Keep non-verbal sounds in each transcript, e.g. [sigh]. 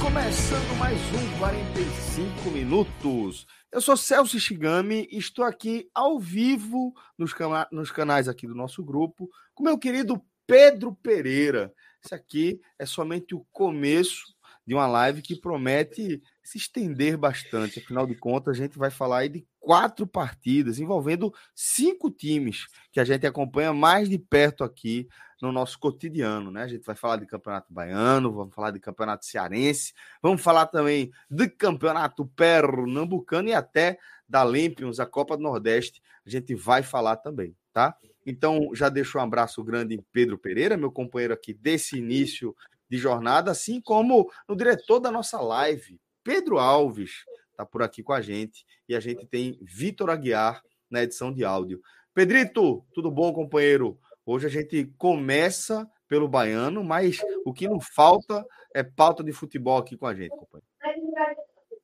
Começando mais um 45 minutos. Eu sou Celso Shigami e estou aqui ao vivo nos, cana nos canais aqui do nosso grupo com meu querido Pedro Pereira. Esse aqui é somente o começo de uma live que promete se estender bastante. Afinal de contas, a gente vai falar aí de quatro partidas envolvendo cinco times que a gente acompanha mais de perto aqui no nosso cotidiano, né? A gente vai falar de campeonato baiano, vamos falar de campeonato cearense, vamos falar também de campeonato pernambucano e até da Lempions, a Copa do Nordeste, a gente vai falar também, tá? Então, já deixo um abraço grande em Pedro Pereira, meu companheiro aqui desse início de jornada, assim como no diretor da nossa live, Pedro Alves, tá por aqui com a gente, e a gente tem Vitor Aguiar na edição de áudio. Pedrito, tudo bom, companheiro? Hoje a gente começa pelo baiano, mas o que não falta é pauta de futebol aqui com a gente, companheiro.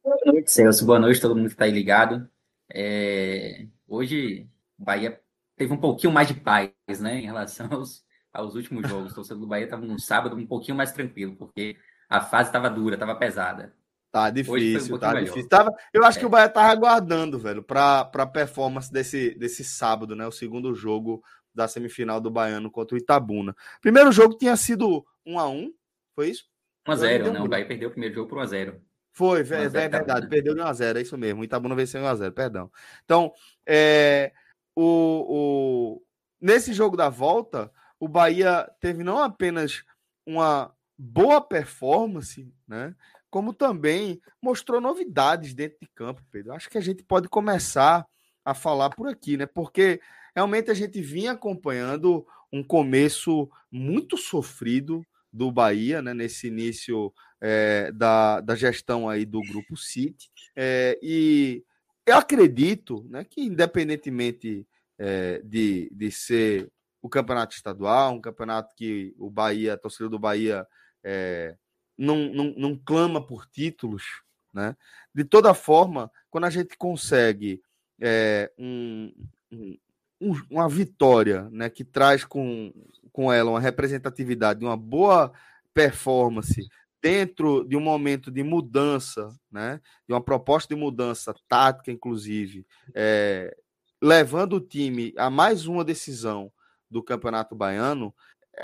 Boa noite, Celso. Boa noite, todo mundo que está aí ligado. É... Hoje, o Bahia teve um pouquinho mais de paz, né, em relação aos, aos últimos jogos. O torcedor do Bahia estava no sábado um pouquinho mais tranquilo, porque a fase estava dura, estava pesada. Tá difícil, um tá melhor. difícil. Tava, eu acho é. que o Bahia tava aguardando, velho, para a performance desse, desse sábado, né? O segundo jogo da semifinal do Baiano contra o Itabuna. Primeiro jogo tinha sido 1 a 1 foi isso? 1x0, né? O Bahia perdeu o primeiro jogo por 1x0. Foi, é, é verdade, perdeu de 1x0, é isso mesmo. O Itabuna venceu 1x0, perdão. Então, é, o, o, nesse jogo da volta, o Bahia teve não apenas uma boa performance, né? Como também mostrou novidades dentro de campo, Pedro. Acho que a gente pode começar a falar por aqui, né? Porque realmente a gente vinha acompanhando um começo muito sofrido do Bahia, né? Nesse início é, da, da gestão aí do Grupo City. É, e eu acredito né, que, independentemente é, de, de ser o campeonato estadual, um campeonato que o Bahia, a torcida do Bahia não, não, não clama por títulos, né? De toda forma, quando a gente consegue um, um, uma vitória, né, que traz com, com ela uma representatividade, uma boa performance dentro de um momento de mudança, né, de uma proposta de mudança tática, inclusive, é, levando o time a mais uma decisão do Campeonato Baiano,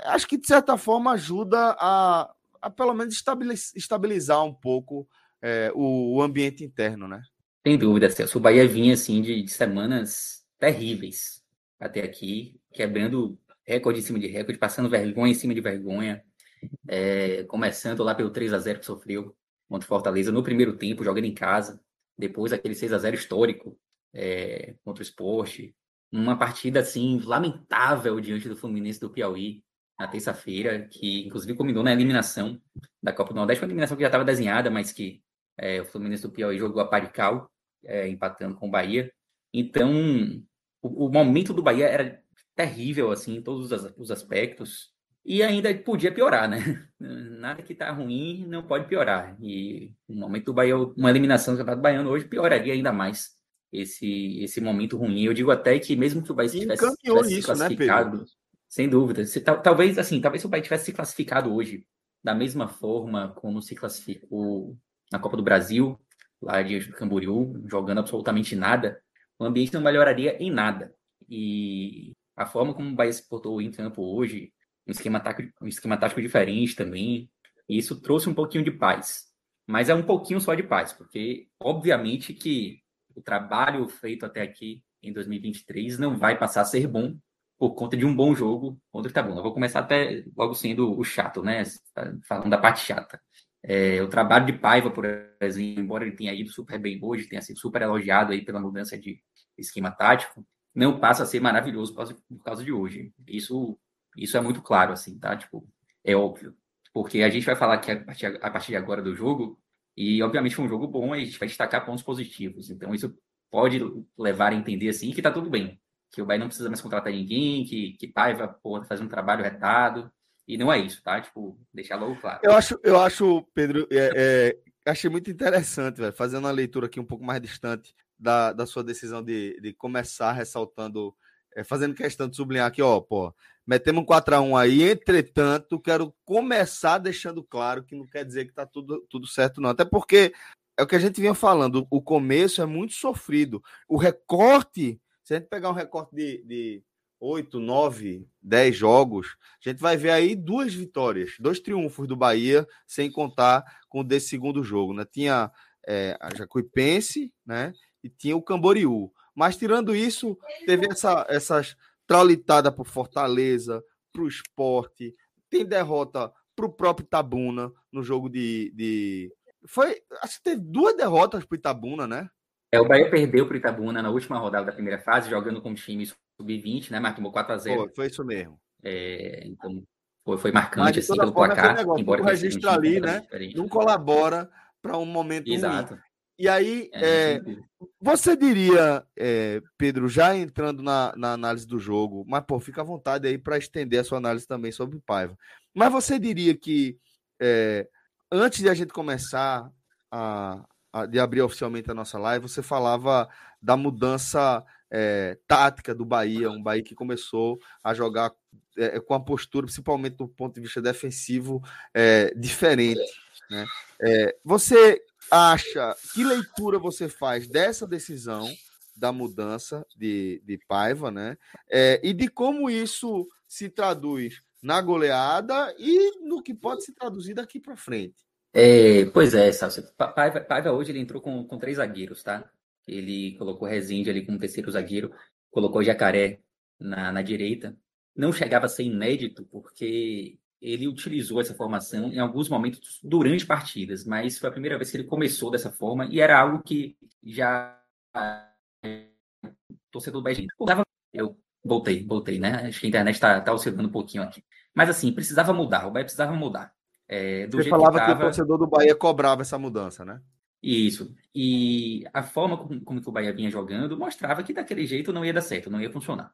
acho que de certa forma ajuda a, a pelo menos estabilizar um pouco é, o, o, ambiente interno, né? Sem dúvida, Celso. O Bahia vinha assim de, de semanas terríveis até aqui, quebrando recorde em cima de recorde, passando vergonha em cima de vergonha, é, começando lá pelo 3 a 0 que sofreu contra o Fortaleza no primeiro tempo, jogando em casa, depois aquele 6 a 0 histórico é, contra o Esporte, uma partida assim lamentável diante do Fluminense do Piauí na terça-feira, que inclusive combinou na eliminação da Copa do Nordeste, uma eliminação que já estava desenhada, mas que é, o Fluminense do Piauí jogou a parical, é, empatando com o Bahia. Então, o, o, momento do Bahia era terrível, assim, em todos os, os aspectos, e ainda podia piorar, né? [laughs] Nada que está ruim não pode piorar. E o momento do Bahia, uma eliminação do Campeonato Baiano hoje pioraria ainda mais esse, esse momento ruim. Eu digo até que mesmo que o Bahia tivesse, tivesse isso, né, classificado, né, sem dúvida, se, talvez assim, talvez se o Bahia tivesse se classificado hoje da mesma forma como se classificou na Copa do Brasil, lá do Camboriú, jogando absolutamente nada, o ambiente não melhoraria em nada. E a forma como o Bahia se portou em campo hoje, um esquema tático, um esquema tático diferente também, isso trouxe um pouquinho de paz. Mas é um pouquinho só de paz, porque obviamente que o trabalho feito até aqui em 2023 não vai passar a ser bom por conta de um bom jogo contra o Itabuna. Eu vou começar até logo sendo o chato, né? Falando da parte chata. É, o trabalho de Paiva, por exemplo, embora ele tenha ido super bem hoje, tenha sido super elogiado aí pela mudança de esquema tático, não passa a ser maravilhoso por causa, por causa de hoje. Isso, isso é muito claro, assim, tá? Tipo, é óbvio. Porque a gente vai falar aqui a partir, a partir de agora do jogo, e obviamente foi um jogo bom, a gente vai destacar pontos positivos. Então, isso pode levar a entender assim que tá tudo bem. Que o Bahia não precisa mais contratar ninguém, que, que Paiva pô, faz um trabalho retado. E não é isso, tá? Tipo, deixar logo claro. Eu acho, eu acho Pedro, é, é, achei muito interessante, velho, fazendo uma leitura aqui um pouco mais distante da, da sua decisão de, de começar ressaltando, é, fazendo questão de sublinhar aqui, ó, pô, metemos um 4x1 aí, entretanto, quero começar deixando claro que não quer dizer que tá tudo, tudo certo, não. Até porque é o que a gente vinha falando, o começo é muito sofrido. O recorte, se a gente pegar um recorte de, de 8, 9, 10 jogos, a gente vai ver aí duas vitórias, dois triunfos do Bahia, sem contar com o desse segundo jogo. Né? Tinha é, a Jacuipense né? e tinha o Camboriú. Mas tirando isso, teve essa, essas traulitadas por Fortaleza, para o esporte, tem derrota para o próprio Tabuna no jogo de, de foi, acho que teve duas derrotas para o Itabuna, né? É, o Bahia perdeu para o Itabuna na última rodada da primeira fase, jogando com o time sub-20, né? Mas tomou 4x0. Foi, foi isso mesmo. É, então, foi, foi marcante assim, pelo placar. Negócio, embora o registro ali, né? Não colabora para um momento Exato. ruim. E aí, é, é, você diria, é, Pedro, já entrando na, na, análise do jogo, mas pô, fica à vontade aí para estender a sua análise também sobre o Paiva. Mas você diria que é, antes de a gente começar a, a, de abrir oficialmente a nossa live, você falava da mudança é, tática do Bahia, um Bahia que começou a jogar é, com a postura, principalmente do ponto de vista defensivo, é, diferente. Né? Você acha, que leitura você faz dessa decisão da mudança de, de Paiva, né? E de como isso se traduz na goleada e no que pode se traduzir daqui para frente. É, pois é, Salso. Paiva, Paiva hoje ele entrou com, com três zagueiros, tá? Ele colocou Rezende ali como terceiro zagueiro, colocou Jacaré na, na direita. Não chegava a ser inédito, porque ele utilizou essa formação em alguns momentos durante partidas, mas foi a primeira vez que ele começou dessa forma e era algo que já torcedor do Bahia eu voltei, voltei, né? Acho que a internet está tá oscilando um pouquinho aqui. Mas assim, precisava mudar, o Bahia precisava mudar. É, Você falava que, tava... que, o torcedor do Bahia cobrava essa mudança, né? Isso. E a forma como, como o Bahia vinha jogando mostrava que daquele jeito não ia dar certo, não ia funcionar.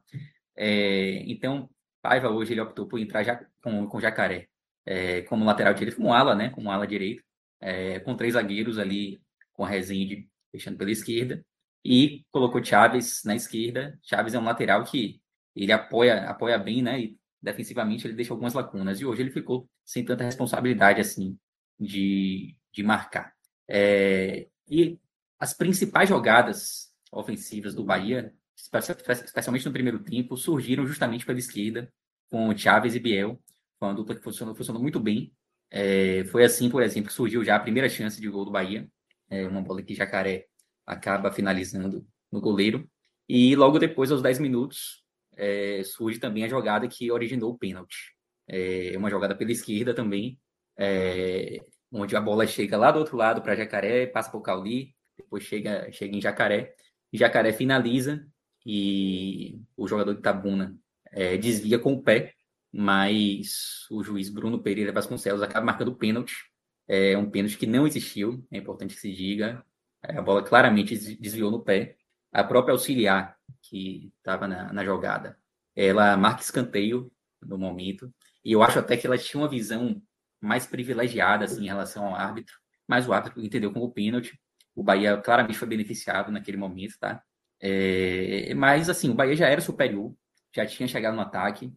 É, então, Paiva hoje ele optou por entrar já com, com Jacaré é, como lateral direito, como ala, né? Como ala direito, é, com três zagueiros ali, com Rezende fechando pela esquerda, e colocou Chaves na esquerda. Chaves é um lateral que ele apoia, apoia bem, né? E defensivamente ele deixa algumas lacunas. E hoje ele ficou sem tanta responsabilidade assim de, de marcar. É, e as principais jogadas ofensivas do Bahia, especialmente no primeiro tempo, surgiram justamente pela esquerda, com Chaves e Biel. Uma dupla que funcionou, funcionou muito bem. É, foi assim, por exemplo, que surgiu já a primeira chance de gol do Bahia. É, uma bola que Jacaré acaba finalizando no goleiro. E logo depois, aos 10 minutos, é, surge também a jogada que originou o pênalti. É uma jogada pela esquerda também, é, onde a bola chega lá do outro lado para Jacaré, passa por Cauli, depois chega, chega em Jacaré. Jacaré finaliza e o jogador de Tabuna é, desvia com o pé, mas o juiz Bruno Pereira Vasconcelos acaba marcando o pênalti. É um pênalti que não existiu, é importante que se diga. A bola claramente desviou no pé. A própria auxiliar que estava na, na jogada, ela marca escanteio no momento. E eu acho até que ela tinha uma visão mais privilegiada assim, em relação ao árbitro, mas o árbitro entendeu como pênalti. O Bahia claramente foi beneficiado naquele momento, tá? É, mas, assim, o Bahia já era superior, já tinha chegado no ataque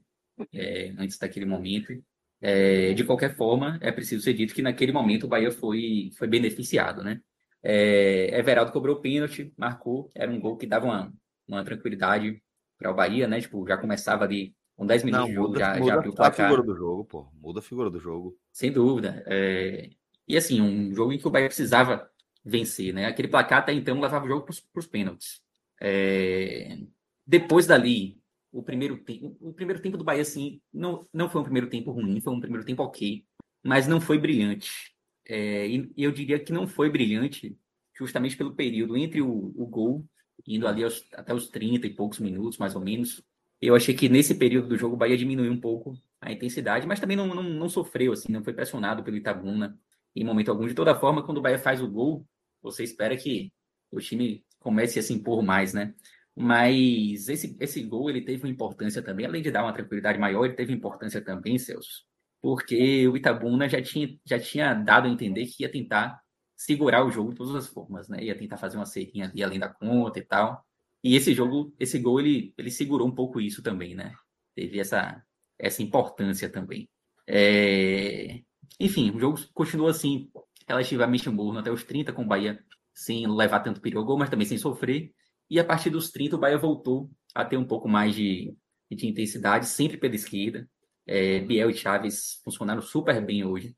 é, antes daquele momento. É, de qualquer forma, é preciso ser dito que naquele momento o Bahia foi, foi beneficiado, né? É, Everaldo cobrou o pênalti, marcou, era um gol que dava uma, uma tranquilidade para o Bahia, né? Tipo, já começava ali com 10 minutos não, de jogo, muda, já, muda já abriu o placar. a figura do jogo, pô. Muda a figura do jogo. Sem dúvida. É... E assim, um jogo em que o Bahia precisava vencer, né? Aquele placar até então levava o jogo para os pênaltis. É... Depois dali, o primeiro tempo. O primeiro tempo do Bahia, assim, não, não foi um primeiro tempo ruim, foi um primeiro tempo ok, mas não foi brilhante. É, e eu diria que não foi brilhante justamente pelo período entre o, o gol, indo ali aos, até os 30 e poucos minutos, mais ou menos. Eu achei que nesse período do jogo o Bahia diminuiu um pouco a intensidade, mas também não, não, não sofreu, assim, não foi pressionado pelo Itabuna em momento algum. De toda forma, quando o Bahia faz o gol, você espera que o time comece a se impor mais, né? Mas esse, esse gol ele teve uma importância também, além de dar uma tranquilidade maior, ele teve importância também, Celso, porque o Itabuna já tinha, já tinha dado a entender que ia tentar segurar o jogo de todas as formas, né? Ia tentar fazer uma serrinha ali além da conta e tal. E esse jogo, esse gol, ele, ele segurou um pouco isso também, né? Teve essa, essa importância também. É... Enfim, o jogo continuou assim, relativamente morno até os 30, com o Bahia sem levar tanto perigo ao gol, mas também sem sofrer. E a partir dos 30, o Bahia voltou a ter um pouco mais de, de intensidade, sempre pela esquerda. É, Biel e Chaves funcionaram super bem hoje.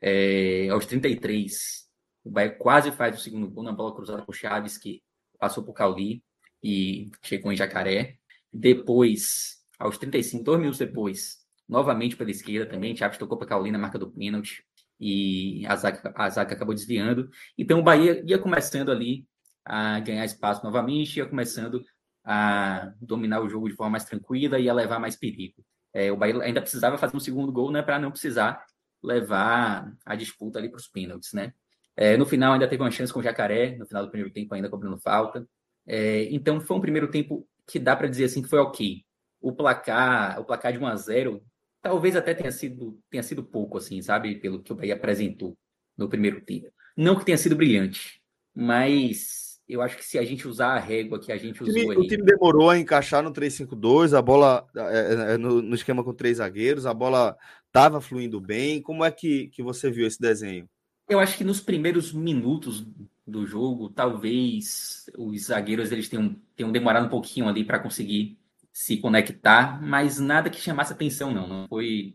É, aos 33, o Bahia quase faz o segundo gol na bola cruzada por Chaves, que passou por Cauli e chegou em Jacaré. Depois, aos 35, dois minutos depois, novamente pela esquerda também, Chaves tocou para Cauli na marca do pênalti e a zaga, a zaga acabou desviando. Então o Bahia ia começando ali a ganhar espaço novamente, ia começando a dominar o jogo de forma mais tranquila e a levar mais perigo. É, o Bahia ainda precisava fazer um segundo gol, né, para não precisar levar a disputa ali para os pênaltis, né? É, no final ainda teve uma chance com o Jacaré, no final do primeiro tempo ainda cobrando falta. É, então foi um primeiro tempo que dá para dizer assim que foi ok. O placar, o placar de 1 a 0 talvez até tenha sido tenha sido pouco assim, sabe, pelo que o Bahia apresentou no primeiro tempo. Não que tenha sido brilhante, mas eu acho que se a gente usar a régua que a gente usou. O time, aí... o time demorou a encaixar no 3-5-2, a bola é, é, no, no, esquema com três zagueiros, a bola estava fluindo bem. Como é que, que você viu esse desenho? Eu acho que nos primeiros minutos do jogo, talvez os zagueiros eles tenham, tenham demorado um pouquinho ali para conseguir se conectar, mas nada que chamasse atenção, não. Não foi.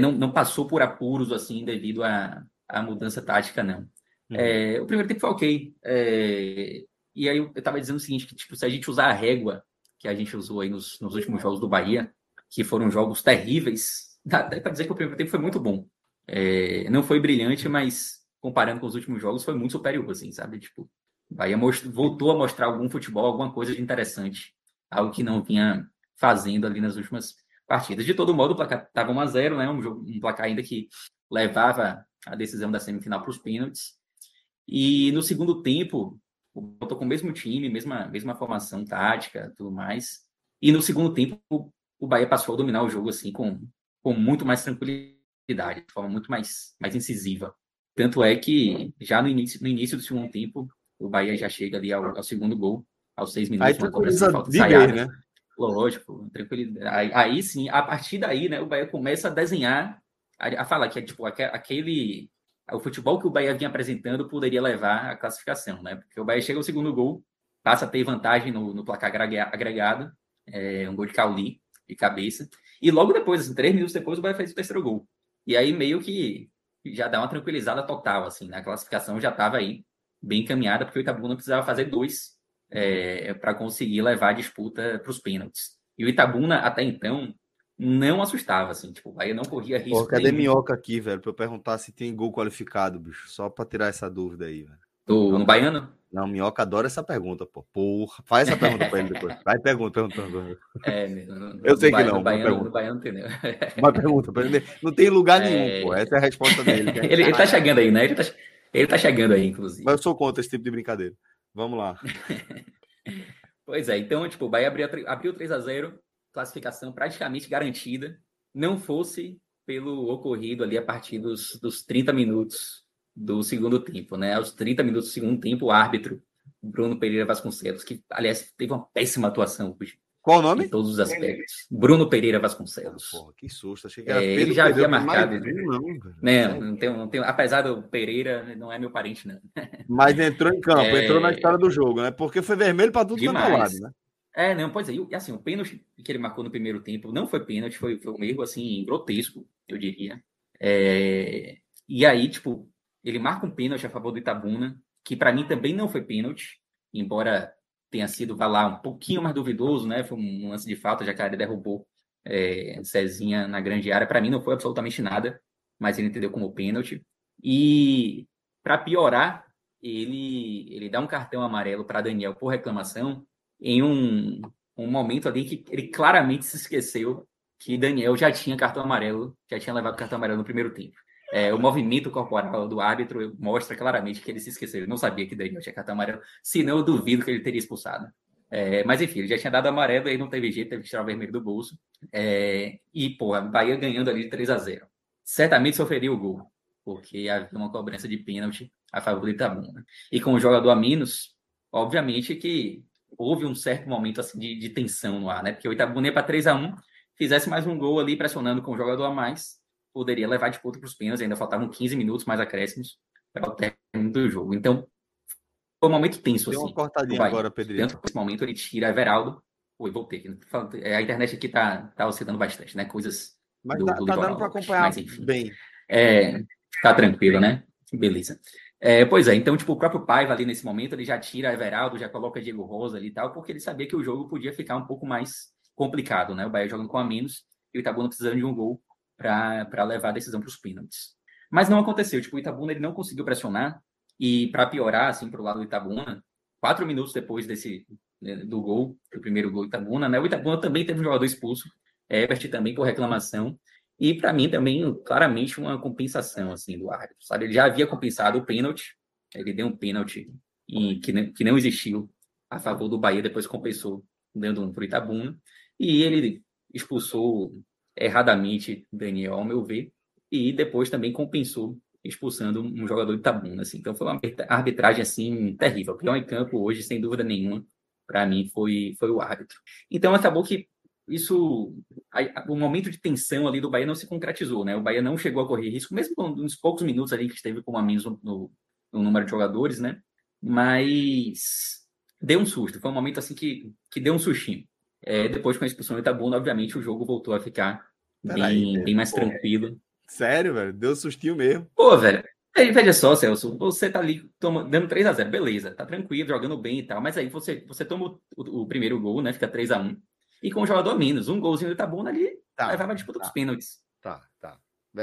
Não, não passou por apuros assim devido à, à mudança tática, não. Uhum. É, o primeiro tempo foi ok. É, e aí eu, estava dizendo o seguinte, que tipo, se a gente usar a régua que a gente usou aí nos, nos últimos jogos do Bahia, que foram jogos terríveis, dá, dá para dizer que o primeiro tempo foi muito bom. É, não foi brilhante, mas comparando com os últimos jogos, foi muito superior, assim, sabe? Tipo, Bahia voltou a mostrar algum futebol, alguma coisa de interessante, algo que não vinha fazendo ali nas últimas partidas. De todo modo, o placar estava 1 a 0 né? Um, jogo, um placar ainda que levava a decisão da semifinal para os pênaltis. E no segundo tempo, voltou com o mesmo time, mesma, mesma formação tática, tudo mais. E no segundo tempo, o Bahia passou a dominar o jogo assim com, com muito mais tranquilidade, de forma muito mais, mais incisiva. Tanto é que já no início, no início do segundo tempo, o Bahia já chega ali ao, ao segundo gol, aos seis minutos. Aí tranquiliza de ver, né? Lógico, tranquilidade. Aí, aí, sim, a partir daí, né, o Bahia começa a desenhar, a, a falar que é tipo aquele o futebol que o Bahia vinha apresentando poderia levar à classificação, né? Porque o Bahia chega ao segundo gol, passa a ter vantagem no, no placar agregado, é, um gol de Cauli, de cabeça, e logo depois, assim, três minutos depois, o Bahia fez o terceiro gol. E aí meio que já dá uma tranquilizada total, assim, na né? classificação já estava aí bem encaminhada, porque o Itabuna precisava fazer dois é, para conseguir levar a disputa para os pênaltis. E o Itabuna, até então, não assustava, assim, tipo, o Bahia não corria risco. Pô, cadê nenhum. Minhoca aqui, velho, pra eu perguntar se tem gol qualificado, bicho? Só pra tirar essa dúvida aí, velho. Do, no Baiano? Não, Minhoca adora essa pergunta, pô. Porra, faz essa pergunta pra ele depois. [laughs] Vai, pergunta, pergunta, pergunta. É, no, eu sei que não. No Baiano, no Baiano entendeu. [laughs] Uma pergunta pra ele. Não tem lugar é... nenhum, pô. Essa é a resposta dele. É ele, ele tá chegando aí, né? Ele tá, ele tá chegando aí, inclusive. Mas eu sou contra esse tipo de brincadeira. Vamos lá. [laughs] pois é, então, tipo, o Bahia abriu, abriu 3 a 0 classificação praticamente garantida não fosse pelo ocorrido ali a partir dos, dos 30 minutos do segundo tempo, né? Aos 30 minutos do segundo tempo, o árbitro, Bruno Pereira Vasconcelos, que, aliás, teve uma péssima atuação hoje. Qual o nome? Em todos os aspectos. Bruno Pereira Vasconcelos. Porra, que susto. Achei que era é, ele já havia marcado. não, não, não, tem, não tem, apesar do Pereira, não é meu parente, não. [laughs] Mas entrou em campo, é... entrou na história do jogo, né? Porque foi vermelho para tudo quanto é lado, né? É, não, pois é. E assim, o pênalti que ele marcou no primeiro tempo não foi pênalti, foi, foi um erro, assim, grotesco, eu diria. É... E aí, tipo, ele marca um pênalti a favor do Itabuna, que para mim também não foi pênalti, embora tenha sido, vai lá, um pouquinho mais duvidoso, né? Foi um lance de falta, já que a área derrubou é, Cezinha na grande área. Para mim não foi absolutamente nada, mas ele entendeu como pênalti. E para piorar, ele, ele dá um cartão amarelo para Daniel por reclamação em um, um momento ali que ele claramente se esqueceu que Daniel já tinha cartão amarelo, já tinha levado cartão amarelo no primeiro tempo. É, o movimento corporal do árbitro mostra claramente que ele se esqueceu. Ele não sabia que Daniel tinha cartão amarelo, senão eu duvido que ele teria expulsado. É, mas enfim, ele já tinha dado amarelo, aí não teve jeito, teve que tirar o vermelho do bolso. É, e, pô, a Bahia ganhando ali de 3 a 0 Certamente sofreria o gol, porque havia uma cobrança de pênalti a favor do Itabuna. E com o jogador a menos, obviamente que houve um certo momento assim, de, de tensão no ar, né? Porque o Itabuna ia para 3 a 1 fizesse mais um gol ali, pressionando com o jogador a mais, poderia levar de ponta para os pênaltis, ainda faltavam 15 minutos mais acréscimos para o término do jogo. Então, foi um momento tenso. Deu assim, uma cortadinha agora, Pedrinho. Tanto nesse momento ele tira Everaldo. Oi, voltei. É, a internet aqui tá, tá oscilando bastante, né? Coisas. Mas do, tá, do tá dando para acompanhar mas, enfim, bem. É, tá tranquilo, né? Beleza. É, pois é, então, tipo, o próprio Paiva ali nesse momento, ele já tira Everaldo, já coloca Diego Rosa ali e tal, porque ele sabia que o jogo podia ficar um pouco mais complicado, né? O Bahia jogando com a menos e o Itabuna precisando de um gol para levar a decisão para os pênaltis. Mas não aconteceu, tipo, o Itabuna ele não conseguiu pressionar e para piorar, assim, para o lado do Itabuna, quatro minutos depois desse né, do gol, do primeiro gol do Itabuna, né? O Itabuna também teve um jogador expulso, Ebert também por reclamação, e para mim também, claramente, uma compensação, assim, do árbitro, sabe? Ele já havia compensado o pênalti, ele deu um pênalti que, não, que não existiu a favor do Bahia, depois compensou dando um para o Itabuna, e ele expulsou erradamente Daniel, ao meu ver, e depois também compensou expulsando um jogador de Tabuna, assim. Então foi uma arbitragem assim terrível. O pior em campo hoje, sem dúvida nenhuma, para mim foi foi o árbitro. Então acabou que isso o momento de tensão ali do Bahia não se concretizou, né? O Bahia não chegou a correr risco, mesmo nos poucos minutos ali que esteve com a menos no, no número de jogadores, né? Mas deu um susto. Foi um momento assim que, que deu um sustinho. É, depois com a expulsão do Itabuna, obviamente o jogo voltou a ficar bem, aí, bem mais tranquilo. Sério, velho? Deu sustinho mesmo. Pô, velho. Veja só, Celso, você tá ali toma, dando 3 a 0 beleza, tá tranquilo, jogando bem e tal, mas aí você, você toma o, o primeiro gol, né? Fica 3 a 1 e com o jogador menos, um golzinho do Itabuna ali, tá, levava a disputa tá, dos pênaltis. Tá, tá.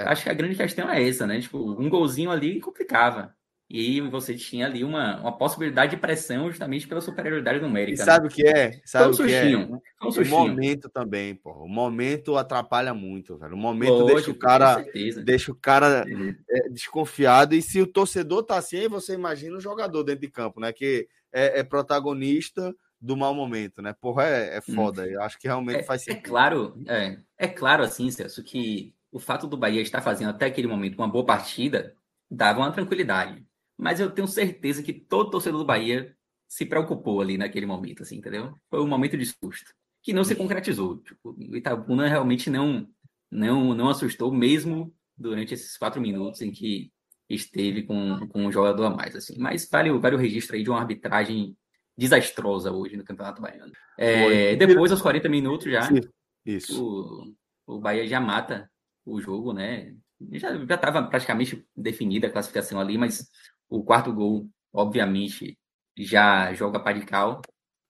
Acho que a grande questão é essa, né? Tipo, um golzinho ali complicava. E você tinha ali uma, uma possibilidade de pressão justamente pela superioridade numérica. E né? sabe né? o que é? Sabe o que é? Um o momento também, pô. O momento atrapalha muito, velho. O momento Lógico, deixa o cara, deixa o cara é, desconfiado. E se o torcedor tá assim, aí você imagina o jogador dentro de campo, né? Que é, é protagonista do mau momento, né? Porra, é, é foda. Hum. Eu acho que realmente é, faz é sentido. É claro, é, é claro assim, Celso, que o fato do Bahia estar fazendo até aquele momento uma boa partida dava uma tranquilidade. Mas eu tenho certeza que todo torcedor do Bahia se preocupou ali naquele momento, assim, entendeu? Foi um momento de susto, que não se concretizou. Tipo, o Itabuna realmente não, não, não assustou, mesmo durante esses quatro minutos em que esteve com, com um jogador a mais, assim. Mas vale, vale o registro aí de uma arbitragem desastrosa hoje no Campeonato Baiano. É, depois, aos 40 minutos já, Isso. O, o Bahia já mata o jogo, né? Já estava praticamente definida a classificação ali, mas o quarto gol, obviamente, já joga para de cal.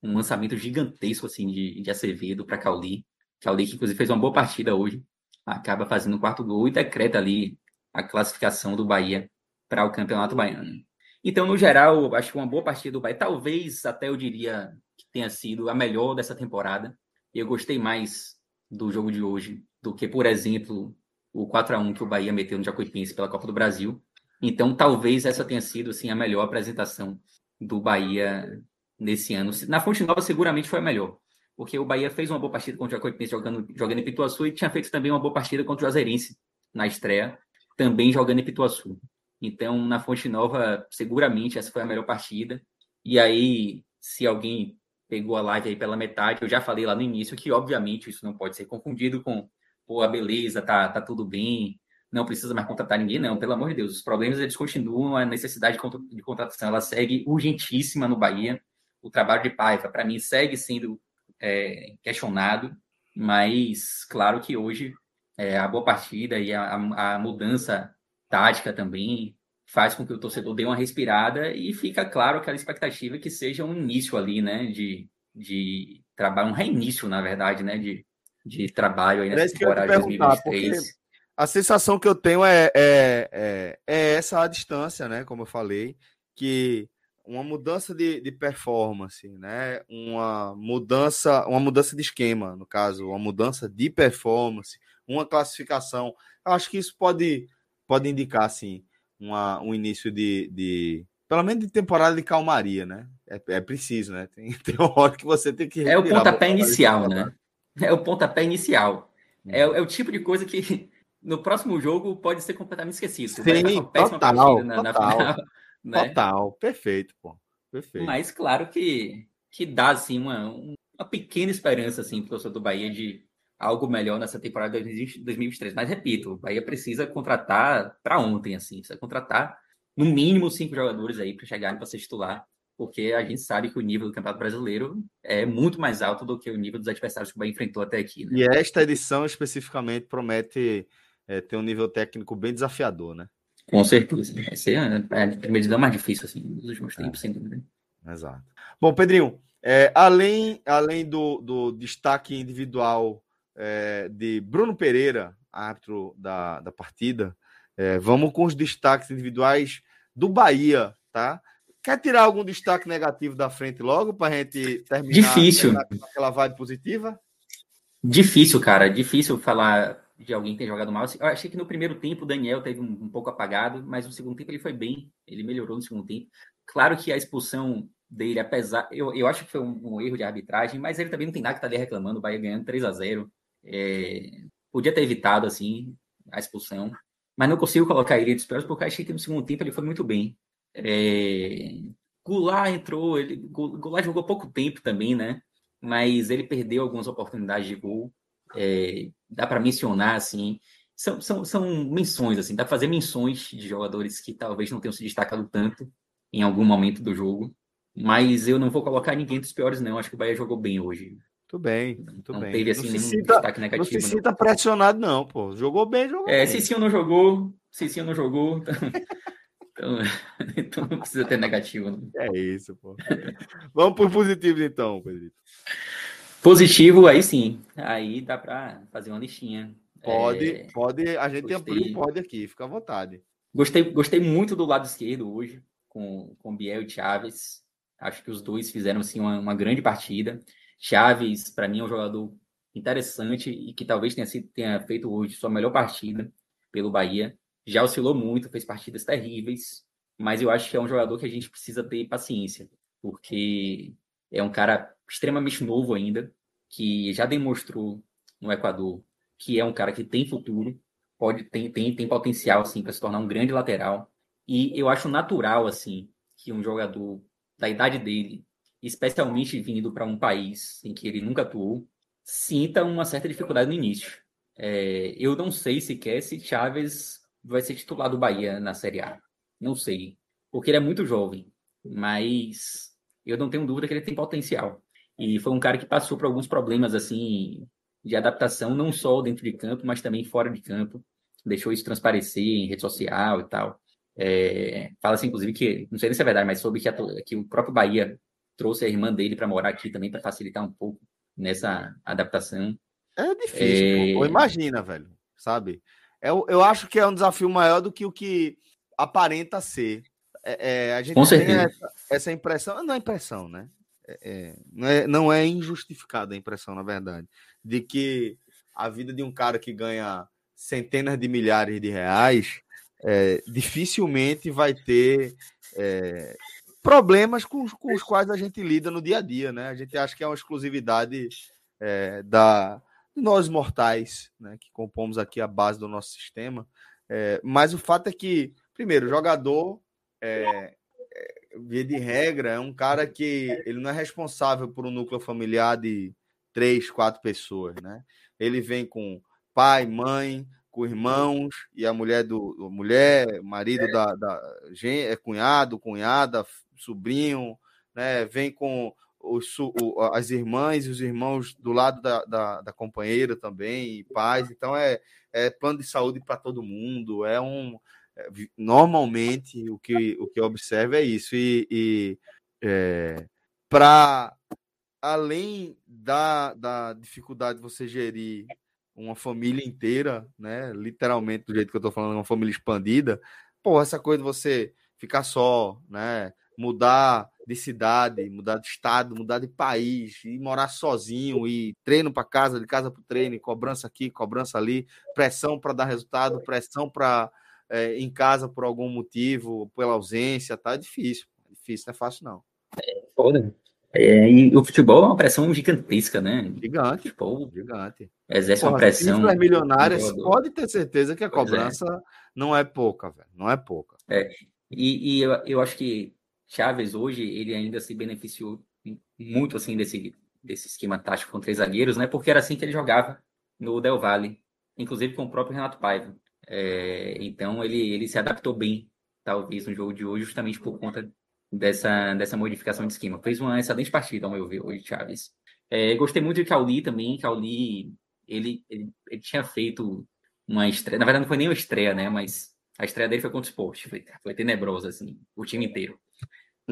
Um lançamento gigantesco assim de, de Acevedo para Cauli. Cauli, que inclusive fez uma boa partida hoje, acaba fazendo o quarto gol e decreta ali a classificação do Bahia para o Campeonato Baiano. Então, no geral, acho que uma boa partida do Bahia, talvez até eu diria que tenha sido a melhor dessa temporada. Eu gostei mais do jogo de hoje do que, por exemplo, o 4 a 1 que o Bahia meteu no Jacuipense pela Copa do Brasil. Então, talvez essa tenha sido assim, a melhor apresentação do Bahia nesse ano. Na Fonte Nova, seguramente foi a melhor, porque o Bahia fez uma boa partida contra o Jacuipense jogando, jogando em Pituaçu e tinha feito também uma boa partida contra o Juazeirense na estreia, também jogando em Pituaçu. Então, na Fonte Nova, seguramente essa foi a melhor partida. E aí, se alguém pegou a live aí pela metade, eu já falei lá no início que, obviamente, isso não pode ser confundido com, pô, a beleza, tá, tá tudo bem, não precisa mais contratar ninguém, não, pelo amor de Deus. Os problemas eles continuam, a necessidade de contratação ela segue urgentíssima no Bahia. O trabalho de Paiva, para mim, segue sendo é, questionado, mas claro que hoje é, a boa partida e a, a, mudança tática também faz com que o torcedor dê uma respirada e fica claro aquela expectativa que seja um início ali, né, de, de trabalho, um reinício, na verdade, né, de, de trabalho aí nessa temporada de 2023. A sensação que eu tenho é, é, é, é, essa a distância, né, como eu falei, que uma mudança de, de performance, né, uma mudança, uma mudança de esquema, no caso, uma mudança de performance, uma classificação, eu acho que isso pode, pode indicar, assim, uma, um início de, de, pelo menos de temporada de calmaria, né? É, é preciso, né? Tem, [laughs] tem uma hora que você tem que. É o pontapé inicial, né? É o pontapé inicial. Hum. É, é, o tipo de coisa que no próximo jogo pode ser completamente esquecido. Sim, total, na, total, na final, né? total, perfeito, pô. Perfeito. Mas claro que, que dá assim uma, uma pequena esperança assim para o torcedor do Bahia de algo melhor nessa temporada de 2023. Mas repito, o Bahia precisa contratar para ontem, assim, precisa contratar no mínimo cinco jogadores aí para chegarem para ser titular, porque a gente sabe que o nível do Campeonato Brasileiro é muito mais alto do que o nível dos adversários que o Bahia enfrentou até aqui. Né? E esta edição especificamente promete é, ter um nível técnico bem desafiador, né? Com certeza. Essa é a medida mais difícil assim, dos últimos é. tempos, sem dúvida. Exato. Bom, Pedrinho, é, além, além do, do destaque individual é, de Bruno Pereira, árbitro da, da partida. É, vamos com os destaques individuais do Bahia, tá? Quer tirar algum destaque negativo da frente logo para a gente terminar Difícil. aquela vibe positiva? Difícil, cara. Difícil falar de alguém ter jogado mal. Eu achei que no primeiro tempo o Daniel teve um, um, pouco apagado, mas no segundo tempo ele foi bem. Ele melhorou no segundo tempo. Claro que a expulsão dele, apesar. Eu, eu acho que foi um, um erro de arbitragem, mas ele também não tem nada que tá reclamando. O Bahia ganhando 3 a 0 é, podia ter evitado, assim, a expulsão. Mas não consigo colocar ele piores, porque achei que no segundo tempo ele foi muito bem. É, Goulart entrou, ele, Goulart jogou pouco tempo também, né? Mas ele perdeu algumas oportunidades de gol. É, dá para mencionar, assim, são, são, são menções, assim, dá para fazer menções de jogadores que talvez não tenham se destacado tanto em algum momento do jogo. Mas eu não vou colocar ninguém dos piores, não. Acho que o Bahia jogou bem hoje. Muito bem, muito não bem. Teve assim não nenhum destaque negativo. Não se sinta pressionado, não, pô. Jogou bem, jogou é, bem. Cicinho não jogou, Cicinho não jogou. [laughs] Então, então, [laughs] então, não precisa ter negativo. Não. É isso, pô. Vamos por positivo, então, Pedrito. Positivo, aí sim. Aí dá para fazer uma listinha. Pode, é, pode. A gente gostei, tem um pode aqui, fica à vontade. Gostei, gostei muito do lado esquerdo hoje, com, com Biel e Chaves. Acho que os dois fizeram assim, uma, uma grande partida. Chaves, para mim, é um jogador interessante e que talvez tenha, sido, tenha feito hoje sua melhor partida pelo Bahia. Já oscilou muito, fez partidas terríveis, mas eu acho que é um jogador que a gente precisa ter paciência, porque é um cara extremamente novo ainda, que já demonstrou no Equador que é um cara que tem futuro, pode tem, tem, tem potencial assim para se tornar um grande lateral. E eu acho natural assim que um jogador da idade dele especialmente vindo para um país em que ele nunca atuou, sinta uma certa dificuldade no início. É, eu não sei sequer se Chaves vai ser titular do Bahia na Série A. Não sei. Porque ele é muito jovem. Mas eu não tenho dúvida que ele tem potencial. E foi um cara que passou por alguns problemas assim de adaptação, não só dentro de campo, mas também fora de campo. Deixou isso transparecer em rede social e tal. É, Fala-se, inclusive, que, não sei se é verdade, mas soube que, a, que o próprio Bahia trouxe a irmã dele para morar aqui também para facilitar um pouco nessa adaptação. É difícil, é... imagina, velho, sabe? Eu, eu acho que é um desafio maior do que o que aparenta ser. É, é, a gente Com tem essa, essa, impressão, não é impressão, né? É, é, não, é, não é injustificada a impressão, na verdade, de que a vida de um cara que ganha centenas de milhares de reais é, dificilmente vai ter é, problemas com, com, os quais a gente lida no dia a dia, né? A gente acha que é uma exclusividade é, da nós mortais, né? Que compomos aqui a base do nosso sistema. É, mas o fato é que, primeiro, jogador, é, via de regra, é um cara que ele não é responsável por um núcleo familiar de três, quatro pessoas, né? Ele vem com pai, mãe, com irmãos e a mulher do, mulher, marido é. da, da é cunhado, cunhada, sobrinho, né? Vem com os, as irmãs e os irmãos do lado da, da, da companheira também, pais. Então é, é plano de saúde para todo mundo. É um normalmente o que, o que eu observo é isso. E, e é, para além da, da dificuldade de você gerir uma família inteira, né? Literalmente, do jeito que eu tô falando, uma família expandida, pô, essa coisa de você ficar só, né? Mudar de cidade, mudar de estado, mudar de país, e morar sozinho, e treino para casa, de casa para treino, cobrança aqui, cobrança ali, pressão para dar resultado, pressão para é, em casa por algum motivo, pela ausência, tá difícil. É difícil, não é fácil, não. É foda. É, e o futebol é uma pressão gigantesca, né? Gigante. Futebol gigante. Exerce Porra, uma pressão. Cifras milionárias, pode ter certeza que a pois é. cobrança é. não é pouca, velho. Não é pouca. É. E, e eu, eu acho que Chaves hoje, ele ainda se beneficiou muito assim desse, desse esquema tático com três zagueiros, né? Porque era assim que ele jogava no Del Valle, inclusive com o próprio Renato Paiva. É, então ele, ele se adaptou bem, talvez, no jogo de hoje, justamente por conta dessa, dessa modificação de esquema. Fez uma excelente partida, ao meu ver, hoje, Chaves. É, gostei muito de Cauli também. Cauli, ele, ele, ele, tinha feito uma estreia. Na verdade, não foi nem uma estreia, né? Mas a estreia dele foi contra o Sport. Foi, foi tenebrosa, assim, o time inteiro.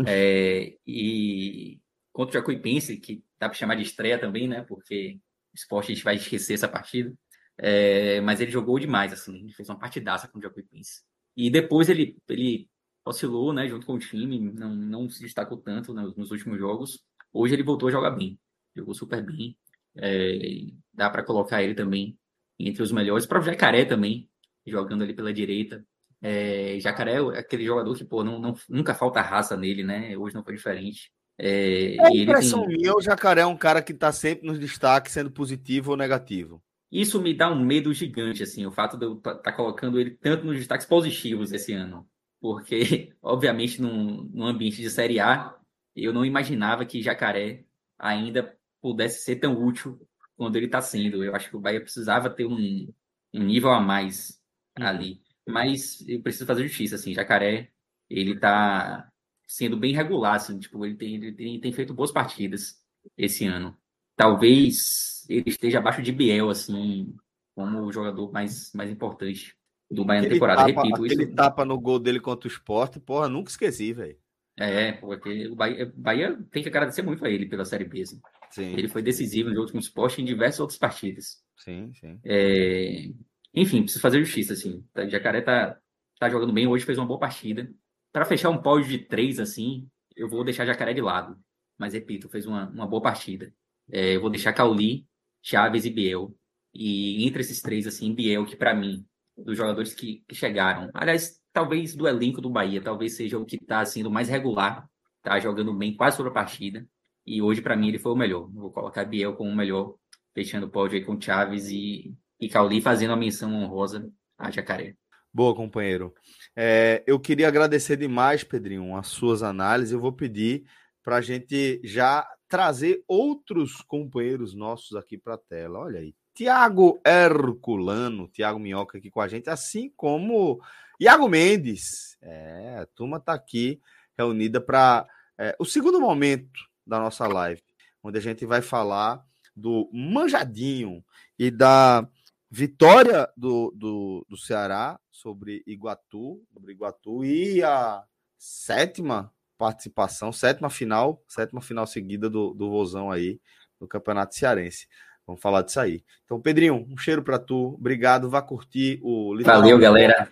É, e contra o Jacuipense, que dá para chamar de estreia também, né? Porque o Sport a gente vai esquecer essa partida. É, mas ele jogou demais, assim. Ele fez uma partidaça contra o Jacuipense. E depois ele, ele oscilou, né, junto com o time, não, não se destacou tanto né, nos últimos jogos. Hoje ele voltou a jogar bem, jogou super bem. É, dá para colocar ele também entre os melhores. Para o Jacaré também, jogando ali pela direita. É, Jacaré é aquele jogador que, pô, não, não, nunca falta raça nele, né? Hoje não foi diferente. É, é impressão tem... minha, o Jacaré é um cara que está sempre nos destaques, sendo positivo ou negativo. Isso me dá um medo gigante, assim, o fato de eu estar tá colocando ele tanto nos destaques positivos esse ano porque, [laughs] obviamente, num, num ambiente de Série A, eu não imaginava que Jacaré ainda pudesse ser tão útil quando ele está sendo. Eu acho que o Bahia precisava ter um, um nível a mais uhum. ali. Mas eu preciso fazer justiça, assim, Jacaré, ele está sendo bem regular, assim, tipo, ele tem, ele tem, tem feito boas partidas esse ano. Talvez ele esteja abaixo de Biel, assim, como o jogador mais, mais importante do Bahia na temporada. Tapa, Repito aquele isso. tapa no gol dele contra o esporte, porra, nunca esqueci, velho. É, porque o Bahia, Bahia, tem que agradecer muito a ele pela Série B. Assim. Sim. Ele foi decisivo no jogo com o esporte em diversas outras partidas. Sim, sim. É... Enfim, preciso fazer justiça, assim. O tá, Jacaré tá, tá jogando bem hoje, fez uma boa partida. Para fechar um pódio de três, assim, eu vou deixar Jacaré de lado. Mas, repito, fez uma, uma boa partida. É, eu vou deixar Cauli, Chaves e Biel. E entre esses três, assim, Biel, que para mim dos jogadores que, que, chegaram. Aliás, talvez do elenco do Bahia, talvez seja o que está sendo mais regular, tá jogando bem quase toda a partida. E hoje, para mim, ele foi o melhor. Vou colocar Biel como o melhor, fechando o pódio aí com Chaves e, e Cauli fazendo a menção honrosa a Jacaré. Boa, companheiro. É, eu queria agradecer demais, Pedrinho, as suas análises. Eu vou pedir para a gente já trazer outros companheiros nossos aqui para a tela. Olha aí, Tiago Herculano, Tiago Minhoca aqui com a gente, assim como Iago Mendes. É, a turma está aqui reunida para é, o segundo momento da nossa live, onde a gente vai falar do Manjadinho e da vitória do, do, do Ceará sobre Iguatu, sobre Iguatu e a sétima participação, sétima final, sétima final seguida do, do Vozão aí no Campeonato Cearense. Vamos falar disso aí. Então, Pedrinho, um cheiro para tu. Obrigado. Vá curtir o Valeu, galera.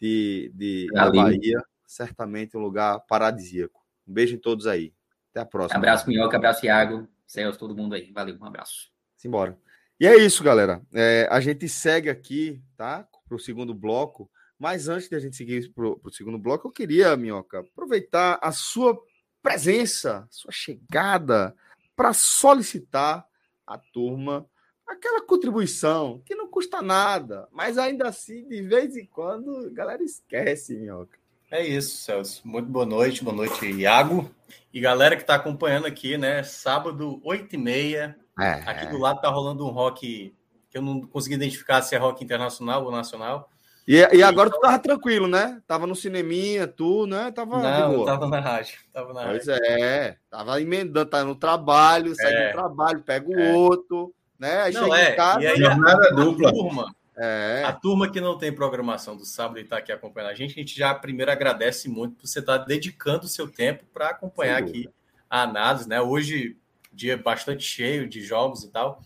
De, de da Bahia. Certamente um lugar paradisíaco. Um beijo em todos aí. Até a próxima. Abraço, Minhoca. Abraço, Iago. Celso, todo mundo aí. Valeu, um abraço. Simbora. E é isso, galera. É, a gente segue aqui, tá? Para o segundo bloco. Mas antes de a gente seguir para o segundo bloco, eu queria, Minhoca, aproveitar a sua presença, sua chegada, para solicitar a turma aquela contribuição que não custa nada, mas ainda assim, de vez em quando, a galera esquece, minhoca. É isso, Celso. Muito boa noite, boa noite, Iago. E galera que está acompanhando aqui, né? Sábado, 8h30. É. Aqui do lado tá rolando um rock que eu não consegui identificar se é rock internacional ou nacional. E, e agora tu tava tranquilo, né? Tava no cineminha, tu, né? Tava Não, tava na rádio. Tava na pois rádio. é. Tava emendando, tá no trabalho, sai é. do trabalho, pega o é. outro, né? Aí Não, chega é. em casa... E aí, jornada dupla. Turma, É. A turma que não tem programação do sábado e está aqui acompanhando a gente, a gente já primeiro agradece muito por você estar tá dedicando o seu tempo para acompanhar aqui a análise, né? Hoje, dia bastante cheio de jogos e tal.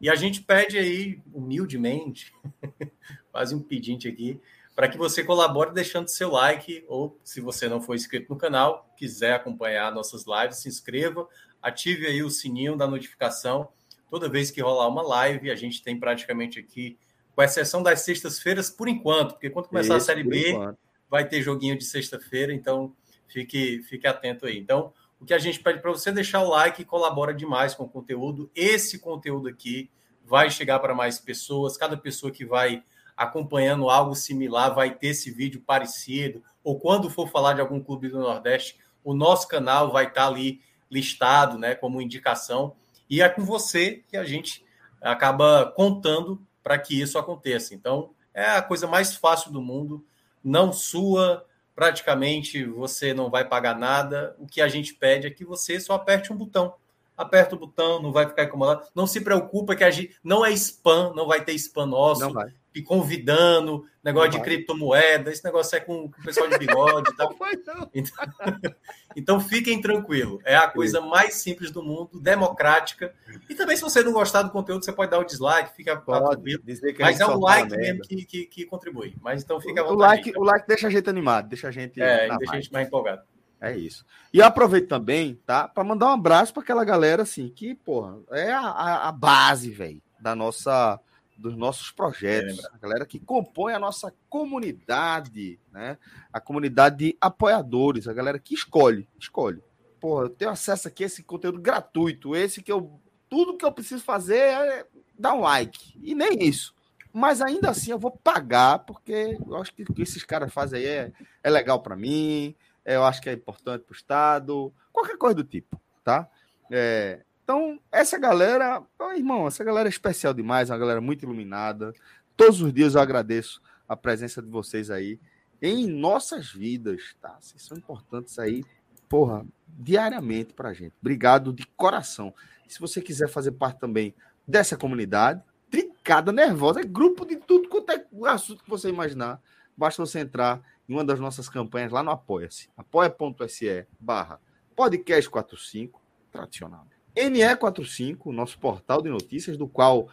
E a gente pede aí, humildemente, [laughs] quase um pedinte aqui, para que você colabore deixando seu like, ou se você não for inscrito no canal, quiser acompanhar nossas lives, se inscreva, ative aí o sininho da notificação. Toda vez que rolar uma live, a gente tem praticamente aqui com exceção das sextas-feiras, por enquanto, porque quando começar Isso, a Série B, enquanto. vai ter joguinho de sexta-feira, então fique, fique atento aí. Então, o que a gente pede para você é deixar o like, colabora demais com o conteúdo. Esse conteúdo aqui vai chegar para mais pessoas, cada pessoa que vai acompanhando algo similar vai ter esse vídeo parecido, ou quando for falar de algum clube do Nordeste, o nosso canal vai estar tá ali listado, né, como indicação, e é com você que a gente acaba contando para que isso aconteça. Então, é a coisa mais fácil do mundo, não sua, praticamente você não vai pagar nada. O que a gente pede é que você só aperte um botão. Aperta o botão, não vai ficar incomodado. Não se preocupa que a gente não é spam, não vai ter spam nosso. Não vai e convidando, negócio de criptomoeda, esse negócio é com, com o pessoal de bigode e tal. [laughs] Então, [laughs] então fiquem tranquilos. É a coisa mais simples do mundo, democrática. E também, se você não gostar do conteúdo, você pode dar o dislike, fica pode dizer que Mas é o like mesmo que, que, que, contribui. Mas então fica o like, o like deixa a gente animado, deixa a gente. É, deixa a gente mais empolgado. É isso. E aproveito também, tá? Para mandar um abraço para aquela galera assim, que, porra, é a, a base, velho, da nossa dos nossos projetos, a galera que compõe a nossa comunidade, né? A comunidade de apoiadores, a galera que escolhe, escolhe. Pô, eu tenho acesso aqui a esse conteúdo gratuito, esse que eu tudo que eu preciso fazer é dar um like. E nem isso. Mas ainda assim eu vou pagar, porque eu acho que o que esses caras fazem aí é, é legal para mim, é, eu acho que é importante para o Estado, qualquer coisa do tipo, tá? É, então, essa galera, irmão, essa galera é especial demais, uma galera muito iluminada. Todos os dias eu agradeço a presença de vocês aí em nossas vidas, tá? Vocês são importantes aí, porra, diariamente pra gente. Obrigado de coração. se você quiser fazer parte também dessa comunidade, trincada nervosa, é grupo de tudo quanto é assunto que você imaginar. Basta você entrar em uma das nossas campanhas lá no Apoia-se, apoia.se barra podcast 45, tradicional. NE45, nosso portal de notícias, do qual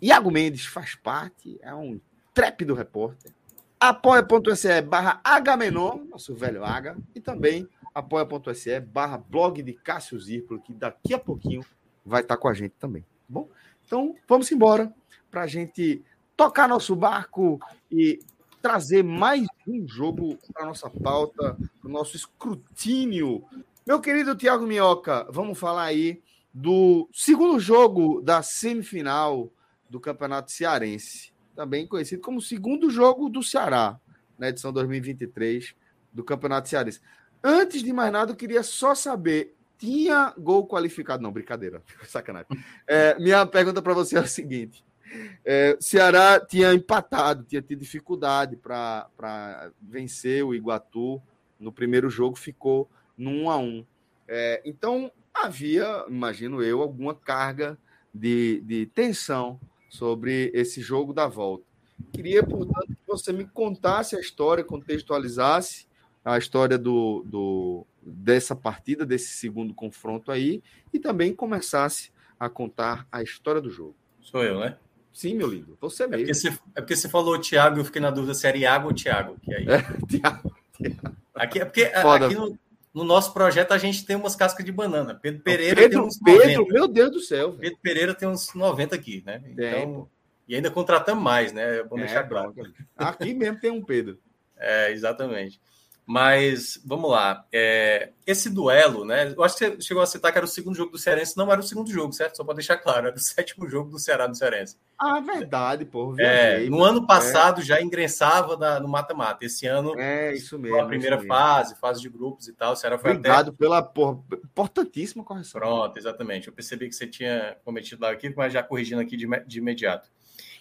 Iago Mendes faz parte, é um trépido repórter. apoia.se barra Agamenon, nosso velho H, e também apoia.se barra blog de Cássio Zirpolo, que daqui a pouquinho vai estar com a gente também, tá bom? Então, vamos embora para a gente tocar nosso barco e trazer mais um jogo para nossa pauta, para o nosso escrutínio. Meu querido Tiago Minhoca, vamos falar aí do segundo jogo da semifinal do Campeonato Cearense, também conhecido como segundo jogo do Ceará, na edição 2023 do Campeonato Cearense. Antes de mais nada, eu queria só saber: tinha gol qualificado? Não, brincadeira, [laughs] sacanagem. É, minha pergunta para você é a seguinte: é, Ceará tinha empatado, tinha tido dificuldade para vencer o Iguatu no primeiro jogo, ficou no 1 a 1 é, Então, havia, imagino eu, alguma carga de, de tensão sobre esse jogo da volta. Queria, portanto, que você me contasse a história, contextualizasse a história do, do, dessa partida, desse segundo confronto aí, e também começasse a contar a história do jogo. Sou eu, né? Sim, meu lindo. Você mesmo. É porque você, é porque você falou Thiago, eu fiquei na dúvida se era Iago ou Thiago. Que aí... É, [laughs] Thiago, Thiago. Aqui, é porque Foda. aqui no, no nosso projeto a gente tem umas cascas de banana. Pedro Pereira Pedro, tem uns Pedro, meu Deus do céu. Pedro Pereira tem uns 90 aqui, né? Então, e ainda contratamos mais, né? Vamos é, deixar claro. Aqui mesmo tem um Pedro. É, exatamente. Mas vamos lá. É, esse duelo, né? Eu acho que você chegou a citar que era o segundo jogo do Cearense. Não era o segundo jogo, certo? Só para deixar claro, era o sétimo jogo do Ceará no Cearense. Ah, verdade, pô. É, no ano passado é. já ingressava na, no mata-mata. Esse ano, é isso mesmo. A primeira mesmo. fase, fase de grupos e tal. O Ceará foi Obrigado até... pela porra, importantíssima correção. Pronto, exatamente. Eu percebi que você tinha cometido lá aqui, mas já corrigindo aqui de, de imediato.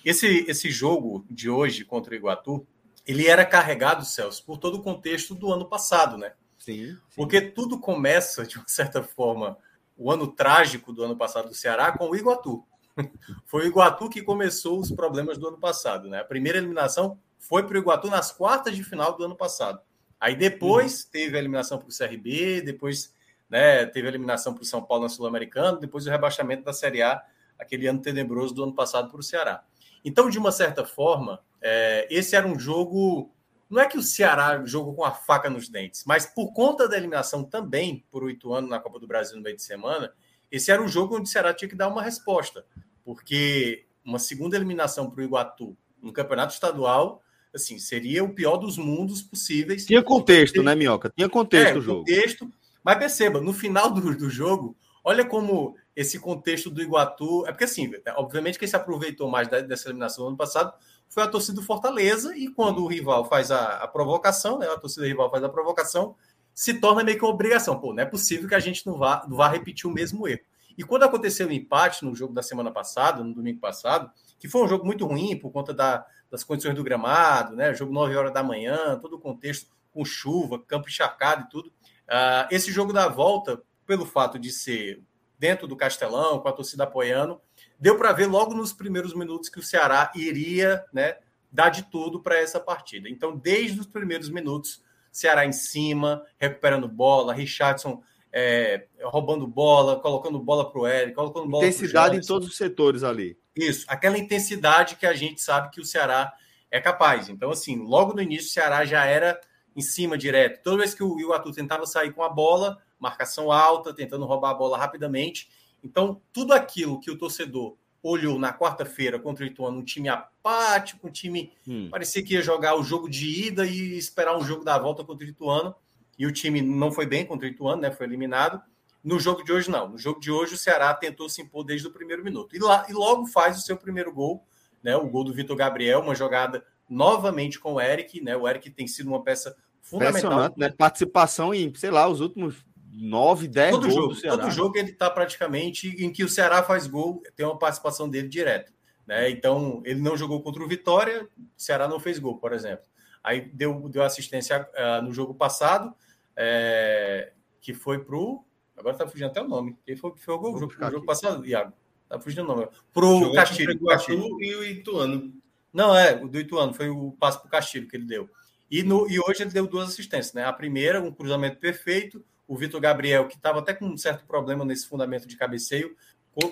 Esse, esse jogo de hoje contra o Iguatu ele era carregado, Celso, por todo o contexto do ano passado, né? Sim, sim. Porque tudo começa, de uma certa forma, o ano trágico do ano passado do Ceará com o Iguatu. [laughs] Foi o Iguatu que começou os problemas do ano passado, né? A primeira eliminação foi para o Iguatu nas quartas de final do ano passado. Aí depois uhum. teve a eliminação para o CRB, depois né, teve a eliminação para o São Paulo na Sul-Americana, depois o rebaixamento da Série A, aquele ano tenebroso do ano passado para o Ceará. Então, de uma certa forma, é, esse era um jogo. Não é que o Ceará jogou com a faca nos dentes, mas por conta da eliminação também por oito anos na Copa do Brasil no meio de semana, esse era um jogo onde o Ceará tinha que dar uma resposta, porque uma segunda eliminação para o Iguatu no campeonato estadual assim, seria o pior dos mundos possíveis. Tinha contexto, né, Minhoca? Tinha contexto é, o jogo. Contexto, mas perceba, no final do, do jogo, olha como esse contexto do Iguatu. É porque, assim, obviamente, quem se aproveitou mais dessa eliminação do ano passado foi a torcida do Fortaleza, e quando o rival faz a, a provocação, né, a torcida rival faz a provocação, se torna meio que uma obrigação. Pô, não é possível que a gente não vá, não vá repetir o mesmo erro. E quando aconteceu o empate no jogo da semana passada, no domingo passado, que foi um jogo muito ruim por conta da, das condições do gramado, né? Jogo 9 horas da manhã, todo o contexto com chuva, campo encharcado e tudo. Uh, esse jogo da volta, pelo fato de ser dentro do Castelão, com a torcida apoiando, deu para ver logo nos primeiros minutos que o Ceará iria né, dar de tudo para essa partida. Então, desde os primeiros minutos, Ceará em cima, recuperando bola, Richardson é, roubando bola, colocando bola para o Eric, colocando bola Intensidade em todos os setores ali. Isso, aquela intensidade que a gente sabe que o Ceará é capaz. Então, assim, logo no início, o Ceará já era em cima direto. Toda vez que o Iguatu tentava sair com a bola, marcação alta, tentando roubar a bola rapidamente. Então, tudo aquilo que o torcedor olhou na quarta-feira contra o Ituano, um time apático, um time hum. parecia que ia jogar o jogo de ida e esperar um jogo da volta contra o Ituano, e o time não foi bem contra o Ituano, né? Foi eliminado. No jogo de hoje, não. No jogo de hoje, o Ceará tentou se impor desde o primeiro minuto. E, lá, e logo faz o seu primeiro gol, né? O gol do Vitor Gabriel, uma jogada novamente com o Eric, né? O Eric tem sido uma peça fundamental. Né? Participação em, sei lá, os últimos nove, dez todo gols jogo, do Ceará. Todo jogo ele está praticamente em que o Ceará faz gol, tem uma participação dele direta. Né? Então, ele não jogou contra o Vitória, o Ceará não fez gol, por exemplo. Aí deu, deu assistência uh, no jogo passado, é, que foi pro Agora tá fugindo até o nome. Quem foi que foi o, jogo, o jogo passado, Iago? Tá fugindo o nome. Pro Castilho. O Castilho e o Ituano. Não, é, o do Ituano. Foi o passo pro Castilho que ele deu. E, no, e hoje ele deu duas assistências, né? A primeira, um cruzamento perfeito. O Vitor Gabriel, que estava até com um certo problema nesse fundamento de cabeceio,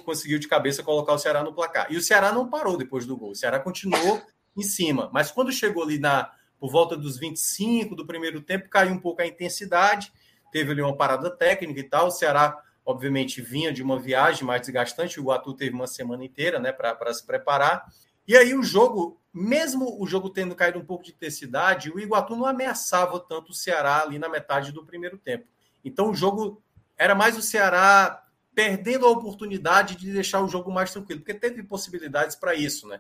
conseguiu de cabeça colocar o Ceará no placar. E o Ceará não parou depois do gol. O Ceará continuou em cima. Mas quando chegou ali na, por volta dos 25 do primeiro tempo, caiu um pouco a intensidade teve ali uma parada técnica e tal. O Ceará, obviamente, vinha de uma viagem mais desgastante. O Iguatu teve uma semana inteira né, para se preparar. E aí o jogo, mesmo o jogo tendo caído um pouco de intensidade, o Iguatu não ameaçava tanto o Ceará ali na metade do primeiro tempo. Então o jogo era mais o Ceará perdendo a oportunidade de deixar o jogo mais tranquilo, porque teve possibilidades para isso, né?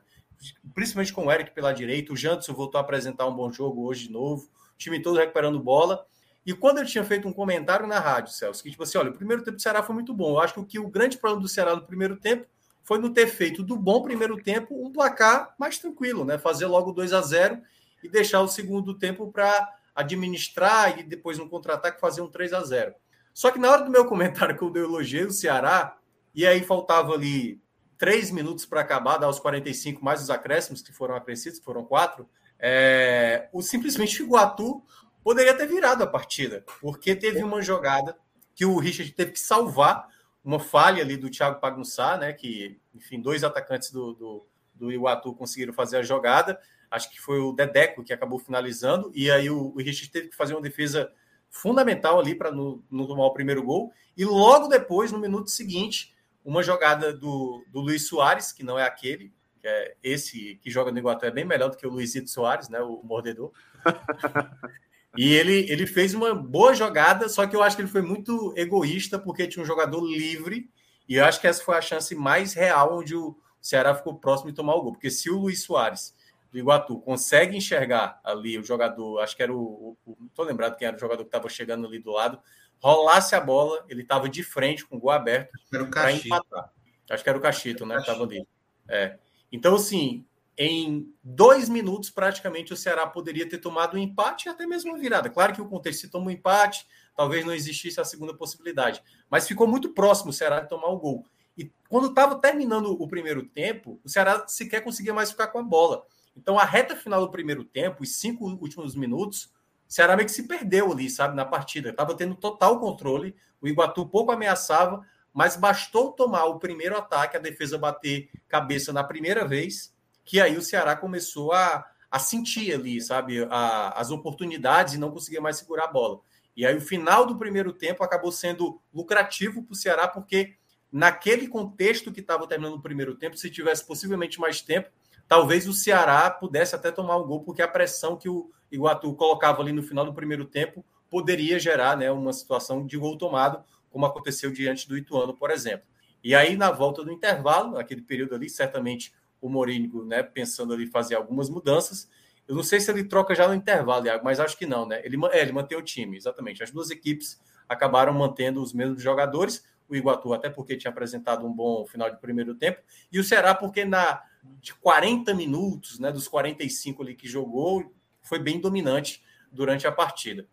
Principalmente com o Eric pela direita, o Janderson voltou a apresentar um bom jogo hoje de novo, o time todo recuperando bola. E quando eu tinha feito um comentário na rádio, Celso, que tipo assim, olha, o primeiro tempo do Ceará foi muito bom. Eu acho que o, grande problema do Ceará no primeiro tempo foi não ter feito do bom primeiro tempo um placar mais tranquilo, né? Fazer logo 2 a 0 e deixar o segundo tempo para administrar e depois no contra-ataque fazer um 3 a 0 Só que na hora do meu comentário, que eu elogio o Ceará, e aí faltava ali três minutos para acabar, dar os 45 mais os acréscimos que foram acrescidos, foram quatro, é, o simplesmente Iguatu poderia ter virado a partida, porque teve uma jogada que o Richard teve que salvar, uma falha ali do Thiago Pagunçá, né? Que, enfim, dois atacantes do, do, do Iguatu conseguiram fazer a jogada. Acho que foi o Dedeco que acabou finalizando, e aí o, o Richard teve que fazer uma defesa fundamental ali para não, tomar o primeiro gol. E logo depois, no minuto seguinte, uma jogada do, do Luiz Soares, que não é aquele, que é esse que joga no Iguatu é bem melhor do que o Luizito Soares, né? O mordedor. [laughs] E ele, ele fez uma boa jogada, só que eu acho que ele foi muito egoísta, porque tinha um jogador livre, e eu acho que essa foi a chance mais real onde o Ceará ficou próximo de tomar o gol. Porque se o Luiz Soares, do Iguatu, consegue enxergar ali o jogador, acho que era o. o não estou lembrado quem era o jogador que estava chegando ali do lado, rolasse a bola, ele estava de frente com o gol aberto para empatar. Acho que era o Cachito, né? Estava ali. É. Então, assim, em dois minutos, praticamente, o Ceará poderia ter tomado um empate e até mesmo uma virada. Claro que o contexto, se toma um empate, talvez não existisse a segunda possibilidade. Mas ficou muito próximo o Ceará de tomar o gol. E quando estava terminando o primeiro tempo, o Ceará sequer conseguia mais ficar com a bola. Então, a reta final do primeiro tempo, os cinco últimos minutos, o Ceará meio que se perdeu ali, sabe, na partida. Estava tendo total controle, o Iguatu pouco ameaçava, mas bastou tomar o primeiro ataque, a defesa bater cabeça na primeira vez, que aí o Ceará começou a, a sentir ali, sabe, a, as oportunidades e não conseguia mais segurar a bola. E aí o final do primeiro tempo acabou sendo lucrativo para o Ceará, porque naquele contexto que estava terminando o primeiro tempo, se tivesse possivelmente mais tempo, talvez o Ceará pudesse até tomar um gol, porque a pressão que o Iguatu colocava ali no final do primeiro tempo poderia gerar né, uma situação de gol tomado, como aconteceu diante do Ituano, por exemplo. E aí, na volta do intervalo, naquele período ali, certamente o Morínigo, né, pensando ali fazer algumas mudanças. Eu não sei se ele troca já no intervalo, Iago, mas acho que não, né? Ele, é, ele mantém o time, exatamente. As duas equipes acabaram mantendo os mesmos jogadores. O Iguatu, até porque tinha apresentado um bom final de primeiro tempo, e o Ceará, porque na de 40 minutos, né, dos 45 ali que jogou, foi bem dominante durante a partida.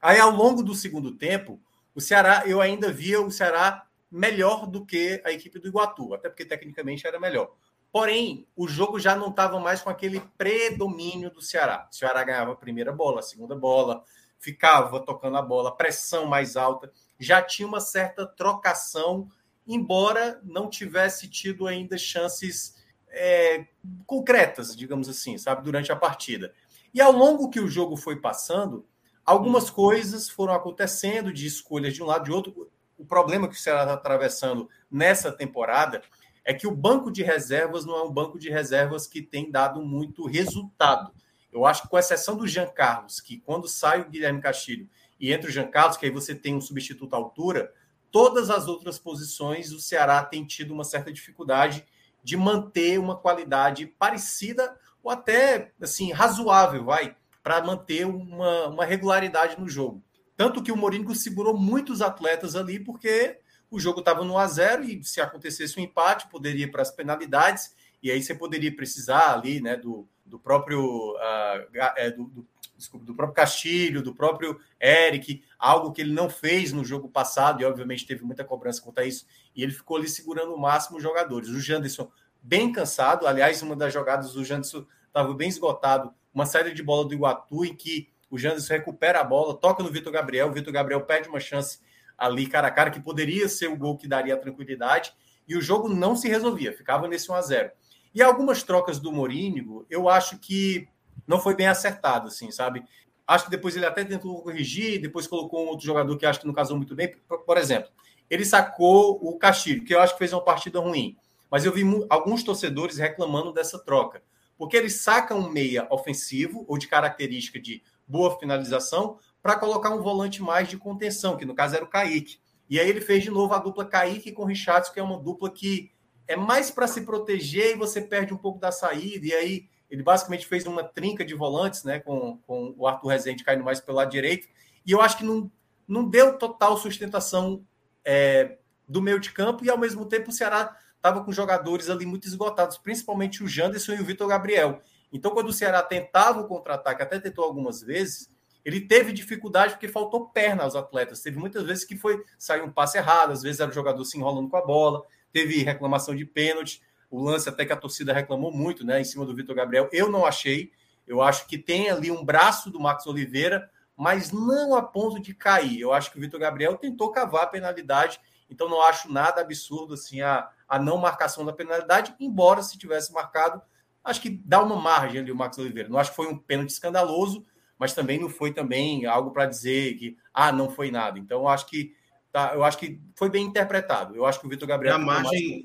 Aí, ao longo do segundo tempo, o Ceará, eu ainda via o Ceará melhor do que a equipe do Iguatu, até porque tecnicamente era melhor. Porém, o jogo já não estava mais com aquele predomínio do Ceará. O Ceará ganhava a primeira bola, a segunda bola, ficava tocando a bola, pressão mais alta, já tinha uma certa trocação, embora não tivesse tido ainda chances é, concretas, digamos assim, sabe, durante a partida. E ao longo que o jogo foi passando, algumas coisas foram acontecendo de escolhas de um lado e de outro. O problema que o Ceará está atravessando nessa temporada é que o banco de reservas não é um banco de reservas que tem dado muito resultado. Eu acho que, com exceção do Jean Carlos, que quando sai o Guilherme Castilho e entra o Jean Carlos, que aí você tem um substituto à altura, todas as outras posições o Ceará tem tido uma certa dificuldade de manter uma qualidade parecida ou até assim razoável, vai, para manter uma, uma regularidade no jogo. Tanto que o Mourinho segurou muitos atletas ali, porque o jogo estava no a 0 e se acontecesse um empate, poderia ir para as penalidades, e aí você poderia precisar ali, né, do, do próprio uh, do, do, desculpa, do próprio Castilho, do próprio Eric, algo que ele não fez no jogo passado, e obviamente teve muita cobrança quanto a isso, e ele ficou ali segurando o máximo os jogadores. O Janderson bem cansado, aliás, uma das jogadas do Janderson estava bem esgotado, uma saída de bola do Iguatu em que o Janderson recupera a bola, toca no Vitor Gabriel, o Vitor Gabriel perde uma chance ali cara a cara, que poderia ser o gol que daria a tranquilidade, e o jogo não se resolvia, ficava nesse 1 a 0 E algumas trocas do Morínigo, eu acho que não foi bem acertado, assim, sabe? Acho que depois ele até tentou corrigir, depois colocou um outro jogador que acho que não casou muito bem. Por exemplo, ele sacou o Castilho, que eu acho que fez uma partida ruim. Mas eu vi alguns torcedores reclamando dessa troca. Porque ele saca um meia ofensivo, ou de característica de boa finalização, para colocar um volante mais de contenção, que no caso era o Kaique. E aí ele fez de novo a dupla Kaique com Richardson, que é uma dupla que é mais para se proteger e você perde um pouco da saída. E aí ele basicamente fez uma trinca de volantes, né? Com, com o Arthur Rezende caindo mais pelo lado direito. E eu acho que não, não deu total sustentação é, do meio de campo, e ao mesmo tempo o Ceará estava com jogadores ali muito esgotados, principalmente o Janderson e o Vitor Gabriel. Então, quando o Ceará tentava o contra-ataque, até tentou algumas vezes, ele teve dificuldade porque faltou perna aos atletas. Teve muitas vezes que foi saiu um passe errado, às vezes era o jogador se enrolando com a bola, teve reclamação de pênalti, o lance até que a torcida reclamou muito, né, em cima do Vitor Gabriel. Eu não achei. Eu acho que tem ali um braço do Max Oliveira, mas não a ponto de cair. Eu acho que o Vitor Gabriel tentou cavar a penalidade, então não acho nada absurdo assim a, a não marcação da penalidade, embora se tivesse marcado, acho que dá uma margem ali o Max Oliveira. Não acho que foi um pênalti escandaloso, mas também não foi também algo para dizer que ah, não foi nada. Então eu acho que tá, eu acho que foi bem interpretado. Eu acho que o Vitor Gabriel é a margem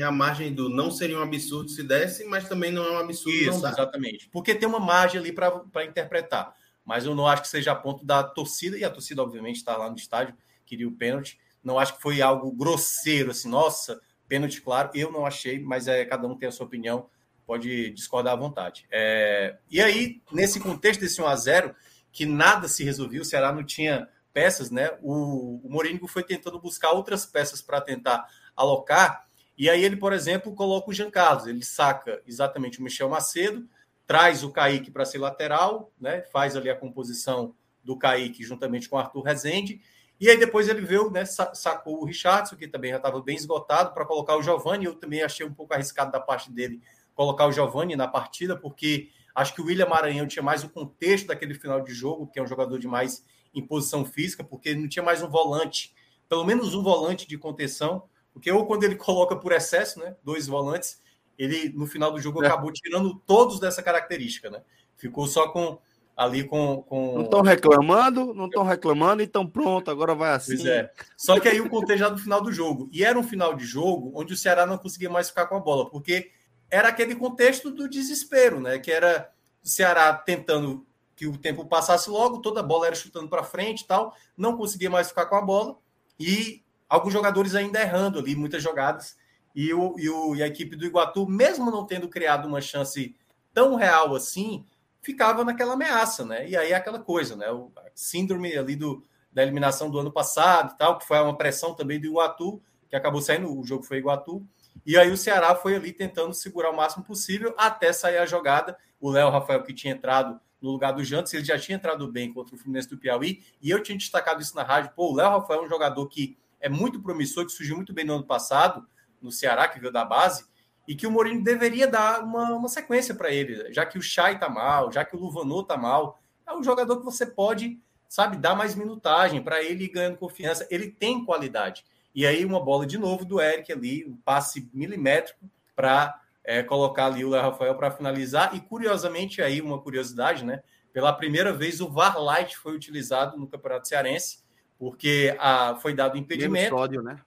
é a margem do não seria um absurdo se desse, mas também não é um absurdo Isso, exatamente. Porque tem uma margem ali para interpretar. Mas eu não acho que seja a ponto da torcida, e a torcida, obviamente, está lá no estádio, queria o pênalti. Não acho que foi algo grosseiro, assim, nossa, pênalti, claro. Eu não achei, mas é, cada um tem a sua opinião pode discordar à vontade. É, e aí, nesse contexto desse 1 a 0 que nada se resolveu, o Ceará não tinha peças, né? O, o Mourinho foi tentando buscar outras peças para tentar alocar. E aí ele, por exemplo, coloca o Jean Carlos, ele saca exatamente o Michel Macedo, traz o Kaique para ser lateral, né? Faz ali a composição do Kaique juntamente com o Arthur Rezende. E aí depois ele veio, né, sacou o Richardson, que também já estava bem esgotado, para colocar o Giovani. Eu também achei um pouco arriscado da parte dele colocar o Giovani na partida, porque acho que o William Maranhão tinha mais o contexto daquele final de jogo, que é um jogador de mais imposição física, porque não tinha mais um volante, pelo menos um volante de contenção, porque ou quando ele coloca por excesso, né, dois volantes, ele no final do jogo é. acabou tirando todos dessa característica, né? Ficou só com ali com. com... Não estão reclamando, não estão reclamando, então pronto, agora vai assim. Pois é. Só que aí o contexto já no final do jogo. E era um final de jogo onde o Ceará não conseguia mais ficar com a bola, porque era aquele contexto do desespero, né? Que era o Ceará tentando que o tempo passasse logo, toda a bola era chutando para frente e tal, não conseguia mais ficar com a bola, e alguns jogadores ainda errando ali, muitas jogadas. E, o, e, o, e a equipe do Iguatu, mesmo não tendo criado uma chance tão real assim, ficava naquela ameaça, né? E aí é aquela coisa, né? O síndrome ali do, da eliminação do ano passado e tal, que foi uma pressão também do Iguatu, que acabou saindo, o jogo foi Iguatu. E aí o Ceará foi ali tentando segurar o máximo possível até sair a jogada. O Léo Rafael, que tinha entrado no lugar do Jantos, ele já tinha entrado bem contra o Fluminense do Piauí, e eu tinha destacado isso na rádio. Pô, o Léo Rafael é um jogador que é muito promissor, que surgiu muito bem no ano passado, no Ceará, que veio da base, e que o Mourinho deveria dar uma, uma sequência para ele, já que o Chay tá mal, já que o Luvanô tá mal. É um jogador que você pode, sabe, dar mais minutagem para ele ganhando confiança. Ele tem qualidade. E aí, uma bola de novo do Eric ali, um passe milimétrico para é, colocar ali o Léo Rafael para finalizar. E curiosamente, aí, uma curiosidade, né? Pela primeira vez, o VAR Light foi utilizado no Campeonato Cearense, porque a, foi dado impedimento. Sódio, né?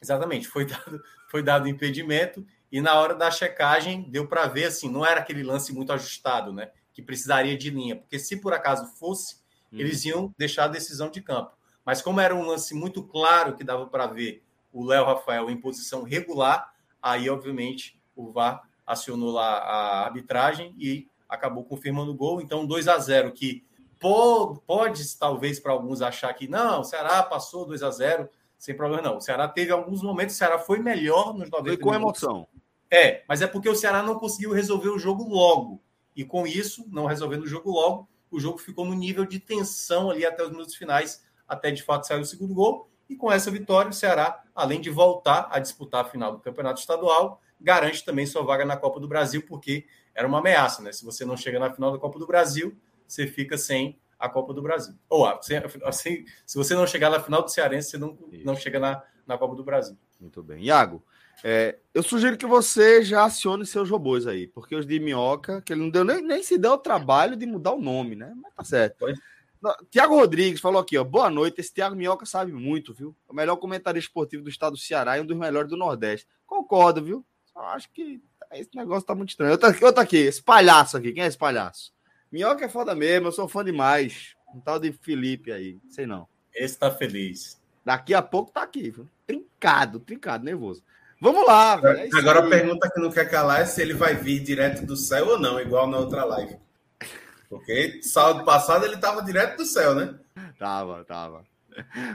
Exatamente, foi dado, foi dado impedimento e na hora da checagem deu para ver assim, não era aquele lance muito ajustado, né? Que precisaria de linha, porque se por acaso fosse, hum. eles iam deixar a decisão de campo. Mas como era um lance muito claro que dava para ver o Léo Rafael em posição regular, aí obviamente o VAR acionou lá a arbitragem e acabou confirmando o gol. Então 2 a 0 que pode, pode talvez para alguns achar que não, o Ceará passou 2 a 0 sem problema não. O Ceará teve alguns momentos, o Ceará foi melhor nos 90 Foi com minutos. emoção. É, mas é porque o Ceará não conseguiu resolver o jogo logo. E com isso, não resolvendo o jogo logo, o jogo ficou no nível de tensão ali até os minutos finais, até de fato sair o segundo gol. E com essa vitória, o Ceará, além de voltar a disputar a final do Campeonato Estadual, garante também sua vaga na Copa do Brasil, porque era uma ameaça, né? Se você não chega na final da Copa do Brasil, você fica sem a Copa do Brasil. Ou assim, se você não chegar na final do Cearense, você não, não chega na, na Copa do Brasil. Muito bem. Iago, é, eu sugiro que você já acione seus robôs aí, porque os de minhoca, que ele não deu nem, nem se deu o trabalho de mudar o nome, né? Mas tá certo. Pois. Tiago Rodrigues falou aqui, ó. Boa noite. Esse Tiago Minhoca sabe muito, viu? O melhor comentarista esportivo do estado do Ceará e um dos melhores do Nordeste. Concordo, viu? Só acho que esse negócio tá muito estranho. Outro, outro aqui, esse palhaço aqui. Quem é esse palhaço? Minhoca é foda mesmo, eu sou fã demais. Um tal de Felipe aí, sei não. Esse tá feliz. Daqui a pouco tá aqui, viu? Trincado, trincado, nervoso. Vamos lá, velho. É Agora a pergunta que não quer calar é se ele vai vir direto do céu ou não, igual na outra live. Porque sábado passado ele tava direto do céu, né? Tava, tava.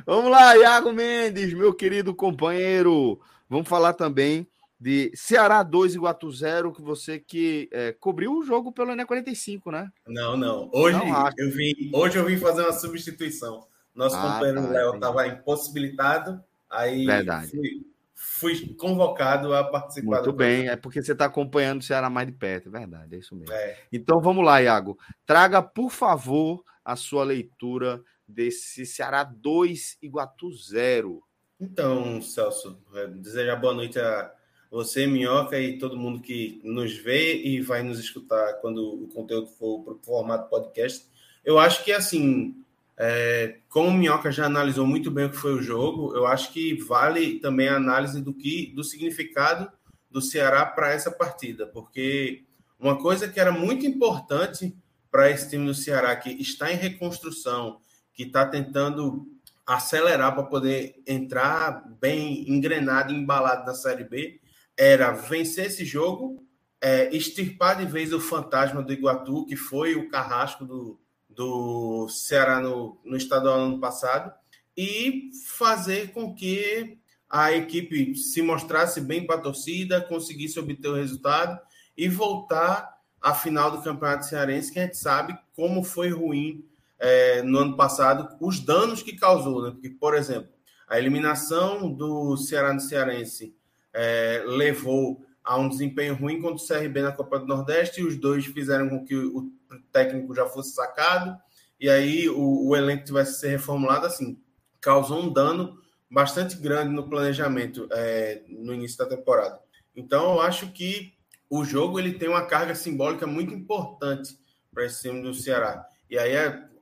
Vamos lá, Iago Mendes, meu querido companheiro. Vamos falar também de Ceará 2 Iguatu 0, que você que é, cobriu o jogo pelo Ené 45, né? Não, não. Hoje não, eu vim, hoje eu vim fazer uma substituição. Nosso ah, companheiro tá, Léo estava impossibilitado, aí. Fui, fui, convocado a participar. Muito bem, é porque você está acompanhando o Ceará mais de perto, é verdade, é isso mesmo. É. Então vamos lá, Iago. Traga, por favor, a sua leitura desse Ceará 2 Iguatu 0. Então, Celso, é, desejar boa noite a você, Minhoca, e todo mundo que nos vê e vai nos escutar quando o conteúdo for para o formato podcast. Eu acho que, assim, é, como o Minhoca já analisou muito bem o que foi o jogo, eu acho que vale também a análise do que do significado do Ceará para essa partida, porque uma coisa que era muito importante para esse time do Ceará, que está em reconstrução, que está tentando acelerar para poder entrar bem engrenado, embalado na Série B, era vencer esse jogo, é, extirpar de vez o fantasma do Iguatu, que foi o carrasco do, do Ceará no, no estadual ano passado, e fazer com que a equipe se mostrasse bem para a torcida, conseguisse obter o resultado e voltar à final do Campeonato Cearense, que a gente sabe como foi ruim é, no ano passado os danos que causou, né? Porque, por exemplo, a eliminação do Ceará no Cearense é, levou a um desempenho ruim contra o CRB na Copa do Nordeste e os dois fizeram com que o técnico já fosse sacado e aí o, o elenco tivesse que ser reformulado assim, causou um dano bastante grande no planejamento é, no início da temporada. Então eu acho que o jogo ele tem uma carga simbólica muito importante para esse time do Ceará. E aí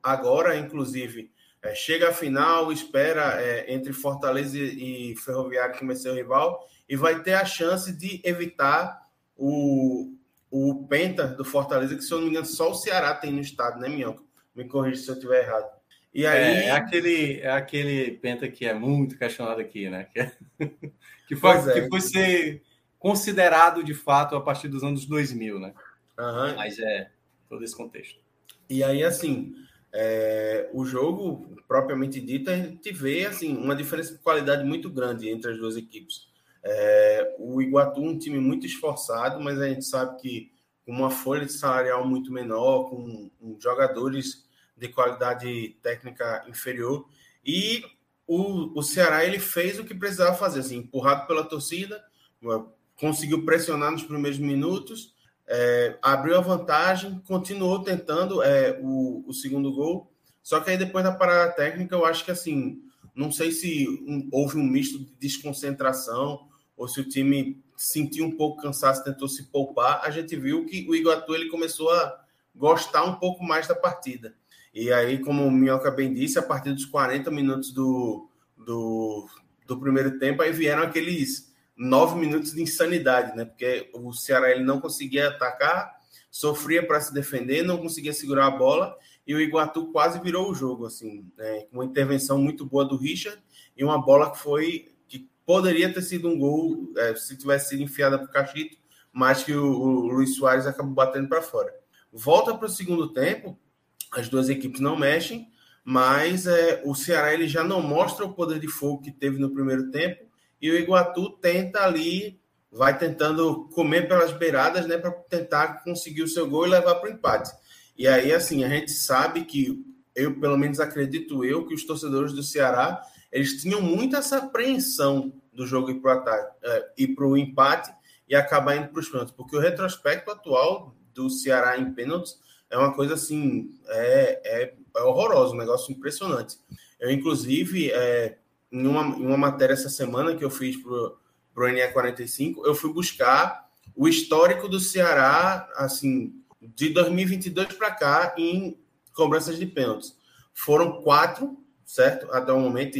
agora, inclusive, é, chega a final, espera é, entre Fortaleza e Ferroviário, que vai ser o rival, e vai ter a chance de evitar o, o Penta do Fortaleza, que se eu não me engano, só o Ceará tem no estado, né, Minhoca? Me corrija se eu estiver errado. E aí... É, é, aquele, é aquele Penta que é muito questionado aqui, né? Que, [laughs] é, que, foi, é. que foi ser considerado de fato a partir dos anos 2000, né? Uhum. Mas é todo esse contexto. E aí, assim, é, o jogo, propriamente dito, a gente vê assim, uma diferença de qualidade muito grande entre as duas equipes. É, o Iguatu um time muito esforçado, mas a gente sabe que com uma folha salarial muito menor, com, com jogadores de qualidade técnica inferior, e o, o Ceará ele fez o que precisava fazer, assim, empurrado pela torcida, conseguiu pressionar nos primeiros minutos, é, abriu a vantagem, continuou tentando é, o, o, segundo gol. Só que aí depois da parada técnica, eu acho que assim, não sei se um, houve um misto de desconcentração ou se o time sentiu um pouco cansaço, tentou se poupar. A gente viu que o Iguatu ele começou a gostar um pouco mais da partida. E aí, como o Minhoca bem disse, a partir dos 40 minutos do, do, do primeiro tempo, aí vieram aqueles nove minutos de insanidade, né? Porque o Ceará ele não conseguia atacar, sofria para se defender, não conseguia segurar a bola e o Iguatu quase virou o jogo, assim, né? uma intervenção muito boa do Richard e uma bola que foi poderia ter sido um gol é, se tivesse sido enfiada para o Cachito, mas que o, o Luiz Soares acabou batendo para fora. Volta para o segundo tempo, as duas equipes não mexem, mas é, o Ceará ele já não mostra o poder de fogo que teve no primeiro tempo e o Iguatu tenta ali, vai tentando comer pelas beiradas, né, para tentar conseguir o seu gol e levar para o empate. E aí, assim, a gente sabe que, eu pelo menos acredito eu, que os torcedores do Ceará, eles tinham muito essa apreensão do jogo ir para o o empate e acabar indo para os pênaltis, porque o retrospecto atual do Ceará em pênaltis é uma coisa assim, é, é, é horroroso, um negócio impressionante. Eu, inclusive, é, em uma, em uma matéria essa semana que eu fiz para o NE45, eu fui buscar o histórico do Ceará, assim, de 2022 para cá, em cobranças de pênaltis. Foram quatro, certo? Até o momento.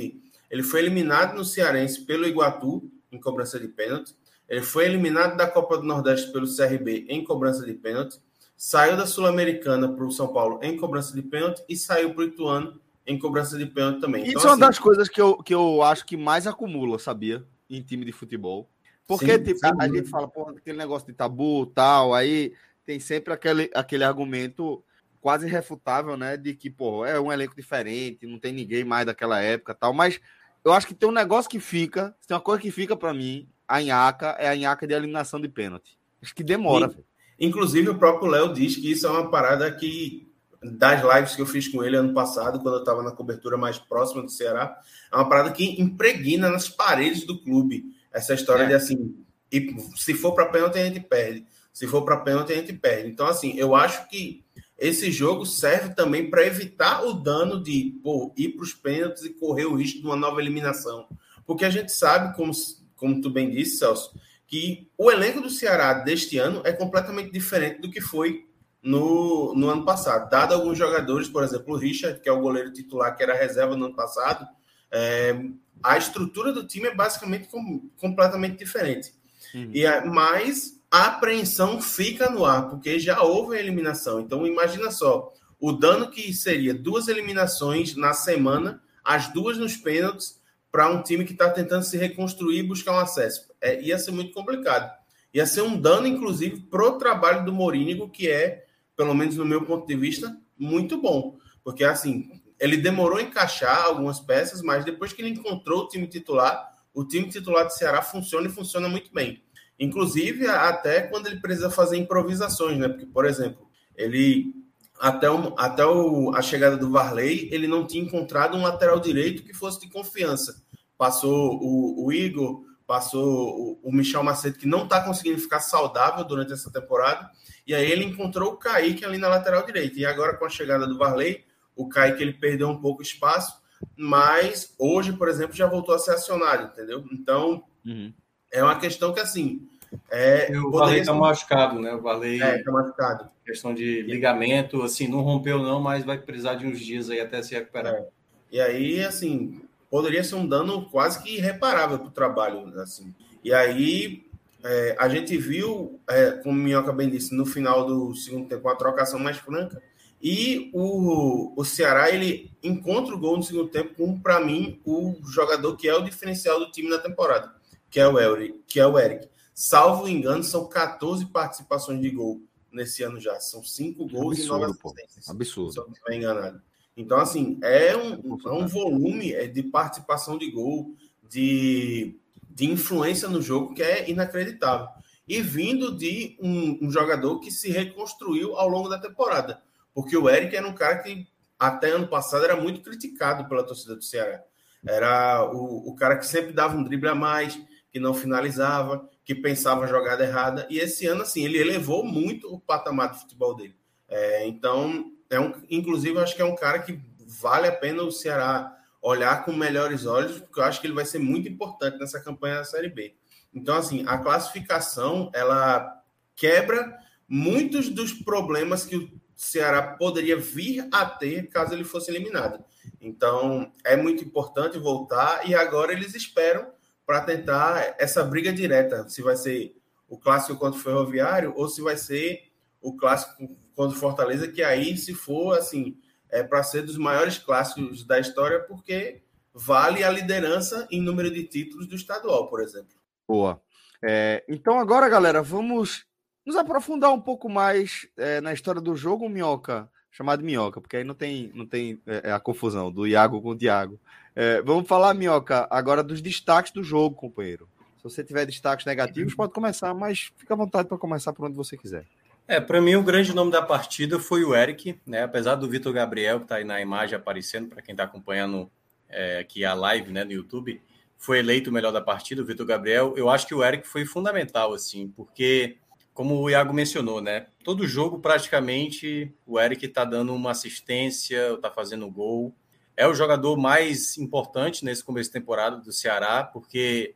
Ele foi eliminado no Cearense pelo Iguatu, em cobrança de pênalti. Ele foi eliminado da Copa do Nordeste pelo CRB em cobrança de pênalti. Saiu da Sul-Americana para o São Paulo em cobrança de pênalti e saiu para o Ituano em cobrança de pênalti também. Isso então, é uma assim, das coisas que eu, que eu acho que mais acumula, sabia? Em time de futebol. Porque sim, tipo, sim. a gente fala, pô, aquele negócio de tabu tal, aí tem sempre aquele, aquele argumento quase irrefutável, né? De que, pô, é um elenco diferente, não tem ninguém mais daquela época tal. Mas eu acho que tem um negócio que fica, tem uma coisa que fica para mim, a Inhaca, é a Inhaca de eliminação de pênalti. Acho que demora. inclusive, o próprio Léo diz que isso é uma parada que das lives que eu fiz com ele ano passado, quando eu estava na cobertura mais próxima do Ceará, é uma parada que impregna nas paredes do clube essa história é. de assim, e se for para pênalti a gente perde, se for para pênalti a gente perde. Então assim, eu acho que esse jogo serve também para evitar o dano de pô, ir para os pênaltis e correr o risco de uma nova eliminação, porque a gente sabe, como como tu bem disse, Celso, que o elenco do Ceará deste ano é completamente diferente do que foi no, no ano passado. Dado alguns jogadores, por exemplo, o Richard, que é o goleiro titular, que era reserva no ano passado, é, a estrutura do time é basicamente com, completamente diferente. Uhum. E a, mas a apreensão fica no ar, porque já houve a eliminação. Então, imagina só, o dano que seria duas eliminações na semana, as duas nos pênaltis, para um time que está tentando se reconstruir e buscar um acesso. É, ia ser muito complicado. Ia ser um dano, inclusive, para o trabalho do Morínigo, que é pelo menos no meu ponto de vista, muito bom. Porque, assim, ele demorou a encaixar algumas peças, mas depois que ele encontrou o time titular, o time titular do Ceará funciona e funciona muito bem. Inclusive, até quando ele precisa fazer improvisações, né? Porque, por exemplo, ele até, até o, a chegada do Varley, ele não tinha encontrado um lateral direito que fosse de confiança. Passou o, o Igor, passou o, o Michel Macedo, que não está conseguindo ficar saudável durante essa temporada, e aí ele encontrou o Kaique ali na lateral direita. E agora, com a chegada do Varley, o Kaique ele perdeu um pouco espaço, mas hoje, por exemplo, já voltou a ser acionado, entendeu? Então, uhum. é uma questão que, assim, é, o Varley está machucado, né? O Varley é, tá machucado. Questão de ligamento, assim, não rompeu não, mas vai precisar de uns dias aí até se recuperar. É. E aí, assim, poderia ser um dano quase que irreparável para o trabalho, assim. E aí, é, a gente viu, é, como o Minhoca bem disse, no final do segundo tempo, uma trocação mais franca. E o, o Ceará, ele encontra o gol no segundo tempo com, para mim, o jogador que é o diferencial do time na temporada, que é o Eric. Que é o Eric. Salvo engano, são 14 participações de gol nesse ano já. São cinco gols Absurdo, e nove assistências. Absurdo. Se eu não estiver enganado. Então, assim, é um, é um volume é, de participação de gol, de, de influência no jogo que é inacreditável. E vindo de um, um jogador que se reconstruiu ao longo da temporada. Porque o Eric era um cara que até ano passado era muito criticado pela torcida do Ceará. Era o, o cara que sempre dava um drible a mais, que não finalizava, que pensava jogada errada. E esse ano, assim, ele elevou muito o patamar de futebol dele. É, então, é um, inclusive, acho que é um cara que vale a pena o Ceará olhar com melhores olhos, porque eu acho que ele vai ser muito importante nessa campanha da Série B. Então, assim, a classificação, ela quebra muitos dos problemas que o Ceará poderia vir a ter caso ele fosse eliminado. Então, é muito importante voltar e agora eles esperam para tentar essa briga direta, se vai ser o clássico contra o Ferroviário ou se vai ser o clássico contra o Fortaleza, que aí, se for assim, é para ser dos maiores clássicos da história, porque vale a liderança em número de títulos do estadual, por exemplo. Boa. É, então, agora, galera, vamos nos aprofundar um pouco mais é, na história do jogo Minhoca, chamado Minhoca, porque aí não tem, não tem é, é a confusão do Iago com o Diago. É, vamos falar, Minhoca, agora dos destaques do jogo, companheiro. Se você tiver destaques negativos, pode começar, mas fica à vontade para começar por onde você quiser. É, para mim o grande nome da partida foi o Eric, né? Apesar do Vitor Gabriel, que está aí na imagem aparecendo, para quem está acompanhando é, aqui a live né, no YouTube, foi eleito o melhor da partida, o Vitor Gabriel. Eu acho que o Eric foi fundamental, assim, porque, como o Iago mencionou, né? Todo jogo, praticamente, o Eric está dando uma assistência, está fazendo gol é o jogador mais importante nesse começo de temporada do Ceará, porque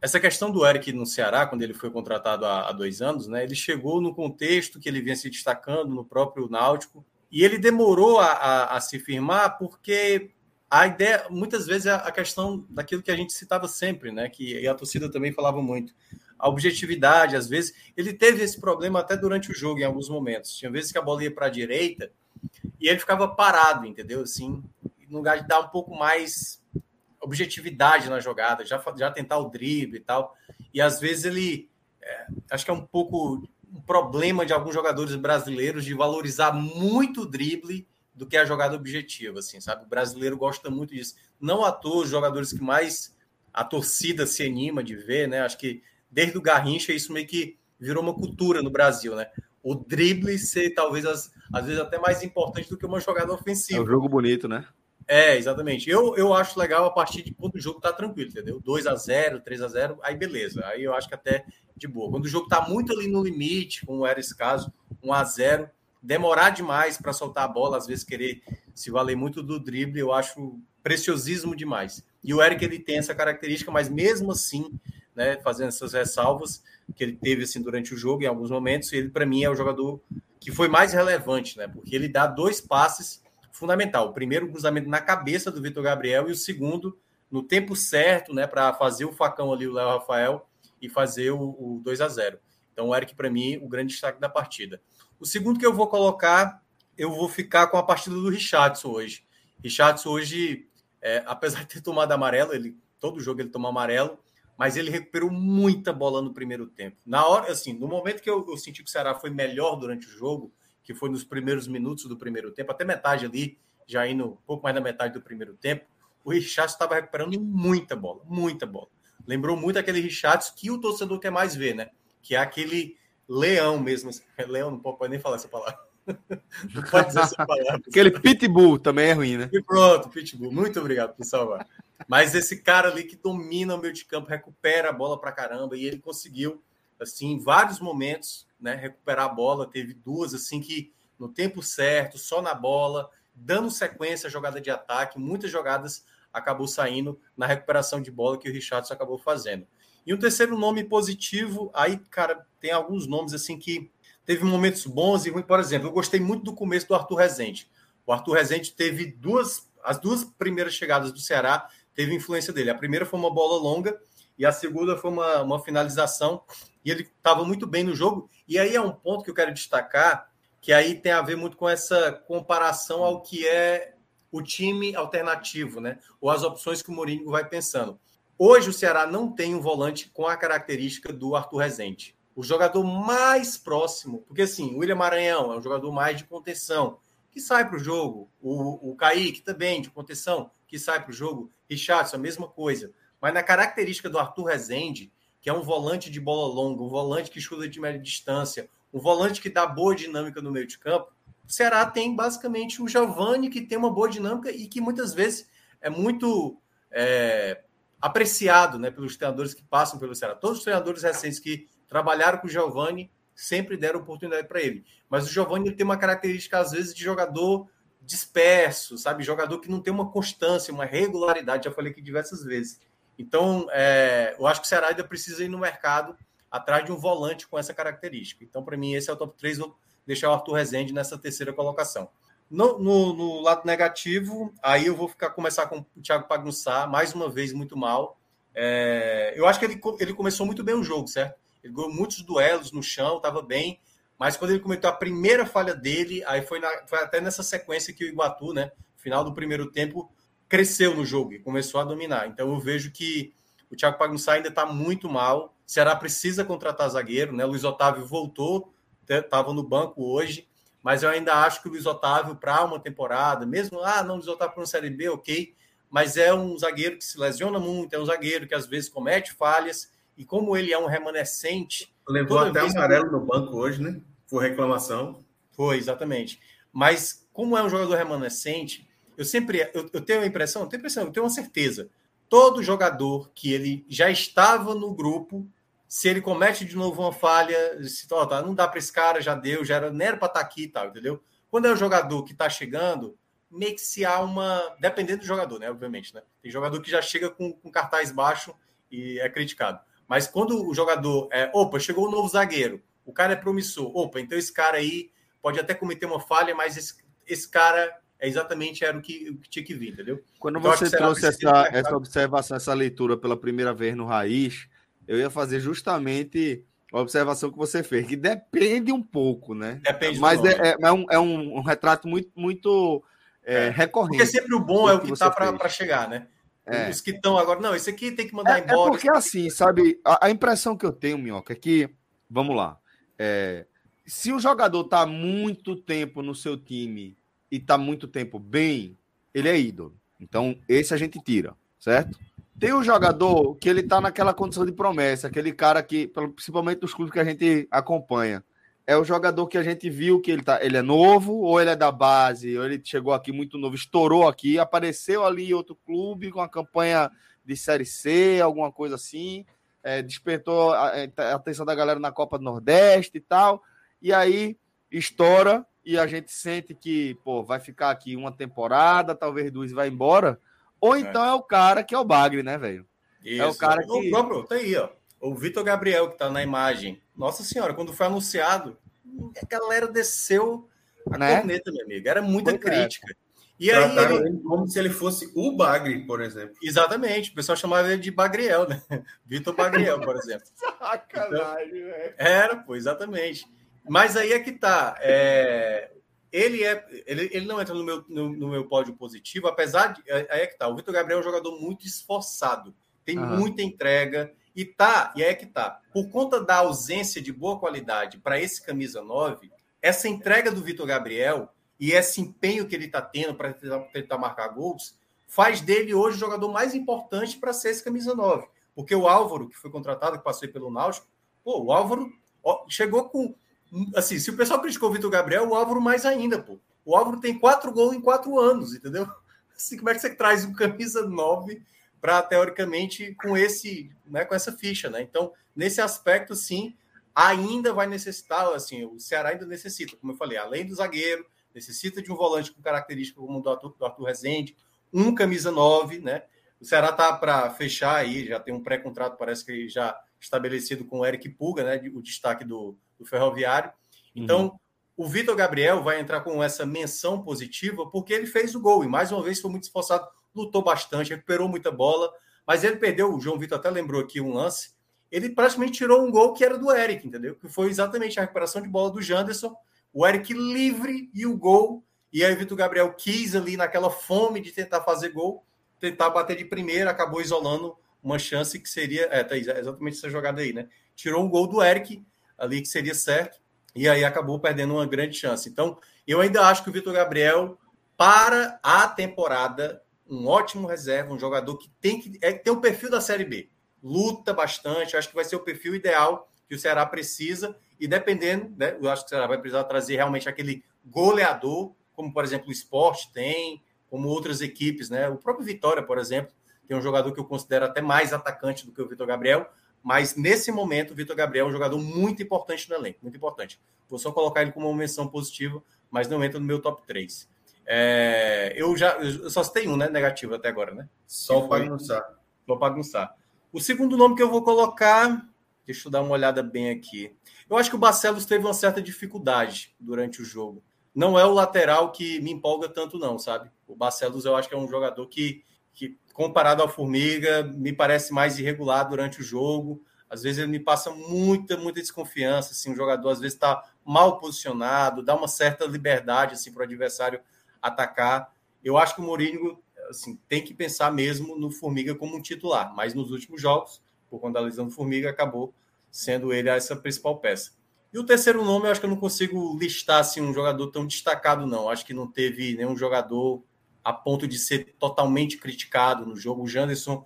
essa questão do Eric no Ceará, quando ele foi contratado há, há, dois anos, né, ele chegou no contexto que ele vinha se destacando no próprio Náutico, e ele demorou a, a, a se firmar porque a ideia, muitas vezes, é a questão daquilo que a gente citava sempre, né, que a torcida também falava muito, a objetividade, às vezes, ele teve esse problema até durante o jogo, em alguns momentos. Tinha vezes que a bola ia para a direita e ele ficava parado, entendeu? Assim, no lugar de dar um pouco mais objetividade na jogada, já, já tentar o drible e tal. E às vezes ele. É, acho que é um pouco um problema de alguns jogadores brasileiros de valorizar muito o drible do que a jogada objetiva, assim, sabe? O brasileiro gosta muito disso. Não à toa os jogadores que mais a torcida se anima de ver, né? Acho que desde o Garrincha isso meio que virou uma cultura no Brasil, né? O drible ser talvez as, às vezes até mais importante do que uma jogada ofensiva. É um jogo bonito, né? É, exatamente. Eu, eu acho legal a partir de quando o jogo tá tranquilo, entendeu? 2 a 0 3 a 0 aí beleza. Aí eu acho que até de boa. Quando o jogo tá muito ali no limite, como era esse caso, 1 a 0 demorar demais para soltar a bola, às vezes querer se valer muito do drible, eu acho preciosismo demais. E o Eric ele tem essa característica, mas mesmo assim, né, fazendo essas ressalvas que ele teve assim durante o jogo em alguns momentos, ele para mim é o jogador que foi mais relevante, né? Porque ele dá dois passes fundamental. O primeiro cruzamento na cabeça do Vitor Gabriel e o segundo no tempo certo, né, para fazer o facão ali, o Léo Rafael, e fazer o, o 2 a 0 Então, o Eric, para mim, o grande destaque da partida. O segundo que eu vou colocar, eu vou ficar com a partida do Richardson hoje. Richardson hoje, é, apesar de ter tomado amarelo, ele todo jogo ele toma amarelo, mas ele recuperou muita bola no primeiro tempo. Na hora, assim, no momento que eu, eu senti que o Ceará foi melhor durante o jogo, que foi nos primeiros minutos do primeiro tempo, até metade ali, já indo um pouco mais da metade do primeiro tempo, o Richardson estava recuperando muita bola, muita bola. Lembrou muito aquele Richardson que o torcedor quer mais ver, né? Que é aquele leão mesmo. [laughs] Leão, não pode nem falar essa palavra. Não pode dizer essa palavra. Aquele pitbull também é ruim, né? E pronto, pitbull. Muito obrigado por salvar. Mas esse cara ali que domina o meio de campo, recupera a bola pra caramba, e ele conseguiu, assim, em vários momentos, né, recuperar a bola. Teve duas, assim, que no tempo certo, só na bola, dando sequência à jogada de ataque. Muitas jogadas acabou saindo na recuperação de bola que o Richardson acabou fazendo. E um terceiro nome positivo, aí, cara, tem alguns nomes assim que teve momentos bons e ruins. Por exemplo, eu gostei muito do começo do Arthur Rezende. O Arthur Rezende teve duas, as duas primeiras chegadas do Ceará teve influência dele. A primeira foi uma bola longa e a segunda foi uma, uma finalização. E ele estava muito bem no jogo. E aí é um ponto que eu quero destacar, que aí tem a ver muito com essa comparação ao que é o time alternativo, né? Ou as opções que o Mourinho vai pensando. Hoje o Ceará não tem um volante com a característica do Arthur Rezende. O jogador mais próximo, porque assim, o William Maranhão é um jogador mais de contenção, que sai para o jogo. O, o Kaique também, de contenção, que sai para o jogo. Richardson, a mesma coisa. Mas na característica do Arthur Rezende, que é um volante de bola longa, um volante que chuta de média distância, um volante que dá boa dinâmica no meio de campo, o Ceará tem basicamente o Giovani, que tem uma boa dinâmica e que muitas vezes é muito é, apreciado né, pelos treinadores que passam pelo Ceará. Todos os treinadores recentes que trabalharam com o Giovani sempre deram oportunidade para ele. Mas o Giovanni tem uma característica, às vezes, de jogador disperso, sabe? Jogador que não tem uma constância, uma regularidade, já falei aqui diversas vezes. Então, é, eu acho que o Ceará ainda precisa ir no mercado atrás de um volante com essa característica. Então, para mim, esse é o top 3. Vou deixar o Arthur Rezende nessa terceira colocação. No, no, no, lado negativo, aí eu vou ficar começar com o Thiago Pagnussá, mais uma vez muito mal. É, eu acho que ele, ele começou muito bem o jogo, certo? Ele ganhou muitos duelos no chão, estava bem. Mas quando ele cometeu a primeira falha dele, aí foi, na, foi até nessa sequência que o Iguatu, né? Final do primeiro tempo, cresceu no jogo e começou a dominar. Então eu vejo que o Thiago Pagunçá ainda está muito mal. O Ceará precisa contratar zagueiro, né? Luiz Otávio voltou, estava no banco hoje, mas eu ainda acho que o Luiz Otávio, para uma temporada, mesmo, ah, não, Luiz Otávio para uma Série B, ok, mas é um zagueiro que se lesiona muito, é um zagueiro que às vezes comete falhas e como ele é um remanescente. Levou até amarelo que... no banco hoje, né? Por reclamação. Foi, exatamente. Mas, como é um jogador remanescente, eu sempre eu, eu tenho a impressão, eu tenho a impressão, eu tenho uma certeza. Todo jogador que ele já estava no grupo, se ele comete de novo uma falha, se oh, tá, não dá para esse cara, já deu, já era, nem era para estar tá aqui e tal, entendeu? Quando é um jogador que está chegando, meio que se há uma. Dependendo do jogador, né? Obviamente, né? Tem jogador que já chega com, com cartaz baixo e é criticado. Mas quando o jogador é, opa, chegou um novo zagueiro, o cara é promissor, opa, então esse cara aí pode até cometer uma falha, mas esse, esse cara é exatamente era o que, o que tinha que vir, entendeu? Quando então, você trouxe essa, essa observação, essa leitura pela primeira vez no Raiz, eu ia fazer justamente a observação que você fez, que depende um pouco, né? Depende Mas é, é, é, um, é um, um, retrato muito, muito é, é. recorrente. Porque sempre o bom é o que está para chegar, né? É. Os que estão agora, não, esse aqui tem que mandar é, é embora. É porque assim, sabe, a, a, impressão que eu tenho, Minhoca, é que, vamos lá, é, se o jogador tá muito tempo no seu time e tá muito tempo bem, ele é ídolo. Então, esse a gente tira, certo? Tem o jogador que ele tá naquela condição de promessa, aquele cara que, principalmente dos clubes que a gente acompanha, é o jogador que a gente viu que ele, tá, ele é novo, ou ele é da base, ou ele chegou aqui muito novo, estourou aqui, apareceu ali em outro clube com a campanha de Série C, alguma coisa assim, é, despertou a, a, atenção da galera na Copa do Nordeste e tal, e aí estoura e a gente sente que, pô, vai ficar aqui uma temporada, talvez duas e vai embora, ou é. então é, é o cara que é o Bagre, né, velho? É o cara que... O próprio, tá aí, ó. O Vitor Gabriel, que está na imagem, nossa senhora, quando foi anunciado, a galera desceu a né? corneta, meu amigo. Era muita pois é. crítica. É. E aí ele... como se ele fosse o Bagre, por exemplo. Exatamente. O pessoal chamava ele de Bagriel, né? Vitor Bagriel, por [laughs] exemplo. Sacanagem, então, velho. Era, pô, exatamente. Mas aí é que tá. É... Ele, é, ele, ele não entra no meu, no, no meu pódio positivo, apesar de. Aí é que tá. O Vitor Gabriel é um jogador muito esforçado, tem uhum. muita entrega e tá, e é que tá. Por conta da ausência de boa qualidade para esse camisa 9, essa entrega do Vitor Gabriel e esse empenho que ele está tendo para tentar, tentar, marcar gols faz dele hoje o jogador mais importante para ser esse camisa 9. Porque o Álvaro, que foi contratado, que passou pelo Náutico, pô, o Álvaro chegou com assim, se o pessoal criticou o Vitor Gabriel, o Álvaro mais ainda, pô. O Álvaro tem quatro gols em quatro anos, entendeu? Assim, como é que você traz um camisa 9 para, teoricamente, com esse, né, com essa ficha, né? Então, nesse aspecto, sim, ainda vai necessitar, assim, o Ceará ainda necessita, como eu falei, além do zagueiro, necessita de um volante com característica como o do Arthur, do Arthur Rezende, um camisa 9, né? O Ceará tá para fechar aí, já tem um pré-contrato, parece que já estabelecido com o Eric Puga, né? O destaque do, do Ferroviário. Então, uhum. o Vitor Gabriel vai entrar com essa menção positiva porque ele fez o gol e mais uma vez foi muito esforçado, lutou bastante, recuperou muita bola, mas ele perdeu. O João Vitor até lembrou aqui um lance ele praticamente tirou um gol que era do Eric, entendeu? Que foi exatamente a recuperação de bola do Janderson, o Eric livre e o gol. E aí o Vitor Gabriel quis ali naquela fome de tentar fazer gol, tentar bater de primeira, acabou isolando uma chance que seria. É, tá, exatamente essa jogada aí, né? Tirou um gol do Eric ali que seria certo, e aí acabou perdendo uma grande chance. Então, eu ainda acho que o Vitor Gabriel, para a temporada, um ótimo reserva, um jogador que tem que é, tem o perfil da Série B luta bastante. Acho que vai ser o perfil ideal que o Ceará precisa. E dependendo, né, eu acho que o Ceará vai precisar trazer realmente aquele goleador, como por exemplo o esporte tem, como outras equipes, né? O próprio Vitória, por exemplo, tem um jogador que eu considero até mais atacante do que o Vitor Gabriel, mas nesse momento o Vitor Gabriel é um jogador muito importante no elenco, muito importante. Vou só colocar ele como uma menção positiva, mas não entra no meu top 3. É, eu já eu só tenho um, né? Negativo até agora, né? Só para bagunçar. Vou bagunçar. O segundo nome que eu vou colocar, deixa eu dar uma olhada bem aqui. Eu acho que o Barcelos teve uma certa dificuldade durante o jogo. Não é o lateral que me empolga tanto, não, sabe? O Barcelos eu acho que é um jogador que, que comparado ao Formiga, me parece mais irregular durante o jogo. Às vezes ele me passa muita, muita desconfiança. Assim, o jogador às vezes está mal posicionado, dá uma certa liberdade assim, para o adversário atacar. Eu acho que o Mourinho assim, tem que pensar mesmo no Formiga como um titular, mas nos últimos jogos, por conta da lesão do Formiga, acabou sendo ele essa principal peça. E o terceiro nome, eu acho que eu não consigo listar assim, um jogador tão destacado, não. Acho que não teve nenhum jogador a ponto de ser totalmente criticado no jogo. O Janderson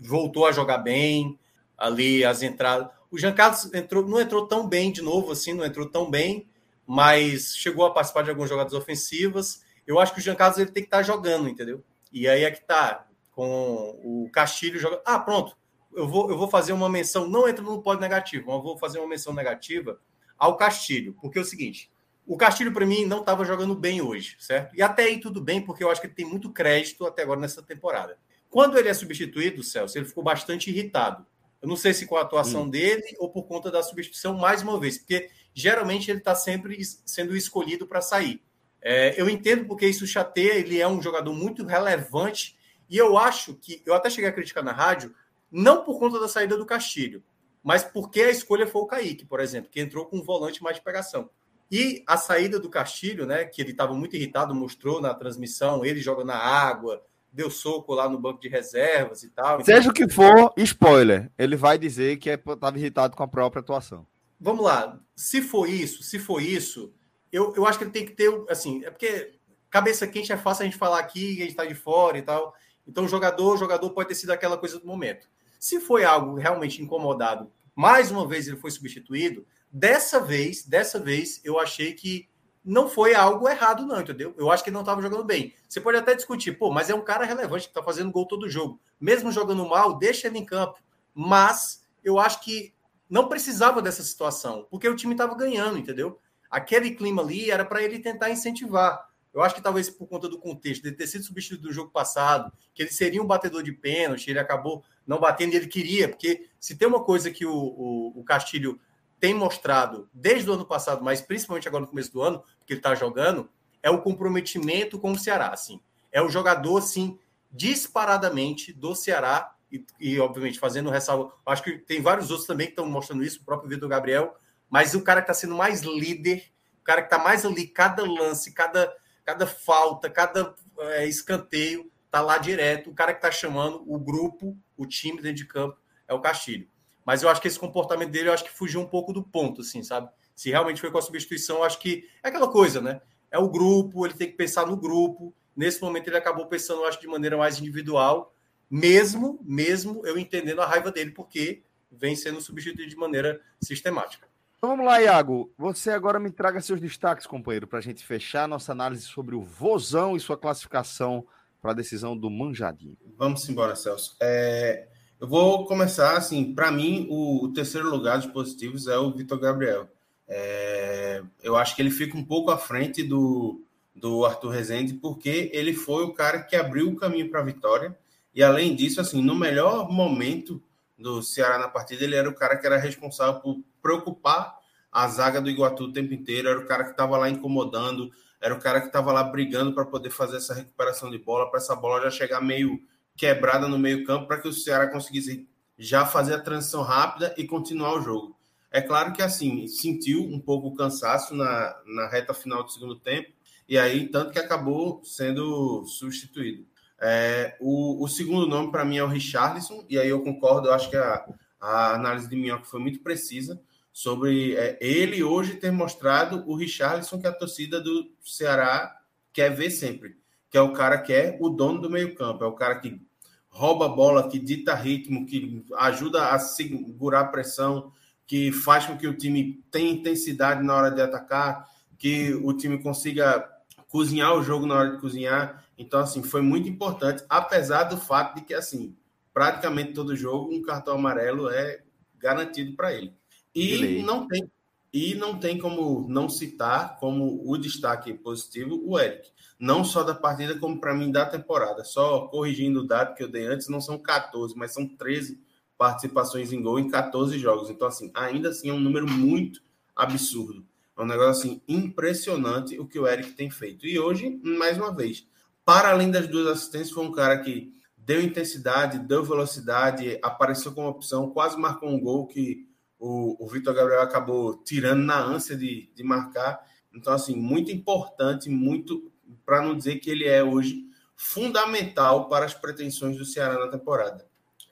voltou a jogar bem, ali as entradas. O Jean Carlos entrou, não entrou tão bem de novo, assim, não entrou tão bem, mas chegou a participar de algumas jogadas ofensivas. Eu acho que o Jean Carlos ele tem que estar jogando, entendeu? E aí é que tá, com o Castilho jogando. Ah, pronto, eu vou, eu vou fazer uma menção, não entra no pódio negativo, mas vou fazer uma menção negativa ao Castilho, porque é o seguinte: o Castilho, para mim, não estava jogando bem hoje, certo? E até aí tudo bem, porque eu acho que ele tem muito crédito até agora nessa temporada. Quando ele é substituído, Celso, ele ficou bastante irritado. Eu não sei se com a atuação hum. dele ou por conta da substituição, mais uma vez, porque geralmente ele está sempre sendo escolhido para sair. É, eu entendo porque isso chateia, ele é um jogador muito relevante, e eu acho que, eu até cheguei a criticar na rádio, não por conta da saída do Castilho, mas porque a escolha foi o Kaique, por exemplo, que entrou com um volante mais de pegação. E a saída do Castilho, né, que ele estava muito irritado, mostrou na transmissão, ele joga na água, deu soco lá no banco de reservas e tal. Seja então... o que for, spoiler, ele vai dizer que estava é, irritado com a própria atuação. Vamos lá, se for isso, se for isso, eu, eu acho que ele tem que ter, assim, é porque cabeça quente é fácil a gente falar aqui, a gente está de fora e tal. Então, jogador, jogador pode ter sido aquela coisa do momento. Se foi algo realmente incomodado, mais uma vez ele foi substituído, dessa vez, dessa vez, eu achei que não foi algo errado, não, entendeu? Eu acho que ele não estava jogando bem. Você pode até discutir, pô, mas é um cara relevante que está fazendo gol todo jogo. Mesmo jogando mal, deixa ele em campo. Mas eu acho que não precisava dessa situação, porque o time estava ganhando, entendeu? Aquele clima ali era para ele tentar incentivar. Eu acho que talvez por conta do contexto de ter sido substituído no jogo passado, que ele seria um batedor de pênalti, ele acabou não batendo e ele queria, porque se tem uma coisa que o, o, o Castilho tem mostrado desde o ano passado, mas principalmente agora no começo do ano, que ele está jogando, é o comprometimento com o Ceará. Assim. É o jogador, assim, disparadamente do Ceará, e, e obviamente fazendo ressalva. Acho que tem vários outros também que estão mostrando isso, o próprio Vitor Gabriel, mas o cara que está sendo mais líder, o cara que está mais ali, cada lance, cada, cada falta, cada é, escanteio, tá lá direto. O cara que está chamando o grupo, o time dentro de campo, é o Castilho. Mas eu acho que esse comportamento dele, eu acho que fugiu um pouco do ponto, assim, sabe? Se realmente foi com a substituição, eu acho que é aquela coisa, né? É o grupo, ele tem que pensar no grupo. Nesse momento ele acabou pensando, eu acho, de maneira mais individual, mesmo, mesmo eu entendendo a raiva dele, porque vem sendo substituído de maneira sistemática. Vamos lá, Iago. Você agora me traga seus destaques, companheiro, para a gente fechar nossa análise sobre o Vozão e sua classificação para a decisão do Manjadinho. Vamos embora, Celso. É, eu vou começar assim. Para mim, o, o, terceiro lugar dos positivos é o Vitor Gabriel. É, eu acho que ele fica um pouco à frente do, do Arthur Rezende, porque ele foi o cara que abriu o caminho para a vitória. E além disso, assim, no melhor momento do Ceará na partida, ele era o cara que era responsável por preocupar a zaga do Iguatu o tempo inteiro, era o cara que estava lá incomodando, era o cara que estava lá brigando para poder fazer essa recuperação de bola, para essa bola já chegar meio quebrada no meio-campo, para que o Ceará conseguisse já fazer a transição rápida e continuar o jogo. É claro que assim, sentiu um pouco o cansaço na, na reta final do segundo tempo, e aí tanto que acabou sendo substituído. É, o, o, segundo nome para mim é o Richarlison, e aí eu concordo, eu acho que a, a análise de Minhoca foi muito precisa sobre é, ele hoje ter mostrado o Richarlison que a torcida do Ceará quer ver sempre, que é o cara que é o dono do meio-campo, é o cara que rouba a bola, que dita ritmo, que ajuda a segurar a pressão, que faz com que o time tenha intensidade na hora de atacar, que o time consiga cozinhar o jogo na hora de cozinhar. Então, assim, foi muito importante, apesar do fato de que, assim, praticamente todo jogo um cartão amarelo é garantido para ele. E não tem e não tem como não citar como o destaque positivo o Eric. Não só da partida, como para mim da temporada. Só corrigindo o dado que eu dei antes, não são 14, mas são 13 participações em gol em 14 jogos. Então, assim, ainda assim é um número muito absurdo. É um negócio assim impressionante o que o Eric tem feito. E hoje, mais uma vez, para além das duas assistências, foi um cara que deu intensidade, deu velocidade, apareceu como opção, quase marcou um gol que o, o Vitor Gabriel acabou tirando na ânsia de, de marcar. Então, assim, muito importante, muito, para não dizer que ele é hoje fundamental para as pretensões do Ceará na temporada.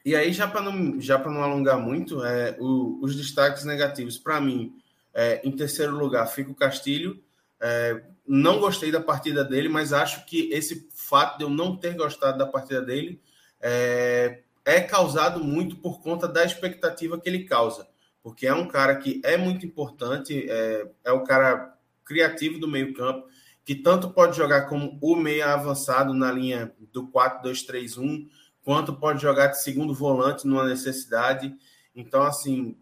E aí, já para não, já não alongar muito, é, o, os destaques negativos, para mim, é, em terceiro lugar, fica o Castilho. É, não gostei da partida dele, mas acho que esse fato de eu não ter gostado da partida dele é, é causado muito por conta da expectativa que ele causa. Porque é um cara que é muito importante, é, é o cara criativo do meio-campo, que tanto pode jogar como o meia avançado na linha do 4-2-3-1, quanto pode jogar de segundo volante numa necessidade. Então, assim,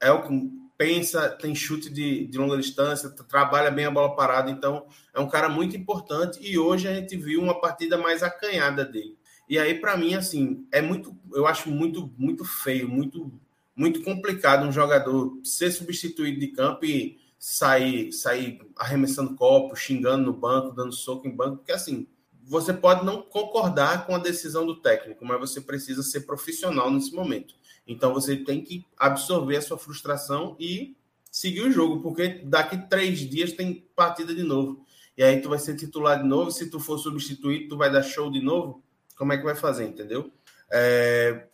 é o que pensa, tem chute de, de longa distância, trabalha bem a bola parada, então é um cara muito importante e hoje a gente viu uma partida mais acanhada dele. E aí, para mim, assim, é muito, eu acho muito, muito feio, muito, muito complicado um jogador ser substituído de campo e sair, sair arremessando copo, xingando no banco, dando soco em banco, porque assim, você pode não concordar com a decisão do técnico, mas você precisa ser profissional nesse momento. Então você tem que absorver a sua frustração e seguir o jogo, porque daqui três dias tem partida de novo. E aí tu vai ser titular de novo. Se tu for substituído, tu vai dar show de novo. Como é que vai fazer, entendeu? É...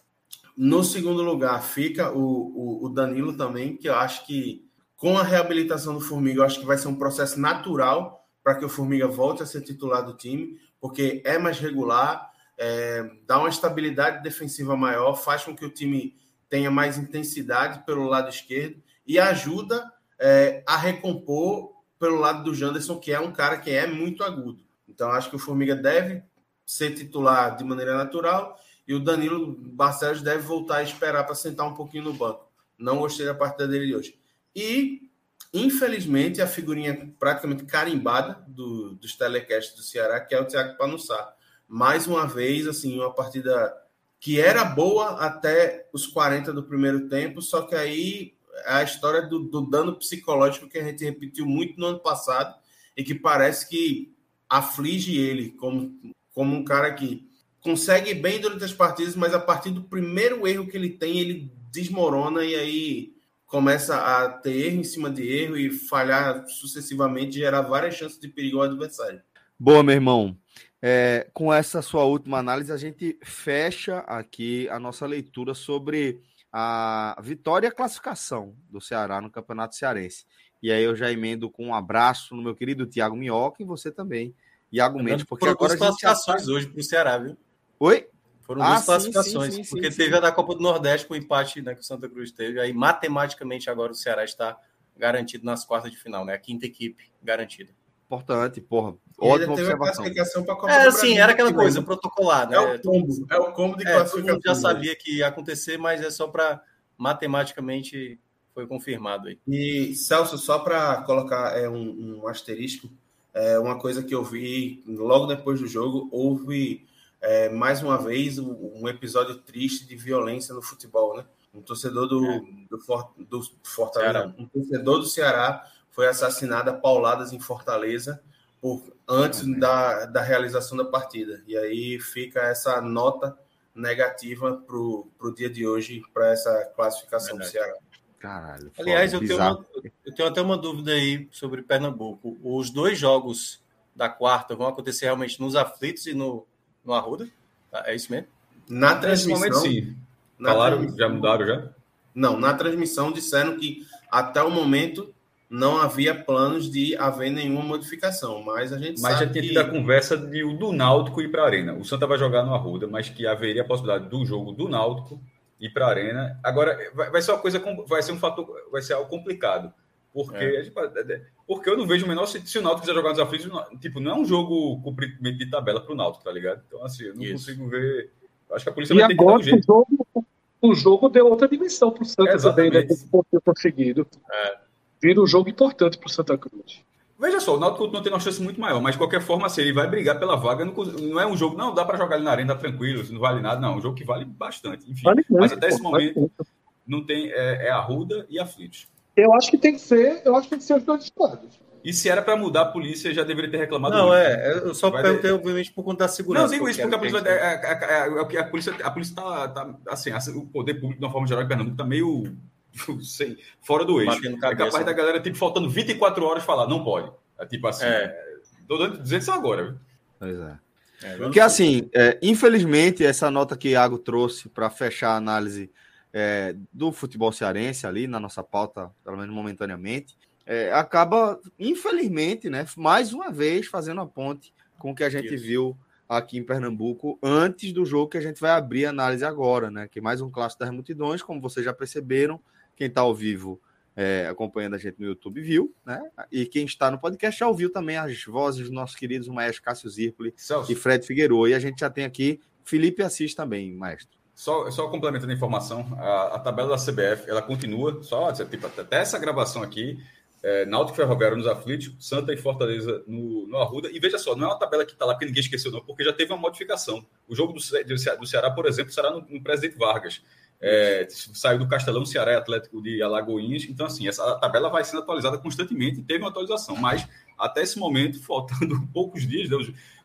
No segundo lugar fica o, o, o, Danilo também, que eu acho que com a reabilitação do Formiga, eu acho que vai ser um processo natural para que o Formiga volte a ser titular do time, porque é mais regular, é, dá uma estabilidade defensiva maior, faz com que o time tenha mais intensidade pelo lado esquerdo e ajuda é, a recompor pelo lado do Janderson, que é um cara que é muito agudo. Então, acho que o Formiga deve ser titular de maneira natural e o Danilo Barcelos deve voltar a esperar para sentar um pouquinho no banco. Não gostei da partida dele de hoje. E, infelizmente, a figurinha praticamente carimbada do, dos telecasts do Ceará, que é o Thiago Panussá. Mais uma vez, assim, uma partida que era boa até os 40 do primeiro tempo, só que aí é a história do, do, dano psicológico que a gente repetiu muito no ano passado e que parece que aflige ele como, como um cara que consegue bem durante as partidas, mas a partir do primeiro erro que ele tem, ele desmorona e aí começa a ter erro em cima de erro e falhar sucessivamente, gerar várias chances de perigo ao adversário. Boa, meu irmão. É, com essa sua última análise, a gente fecha aqui a nossa leitura sobre a vitória e a classificação do Ceará no Campeonato Cearense. E aí eu já emendo com um abraço no meu querido Tiago Minhoca e você também, Iago Mendes, porque agora a gente classificações hoje para o Ceará, viu? Oi? Foram duas ah, classificações, sim, sim, sim, porque teve a da Copa do Nordeste com o empate né, que o Santa Cruz teve, aí matematicamente agora o Ceará está garantido nas quartas de final, né? A quinta equipe garantida. Importante, porra. Ótima observação. É, sim, era aquela coisa, né? protocolar, né? É o combo, é o combo de é, classificação. Já sabia que ia acontecer, mas é só para matematicamente foi confirmado aí. E, Celso, só para colocar é, um, um, asterisco, é, uma coisa que eu vi logo depois do jogo, houve é, mais uma vez um, episódio triste de violência no futebol, né? Um torcedor do, é. do, do Fortaleza, um torcedor do Ceará foi assassinado a pauladas em Fortaleza por, antes da, da realização da partida. E aí fica essa nota negativa para o dia de hoje, para essa classificação Verdade. do Ceará. Caralho. Aliás, eu tenho, uma, eu tenho, até uma dúvida aí sobre Pernambuco. Os dois jogos da quarta vão acontecer realmente nos aflitos e no, no Arruda? É isso mesmo? Na transmissão. Momento, sim. Na Falaram, transmissão, já mudaram já? Não, na transmissão disseram que até o momento não havia planos de haver nenhuma modificação, mas a gente mas já tinha tido a conversa de o do Náutico ir para a Arena. O Santa vai jogar no Arruda, mas que haveria a possibilidade do jogo do Náutico ir para a Arena. Agora vai, vai, ser uma coisa, vai ser um fator, vai ser algo complicado, porque é. é, é porque eu não vejo o menor se, se o Náutico quiser jogar nos aflitos, tipo não é um jogo cumprimento de tabela para o Náutico, tá ligado? Então assim, eu não Isso. consigo ver. Acho que a polícia e vai ter agora, que dar um jeito. O jogo, o jogo deu outra dimensão para o Santa é, também, né? Com conseguido. É vira um jogo importante para o Santa Cruz. Veja só, o Náutico não tem uma chance muito maior, mas de qualquer forma, se ele vai brigar pela vaga, não, não é um jogo, não, dá para jogar ali na arena, tá tranquilo, não vale nada, não, é um jogo que vale bastante. Enfim, vale muito, mas até pô, esse momento não tem, é, é a Ruda e a Fleet. Eu acho que tem que ser, eu acho que tem que ser os dois estados. E se era para mudar a polícia, já deveria ter reclamado. Não, muito. é. Eu só vai perguntei, obviamente, por conta da segurança. Não, digo isso porque a polícia, é, é, é, a polícia, a polícia tá, tá assim, o poder público de uma forma geral em Pernambuco tá meio [laughs] sem, fora do eixo. É capaz da galera, tipo, faltando 24 horas falar, não pode. É tipo assim. É. Tô dando, dizendo isso agora. Viu? Pois é. é Porque assim, é, infelizmente, essa nota que Iago trouxe para fechar a análise é, do futebol cearense ali na nossa pauta, pelo menos momentaneamente, é, acaba, infelizmente, né, mais uma vez fazendo a ponte com o que a gente Isso. viu aqui em Pernambuco antes do jogo que a gente vai abrir a análise agora, né? Que é mais um clássico das multidões, como vocês já perceberam, quem está ao vivo é, acompanhando a gente no YouTube viu, né? E quem está no podcast já ouviu também as vozes dos nossos queridos maestro Cássio Zirpoli e Fred Figueiredo. E a gente já tem aqui Felipe Assis também, maestro. Só, só complementando a informação, a, a, tabela da CBF ela continua, só tipo, até essa gravação aqui, é, Náutico Ferroviário nos aflitos, Santa e Fortaleza no, no Arruda. E veja só, não é uma tabela que está lá porque ninguém esqueceu, não, porque já teve uma modificação. O jogo do, do Ceará, por exemplo, será no, no Presidente Vargas é, saiu do Castelão, Ceará e Atlético de Alagoinhas. Então, assim, essa tabela vai sendo atualizada constantemente teve uma atualização. Mas, até esse momento, [laughs] faltando poucos dias, né?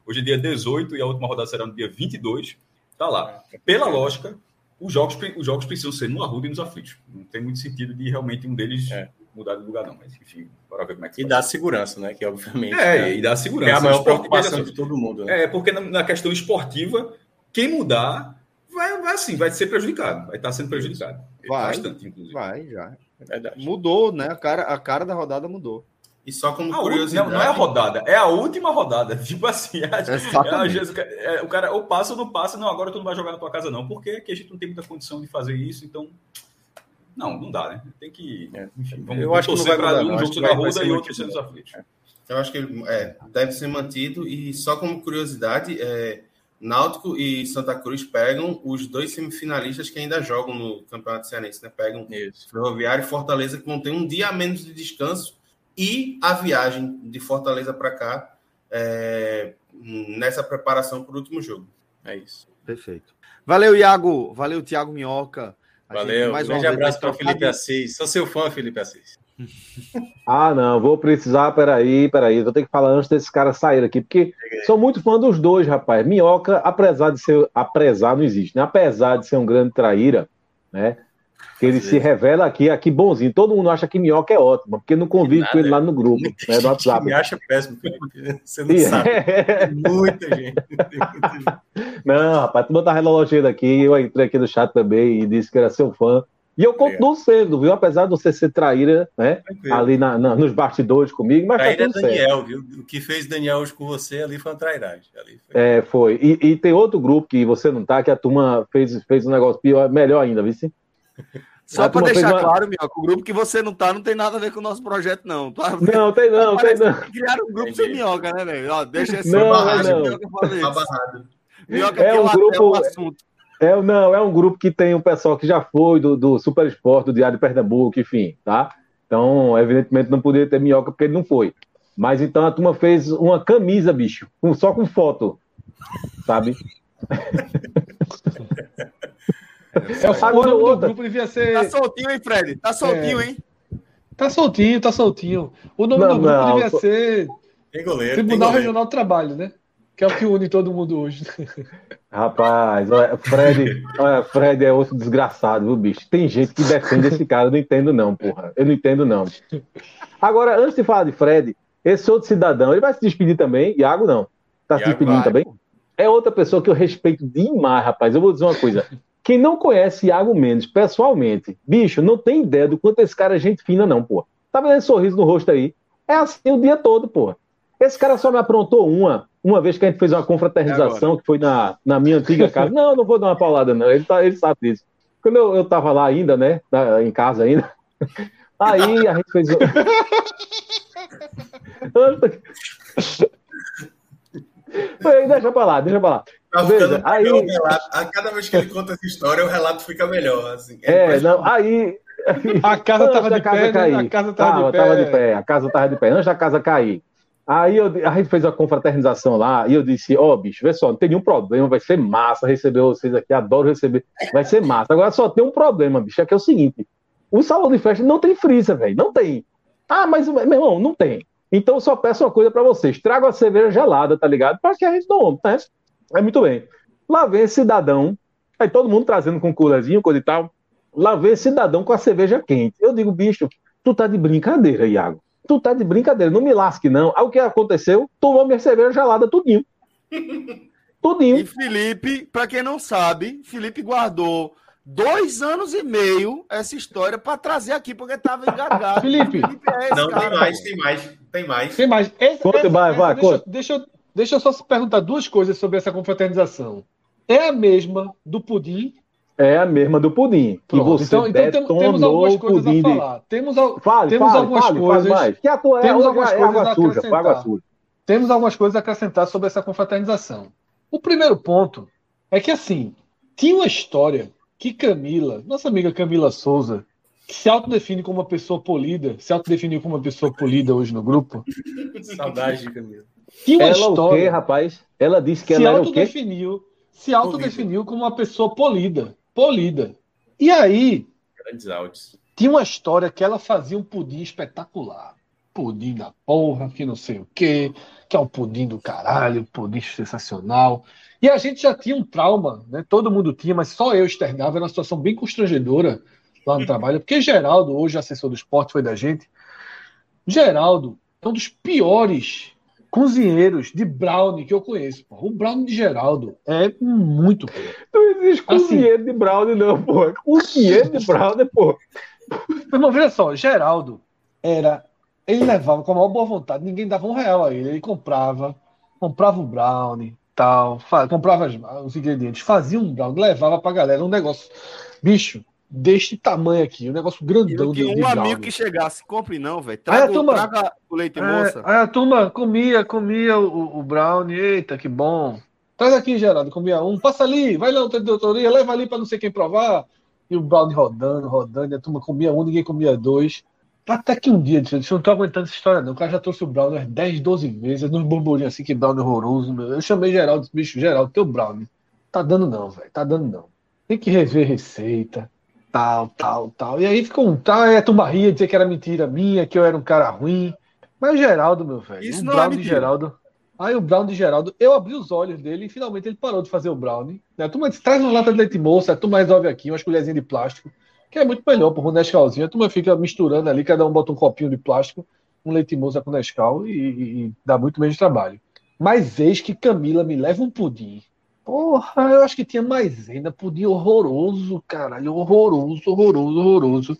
hoje é dia 18 e a última rodada será no dia 22, tá lá. Pela lógica, os jogos, os jogos precisam ser no Arruda e nos aflitos. Não tem muito sentido de realmente um deles é. mudar de lugar, não. Mas, enfim, bora ver como é que E dá segurança, né? Que, obviamente... É, e dá segurança. É a maior preocupação de todo mundo. Né? É, porque na, na questão esportiva, quem mudar vai, vai assim, vai ser prejudicado, vai estar sendo prejudicado. Vai, Bastante, inclusive. Vai, já. Verdade. Mudou, né? A cara, a cara da rodada mudou. E só como a curiosidade... Não, não, é a rodada, é a última rodada. [laughs] Tipo assim, a, é, é, o cara ou passa ou não passa. Não, agora tu não vai jogar na tua casa não, porque aqui a gente não tem muita condição de fazer isso, então... Não, não dá, né? Tem que... É. Enfim, vamos, eu acho que não vai mudar, um jogo da Ruda e outro sendo aflitos. Eu acho que é, deve ser mantido. E só como curiosidade, é, Náutico e Santa Cruz pegam os dois semifinalistas que ainda jogam no Campeonato Cearense, né? Pegam Isso. Ferroviário e Fortaleza, que vão ter um dia a menos de descanso e a viagem de Fortaleza para cá é, nessa preparação para o último jogo. É isso. Perfeito. Valeu, Iago. Valeu, Thiago Minhoca. A Valeu. mais um grande abraço para o Felipe Assis. Sou seu fã, Felipe Assis. [laughs] Ah, não, vou precisar, peraí, peraí, vou ter que falar antes desses caras saírem aqui, porque sou muito fã dos dois, rapaz. Minhoca, apesar de ser, apesar não existe, né? Apesar de ser um grande traíra, né? Que ele se revela aqui, aqui bonzinho. Todo mundo acha que Minhoca é ótimo, porque não convive com ele lá no grupo, né, no WhatsApp. Me acha péssimo, você não sabe. [laughs] muita gente. Não, rapaz, tu botar relógio aqui, eu entrei aqui no chat também e disse que era seu fã. E eu continuo sendo, viu? Apesar de você ser traíra, né? Tranquilo. Ali na, na, nos bastidores comigo, mas traíra tá é Daniel, certo. viu? O que fez Daniel hoje com você ali foi uma trairagem. Ali foi... É, foi. E, e, tem outro grupo que você não tá, que a turma fez, fez um negócio pior, melhor ainda, viu? Só para deixar uma... claro, Minhoca, o grupo que você não tá não tem nada a ver com o nosso projeto, não. Tá? Não, tem não, tem não. Criaram um grupo sem Minhoca, né, velho? Deixa esse não, barrado, não. Minhoca fala Minhoca é um grupo... assunto. É, não, é um grupo que tem um pessoal que já foi do, do Super Esporte, do Diário de Pernambuco, enfim, tá? Então, evidentemente, não poderia ter minhoca porque ele não foi. Mas então a turma fez uma camisa, bicho, só com foto, sabe? [laughs] É, o nome do grupo devia ser. Tá soltinho, hein, Fred? Tá soltinho, é. hein? Tá soltinho, tá soltinho. O nome não, do grupo não, devia ser. Tem goleiro. Tribunal tem Regional do Trabalho, né? Que é o que une todo mundo hoje. Rapaz, olha, Fred, olha, Fred é outro desgraçado, viu, bicho? Tem gente que defende esse cara, eu não entendo, não, porra. Eu não entendo, não. Agora, antes de falar de Fred, esse outro cidadão, ele vai se despedir também? Iago não. Tá Iago se despedindo vai. também? É outra pessoa que eu respeito demais, rapaz. Eu vou dizer uma coisa. Quem não conhece Iago Mendes pessoalmente, bicho, não tem ideia do quanto esse cara é gente fina, não, pô. Tá vendo esse sorriso no rosto aí? É assim o dia todo, pô. Esse cara só me aprontou uma, uma vez que a gente fez uma confraternização, que foi na, na minha antiga casa. Não, não vou dar uma paulada, não. Ele, tá, ele sabe disso. Quando eu, eu tava lá ainda, né? Em casa ainda. [laughs] Aí a gente fez. Foi, [laughs] deixa pra lá, deixa pra lá. Tá Veja, aí... A cada vez que ele conta essa história, o relato fica melhor. Assim. É, não, aí. A casa tava de casa pé, cair. Né? A casa tava, tava, de pé. tava de pé. A casa tava de pé, antes da casa cair. Aí eu, a gente fez a confraternização lá e eu disse: Ó, oh, bicho, vê só, não tem nenhum problema, vai ser massa receber vocês aqui, adoro receber, vai ser massa. Agora só tem um problema, bicho, é que é o seguinte: o salão de festa não tem freezer, velho, não tem. Ah, mas, meu irmão, não tem. Então eu só peço uma coisa para vocês: traga a cerveja gelada, tá ligado? Para que a gente não, né? É muito bem. Lá vem esse cidadão, aí todo mundo trazendo com coolerzinho, coisa e tal. Lá vem esse cidadão com a cerveja quente. Eu digo, bicho, tu tá de brincadeira, Iago. Tu tá de brincadeira, não me lasque, não. Aí o que aconteceu? Tomou minha cerveja gelada tudinho. [laughs] tudinho. E Felipe, para quem não sabe, Felipe guardou dois anos e meio essa história para trazer aqui, porque tava engasgado. [laughs] Felipe, Felipe é não, cara, tem mais, pô. tem mais, tem mais. Tem mais. Esse, conta, esse, vai, vai, deixa, deixa, deixa eu só perguntar duas coisas sobre essa confraternização. É a mesma do pudim é a mesma do pudim. Que você então, então temos algumas coisas a falar. Temos, fale, temos fale, algumas fale, coisas. Fale que tua, temos é, algumas é, coisas a acrescentar. Suja, temos algumas coisas a acrescentar sobre essa confraternização. O primeiro ponto é que assim tinha uma história que Camila, nossa amiga Camila Souza, se autodefine como uma pessoa polida, se autodefiniu como uma pessoa polida hoje no grupo. [laughs] Saudade de Camila. Tinha uma ela história. O quê, rapaz? Ela disse que se ela autodefiniu, se autodefiniu como uma pessoa polida polida. E aí, Grandes áudios. tinha uma história que ela fazia um pudim espetacular. Pudim da porra, que não sei o quê, que é um pudim do caralho, pudim sensacional. E a gente já tinha um trauma, né? Todo mundo tinha, mas só eu externava, era uma situação bem constrangedora lá no trabalho, porque Geraldo, hoje assessor do esporte, foi da gente. Geraldo é um dos piores cozinheiros de brownie que eu conheço. O brownie de Geraldo é muito. Não existe assim, cozinheiro de brownie, não, pô. Cozinheiro de brownie, pô. Mas veja só, Geraldo era. Ele levava com a maior boa vontade, ninguém dava um real a ele. Ele comprava, comprava o brownie, tal, comprava os ingredientes, fazia um brownie, levava pra galera um negócio. Bicho, deste tamanho aqui, um negócio grandão. Que um amigo que chegasse, compre não, velho. Traga, traga, o leite é, moça. Aí a turma comia, comia o, o brownie, eita, que bom. Traz aqui, Geraldo, comia um, passa ali, vai lá no doutoria, leva ali para não sei quem provar. E o brownie rodando, rodando, e a turma comia um, ninguém comia dois. Até que um dia, eu não tô aguentando essa história, não. O cara já trouxe o brownie umas 10, 12 vezes, nos burburinhos assim, que brownie horroroso. Meu. Eu chamei Geraldo, bicho, Geraldo, teu brownie. Tá dando não, velho, tá dando não. Tem que rever receita tal, tal, tal. E aí ficou um tal, aí a turma ria, dizer que era mentira minha, que eu era um cara ruim. Mas o Geraldo, meu velho, Isso o não é Brown é de Geraldo. Aí o Brown de Geraldo, eu abri os olhos dele e finalmente ele parou de fazer o Brownie. Né? A turma disse, traz uma lata de leite moça, a turma resolve aqui, umas colherzinhas de plástico, que é muito melhor um Nescauzinho. A turma fica misturando ali, cada um bota um copinho de plástico, um leite moça com Nescau e, e, e dá muito menos trabalho. Mas eis que Camila me leva um pudim Porra, eu acho que tinha mais ainda. Pudim horroroso, caralho. Horroroso, horroroso, horroroso.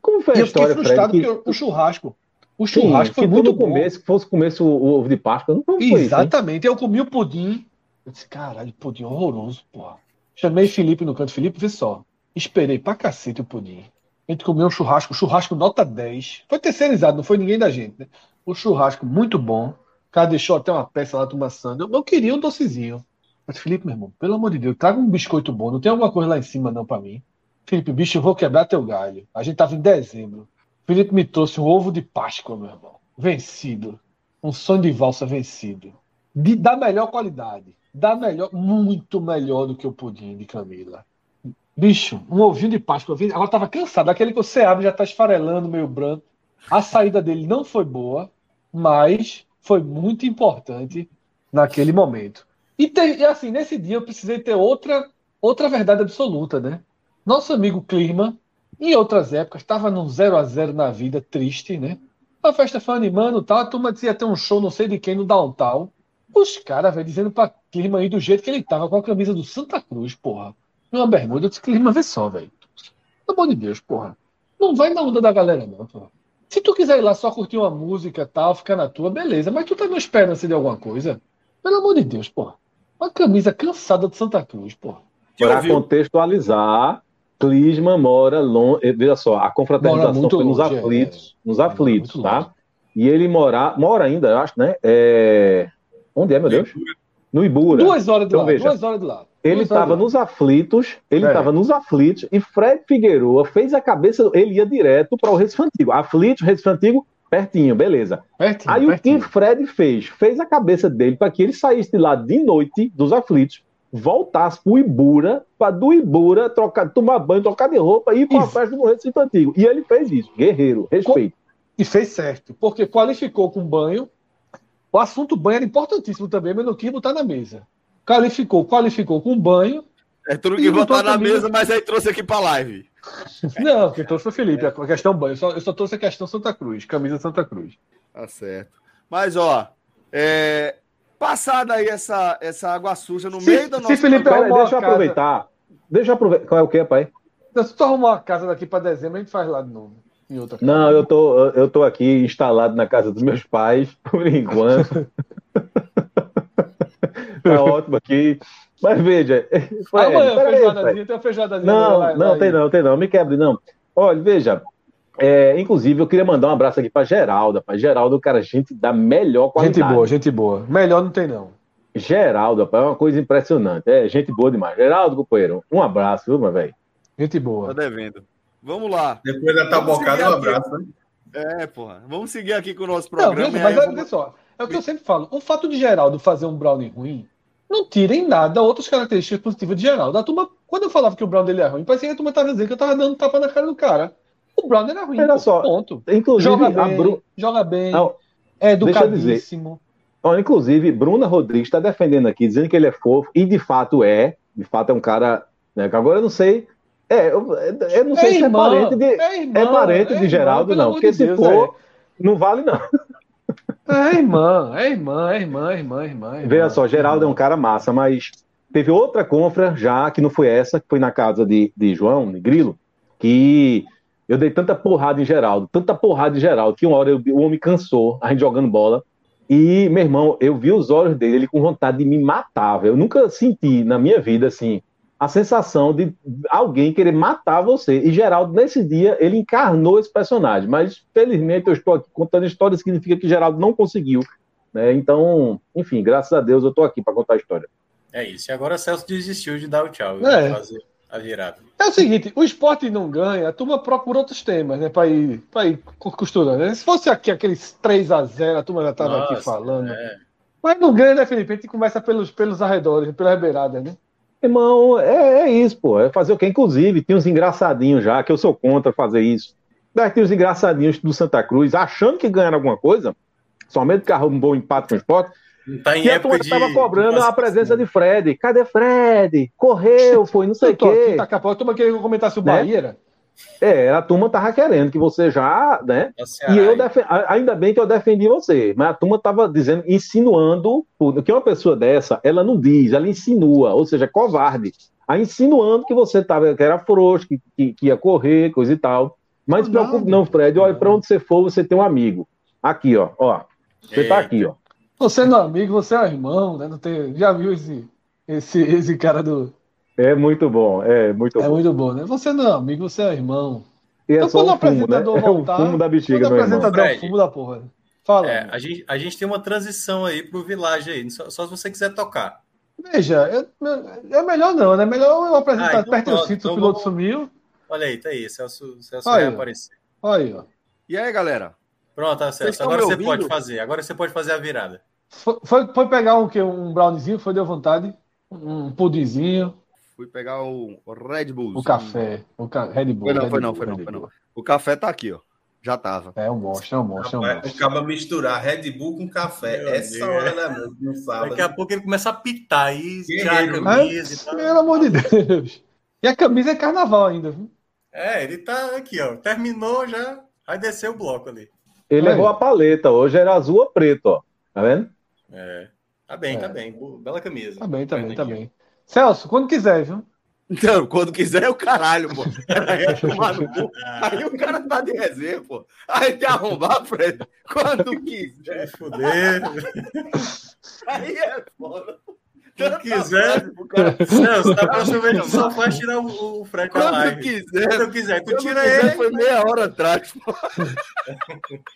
Como foi a e história, eu fiquei frustrado Fred, porque o churrasco. O churrasco Sim, foi muito bom. Começo, se fosse começo o ovo de Páscoa, não foi Exatamente. Isso, eu comi o pudim. Eu disse, caralho, pudim horroroso, porra. Chamei Felipe no canto. Felipe, vê só. Esperei pra cacete o pudim. A gente comeu um churrasco, churrasco nota 10. Foi terceirizado, não foi ninguém da gente, né? O churrasco muito bom. O cara deixou até uma peça lá tomando Eu, eu queria um docezinho. Mas, Felipe, meu irmão, pelo amor de Deus, traga um biscoito bom. Não tem alguma coisa lá em cima, não, para mim. Felipe, bicho, eu vou quebrar teu galho. A gente tava em dezembro. Felipe me trouxe um ovo de Páscoa, meu irmão. Vencido. Um sonho de valsa vencido. De, da melhor qualidade. Da melhor, muito melhor do que o pudim de Camila. Bicho, um ovinho de Páscoa. Agora tava cansado. Aquele que você abre já tá esfarelando, meio branco. A saída dele não foi boa, mas foi muito importante naquele momento. E, e assim, nesse dia eu precisei ter outra, outra verdade absoluta, né? Nosso amigo Clima, em outras épocas, estava num 0 a 0 na vida, triste, né? A festa foi animando tal, a turma dizia ter um show não sei de quem no downtown. Os caras, velho, dizendo pra Clima ir do jeito que ele tava, com a camisa do Santa Cruz, porra. Uma bermuda, eu disse, Clima, vê só, velho. Pelo amor de Deus, porra. Não vai na onda da galera, não, porra. Se tu quiser ir lá só curtir uma música tal, ficar na tua, beleza. Mas tu tá na esperança de alguma coisa? Pelo amor de Deus, porra. Uma camisa cansada de Santa Cruz, porra. Para contextualizar, Clisma mora longe. Eh, veja só, a confraternização foi nos longe, aflitos, é, nos aflitos, tá? Longe. E ele mora, mora ainda, eu acho, né? É... Onde é, meu Deus? No Ibura. Duas horas de então, lá, veja, duas horas de lá. Ele estava nos aflitos, ele estava é. nos aflitos, e Fred Figueroa fez a cabeça, ele ia direto para o Recife Antigo. Aflitos, Recife Antigo, pertinho, beleza. Pertinho, Aí pertinho. o que Fred fez? Fez a cabeça dele para que ele saísse de lá de noite, dos aflitos, voltasse pro Ibura, para do Ibura trocar, tomar banho, trocar de roupa e ir para a festa do Recife Antigo. E ele fez isso, guerreiro, respeito. E fez certo, porque qualificou com banho. O assunto banho era importantíssimo também, mas não quis botar na mesa qualificou, qualificou com banho. É tudo que botar na mesa, mas aí trouxe aqui para live. [laughs] Não, quem trouxe foi o Felipe, a questão banho. Eu só, eu só trouxe a questão Santa Cruz, camisa Santa Cruz. Tá certo. Mas, ó, é, passada aí essa, essa água suja no se, meio da nossa. Se Felipe, deixa eu aproveitar. Deixa eu aproveitar. Qual é o que, pai? Se tu arrumar uma casa daqui para dezembro, a gente faz lá de novo. Não, eu tô, eu tô aqui instalado na casa dos meus pais, por enquanto. [laughs] tá ótimo aqui. Mas veja. [laughs] Foi, Amanhã, é, feijoadazinha, tem uma feijadazinha. Não, lá, não, lá, tem aí. não, tem não. Me quebre, não. Olha, veja. É, inclusive, eu queria mandar um abraço aqui para Geraldo. Para Geraldo, cara, gente da melhor qualidade. Gente boa, gente boa. Melhor não tem, não. Geraldo, é uma coisa impressionante. É gente boa demais. Geraldo, companheiro, um abraço, viu, meu velho? Gente boa. Tá devendo. Vamos lá. Depois da tabocada, um abraço, né? É, porra. Vamos seguir aqui com o nosso programa. Não, mas olha só. É o que eu sempre falo. O fato de Geraldo fazer um brownie ruim não tira em nada outras características positivas de Geraldo. A turma, quando eu falava que o Brown dele é ruim, parecia que a turma estava dizendo que eu estava dando tapa na cara do cara. O Brown era ruim. Só, ponto. Inclusive, joga bem, Bru... joga bem não, é educadíssimo. Dizer, inclusive, Bruna Rodrigues está defendendo aqui, dizendo que ele é fofo, e de fato é. De fato é um cara. Né, que agora eu não sei. É, eu, eu não sei é se irmã, é parente de, é, irmã, é parente de Geraldo, não. Porque se Deus, for, é. não vale, não. É irmã, é irmã, é irmã, é irmã, é irmã. É Veja só, Geraldo é um cara massa, mas teve outra confra já, que não foi essa, que foi na casa de, de João, de Grilo, que eu dei tanta porrada em Geraldo, tanta porrada em Geraldo, que uma hora eu, o homem cansou, a gente jogando bola. E, meu irmão, eu vi os olhos dele, ele com vontade de me matar. Eu nunca senti na minha vida, assim, a sensação de alguém querer matar você. E Geraldo, nesse dia, ele encarnou esse personagem. Mas, felizmente, eu estou aqui contando história, significa que Geraldo não conseguiu. Né? Então, enfim, graças a Deus eu estou aqui para contar a história. É isso. E agora Celso desistiu de dar o tchau. É. Fazer a virada. É o seguinte, o esporte não ganha, a turma procura outros temas, né? Para ir, pra ir costurando. Né? Se fosse aqui aqueles 3 a 0 a turma já estava aqui falando. É. Mas não ganha, né, Felipe? A gente começa pelos, pelos arredores, pelas beiradas, né? Irmão, é, é, isso, pô. É fazer o que? Inclusive, tem uns engraçadinhos já, que eu sou contra fazer isso. Daí tem uns engraçadinhos do Santa Cruz, achando que ganharam alguma coisa, somente que um bom empate com o esporte. Tá em e a turma estava cobrando a presença de Fred. Cadê Fred? Correu, foi, não sei o quê. Daqui a pouco a turma queria que eu comentasse o né? Bahia, era? É, a turma tava querendo que você já, né? E eu ainda bem que eu defendi você, mas a turma tava dizendo, insinuando que uma pessoa dessa, ela não diz, ela insinua, ou seja, covarde. A insinuando que você tava, que era frouxo, que, que, que ia correr, coisa e tal. Mas não se preocupe não, Fred, olha, para onde você for, você tem um amigo. Aqui, ó, ó. Você tá aqui, ó. Você não é amigo, você é irmão, né? Não tem... Já viu esse, esse, esse cara do, é muito bom, é muito é bom. É muito bom, né? Você não é amigo, você é irmão. E é então, só o fumo, né? Voltar, é o fumo da bexiga, quando o apresentador é o fumo da porra. Fala. É, a, gente, a gente tem uma transição aí pro Village aí, só, só se você quiser tocar. Veja, é, é melhor não, né? Melhor eu apresentar ah, então, perto do sítio, então o piloto vamos... sumiu. Olha aí, tá aí, Celso, Celso vai aparecer. Olha aí, ó. E aí, galera? Pronto, tá, Celso. Agora você pode fazer. Agora você pode fazer a virada. Foi, foi, foi pegar um, um browniezinho, foi deu vontade. Um pudinzinho. Fui pegar o Red Bull. O café. O ca... Red Bull. Foi não, Red foi não, foi não, foi não. O café tá aqui, ó. Já tava. É um monstro, é um monstro, é um monstro. Acaba misturar Red Bull com café. Meu Essa Deus. hora da noite, não sabe. Daqui a pouco ele começa a pitar aí, tirar a camisa é, e tal. Pelo amor de Deus. E a camisa é carnaval ainda, viu? É, ele tá aqui, ó. Terminou já. Vai descer o bloco ali. Ele levou a paleta. Hoje era azul ou preto, ó. Tá vendo? É. Tá bem, tá é. tá bem. Bela camisa. Tá bem, tá bem, tá bem. Celso, quando quiser, viu? Então, quando quiser é o caralho, pô. Aí, aí o cara tá de reserva, pô. Aí tem arrombar, Fred. Quando quiser. Foder. Aí é foda. Quando quiser. Celso, da próxima vez tu só faz tirar o, o Fred com a live. Quiser, quando quiser. Tu tira quiser, ele. Foi meia hora atrás, pô. [laughs]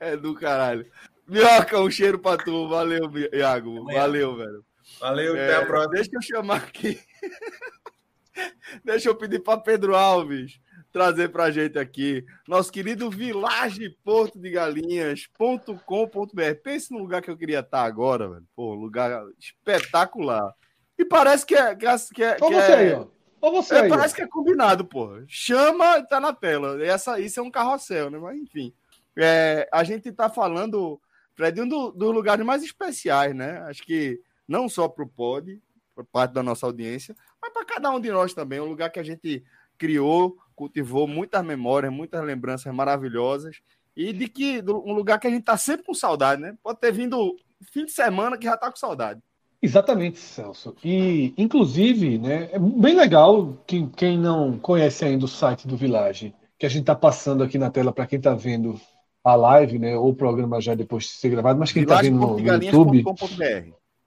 É do caralho. Minhoca, um cheiro pra tu. Valeu, Iago. Valeu, velho. Valeu, é, até a próxima. Deixa eu chamar aqui. [laughs] deixa eu pedir para Pedro Alves trazer para a gente aqui. Nosso querido Village Porto de Galinhas.com.br. Pense no lugar que eu queria estar agora, velho. Pô, lugar espetacular. E parece que é. Que é, que é, Olha você é, aí, ó. Olha você é, aí. Parece que é combinado, pô. Chama e tá na tela. Essa, isso é um carrossel, né? Mas enfim. É, a gente tá falando, Fred, um dos do lugares mais especiais, né? Acho que não só para o Pod, por parte da nossa audiência, mas para cada um de nós também. Um lugar que a gente criou, cultivou muitas memórias, muitas lembranças maravilhosas e de que um lugar que a gente está sempre com saudade, né? Pode ter vindo fim de semana que já está com saudade. Exatamente, Celso. E, inclusive, né, é bem legal que quem não conhece ainda o site do Village, que a gente está passando aqui na tela para quem está vendo a live, né, ou o programa já depois de ser gravado, mas quem está vendo no, no YouTube.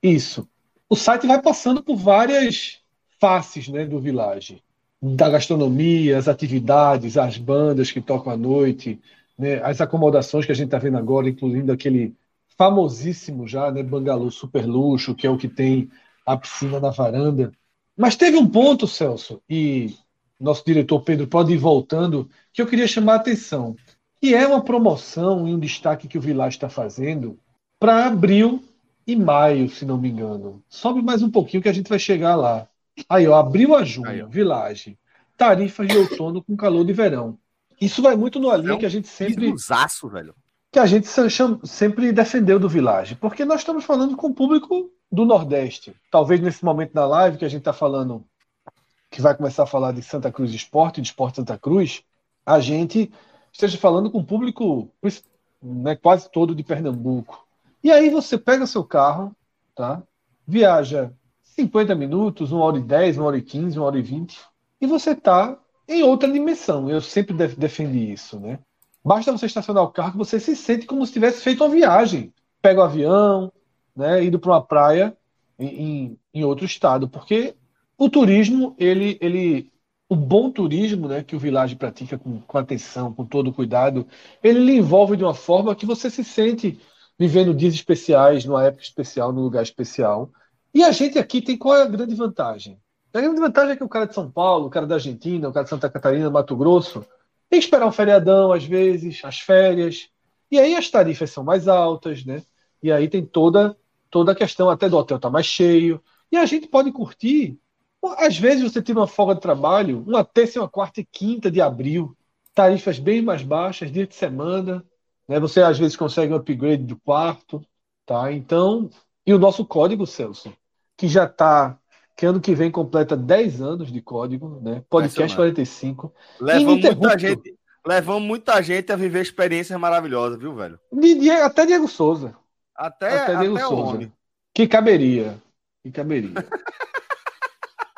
Isso. O site vai passando por várias faces né, do Village. Da gastronomia, as atividades, as bandas que tocam à noite, né, as acomodações que a gente está vendo agora, incluindo aquele famosíssimo já, né, Bangalô Super Luxo, que é o que tem a piscina na varanda. Mas teve um ponto, Celso, e nosso diretor Pedro pode ir voltando, que eu queria chamar a atenção, que é uma promoção e um destaque que o Village está fazendo para abril e maio, se não me engano. Sobe mais um pouquinho que a gente vai chegar lá. Aí, ó, abril a junho, Aí, Village. Tarifas de outono com calor de verão. Isso vai muito no ali é um que a gente sempre. Usaço, velho. Que a gente sempre defendeu do Village. Porque nós estamos falando com o público do Nordeste. Talvez nesse momento da live que a gente está falando, que vai começar a falar de Santa Cruz Esporte, de Esporte Santa Cruz, a gente esteja falando com o público né, quase todo de Pernambuco. E aí você pega seu carro, tá? Viaja 50 minutos, 1 hora e 10, 1 hora e 15, 1 hora e 20, e você está em outra dimensão. Eu sempre defendi isso, né? Basta você estacionar o carro que você se sente como se tivesse feito uma viagem. Pega o avião, né, indo para uma praia em, em, em, outro estado, porque o turismo, ele, ele, o bom turismo, né, que o Village pratica com, com atenção, com todo cuidado, ele lhe envolve de uma forma que você se sente vivendo dias especiais, numa época especial, num lugar especial. E a gente aqui tem qual é a grande vantagem? A grande vantagem é que o cara de São Paulo, o cara da Argentina, o cara de Santa Catarina, Mato Grosso, tem que esperar um feriadão às vezes, as férias. E aí as tarifas são mais altas, né? E aí tem toda toda a questão até do hotel tá mais cheio. E a gente pode curtir. Às vezes você tira uma folga de trabalho, uma terça, uma quarta e quinta de abril, tarifas bem mais baixas, dia de semana, né? Você às vezes consegue um upgrade do quarto, tá? Então, e o nosso código, Celso, que já está, que ano que vem completa 10 anos de código, né? Podcast 45. Levamos muita gente, levamos muita gente a viver experiências maravilhosas, viu, velho? De, até Diego Souza. Até, até Diego até Souza. Que caberia. Que caberia. [laughs]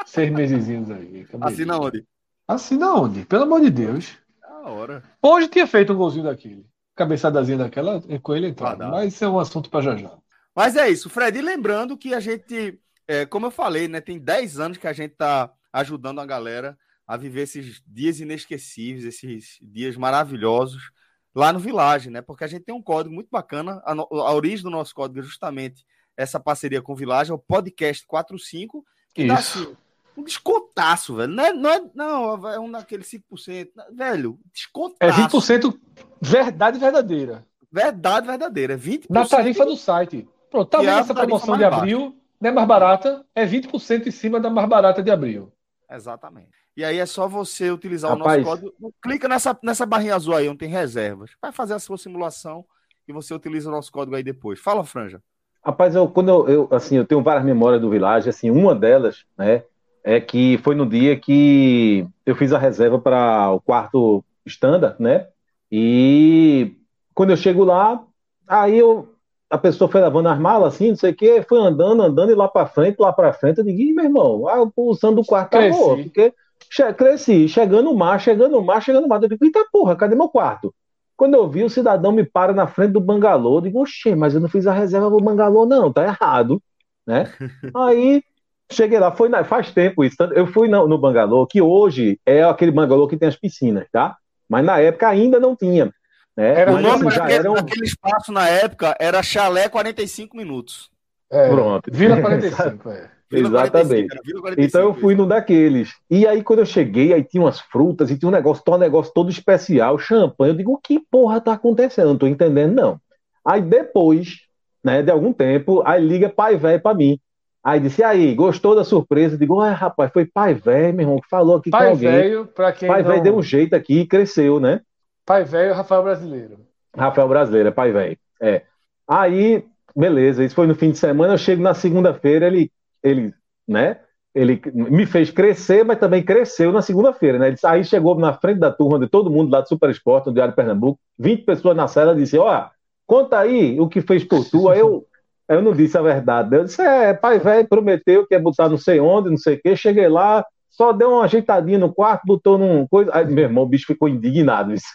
Seis mesezinhos aí. Assina onde? Assina onde? Pelo amor de Deus. Da hora. Hoje tinha feito um golzinho daquele cabeçadazinha daquela é com ele entrando. Ah, mas isso é um assunto para já já. Mas é isso, Fred. E lembrando que a gente, é, como eu falei, né, tem 10 anos que a gente está ajudando a galera a viver esses dias inesquecíveis, esses dias maravilhosos lá no Village, né? Porque a gente tem um código muito bacana. A, no, a origem do nosso código é justamente essa parceria com o Village, é o podcast 45, que Isso. dá assim, um descontaço, velho. Não é, não, é, não, é um daquele 5%. Velho, descontaço. É 20% verdade verdadeira. Verdade verdadeira. 20%. Na tarifa do site. Pronto, tá vendo essa promoção de abril? Não é mais barata, é 20% em cima da mais barata de abril. Exatamente. E aí é só você utilizar Rapaz, o nosso código. Clica nessa, nessa barrinha azul aí, onde tem reservas. Vai fazer a sua simulação e você utiliza o nosso código aí depois. Fala, Franja. Rapaz, eu, quando eu, eu, assim, eu tenho várias memórias do Village, assim, uma delas, né, é que foi no dia que eu fiz a reserva para o quarto standard, né, e quando eu chego lá, aí eu, a pessoa foi levando as malas, assim, não sei o que, foi andando, andando, e lá para frente, lá para frente, eu digo, meu irmão, a posição do quarto tá boa, porque che cresci, chegando o mar, chegando o mar, chegando o mar, eu digo, eita porra, cadê meu quarto? Quando eu vi, o cidadão me para na frente do bangalô, eu digo, oxê, mas eu não fiz a reserva pro bangalô, não, tá errado, né? [laughs] Aí, cheguei lá, foi na, faz tempo isso, eu fui no, no bangalô, que hoje é aquele bangalô que tem as piscinas, tá? Mas na época ainda não tinha. Né? Era, o nome assim, daquele, um... daquele espaço na época era Chalé 45 minutos. É, Pronto. Vila [laughs] 45, é. Exatamente. 45, 45, então eu fui no daqueles. E aí, quando eu cheguei, aí tinha umas frutas e tinha um negócio, um negócio todo especial, champanhe. Eu digo, o que porra tá acontecendo? Não tô entendendo, não. Aí depois, né, de algum tempo, aí liga pai velho pra mim. Aí disse, aí, gostou da surpresa? Digo, ah, rapaz, foi pai velho, meu irmão, que falou aqui pai com alguém. Véio, pra quem pai não... velho deu um jeito aqui e cresceu, né? Pai velho, Rafael Brasileiro. Rafael Brasileiro, é pai velho. É. Aí, beleza, isso foi no fim de semana, eu chego na segunda-feira, ele, ele né? Ele me fez crescer, mas também cresceu na segunda-feira, né? Ele, aí chegou na frente da turma de todo mundo lá do Super Esporte, no Diário de Pernambuco, 20 pessoas na sala, disse: Ó, conta aí o que fez por tu. Aí eu, eu não disse a verdade. Eu disse: É, pai velho prometeu que ia botar não sei onde, não sei o quê. Cheguei lá, só deu uma ajeitadinha no quarto, botou num coisa. Aí, meu irmão, o bicho ficou indignado. Isso.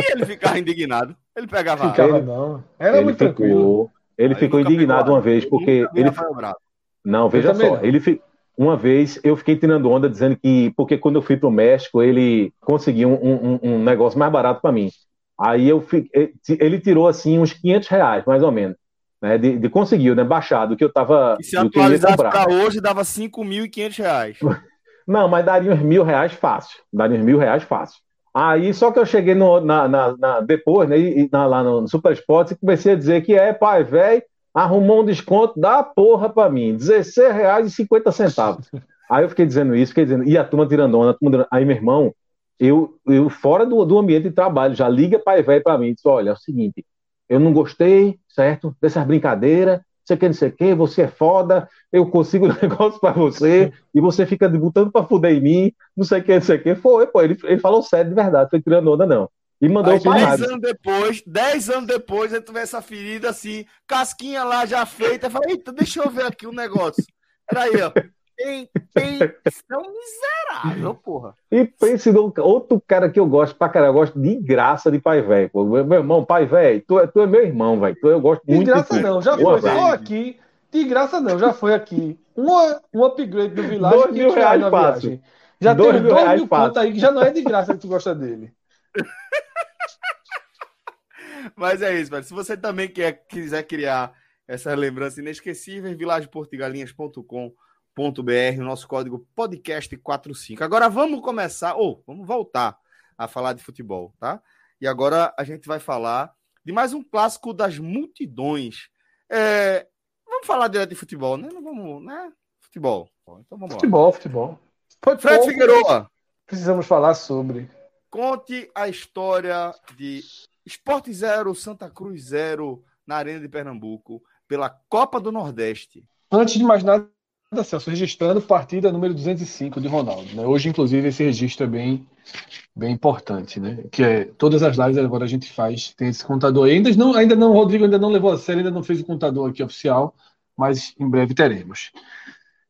E ele ficava indignado? Ele pegava. Ficava, ele, não. Era ele muito ficou, tranquilo. Ele Aí ficou indignado uma vez, porque ele. Não, veja só. Não. Ele fi... Uma vez eu fiquei tirando onda dizendo que, porque quando eu fui para o México, ele conseguiu um, um, um negócio mais barato para mim. Aí eu fiquei, ele tirou assim uns 500 reais, mais ou menos. Né, de, de conseguiu, né, baixado, que eu tava. E se atualizasse para hoje, dava 5.500 reais. [laughs] Não, mas daria uns mil reais fácil. Daria uns mil reais fácil. Aí, só que eu cheguei no, na, na, na depois, né, na, lá no Super Sports, e comecei a dizer que é, pai, velho, arrumou um desconto da porra para mim, R$16,50. [laughs] Aí eu fiquei dizendo isso, fiquei dizendo, e a turma tirando onda, turma aí meu irmão, eu, eu fora do, do ambiente de trabalho, já liga pai velho para mim, diz, olha, é o seguinte, eu não gostei, certo, dessas brincadeiras, sei que, não sei o que, você é foda, eu consigo [laughs] um negócio para você, e você fica botando para fuder em mim, não sei o que, não sei o que, foi, pô, ele, ele falou sério de verdade, foi tirando onda não. E mandou Aí, parar. Dez anos depois, dez anos depois, ele tiver essa ferida assim, casquinha lá já feita. Eu falei, eita, deixa eu ver aqui o um negócio. Peraí, ó. Um miserável, [laughs] porra. E pense no outro cara que eu gosto pra caralho, eu gosto de graça de pai velho. Meu irmão, pai velho, tu, é, tu é meu irmão, velho. Eu gosto de muito de graça não, já foi. Só aqui. De graça não, já foi aqui. Um, um upgrade do Village. Dois mil reais fácil. Já dois tem mil dois mil conto aí que já não é de graça que tu gosta dele. [laughs] Mas é isso, velho. Se você também quer, quiser criar essas lembranças inesquecíveis, vilageportugalinhas.com.br, o nosso código podcast45. Agora vamos começar, ou vamos voltar a falar de futebol, tá? E agora a gente vai falar de mais um clássico das multidões. É, vamos falar direto de futebol, né? Não vamos, né? Futebol. Então vamos futebol, lá. Futebol, futebol. Fred Figueroa. Precisamos falar sobre. Conte a história de Esporte 0, Santa Cruz 0 na Arena de Pernambuco, pela Copa do Nordeste. Antes de mais nada, Celso, registrando partida número 205 de Ronaldo. Né? Hoje, inclusive, esse registro é bem, bem importante, né? Que é todas as lives agora a gente faz, tem esse contador. Ainda não, ainda não, Rodrigo ainda não levou a sério, ainda não fez o contador aqui oficial, mas em breve teremos.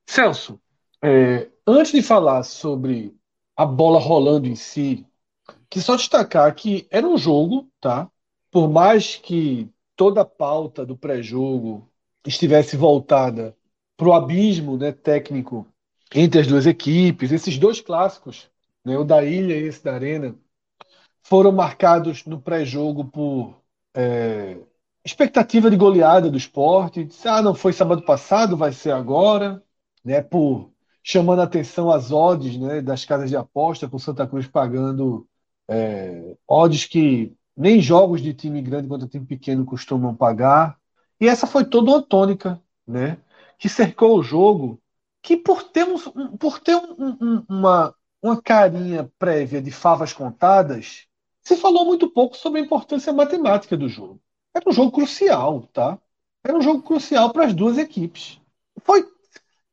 Celso, é, antes de falar sobre a bola rolando em si, que só destacar que era um jogo, tá? Por mais que toda a pauta do pré-jogo estivesse voltada para o abismo né, técnico entre as duas equipes. Esses dois clássicos, né, o da Ilha e esse da Arena, foram marcados no pré-jogo por é, expectativa de goleada do esporte. Ah, não foi sábado passado, vai ser agora, né? Por chamando a atenção as odds né, das casas de aposta, com Santa Cruz pagando é, odds que nem jogos de time grande quanto time pequeno costumam pagar. E essa foi toda uma tônica né, que cercou o jogo, que por ter, um, por ter um, um, uma, uma carinha prévia de favas contadas, se falou muito pouco sobre a importância matemática do jogo. Era um jogo crucial, tá? Era um jogo crucial para as duas equipes. Foi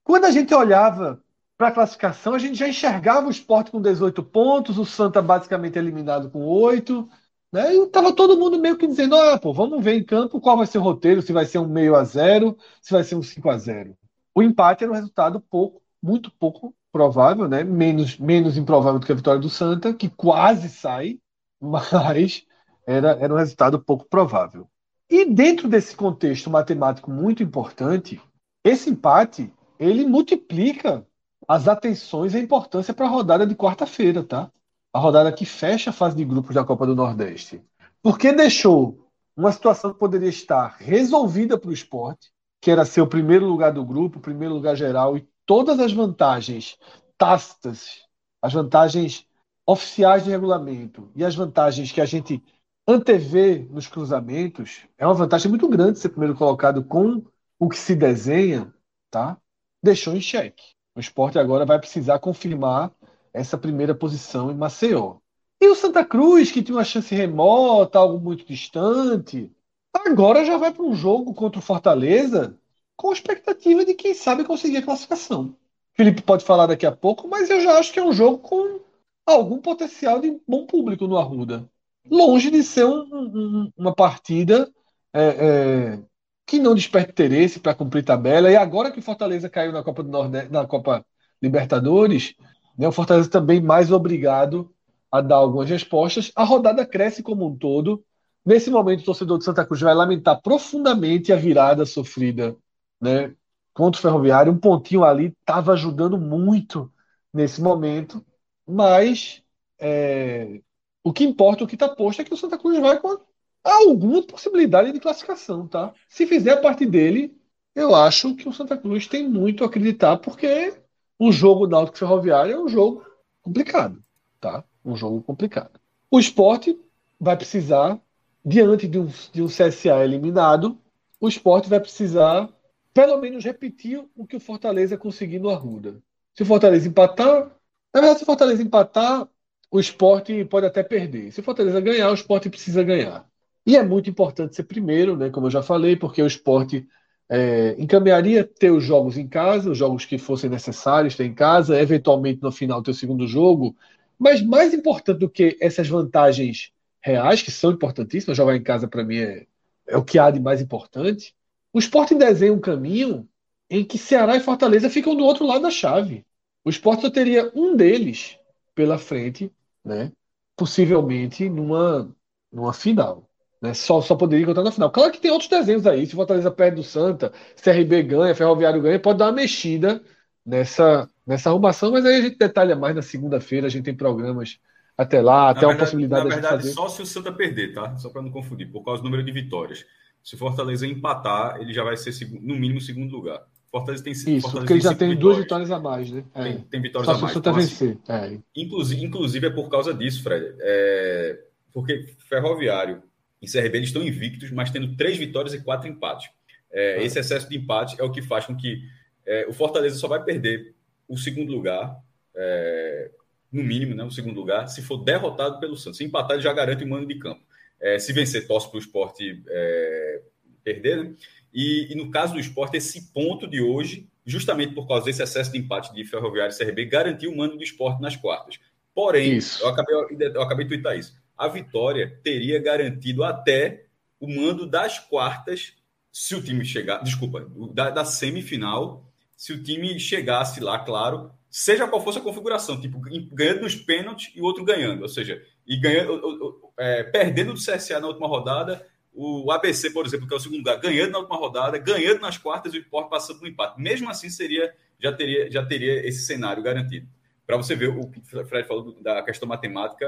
quando a gente olhava para a classificação, a gente já enxergava o esporte com 18 pontos, o Santa basicamente eliminado com 8. Né? E estava todo mundo meio que dizendo: ah, pô, vamos ver em campo qual vai ser o roteiro, se vai ser um meio a zero, se vai ser um 5 a 0 O empate era um resultado pouco, muito pouco provável, né? menos, menos improvável do que a vitória do Santa, que quase sai, [laughs] mas era, era um resultado pouco provável. E dentro desse contexto matemático muito importante, esse empate ele multiplica as atenções e a importância para a rodada de quarta-feira, tá? A rodada que fecha a fase de grupos da Copa do Nordeste. Porque deixou uma situação que poderia estar resolvida para o esporte, que era ser o primeiro lugar do grupo, o primeiro lugar geral, e todas as vantagens tácitas, as vantagens oficiais de regulamento e as vantagens que a gente antevê nos cruzamentos, é uma vantagem muito grande ser primeiro colocado com o que se desenha, tá? deixou em xeque. O esporte agora vai precisar confirmar essa primeira posição em Maceió. E o Santa Cruz, que tinha uma chance remota, algo muito distante, agora já vai para um jogo contra o Fortaleza com expectativa de quem sabe conseguir a classificação. Felipe pode falar daqui a pouco, mas eu já acho que é um jogo com algum potencial de bom público no Arruda. Longe de ser um, um, uma partida é, é, que não desperta interesse para cumprir tabela. E agora que o Fortaleza caiu na Copa do Nordeste, na Copa Libertadores, né, o Fortaleza também mais obrigado a dar algumas respostas. A rodada cresce como um todo. Nesse momento, o torcedor de Santa Cruz vai lamentar profundamente a virada sofrida né, contra o Ferroviário. Um pontinho ali estava ajudando muito nesse momento, mas é, o que importa, o que está posto, é que o Santa Cruz vai com alguma possibilidade de classificação, tá? Se fizer a parte dele, eu acho que o Santa Cruz tem muito a acreditar, porque o jogo Náutico Ferroviário é um jogo complicado, tá? Um jogo complicado. O esporte vai precisar, diante de um, de um CSA eliminado, o esporte vai precisar, pelo menos, repetir o que o Fortaleza conseguiu no Arruda. Se o Fortaleza empatar, na verdade, se o Fortaleza empatar, o esporte pode até perder. Se o Fortaleza ganhar, o esporte precisa ganhar. E é muito importante ser primeiro, né, como eu já falei, porque o esporte é, encaminharia ter os jogos em casa, os jogos que fossem necessários ter em casa, eventualmente no final ter o segundo jogo. Mas mais importante do que essas vantagens reais, que são importantíssimas, jogar em casa para mim é, é o que há de mais importante. O esporte desenha um caminho em que Ceará e Fortaleza ficam do outro lado da chave. O esporte só teria um deles pela frente, né? possivelmente numa, numa final. Né? Só, só poderia encontrar na final. Claro que tem outros desenhos aí. Se Fortaleza perde do Santa, CRB ganha, Ferroviário ganha, pode dar uma mexida nessa, nessa arrumação, mas aí a gente detalha mais na segunda-feira. A gente tem programas até lá, até uma possibilidade Na verdade, fazer... só se o Santa perder, tá? Só para não confundir, por causa do número de vitórias. Se Fortaleza empatar, ele já vai ser no mínimo segundo lugar. Fortaleza tem Isso, Fortaleza porque ele já tem vitórias. duas vitórias a mais, né? É. Tem, tem, vitórias Só a mais. Só então, vencer. Assim, é. inclusive, inclusive é por causa disso, Fred. É... Porque Ferroviário em CRB eles estão invictos, mas tendo três vitórias e quatro empates. É, ah. Esse excesso de empate é o que faz com que é, o Fortaleza só vai perder o segundo lugar, é, no mínimo, né, o segundo lugar, se for derrotado pelo Santos. Se empatar, ele já garante o mano de campo. É, se vencer, torce para o esporte é, perder, né? E, e, no caso do esporte, esse ponto de hoje, justamente por causa desse excesso de empate de Ferroviário e CRB, garantiu o mano do esporte nas quartas. Porém, eu acabei, eu acabei de twittar isso a vitória teria garantido até o mando das quartas, se o time chegar, desculpa, da, da semifinal, se o time chegasse lá, claro, seja qual fosse a configuração, tipo, ganhando nos pênaltis e o outro ganhando, ou seja, e ganhando, é, perdendo do CSA na última rodada, o ABC, por exemplo, que é o segundo lugar, ganhando na última rodada, ganhando nas quartas e o Sport passando no empate. Mesmo assim, seria já teria, já teria esse cenário garantido. Para você ver o que o Fred falou da questão matemática,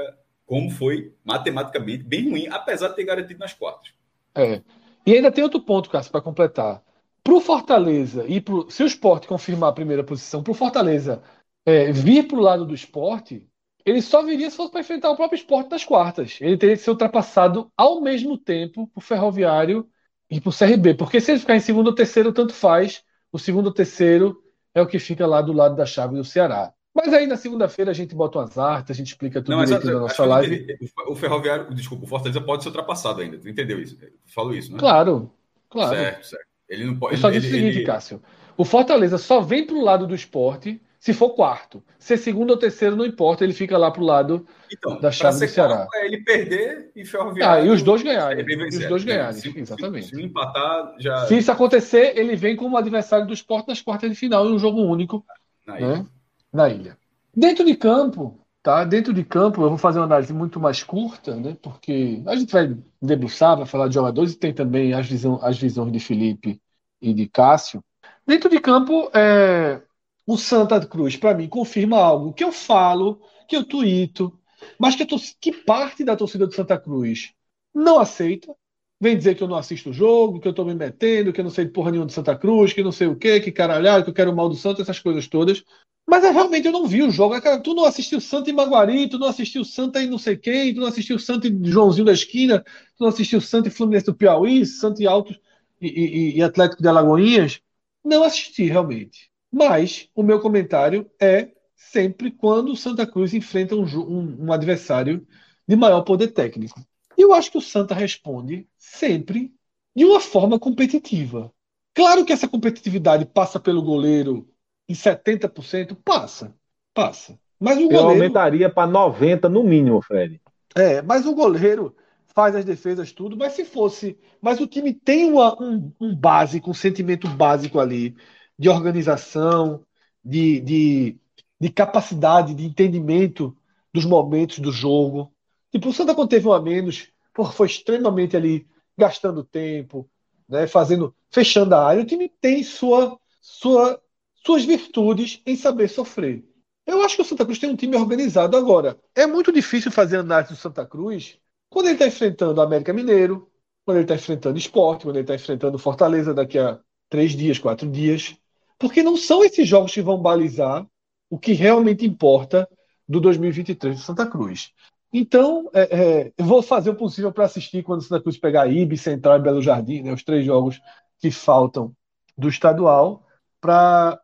como foi matematicamente bem ruim, apesar de ter garantido nas quartas. É. E ainda tem outro ponto, Cássio, para completar. Para o Fortaleza, e pro, se o esporte confirmar a primeira posição, para o Fortaleza é, vir para o lado do esporte, ele só viria se fosse para enfrentar o próprio esporte nas quartas. Ele teria que ser ultrapassado ao mesmo tempo por Ferroviário e por CRB. Porque se ele ficar em segundo ou terceiro, tanto faz. O segundo ou terceiro é o que fica lá do lado da chave do Ceará. Mas aí na segunda-feira a gente bota umas artes, a gente explica tudo Não, na nossa live. O Ferroviário, desculpa, o Fortaleza pode ser ultrapassado ainda. Tu entendeu isso? Eu falo isso, né? Claro, claro. Certo, certo. Ele não pode. Eu só disse o seguinte, ele... Cássio. O Fortaleza só vem para o lado do esporte se for quarto. Se é segundo ou terceiro, não importa, ele fica lá pro lado então, da chave do Ceará. É ele perder e Ferroviário. Ah, e os dois ganharem. Os dois né? ganharem, se, exatamente. Se, se, empatar, já. Se isso acontecer, ele vem como adversário do esporte nas quartas de final em um jogo único. Na né? Na ilha. Dentro de campo, tá? Dentro de campo, eu vou fazer uma análise muito mais curta, né? Porque a gente vai debruçar, vai falar de jogadores e tem também as, visão, as visões de Felipe e de Cássio. Dentro de campo, é, o Santa Cruz, para mim, confirma algo que eu falo, que eu tuito, mas que, que parte da torcida do Santa Cruz não aceita. Vem dizer que eu não assisto o jogo, que eu tô me metendo, que eu não sei de porra nenhuma do Santa Cruz, que não sei o quê, que caralhado, que eu quero o mal do Santa, essas coisas todas. Mas é, realmente eu não vi o jogo. Cara, tu não assistiu Santa em Maguari, tu não assistiu Santa em não sei quem, tu não assistiu Santa em Joãozinho da Esquina, tu não assistiu Santa em Fluminense do Piauí, Santa em Altos e, e, e Atlético de Alagoinhas. Não assisti, realmente. Mas o meu comentário é sempre quando o Santa Cruz enfrenta um, um, um adversário de maior poder técnico. E eu acho que o Santa responde sempre de uma forma competitiva. Claro que essa competitividade passa pelo goleiro em 70%, passa, passa. Mas o goleiro... Eu aumentaria para 90 no mínimo, Fred. É, mas o goleiro faz as defesas tudo, mas se fosse, mas o time tem uma, um, um básico, um sentimento básico ali de organização, de, de, de capacidade, de entendimento dos momentos do jogo. Tipo, o Santa quando teve um a menos, porra, foi extremamente ali gastando tempo, né, fazendo, fechando a área. O time tem sua, sua, suas virtudes em saber sofrer. Eu acho que o Santa Cruz tem um time organizado agora. É muito difícil fazer análise do Santa Cruz quando ele está enfrentando o América Mineiro, quando ele está enfrentando o Esporte, quando ele está enfrentando Fortaleza daqui a três dias, quatro dias. Porque não são esses jogos que vão balizar o que realmente importa do 2023 do Santa Cruz. Então, é, é, eu vou fazer o possível para assistir quando o Santa Cruz pegar IB, Central e Belo Jardim, né, os três jogos que faltam do estadual, para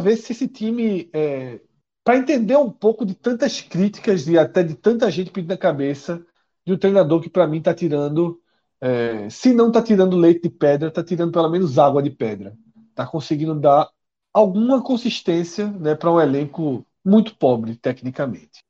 ver se esse time. É, para entender um pouco de tantas críticas e até de tanta gente pedindo a cabeça de um treinador que, para mim, está tirando. É, se não está tirando leite de pedra, está tirando pelo menos água de pedra está conseguindo dar alguma consistência né, para um elenco muito pobre tecnicamente.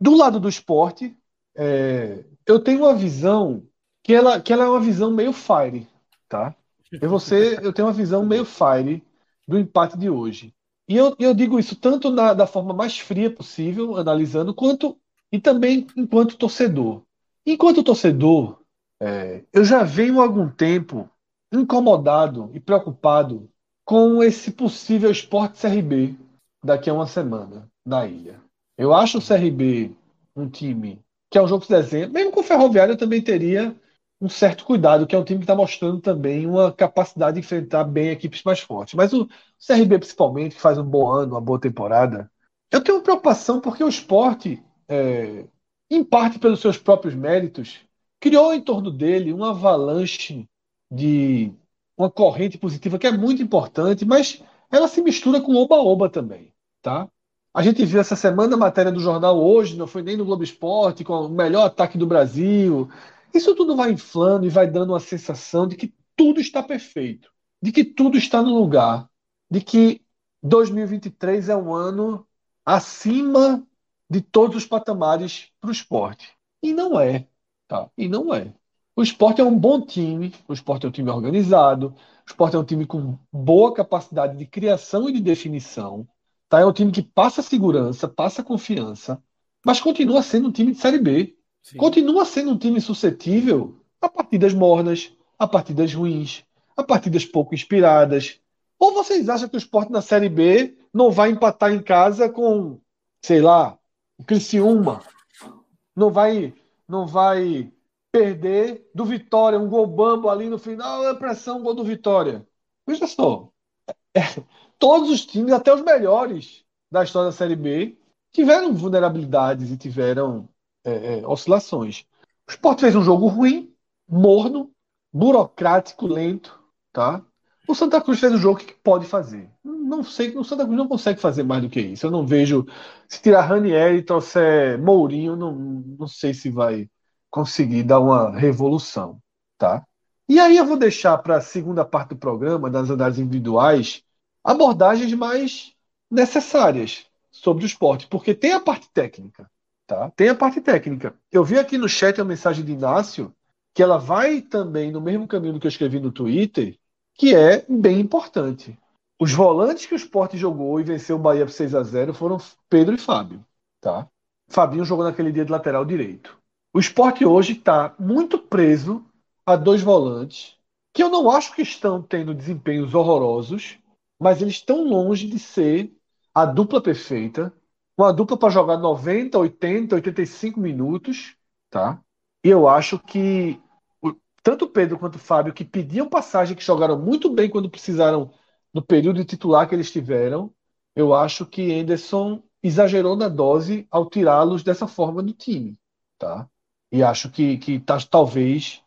Do lado do esporte, é, eu tenho uma visão que ela, que ela é uma visão meio fire, tá? Eu, você, eu tenho uma visão meio fire do empate de hoje. E eu, eu digo isso tanto na, da forma mais fria possível, analisando, quanto e também enquanto torcedor. Enquanto torcedor, é, eu já venho há algum tempo incomodado e preocupado com esse possível esporte CRB daqui a uma semana na ilha. Eu acho o CRB um time que é um jogo que se desenha, mesmo com o Ferroviário eu também teria um certo cuidado, que é um time que está mostrando também uma capacidade de enfrentar bem equipes mais fortes. Mas o CRB, principalmente, que faz um bom ano, uma boa temporada, eu tenho preocupação porque o esporte, é, em parte pelos seus próprios méritos, criou em torno dele uma avalanche de uma corrente positiva que é muito importante, mas ela se mistura com oba-oba também, tá? A gente viu essa semana a matéria do jornal hoje, não foi nem no Globo Esporte, com o melhor ataque do Brasil. Isso tudo vai inflando e vai dando uma sensação de que tudo está perfeito, de que tudo está no lugar, de que 2023 é um ano acima de todos os patamares para o esporte. E não é, tá? E não é. O esporte é um bom time, o esporte é um time organizado, o esporte é um time com boa capacidade de criação e de definição. Tá? É um time que passa segurança, passa confiança, mas continua sendo um time de Série B. Sim. Continua sendo um time suscetível a partidas mornas, a partidas ruins, a partidas pouco inspiradas. Ou vocês acham que o esporte na Série B não vai empatar em casa com, sei lá, o Criciúma? Não vai, não vai perder do Vitória, um gol bambo ali no final, é pressão, gol do Vitória. Veja só, é, todos os times, até os melhores da história da Série B, tiveram vulnerabilidades e tiveram é, é, oscilações. O Sport fez um jogo ruim, morno, burocrático, lento, tá? O Santa Cruz fez um jogo que pode fazer. Não sei, o Santa Cruz não consegue fazer mais do que isso. Eu não vejo. Se tirar Ranieri e trouxer Mourinho, não, não sei se vai conseguir dar uma revolução, tá? E aí eu vou deixar para a segunda parte do programa, das análises individuais, abordagens mais necessárias sobre o esporte, porque tem a parte técnica, tá? Tem a parte técnica. Eu vi aqui no chat a mensagem de Inácio que ela vai também no mesmo caminho que eu escrevi no Twitter, que é bem importante. Os volantes que o esporte jogou e venceu o Bahia por 6 a 0 foram Pedro e Fábio, tá? Fabinho jogou naquele dia de lateral direito. O esporte hoje está muito preso a dois volantes que eu não acho que estão tendo desempenhos horrorosos, mas eles estão longe de ser a dupla perfeita, uma dupla para jogar 90, 80, 85 minutos, tá? E eu acho que tanto o Pedro quanto o Fábio, que pediam passagem, que jogaram muito bem quando precisaram no período de titular que eles tiveram, eu acho que Anderson exagerou na dose ao tirá-los dessa forma do time, tá? E acho que, que tá, talvez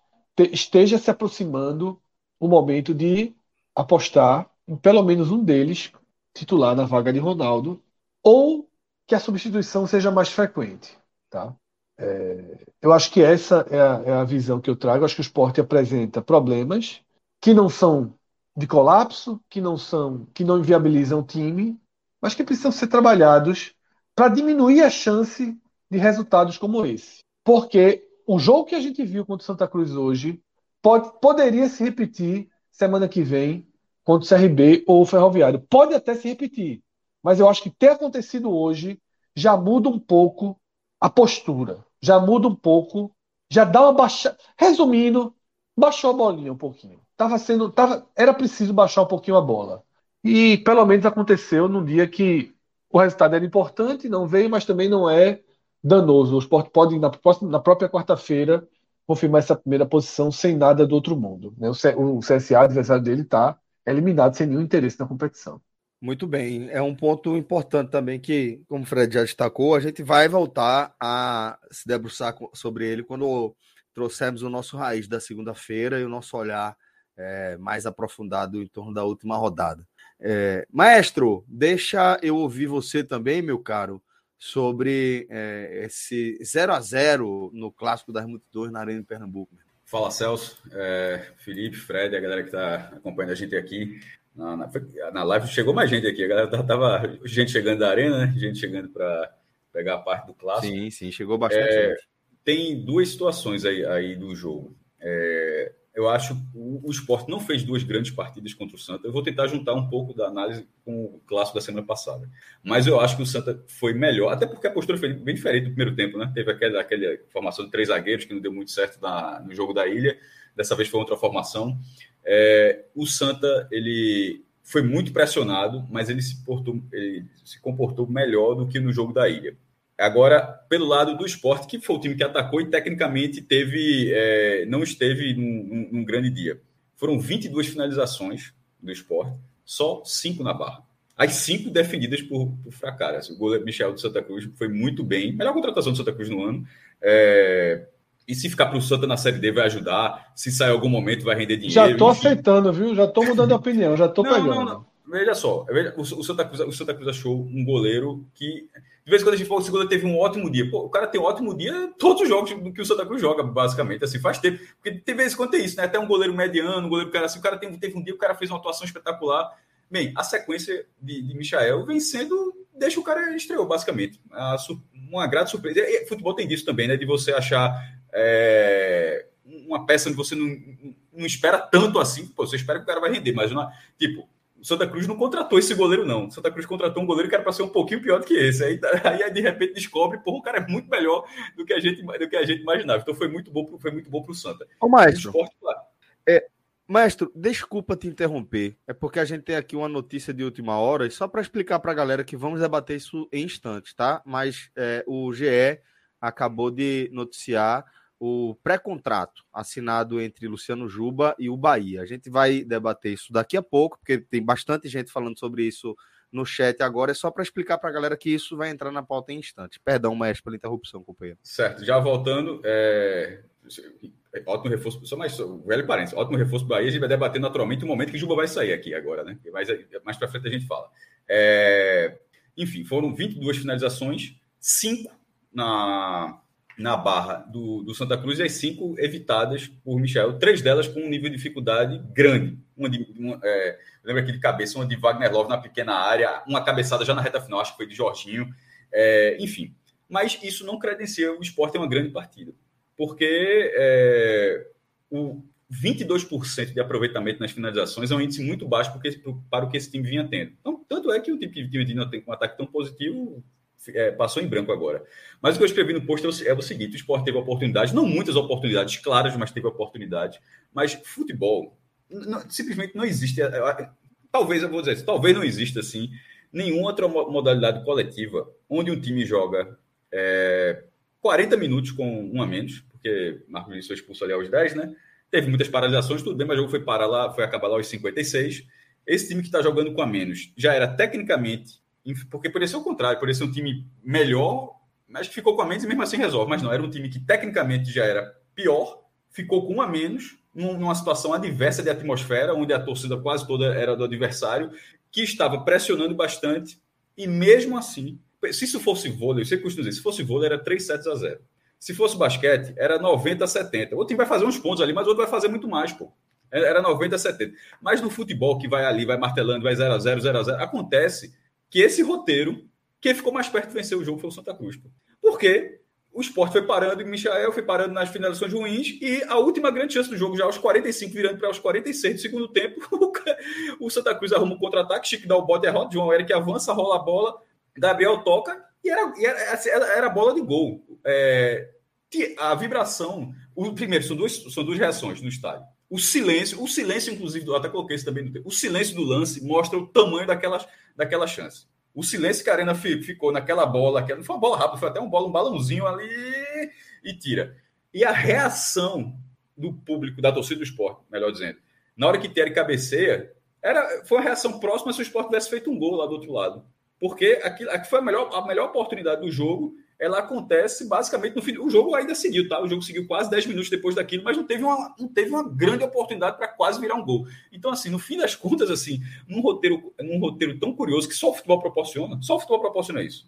esteja se aproximando o momento de apostar em pelo menos um deles titular na vaga de Ronaldo, ou que a substituição seja mais frequente. Tá? É, eu acho que essa é a, é a, visão que eu trago. Eu acho que o esporte apresenta problemas que não são de colapso, que não são, que não inviabilizam o time, mas que precisam ser trabalhados para diminuir a chance de resultados como esse. Porque o jogo que a gente viu contra o Santa Cruz hoje pode, poderia se repetir semana que vem contra o CRB ou o Ferroviário. Pode até se repetir, mas eu acho que ter acontecido hoje já muda um pouco a postura, já muda um pouco, já dá uma baixada. Resumindo, baixou a bolinha um pouquinho. Tava sendo, tava, era preciso baixar um pouquinho a bola. E pelo menos aconteceu num dia que o resultado era importante, não veio, mas também não é danoso. O esporte pode, na, na própria quarta-feira, confirmar essa primeira posição sem nada do outro mundo. Né? O, CSA, adversário dele, está eliminado sem nenhum interesse na competição. Muito bem, é um ponto importante também que, como o Fred já destacou, a gente vai voltar a se debruçar sobre ele quando trouxermos o nosso raiz da segunda-feira e o nosso olhar é, mais aprofundado em torno da última rodada. É, maestro, deixa eu ouvir você também, meu caro, sobre é, esse 0 a 0 no clássico das multidões na Arena de Pernambuco. Fala Celso, é, Felipe, Fred, a galera que está acompanhando a gente aqui. Na, na, na, live chegou mais gente aqui, a galera tava gente chegando da arena, né? gente chegando para pegar a parte do clássico. Sim, sim, chegou bastante é, gente. Tem duas situações aí, aí do jogo. É, eu acho que o, o esporte não fez duas grandes partidas contra o Santa. Eu vou tentar juntar um pouco da análise com o clássico da semana passada. Mas eu acho que o Santa foi melhor, até porque a postura foi bem diferente do primeiro tempo, né? Teve aquela, aquela formação de três zagueiros que não deu muito certo na, no jogo da ilha. Dessa vez foi outra formação. É, o Santa, ele foi muito pressionado, mas ele se, portou, ele se comportou melhor do que no jogo da ilha. Agora, pelo lado do esporte, que foi o time que atacou e tecnicamente teve, é, não esteve num, num, grande dia. Foram 22 finalizações do esporte, só cinco na barra. As cinco defendidas por, por fracasso. O goleiro Michel do Santa Cruz foi muito bem. Melhor contratação do Santa Cruz no ano. É, e se ficar para o Santa na Série D vai ajudar. Se sair algum momento vai render dinheiro. Já estou aceitando, viu? Já estou mudando de [laughs] opinião. Já estou pegando. Não, não. Veja só. o, Santa Cruz, o Santa Cruz achou um goleiro que de vez em quando a gente fala que o Segunda teve um ótimo dia. Pô, o cara tem um ótimo dia todos os jogos que o Santa Cruz joga, basicamente. Assim, faz tempo. Porque tem vezes quando tem isso, né? Até um goleiro mediano, um goleiro cara assim, o cara teve, teve um dia, o cara fez uma atuação espetacular. Bem, a sequência de, de Michael vem sendo. Deixa o cara estreou, basicamente. A, uma grande surpresa. E futebol tem disso também, né? De você achar é, uma peça onde você não, não espera tanto assim. Pô, você espera que o cara vai render, mas não, tipo, o Santa Cruz não contratou esse goleiro, não. O Santa Cruz contratou um goleiro que era para ser um pouquinho pior do que esse. Aí, [laughs] aí de repente descobre, pô, o cara é muito melhor do que a gente, do que a gente imaginava. Então foi muito bom, foi muito bom para o Santa. Ô, maestro, esporte, é, maestro, desculpa te interromper. É porque a gente tem aqui uma notícia de última hora, e só para explicar para a galera que vamos debater isso em instantes, tá? Mas é, o GE acabou de noticiar o pré-contrato assinado entre Luciano Juba e o Bahia. A gente vai debater isso daqui a pouco, porque tem bastante gente falando sobre isso no chat agora. É só para explicar para a galera que isso vai entrar na pauta em instantes. Perdão, mestre, pela interrupção, companheiro. Certo, já voltando, é... ótimo reforço, só mais velho parênteses, ótimo reforço para Bahia. A gente vai debater naturalmente o momento que Juba vai sair aqui agora, né? Mais, mais para frente a gente fala. É... Enfim, foram 22 finalizações, 5 na na barra do, do, Santa Cruz e as cinco evitadas por Michel. Três delas com um nível de dificuldade grande. Uma de, uma, é, lembra aqui de cabeça, uma de Wagner Love na pequena área, uma cabeçada já na reta final, acho que foi de Jorginho. É, enfim, mas isso não credencia o esporte é uma grande partida. Porque é, o 22% de aproveitamento nas finalizações é um índice muito baixo porque, para o que esse time vinha tendo. Então, tanto é que o time que vinha tem um ataque tão positivo é, passou em branco agora. Mas o que eu escrevi no post é o, é seguinte: o esporte teve oportunidades, não muitas oportunidades claras, mas teve oportunidade. Mas futebol não, simplesmente não existe. É, talvez eu vou dizer, talvez não exista assim nenhuma outra modalidade coletiva onde um time joga é, 40 minutos com um a menos, porque Marcos Vinícius foi expulso ali aos 10, né? Teve muitas paralisações, tudo bem, mas o jogo foi parar lá, foi acabar lá aos 56. Esse time que está jogando com a menos já era tecnicamente porque poderia ser o contrário, poderia ser um time melhor, mas que ficou com a menos e mesmo assim resolve. Mas não, era um time que tecnicamente já era pior, ficou com um a menos, numa situação adversa de atmosfera, onde a torcida quase toda era do adversário, que estava pressionando bastante, e mesmo assim, se isso fosse vôlei, você costuma dizer, se fosse vôlei era 3 sets a 0. Se fosse basquete, era 90 a 70. O time vai fazer uns pontos ali, mas o outro vai fazer muito mais, pô. Era 90 a 70. Mas no futebol, que vai ali, vai martelando, vai 0 a 0 0 a 0 acontece que esse roteiro, quem ficou mais perto de vencer o jogo foi o Santa Cruz. Porque o esporte foi parando e o Michael foi parando nas finalizações ruins e a última grande chance do jogo, já aos 45, virando para os 46 do segundo tempo, [laughs] o Santa Cruz arruma um contra-ataque, Chico dá o bote errado, João Eric avança, rola a bola, Gabriel toca e era, era, era bola de gol. É, a vibração, o primeiro, são duas, são duas reações no estádio. O silêncio, o silêncio, inclusive, até coloquei isso também no tempo, o silêncio do lance mostra o tamanho daquela, daquela chance. O silêncio que a Arena ficou naquela bola, que não foi uma bola rápida, foi até um, bola, um balãozinho ali e tira. E a reação do público, da torcida do esporte, melhor dizendo, na hora que Terry cabeceia, era, foi uma reação próxima se o esporte tivesse feito um gol lá do outro lado. Porque aquilo, aquilo foi a melhor, a melhor oportunidade do jogo ela acontece basicamente no fim. O jogo ainda seguiu, tá? O jogo seguiu quase 10 minutos depois daquilo, mas não teve uma, não teve uma grande oportunidade para quase virar um gol. Então, assim, no fim das contas, assim, num roteiro, num roteiro tão curioso que só o futebol proporciona, só o futebol proporciona isso.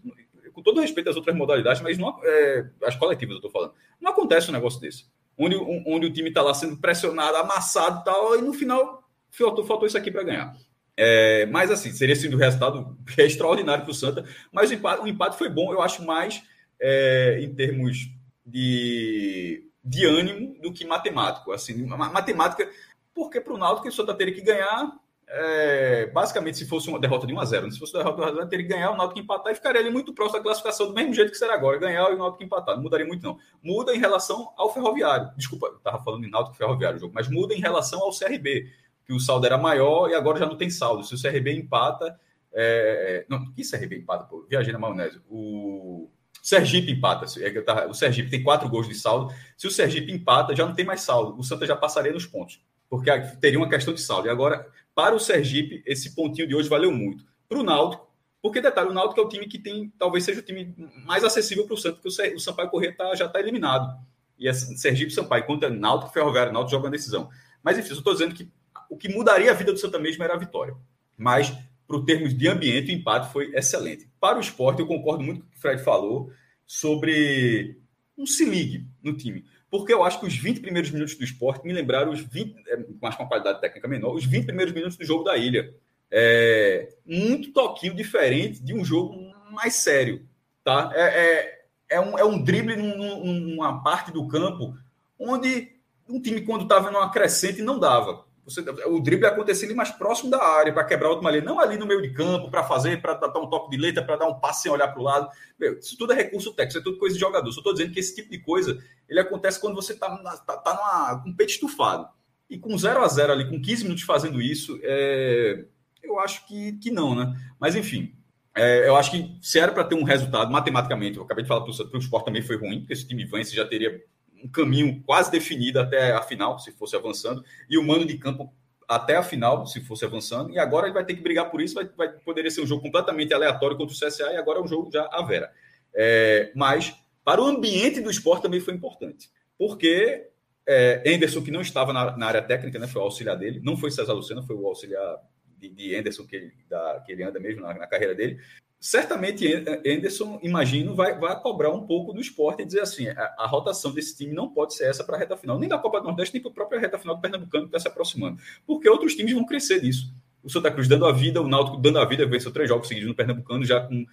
Com todo respeito às outras modalidades, mas não é, as coletivas, eu estou falando. Não acontece um negócio desse. Onde, onde o time está lá sendo pressionado, amassado e tal, e no final faltou, faltou isso aqui para ganhar. É, mas assim, seria sido um resultado extraordinário para o Santa, mas o empate, o empate foi bom, eu acho mais é, em termos de, de ânimo do que matemático. Assim, matemática, porque para o Náutico o Santa teria que ganhar, é, basicamente, se fosse uma derrota de 1 a 0 né? se fosse uma derrota de 1 a 0 teria que ganhar, o Náutico empatar e ficaria ali muito próximo da classificação, do mesmo jeito que será agora, ganhar e o Náutico empatar. Não mudaria muito, não. Muda em relação ao Ferroviário. Desculpa, estava falando em Náutico Ferroviário o jogo, mas muda em relação ao CRB, que o saldo era maior e agora já não tem saldo. Se o CRB empata. É... Não, que CRB empata, pô? Viajei na maionese. O Sergipe empata. É o Sergipe tem quatro gols de saldo. Se o Sergipe empata, já não tem mais saldo. O Santa já passaria nos pontos, porque teria uma questão de saldo. E agora, para o Sergipe, esse pontinho de hoje valeu muito. Para o Náutico, porque detalhe, o Náutico é o time que tem, talvez seja o time mais acessível para o Santa, porque o Sampaio Corrêa tá, já está eliminado. E é Sergipe Sampaio, enquanto é Náutico Ferroviário, Náutico joga a decisão. Mas enfim, eu estou dizendo que o que mudaria a vida do Santa mesmo era a vitória. Mas para termos de ambiente, o empate foi excelente. Para o esporte, eu concordo muito com o que o Fred falou sobre um se ligue no time. Porque eu acho que os 20 primeiros minutos do esporte me lembraram os 20, é, mais com uma qualidade técnica menor, os 20 primeiros minutos do jogo da ilha. É, muito toquinho diferente de um jogo mais sério. Tá? É, é, é um, é um drible num, numa parte do campo onde um time, quando estava numa crescente, não dava Você, o drible acontecendo mais próximo da área, para quebrar a última linha, não ali no meio de campo, para fazer, para dar um toque de letra, para dar um passe sem olhar para o lado. Meu, isso tudo é recurso técnico, isso é tudo coisa de jogador. Só estou dizendo que esse tipo de coisa ele acontece quando você está tá, tá com o peito estufado. E com 0 a 0 ali, com 15 minutos fazendo isso, é, eu acho que, que não, né? Mas enfim, é, eu acho que se era para ter um resultado, matematicamente, eu acabei de falar para o Sport também foi ruim, porque esse time vence já teria um caminho quase definido até a final, se fosse avançando, e o mano de campo até a final, se fosse avançando, e agora ele vai ter que brigar por isso, vai, vai poderia ser um jogo completamente aleatório contra o CSA, e agora é um jogo já a Vera. É, mas para o ambiente do esporte também foi importante, porque é, Anderson, que não estava na, na, área técnica, né, foi o auxiliar dele, não foi César Lucena, foi o auxiliar de, de Anderson que ele, da, que ele anda mesmo na, na carreira dele, certamente Anderson, imagino, vai, vai cobrar um pouco do esporte e dizer assim: a, a rotação desse time não pode ser essa para a reta final, nem da Copa do Nordeste, nem para a própria reta final do Pernambucano que está se aproximando, porque outros times vão crescer nisso. O Santa Cruz dando a vida, o Náutico dando a vida, venceu três jogos seguidos no Pernambucano, já com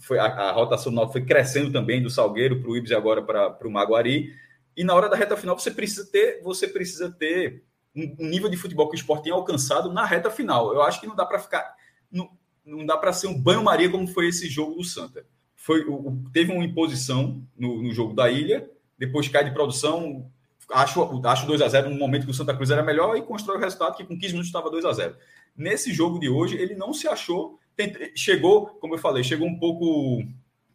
foi, a, a rotação do Náutico foi crescendo também do Salgueiro para o Ibis e agora para o Maguari. E na hora da reta final você precisa ter, você precisa ter um, nível de futebol que o esporte tem alcançado na reta final. Eu acho que não dá para ficar. Não, não dá para ser um banho-maria como foi esse jogo do Santa. Foi, o, teve uma imposição no, no, jogo da ilha, depois cai de produção. Acho, acho 2 a 0 no momento que o Santa Cruz era melhor e constrói o resultado que com 15 minutos estava 2 a 0 Nesse jogo de hoje, ele não se achou. chegou, como eu falei, chegou um pouco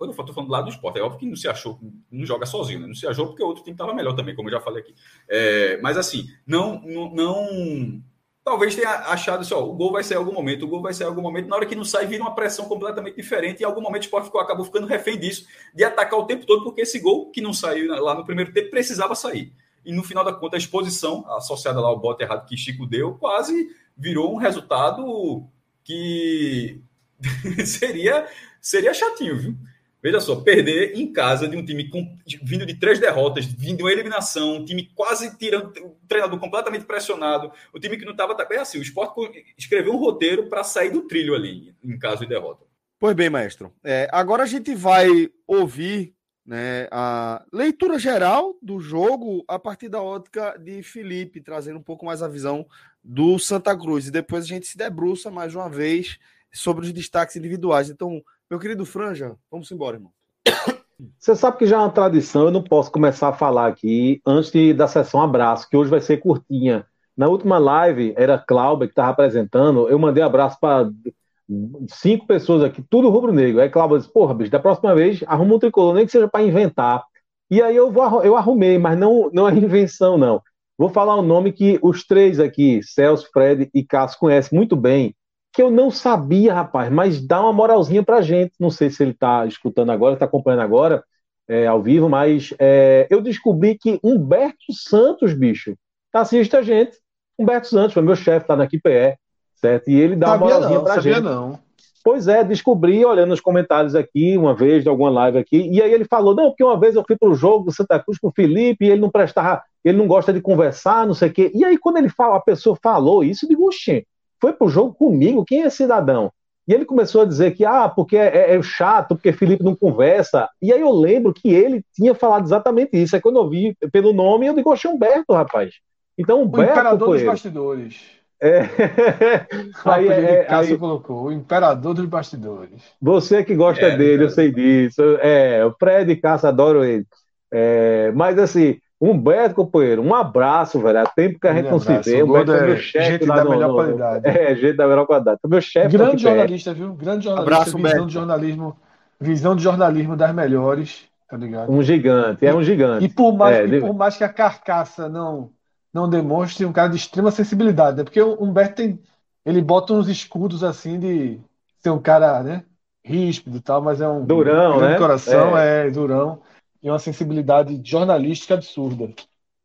quando eu estou falando do lado do esporte, é óbvio que não se achou, não joga sozinho, né? não se achou porque o outro time estava melhor também, como eu já falei aqui. É, mas assim, não, não, não, Talvez tenha achado assim, ó, o gol vai sair em algum momento, o gol vai sair em algum momento, na hora que não sai, vira uma pressão completamente diferente, e em algum momento o esporte ficou, acabou ficando refém disso, de atacar o tempo todo, porque esse gol que não saiu lá no primeiro tempo precisava sair. E no final da conta, a exposição, associada lá ao bote errado que Chico deu, quase virou um resultado que [laughs] seria, seria chatinho, viu? Veja só, perder em casa de um time com, vindo de três derrotas, vindo de uma eliminação, um time quase tirando, um treinador completamente pressionado, o time que não estava bem assim. O Sport escreveu um roteiro para sair do trilho ali, em caso de derrota. Pois bem, maestro. É, agora a gente vai ouvir né, a leitura geral do jogo a partir da ótica de Felipe, trazendo um pouco mais a visão do Santa Cruz. E depois a gente se debruça mais uma vez sobre os destaques individuais. Então, meu querido Franja, vamos embora, irmão. Você sabe que já é uma tradição, eu não posso começar a falar aqui antes de, da sessão abraço, que hoje vai ser curtinha. Na última live, era Cláudia que estava apresentando, eu mandei abraço para cinco pessoas aqui, tudo rubro-negro. Aí Cláudia disse, porra, bicho, da próxima vez arruma um tricolor, nem que seja para inventar. E aí eu, vou, eu arrumei, mas não, não é invenção, não. Vou falar um nome que os três aqui, Celso, Fred e Cássio, conhecem muito bem, que eu não sabia, rapaz, mas dá uma moralzinha pra gente. Não sei se ele tá escutando agora, tá acompanhando agora, é, ao vivo, mas é, eu descobri que Humberto Santos, bicho, tá assiste a gente. Humberto Santos foi meu chefe lá na QPE, certo? E ele dá sabia uma moralzinha não, pra sabia gente. não. Pois é, descobri olhando os comentários aqui, uma vez, de alguma live aqui, e aí ele falou, não, porque uma vez eu fui pro jogo do Santa Cruz com o Felipe, e ele não prestava, ele não gosta de conversar, não sei o quê. E aí, quando ele fala, a pessoa falou isso, eu digo, oxê, foi pro jogo comigo, quem é cidadão? E ele começou a dizer que, ah, porque é, é, chato, porque Felipe não conversa. E aí eu lembro que ele tinha falado exatamente isso. Aí quando eu vi pelo nome, eu digo, oxe, Humberto, rapaz. Então, Humberto. O imperador dos bastidores. É. [laughs] aí, é, Cássio aí... colocou, o imperador dos bastidores. Você que gosta é, dele, eu sei disso. É, o Fred e Cássio adoro ele. É, mas assim, Humberto, companheiro, um abraço, velho. Há tempo que a gente não se vê. Humberto é meu chefe. Gente da no, melhor no, qualidade. É, gente da melhor qualidade. Meu chefe. Grande jornalista, viu? Grande jornalista. Abraço, visão Humberto. de jornalismo. Visão de jornalismo das melhores, tá ligado? Um gigante, é um gigante. E por mais, é, e por mais que a carcaça não, não demonstre um cara de extrema sensibilidade, né? Porque o Humberto tem. Ele bota uns escudos assim de ser um cara, né? Ríspido e tal, mas é um. Durão, um né? coração, é, é durão e uma sensibilidade jornalística absurda.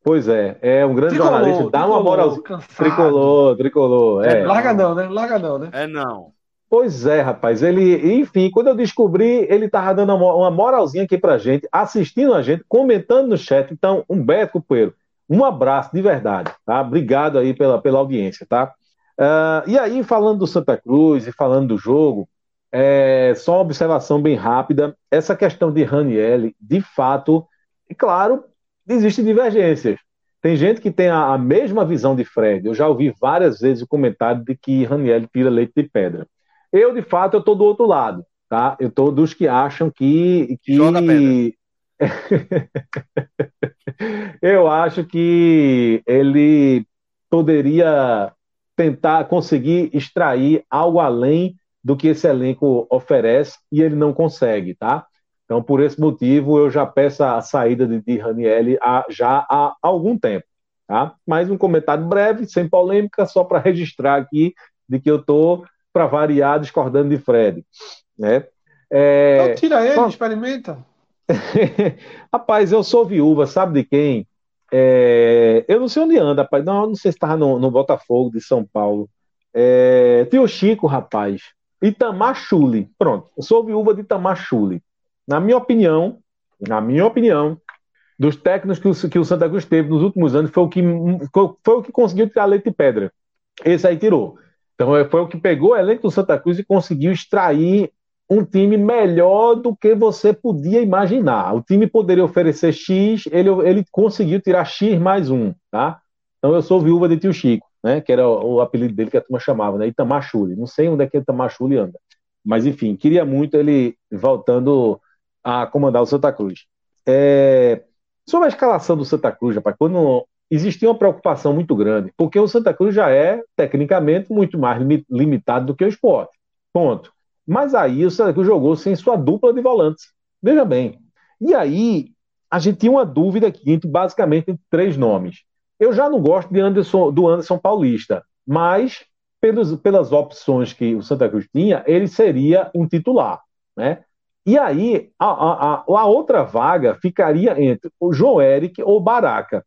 Pois é, é um grande tricolor, jornalista, dá uma moral. Tricolor, tricolor. É. é. Larga não, né? Larga não, né? É não. Pois é, rapaz. Ele, enfim, quando eu descobri, ele tava dando uma moralzinha aqui pra gente, assistindo a gente, comentando no chat. Então, Humberto Coelho, um abraço de verdade, tá? Obrigado aí pela, pela audiência, tá? Uh, e aí, falando do Santa Cruz e falando do jogo, é, só uma observação bem rápida. Essa questão de Raniel, de fato, é claro, existem divergências. Tem gente que tem a, a, mesma visão de Fred. Eu já ouvi várias vezes o comentário de que Raniel tira leite de pedra. Eu, de fato, eu tô do outro lado, tá? Eu tô dos que acham que... que... Joga pedra. [laughs] eu acho que ele poderia tentar conseguir extrair algo além do que esse elenco oferece e ele não consegue, tá? Então, por esse motivo, eu já peço a saída de, de Ranielli há, já há algum tempo, tá? Mais um comentário breve, sem polêmica, só para registrar aqui de que eu estou, para variar, discordando de Fred, né? É... Então, tira ele, só... experimenta. [laughs] rapaz, eu sou viúva, sabe de quem? É... Eu não sei onde anda, rapaz. Não, não sei se estava no, no Botafogo de São Paulo. É... Tem o Chico, rapaz. Itamar. Pronto, eu sou viúva de Itamar. Na minha opinião, na minha opinião, dos técnicos que o, que o Santa Cruz teve nos últimos anos, foi o que, foi o que conseguiu tirar leite de pedra. Esse aí tirou. Então é, foi o que pegou o elenco do Santa Cruz e conseguiu extrair um time melhor do que você podia imaginar. O time poderia oferecer X, ele, ele conseguiu tirar X mais um, tá? Então eu sou viúva de tio Chico né? Que era o, o apelido dele que a turma chamava, né? Itamachule. Não sei onde é que Itamachule anda. Mas, enfim, queria muito ele voltando a comandar o Santa Cruz. É... Sobre a escalação do Santa Cruz, rapaz, quando existia uma preocupação muito grande, porque o Santa Cruz já é, tecnicamente, muito mais limitado do que o esporte. Ponto. Mas aí o Santa Cruz jogou sem sua dupla de volantes. Veja bem. E aí, a gente tinha uma dúvida aqui, entre, basicamente, entre três nomes. Eu já não gosto de Anderson, do Anderson Paulista, mas pelos, pelas opções que o Santa Cruz tinha, ele seria um titular, né? E aí, a, a, a outra vaga ficaria entre o João Eric ou Baraca.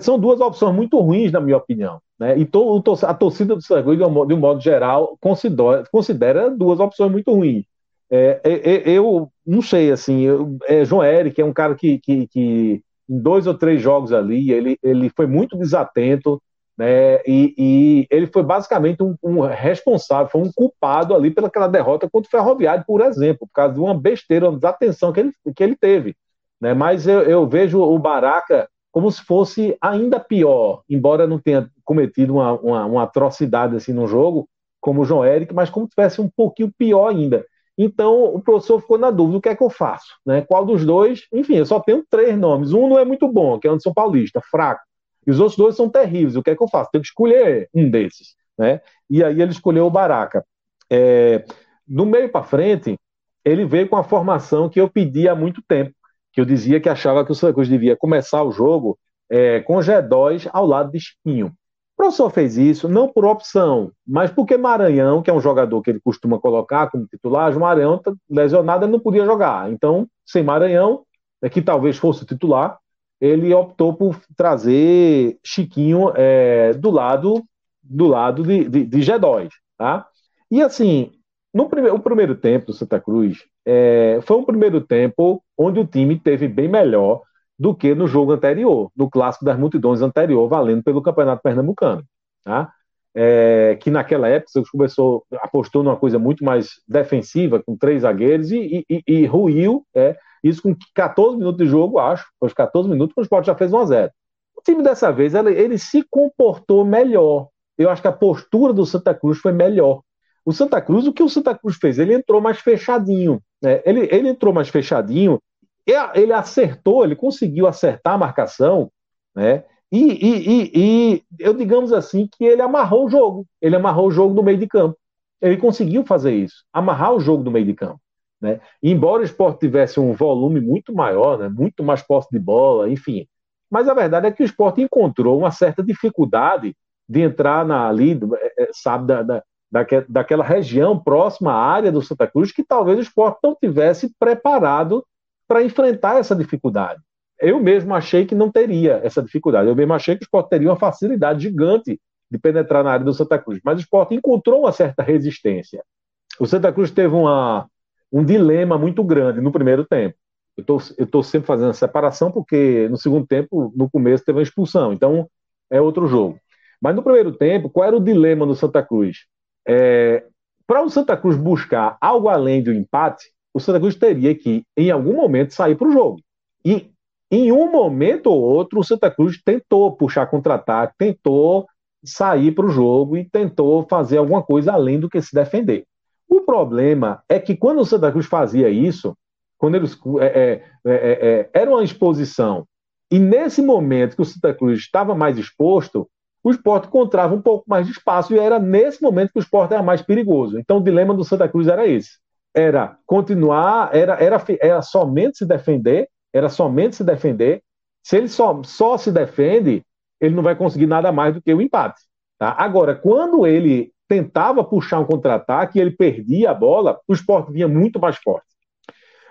São duas opções muito ruins, na minha opinião. Né? E to, a torcida do Santa Cruz, de um, de um modo geral, considera, considera, duas opções muito ruins. É, é, é, eu não sei, assim, eu, é, João Eric é um cara que, que, que em dois ou três jogos ali, ele, ele foi muito desatento, né? E, e ele foi basicamente um, um, responsável, foi um culpado ali pelaquela derrota contra o Ferroviário, por exemplo, por causa de uma besteira, uma desatenção que ele, que ele teve. Né? Mas eu, eu vejo o Baraca como se fosse ainda pior, embora não tenha cometido uma, uma, uma atrocidade assim no jogo, como o João Eric, mas como se tivesse um pouquinho pior ainda. Então o professor ficou na dúvida: o que é que eu faço? Né? Qual dos dois? Enfim, eu só tenho três nomes. Um não é muito bom, que é Anderson Paulista, fraco. E os outros dois são terríveis. O que é que eu faço? Tenho que escolher um desses. Né? E aí ele escolheu o Baraca. É, no meio para frente, ele veio com a formação que eu pedi há muito tempo, que eu dizia que achava que o Santa Cruz devia começar o jogo é, com G2 ao lado de Espinho. O professor fez isso não por opção, mas porque Maranhão, que é um jogador que ele costuma colocar como titular, o Maranhão tá lesionado, ele não podia jogar. Então, sem Maranhão, é que talvez fosse o titular, ele optou por trazer Chiquinho é, do lado do lado de, de, de G2, tá? E assim, no primeiro, o primeiro tempo do Santa Cruz é, foi um primeiro tempo onde o time teve bem melhor do que no jogo anterior, no clássico das multidões anterior, valendo pelo Campeonato Pernambucano. Tá? É, que naquela época você começou, apostou numa coisa muito mais defensiva, com três zagueiros, e, e, e ruiu, é, isso com 14 minutos de jogo, acho, os 14 minutos, o Sport já fez 1 a 0 O time dessa vez, ele, ele se comportou melhor. Eu acho que a postura do Santa Cruz foi melhor. O Santa Cruz, o que o Santa Cruz fez? Ele entrou mais fechadinho. Né? Ele, ele entrou mais fechadinho ele acertou, ele conseguiu acertar a marcação, né? E, e, e, e, eu digamos assim que ele amarrou o jogo, ele amarrou o jogo no meio de campo. Ele conseguiu fazer isso, amarrar o jogo no meio de campo. Né? Embora o esporte tivesse um volume muito maior, né? muito mais posse de bola, enfim. Mas a verdade é que o esporte encontrou uma certa dificuldade de entrar na, ali, é, é, sabe, da, da, daquela região próxima à área do Santa Cruz, que talvez o esporte não tivesse preparado para enfrentar essa dificuldade. Eu mesmo achei que não teria essa dificuldade. Eu mesmo achei que o esporte teria uma facilidade gigante de penetrar na área do Santa Cruz. Mas o esporte encontrou uma certa resistência. O Santa Cruz teve uma, um dilema muito grande no primeiro tempo. Eu estou sempre fazendo a separação porque no segundo tempo, no começo, teve uma expulsão. Então, é outro jogo. Mas no primeiro tempo, qual era o dilema do Santa Cruz? É, para o Santa Cruz buscar algo além do empate, o Santa Cruz teria que, em algum momento, sair para o jogo. E em um momento ou outro, o Santa Cruz tentou puxar contra-ataque, tentou sair para o jogo e tentou fazer alguma coisa além do que se defender. O problema é que quando o Santa Cruz fazia isso, quando eles é, é, é, é, era uma exposição, e nesse momento que o Santa Cruz estava mais exposto, o esporte encontrava um pouco mais de espaço e era nesse momento que o esporte era mais perigoso. Então o dilema do Santa Cruz era esse. Era continuar, era, era, era somente se defender, era somente se defender. Se ele só, só se defende, ele não vai conseguir nada mais do que o empate. Tá? Agora, quando ele tentava puxar um contra-ataque e ele perdia a bola, o esporte vinha muito mais forte.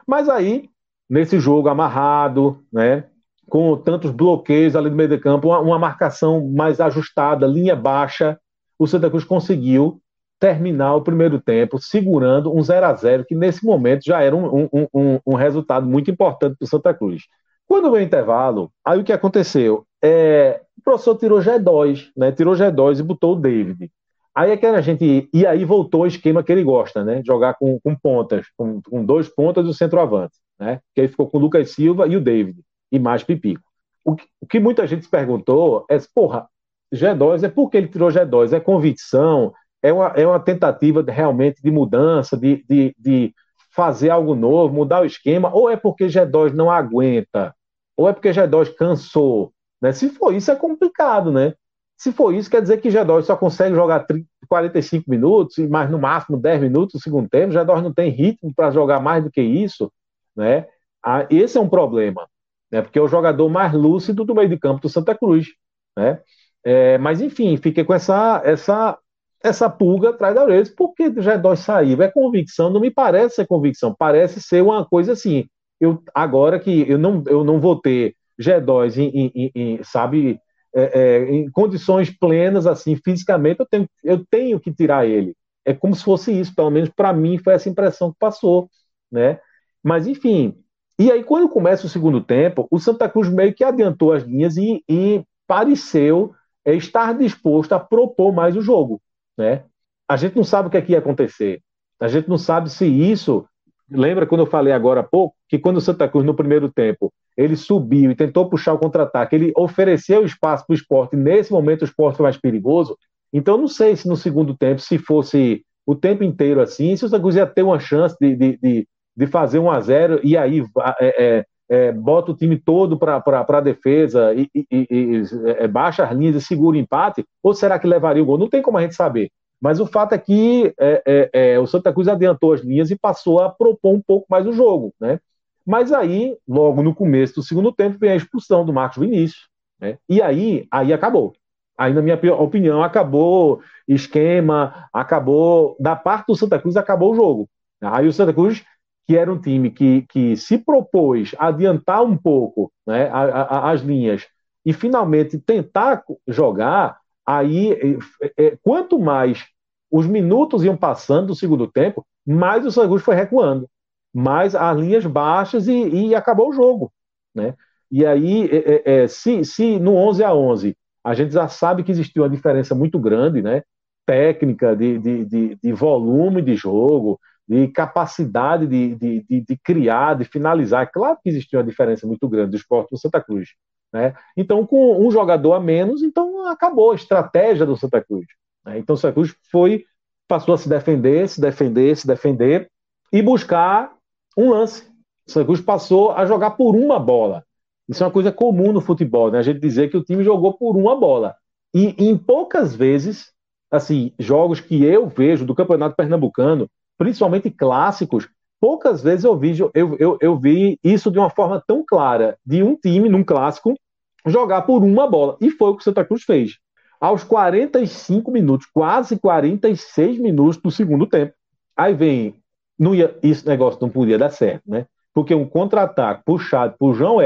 Mas aí, nesse jogo amarrado, né, com tantos bloqueios ali no meio de campo, uma, uma marcação mais ajustada, linha baixa, o Santa Cruz conseguiu terminar o primeiro tempo segurando um 0 a 0 que nesse momento já era um, um, um, um resultado muito importante para o Santa Cruz. Quando veio o intervalo, aí o que aconteceu? É, o professor tirou G2, né? Tirou G2 e botou o David. Aí é que a gente. E aí voltou o esquema que ele gosta, né? Jogar com, com pontas, com, com dois pontas e o centroavante. Né? Que aí ficou com o Lucas Silva e o David, e mais Pipico. O que, o que muita gente se perguntou é: porra, G2 é por que ele tirou G2? É convicção? É uma, é uma tentativa de, realmente de mudança, de, de, de fazer algo novo, mudar o esquema? Ou é porque G2 não aguenta? Ou é porque G2 cansou? Né? Se for isso, é complicado, né? Se for isso, quer dizer que G2 só consegue jogar 30, 45 minutos, mas no máximo 10 minutos no segundo tempo. G2 não tem ritmo para jogar mais do que isso, né? Ah, esse é um problema, né? Porque é o jogador mais lúcido do meio de campo do Santa Cruz, né? É, mas enfim, fiquei com essa essa essa pulga atrás da orelha, porque G2 saiu. É convicção, não me parece ser convicção, parece ser uma coisa assim. Eu agora que eu não eu não vou ter G2 em, em, em sabe, é, é, em condições plenas, assim, fisicamente, eu tenho, eu tenho que tirar ele. É como se fosse isso, pelo menos para mim foi essa impressão que passou, né? Mas, enfim, e aí quando começa o segundo tempo, o Santa Cruz meio que adiantou as linhas e, e pareceu é, estar disposto a propor mais o jogo, né? A gente não sabe o que, é que ia acontecer. A gente não sabe se isso Lembra quando eu falei agora há pouco que quando o Santa Cruz, no primeiro tempo, ele subiu e tentou puxar o contra-ataque, ele ofereceu espaço para o esporte, nesse momento o esporte foi mais perigoso. Então, não sei se no segundo tempo, se fosse o tempo inteiro assim, se o Santa Cruz ia ter uma chance de, de, de, de fazer um a 0 e aí é, é, é, bota o time todo para a defesa e, e, e é, baixa as linhas e segura o empate, ou será que levaria o gol? Não tem como a gente saber. Mas o fato é que é, é, é, o Santa Cruz adiantou as linhas e passou a propor um pouco mais o jogo, né? Mas aí, logo no começo do segundo tempo, vem a expulsão do Marcos Vinícius, né? E aí, aí acabou. Aí, na minha opinião, acabou esquema, acabou. Da parte do Santa Cruz, acabou o jogo. Aí o Santa Cruz, que era um time que, que se propôs adiantar um pouco né, a, a, as linhas e finalmente tentar jogar, aí é, quanto mais os minutos iam passando do segundo tempo, mais o Santa foi recuando, mais as linhas baixas e, e acabou o jogo, né? E aí, é, é, é se, se no 11 a 11 a gente já sabe que existiu uma diferença muito grande, né? Técnica, de, de, de, de volume de jogo, de capacidade de, de, de, de, criar, de finalizar. Claro que existiu uma diferença muito grande do esporte do Santa Cruz. Né? Então, com um jogador a menos, então acabou a estratégia do Santa Cruz. Né? Então, o Santa Cruz foi, passou a se defender, se defender, se defender e buscar um lance. O Santa Cruz passou a jogar por uma bola. Isso é uma coisa comum no futebol, né? A gente dizer que o time jogou por uma bola. E em poucas vezes, assim, jogos que eu vejo do Campeonato Pernambucano, principalmente clássicos, poucas vezes eu vi, eu, eu, eu vi isso de uma forma tão clara, de um time, num clássico, jogar por uma bola. E foi o que o Santa Cruz fez aos 45 minutos, quase 46 minutos do segundo tempo. Aí vem, não ia, esse negócio não podia dar certo, né? Porque um contra-ataque puxado por João,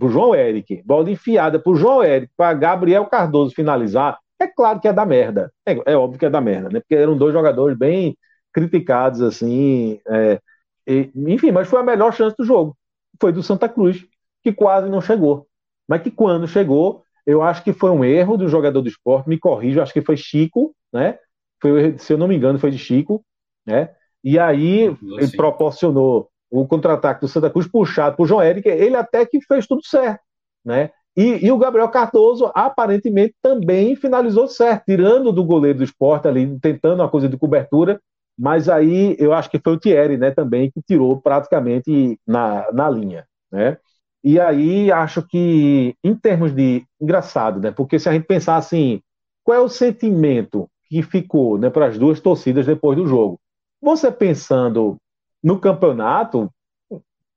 por João Eric, bola enfiada por João Eric para Gabriel Cardoso finalizar, é claro que é da merda. É, é, óbvio que é da merda, né? Porque eram dois jogadores bem criticados, assim. É, e, enfim, mas foi a melhor chance do jogo. Foi do Santa Cruz, que quase não chegou. Mas que quando chegou, eu acho que foi um erro do jogador do esporte, me corrijo, acho que foi Chico, né? Foi, se eu não me engano, foi de Chico, né? E aí ele proporcionou o contra-ataque do Santa Cruz puxado por João Eric, ele até que fez tudo certo, né? E, e, o Gabriel Cardoso aparentemente também finalizou certo, tirando do goleiro do esporte ali, tentando uma coisa de cobertura, mas aí eu acho que foi o Thierry, né, também, que tirou praticamente na, na linha, né? E aí acho que, em termos de. Engraçado, né? Porque se a gente pensar assim, qual é o sentimento que ficou né, para as duas torcidas depois do jogo? Você pensando no campeonato,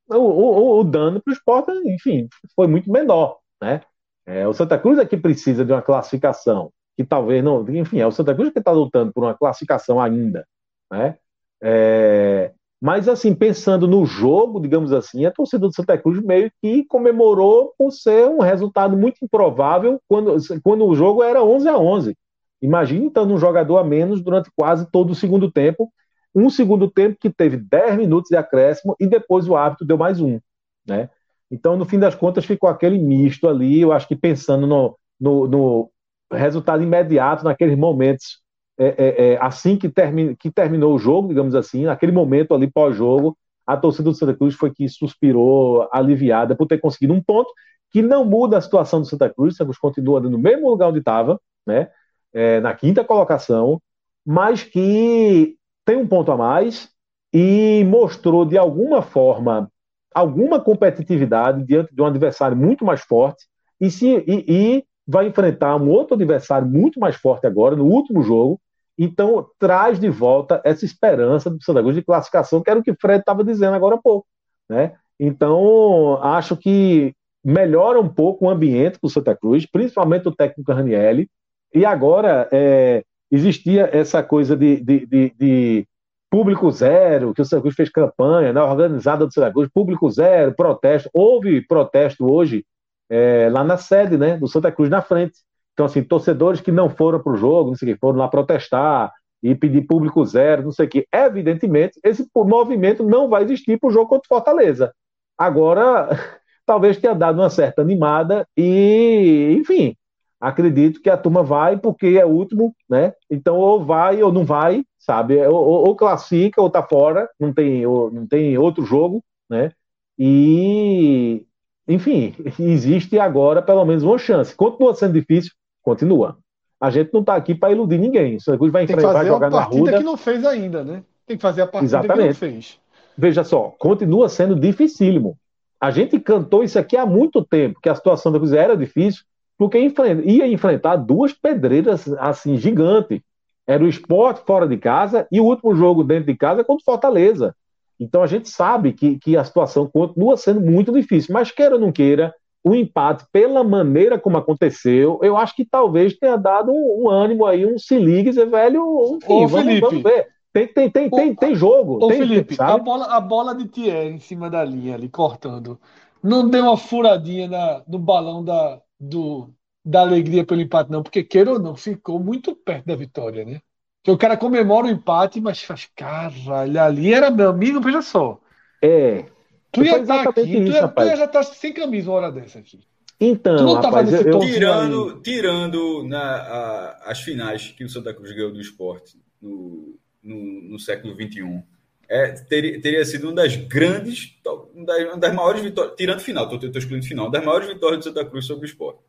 o, o, o dano para o esporte, enfim, foi muito menor. Né? É, o Santa Cruz é que precisa de uma classificação, que talvez não. Enfim, é o Santa Cruz que está lutando por uma classificação ainda. Né? É, mas, assim, pensando no jogo, digamos assim, a torcida do Santa Cruz meio que comemorou por ser um resultado muito improvável quando, quando o jogo era 11 a 11. Imagine estando um jogador a menos durante quase todo o segundo tempo. Um segundo tempo que teve 10 minutos de acréscimo e depois o árbitro deu mais um. Né? Então, no fim das contas, ficou aquele misto ali. Eu acho que pensando no, no, no resultado imediato, naqueles momentos, é, é, é, assim que, que terminou o jogo, digamos assim, naquele momento ali pós-jogo, a torcida do Santa Cruz foi que suspirou aliviada por ter conseguido um ponto que não muda a situação do Santa Cruz. O Santa Cruz continua no mesmo lugar onde estava, né? É, na quinta colocação, mas que tem um ponto a mais e mostrou de alguma forma alguma competitividade diante de um adversário muito mais forte e, se, e, e vai enfrentar um outro adversário muito mais forte agora, no último jogo. Então, traz de volta essa esperança do Santa Cruz de classificação, que era o que o Fred estava dizendo agora há pouco. Né? Então, acho que melhora um pouco o ambiente do Santa Cruz, principalmente o técnico Ranielli. E agora é, existia essa coisa de, de, de, de público zero, que o Santa Cruz fez campanha, né, organizada do Santa Cruz, público zero, protesto. Houve protesto hoje é, lá na sede né, do Santa Cruz, na frente. Então, assim, torcedores que não foram para o jogo, não sei o que, foram lá protestar e pedir público zero, não sei o que. Evidentemente, esse movimento não vai existir para o jogo contra o Fortaleza. Agora, [laughs] talvez tenha dado uma certa animada e, enfim, acredito que a turma vai porque é o último, né? Então, ou vai ou não vai, sabe? É, ou, ou classifica ou tá fora, não tem, ou, não tem outro jogo, né? E, enfim, [laughs] existe agora pelo menos uma chance. Continua sendo difícil, continua. A gente não está aqui para iludir ninguém. O Santa vai, enfrentar, vai jogar na rua. que não fez ainda, né? Tem que fazer a partida Exatamente. que não fez. Veja só, continua sendo dificílimo. A gente cantou isso aqui há muito tempo, que a situação da coisa era difícil, porque ia enfrentar duas pedreiras assim gigantes. Era o esporte fora de casa e o último jogo dentro de casa contra o Fortaleza. Então a gente sabe que, que a situação continua sendo muito difícil, mas queira ou não queira, o empate, pela maneira como aconteceu, eu acho que talvez tenha dado um, um ânimo aí, um se ligue, dizer, velho, enfim, Ô, vamos, Felipe, vamos ver. Tem, tem, tem, tem, tem jogo. Ô, tem, Felipe, a bola, a bola de Thierry em cima da linha ali, cortando, não deu uma furadinha na, no balão da, do, da alegria pelo empate, não, porque queira ou não, ficou muito perto da vitória, né? Que o cara comemora o empate, mas faz, caralho, ali era meu amigo, veja só. É. Tu ia estar aqui, isso, tu, ia, tu ia já estar sem camisa uma hora dessa aqui. Então, tu não rapaz, nesse eu, tirando, tirando na, a, as finais que o Santa Cruz ganhou do esporte no, no, no século XXI, é, teria, teria sido uma das grandes, uma das, uma das maiores vitórias, tirando final, estou excluindo final, uma das maiores vitórias do Santa Cruz sobre o esporte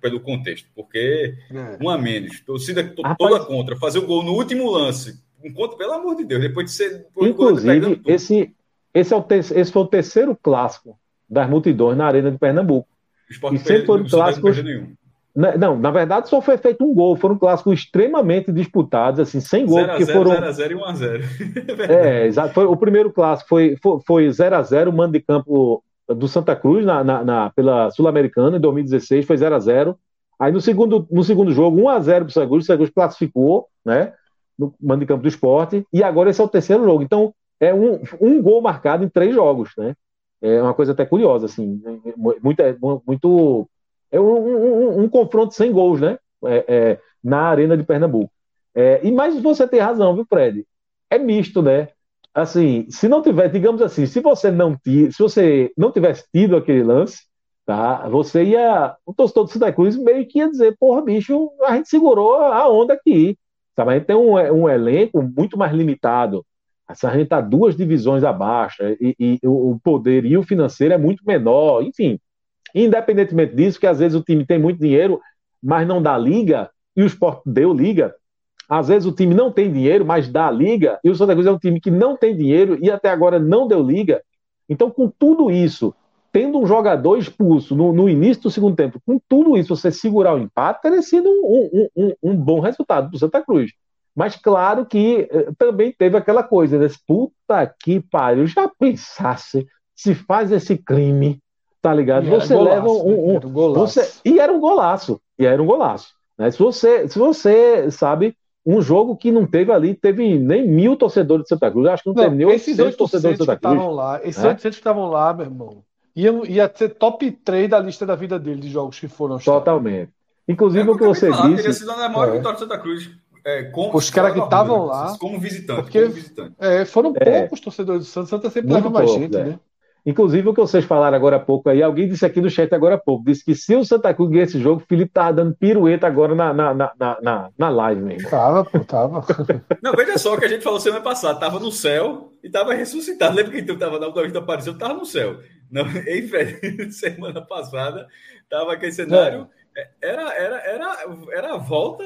pelo contexto, porque é. um a menos, torcida to, Rapaz, toda contra, fazer o gol no último lance, um contra, pelo amor de Deus, depois de ser. Inclusive, esse, esse, é o esse foi o terceiro clássico das multidões na Arena de Pernambuco. e sempre foram clássicos. Não, não, na verdade só foi feito um gol, foram clássicos extremamente disputados, assim, sem gol, 0 porque 0, foram 0x0 e 1x0. [laughs] é, exato. Foi, o primeiro clássico foi 0x0, foi, 0 mando de campo do Santa Cruz na, na, na pela Sul-Americana em 2016, foi 0 a 0 Aí no segundo, no segundo jogo, 1 a 0 para o Santa Cruz, o Santa Cruz classificou, né? No mando de campo do esporte, e agora esse é o terceiro jogo. Então, é um, um gol marcado em três jogos, né? É uma coisa até curiosa, assim. Muito, é, muito é um, um, um confronto sem gols, né? É, é, na Arena de Pernambuco. É, e mais você tem razão, viu, Fred? É misto, né? assim, se não tiver, digamos assim, se você não se você não tivesse tido aquele lance, tá? Você ia, o torcedor do Santa Cruz meio que ia dizer, porra, bicho, a gente segurou a onda aqui, sabe? A gente tem um, um elenco muito mais limitado. A gente está duas divisões abaixo e, e, o poder e o financeiro é muito menor. Enfim, independentemente disso, que às vezes o time tem muito dinheiro, mas não dá liga, e o Sport deu liga. Às vezes o time não tem dinheiro, mas dá liga, e o Santa Cruz é um time que não tem dinheiro e até agora não deu liga. Então, com tudo isso, tendo um jogador expulso no, no início do segundo tempo, com tudo isso, você segurar o empate, teria sido um, um, um, um bom resultado para o Santa Cruz. Mas claro que eh, também teve aquela coisa, né? Puta que pariu, já pensasse se faz esse crime, tá ligado? Você golaço, leva um, um, né? um você e era um golaço, e era um golaço, né? Se você, se você sabe um jogo que não teve ali, teve nem mil torcedores de Santa Cruz, acho que não, não teve nem esses oito torcedores de Santa Cruz. Estavam lá, esses né? 800 que estavam lá, meu irmão, ia, ia ser top 3 da lista da vida dele de jogos que foram. Totalmente. Inclusive é, o que você falar, disse. Teria sido a maior é. vitória de Santa Cruz é, como, os caras que estavam lá. Como visitante. Porque, como visitante. É, foram é. poucos torcedores do Santos. Santa sempre leva mais gente, é. né? Inclusive, o que vocês falaram agora há pouco aí, alguém disse aqui no chat agora há pouco, disse que se o Santa Cruz ganhar esse jogo, o Felipe tava dando pirueta agora na, na, na, na, na live mesmo. Tava, pô, tava. [laughs] Não, veja só o que a gente falou semana passada, tava no céu e tava ressuscitado. Lembra que então tava na última vez que apareceu, tava no céu. Não, [laughs] em semana passada, tava aquele cenário. É era, era, era, era a volta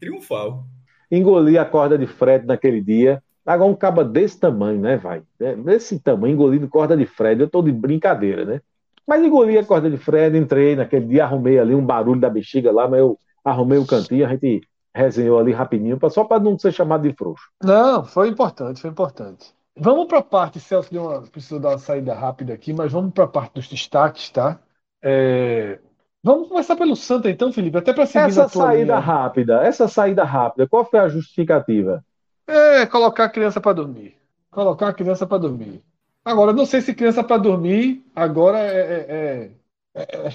triunfal. Engoli a corda de Fred naquele dia. Agora um caba desse tamanho, né, vai? É, desse tamanho, engolindo corda de Fred. Eu tô de brincadeira, né? Mas engoli a corda de Fred, entrei naquele dia, arrumei ali um barulho da bexiga lá, mas eu arrumei o cantinho, a gente resenhou ali rapidinho, só para não ser chamado de frouxo. Não, foi importante, foi importante. Vamos para a parte, Celso deu uma, precisou dar uma saída rápida aqui, mas vamos para a parte dos destaques, tá? É, Vamos começar pelo Santa, então, Felipe, até para seguir Essa saída linha. rápida, essa saída rápida, qual foi a justificativa? É colocar a criança para dormir. Colocar a criança para dormir. Agora, não sei se criança para dormir agora é, é, é, é,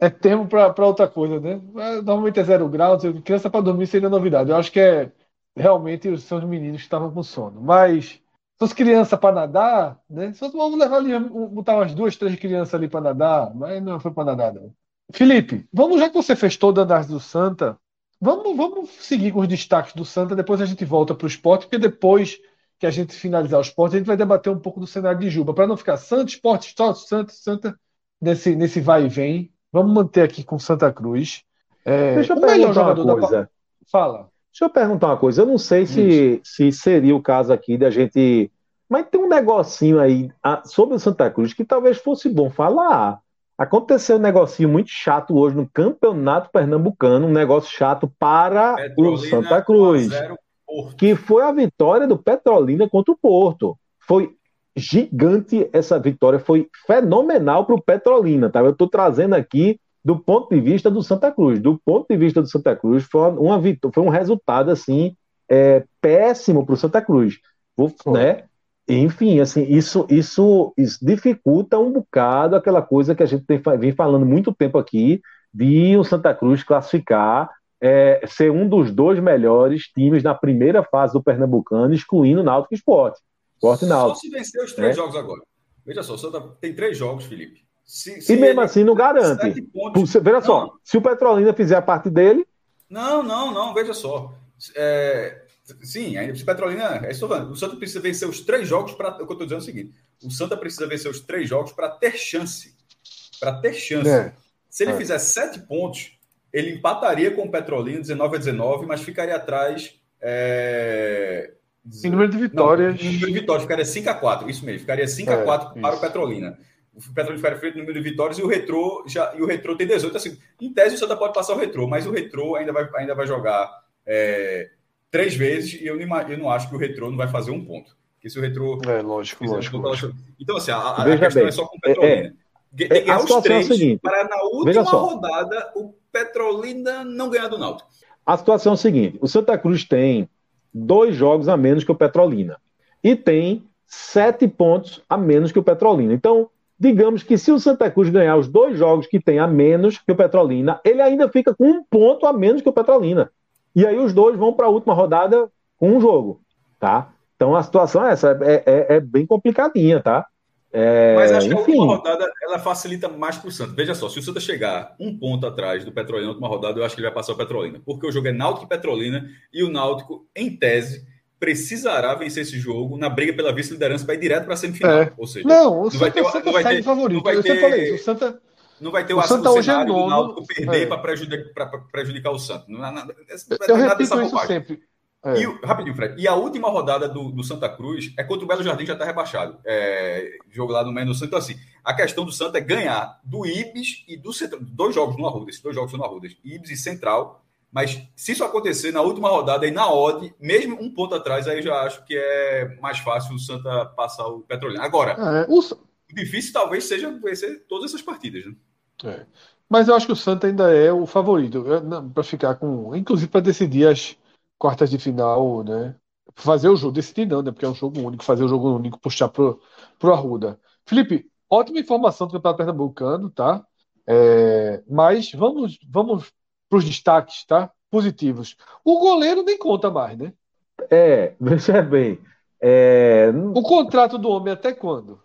é termo para outra coisa, né? Normalmente é zero grau, criança para dormir seria novidade. Eu acho que é realmente os meninos que estavam com sono. Mas se as crianças para nadar, né? Só vamos levar ali, botar umas duas, três crianças ali para nadar, mas não foi para nadar, não. Felipe, vamos, já que você fez toda a análise do Santa, vamos, vamos seguir com os destaques do Santa, depois a gente volta para o esporte, porque depois que a gente finalizar o esporte, a gente vai debater um pouco do cenário de Juba, para não ficar Santa, esporte, esporte, Santa, Santa, nesse, nesse vai e vem. Vamos manter aqui com Santa Cruz. É, Deixa eu perguntar uma coisa. Da... Fala. Deixa eu perguntar uma coisa. Eu não sei se, se seria o caso aqui da gente. Mas tem um negocinho aí sobre o Santa Cruz que talvez fosse bom falar. Aconteceu um negocinho muito chato hoje no Campeonato Pernambucano, um negócio chato para Petrolina o Santa Cruz, que foi a vitória do Petrolina contra o Porto. Foi gigante essa vitória, foi fenomenal para o Petrolina, tá? Eu estou trazendo aqui do ponto de vista do Santa Cruz. Do ponto de vista do Santa Cruz, foi, uma, foi um resultado assim é, péssimo para o Santa Cruz. Vou, né? Enfim, assim, isso, isso, isso dificulta um bocado aquela coisa que a gente tem, vem falando muito tempo aqui de o Santa Cruz classificar, é, ser um dos dois melhores times na primeira fase do Pernambucano, excluindo o Náutico Esporte. Esporte Náutico. Só se vencer os três é? jogos agora. Veja só, o Santa tem três jogos, Felipe. Se, se e mesmo assim não garante. Pontos... Veja não. só, se o Petrolina fizer a parte dele. Não, não, não, veja só. É, Sim, ainda o Petrolina, é isso falando. O Santa precisa vencer os três jogos para. O que eu estou dizendo é o seguinte: o Santa precisa vencer os três jogos para ter chance. Para ter chance. É. Se ele é. fizer sete pontos, ele empataria com o Petrolina 19 a 19, mas ficaria atrás. É... Em número de vitórias. Não, em número de vitórias, ficaria 5 a 4 isso mesmo, ficaria 5 é, a 4 para o Petrolina. O Petrolina ficaria feito no número de vitórias e o Retrô já e o Retrô tem 18. Assim, em tese, o Santa pode passar o Retrô, mas o Retrô ainda vai, ainda vai jogar. É, três vezes e eu não, eu não acho que o retrô não vai fazer um ponto. Porque se o retrô. É, lógico, lógico, lógico. Então, assim, a, a questão bem, é só com o Petrolina. É, é, é, é três é seguinte, para na última rodada o Petrolina não ganhar do Náutico. A situação é a seguinte: o Santa Cruz tem dois jogos a menos que o Petrolina e tem sete pontos a menos que o Petrolina. Então, digamos que se o Santa Cruz ganhar os dois jogos que tem a menos que o Petrolina, ele ainda fica com um ponto a menos que o Petrolina. E aí os dois vão para a última rodada com um jogo, tá? Então a situação é essa, é, é, é bem complicadinha, tá? É, Mas acho que a última rodada ela facilita mais para o Santos. Veja só, se o Santos chegar um ponto atrás do Petrolina na última rodada, eu acho que ele vai passar o Petrolina. Porque o jogo é Náutico e Petrolina, e o Náutico, em tese, precisará vencer esse jogo na briga pela vice-liderança para ir direto para a semifinal. É. Ou seja, não, o não Santa, vai ter, Santa não vai ter, favorito. Não vai eu ter, sempre falei. O Santa, não vai ter o, o, Santa o hoje é nono, do Náutico perder é. para prejudicar, prejudicar o Santos. Não, não, não, eu repito isso sempre. É. E, rapidinho, Fred. E a última rodada do, do, Santa Cruz é contra o Belo Jardim, já está rebaixado. É, jogo lá no meio do Santos. Então, assim, a questão do Santa é ganhar do Ibis e do Central. Dois jogos no Arruda, esses dois jogos no Arruda. Ibis e Central. Mas se isso acontecer na última rodada e na odd, mesmo um ponto atrás, aí já acho que é mais fácil o Santa passar o Petrolina. Agora, é, o... o difícil talvez seja vencer todas essas partidas. Né? É. Mas eu acho que o Santa ainda é o favorito para ficar com. Inclusive para decidir as quartas de final, né? Fazer o jogo, decidir não, né? Porque é um jogo único, fazer o jogo único, puxar pro, pro Arruda. Felipe, ótima informação do Campeonato Pernambucano, tá? É, mas vamos, vamos para os destaques, tá? Positivos. O goleiro nem conta mais, né? É, veja bem. É... O contrato do homem até quando?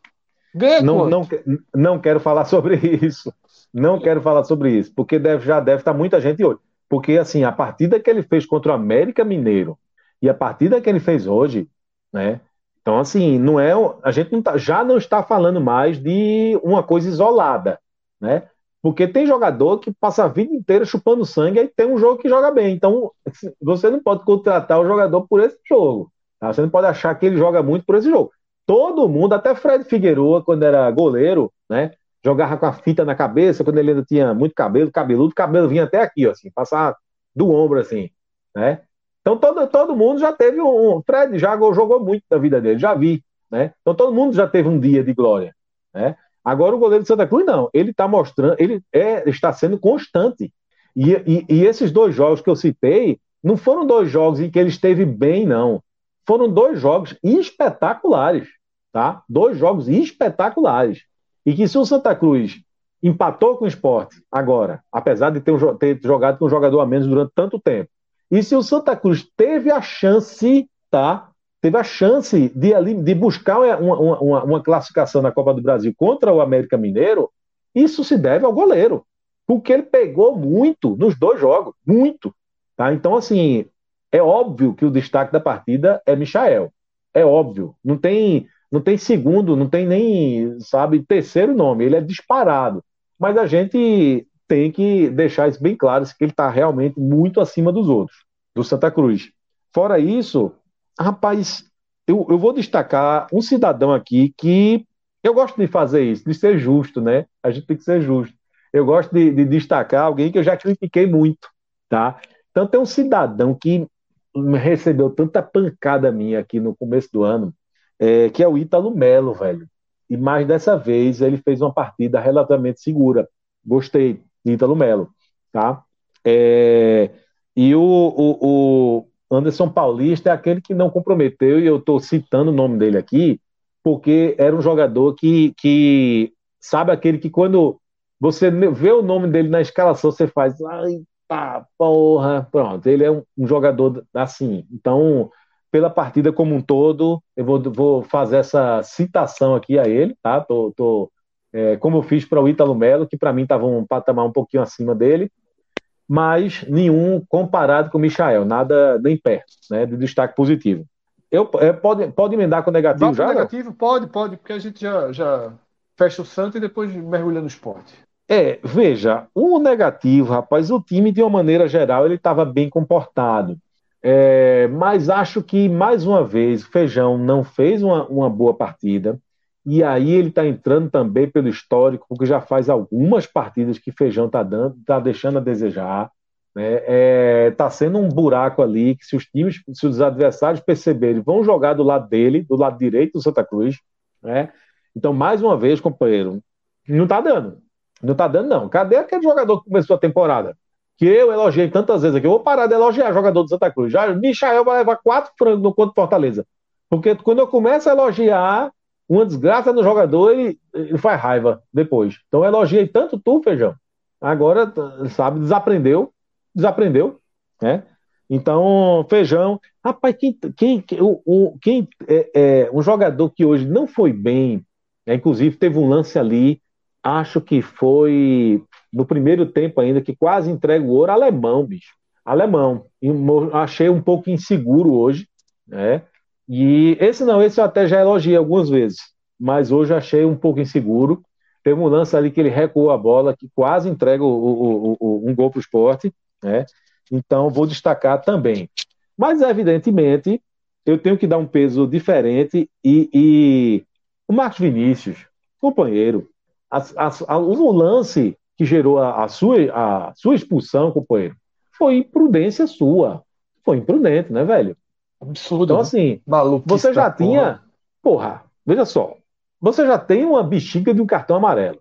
Ganha não, quanto? não, não quero falar [laughs] sobre isso. Não quero falar sobre isso, porque deve, já deve estar muita gente hoje. Porque, assim, a partida que ele fez contra o América Mineiro e a partida que ele fez hoje, né? Então, assim, não é. A gente não tá, já não está falando mais de uma coisa isolada, né? Porque tem jogador que passa a vida inteira chupando sangue e tem um jogo que joga bem. Então, você não pode contratar o jogador por esse jogo. Tá? Você não pode achar que ele joga muito por esse jogo. Todo mundo, até Fred Figueroa, quando era goleiro, né? Jogava com a fita na cabeça, quando ele ainda tinha muito cabelo, cabeludo, o cabelo vinha até aqui, assim, passar do ombro, assim, né? Então todo, todo mundo já teve um. Fred já jogou muito da vida dele, já vi, né? Então todo mundo já teve um dia de glória, né? Agora o goleiro de Santa Cruz não, ele está mostrando, ele é, está sendo constante. E, e, e esses dois jogos que eu citei não foram dois jogos em que ele esteve bem, não. Foram dois jogos espetaculares, tá? Dois jogos espetaculares. E que se o Santa Cruz empatou com o esporte agora, apesar de ter, ter jogado com um jogador a menos durante tanto tempo, e se o Santa Cruz teve a chance, tá? Teve a chance de, ali, de buscar uma, uma, uma classificação na Copa do Brasil contra o América Mineiro, isso se deve ao goleiro. Porque ele pegou muito nos dois jogos, muito. Tá? Então, assim, é óbvio que o destaque da partida é Michael. É óbvio. Não tem não tem segundo, não tem nem, sabe, terceiro nome, ele é disparado. Mas a gente tem que deixar isso bem claro, que ele está realmente muito acima dos outros, do Santa Cruz. Fora isso, rapaz, eu, eu vou destacar um cidadão aqui que eu gosto de fazer isso, de ser justo, né? A gente tem que ser justo. Eu gosto de, de destacar alguém que eu já critiquei muito, tá? Então tem um cidadão que recebeu tanta pancada minha aqui no começo do ano, é, que é o Ítalo Melo, velho. E mais dessa vez ele fez uma partida relativamente segura. Gostei Ítalo Melo, tá? É, e o, o, o, Anderson Paulista é aquele que não comprometeu, e eu estou citando o nome dele aqui, porque era um jogador que, que sabe aquele que quando você vê o nome dele na escalação, você faz, ai, tá, porra, pronto, ele é um, um jogador assim. Então, pela partida como um todo. Eu vou, vou fazer essa citação aqui a ele, tá? Tô, tô é, como eu fiz para o Ítalo Melo, que para mim estava um patamar um pouquinho acima dele, mas nenhum comparado com o Michael, nada nem perto, né? De destaque positivo. Eu, é, pode, pode emendar com negativo já? negativo? Pode, pode, porque a gente já, já fecha o Santo e depois mergulha no esporte. É, veja, o negativo, rapaz, o time, de uma maneira geral, ele estava bem comportado. É, mas acho que, mais uma vez, o Feijão não fez uma, uma boa partida. E aí ele está entrando também pelo histórico, porque já faz algumas partidas que Feijão está está deixando a desejar. Está né? é, tá sendo um buraco ali que se os times, se os adversários perceberem, vão jogar do lado dele, do lado direito do Santa Cruz. Né? Então, mais uma vez, companheiro, não está dando. Não está dando, não. Cadê aquele jogador que começou a temporada? Que eu elogiei tantas vezes aqui. Eu vou parar de elogiar jogador do Santa Cruz. Já Michael vai levar quatro frangos no conto Fortaleza. Porque quando eu começo a elogiar uma desgraça no jogador, ele, ele faz raiva depois. Então eu elogiei tanto tu, Feijão. Agora, sabe, desaprendeu. Desaprendeu, né? Então, Feijão, rapaz, quem, quem, quem, quem é, é, um jogador que hoje não foi bem, né, inclusive teve um lance ali, acho que foi no primeiro tempo ainda, que quase entrega o ouro, alemão, bicho. Alemão. achei um pouco inseguro hoje, né? E esse não, esse eu até já elogiei algumas vezes, mas hoje achei um pouco inseguro. Teve um lance ali que ele recuou a bola, que quase entrega o, o, o, um gol para o esporte, né? Então vou destacar também. Mas evidentemente eu tenho que dar um peso diferente e, e... o Marcos Vinícius, companheiro, a, a, a, o lance que gerou a, sua, a sua expulsão, companheiro, foi imprudência sua. Foi imprudente, né, velho? Absurdo. Então, né? assim, Maluco, você já tinha. Porra, veja só. Você já tem uma bexiga de um cartão amarelo.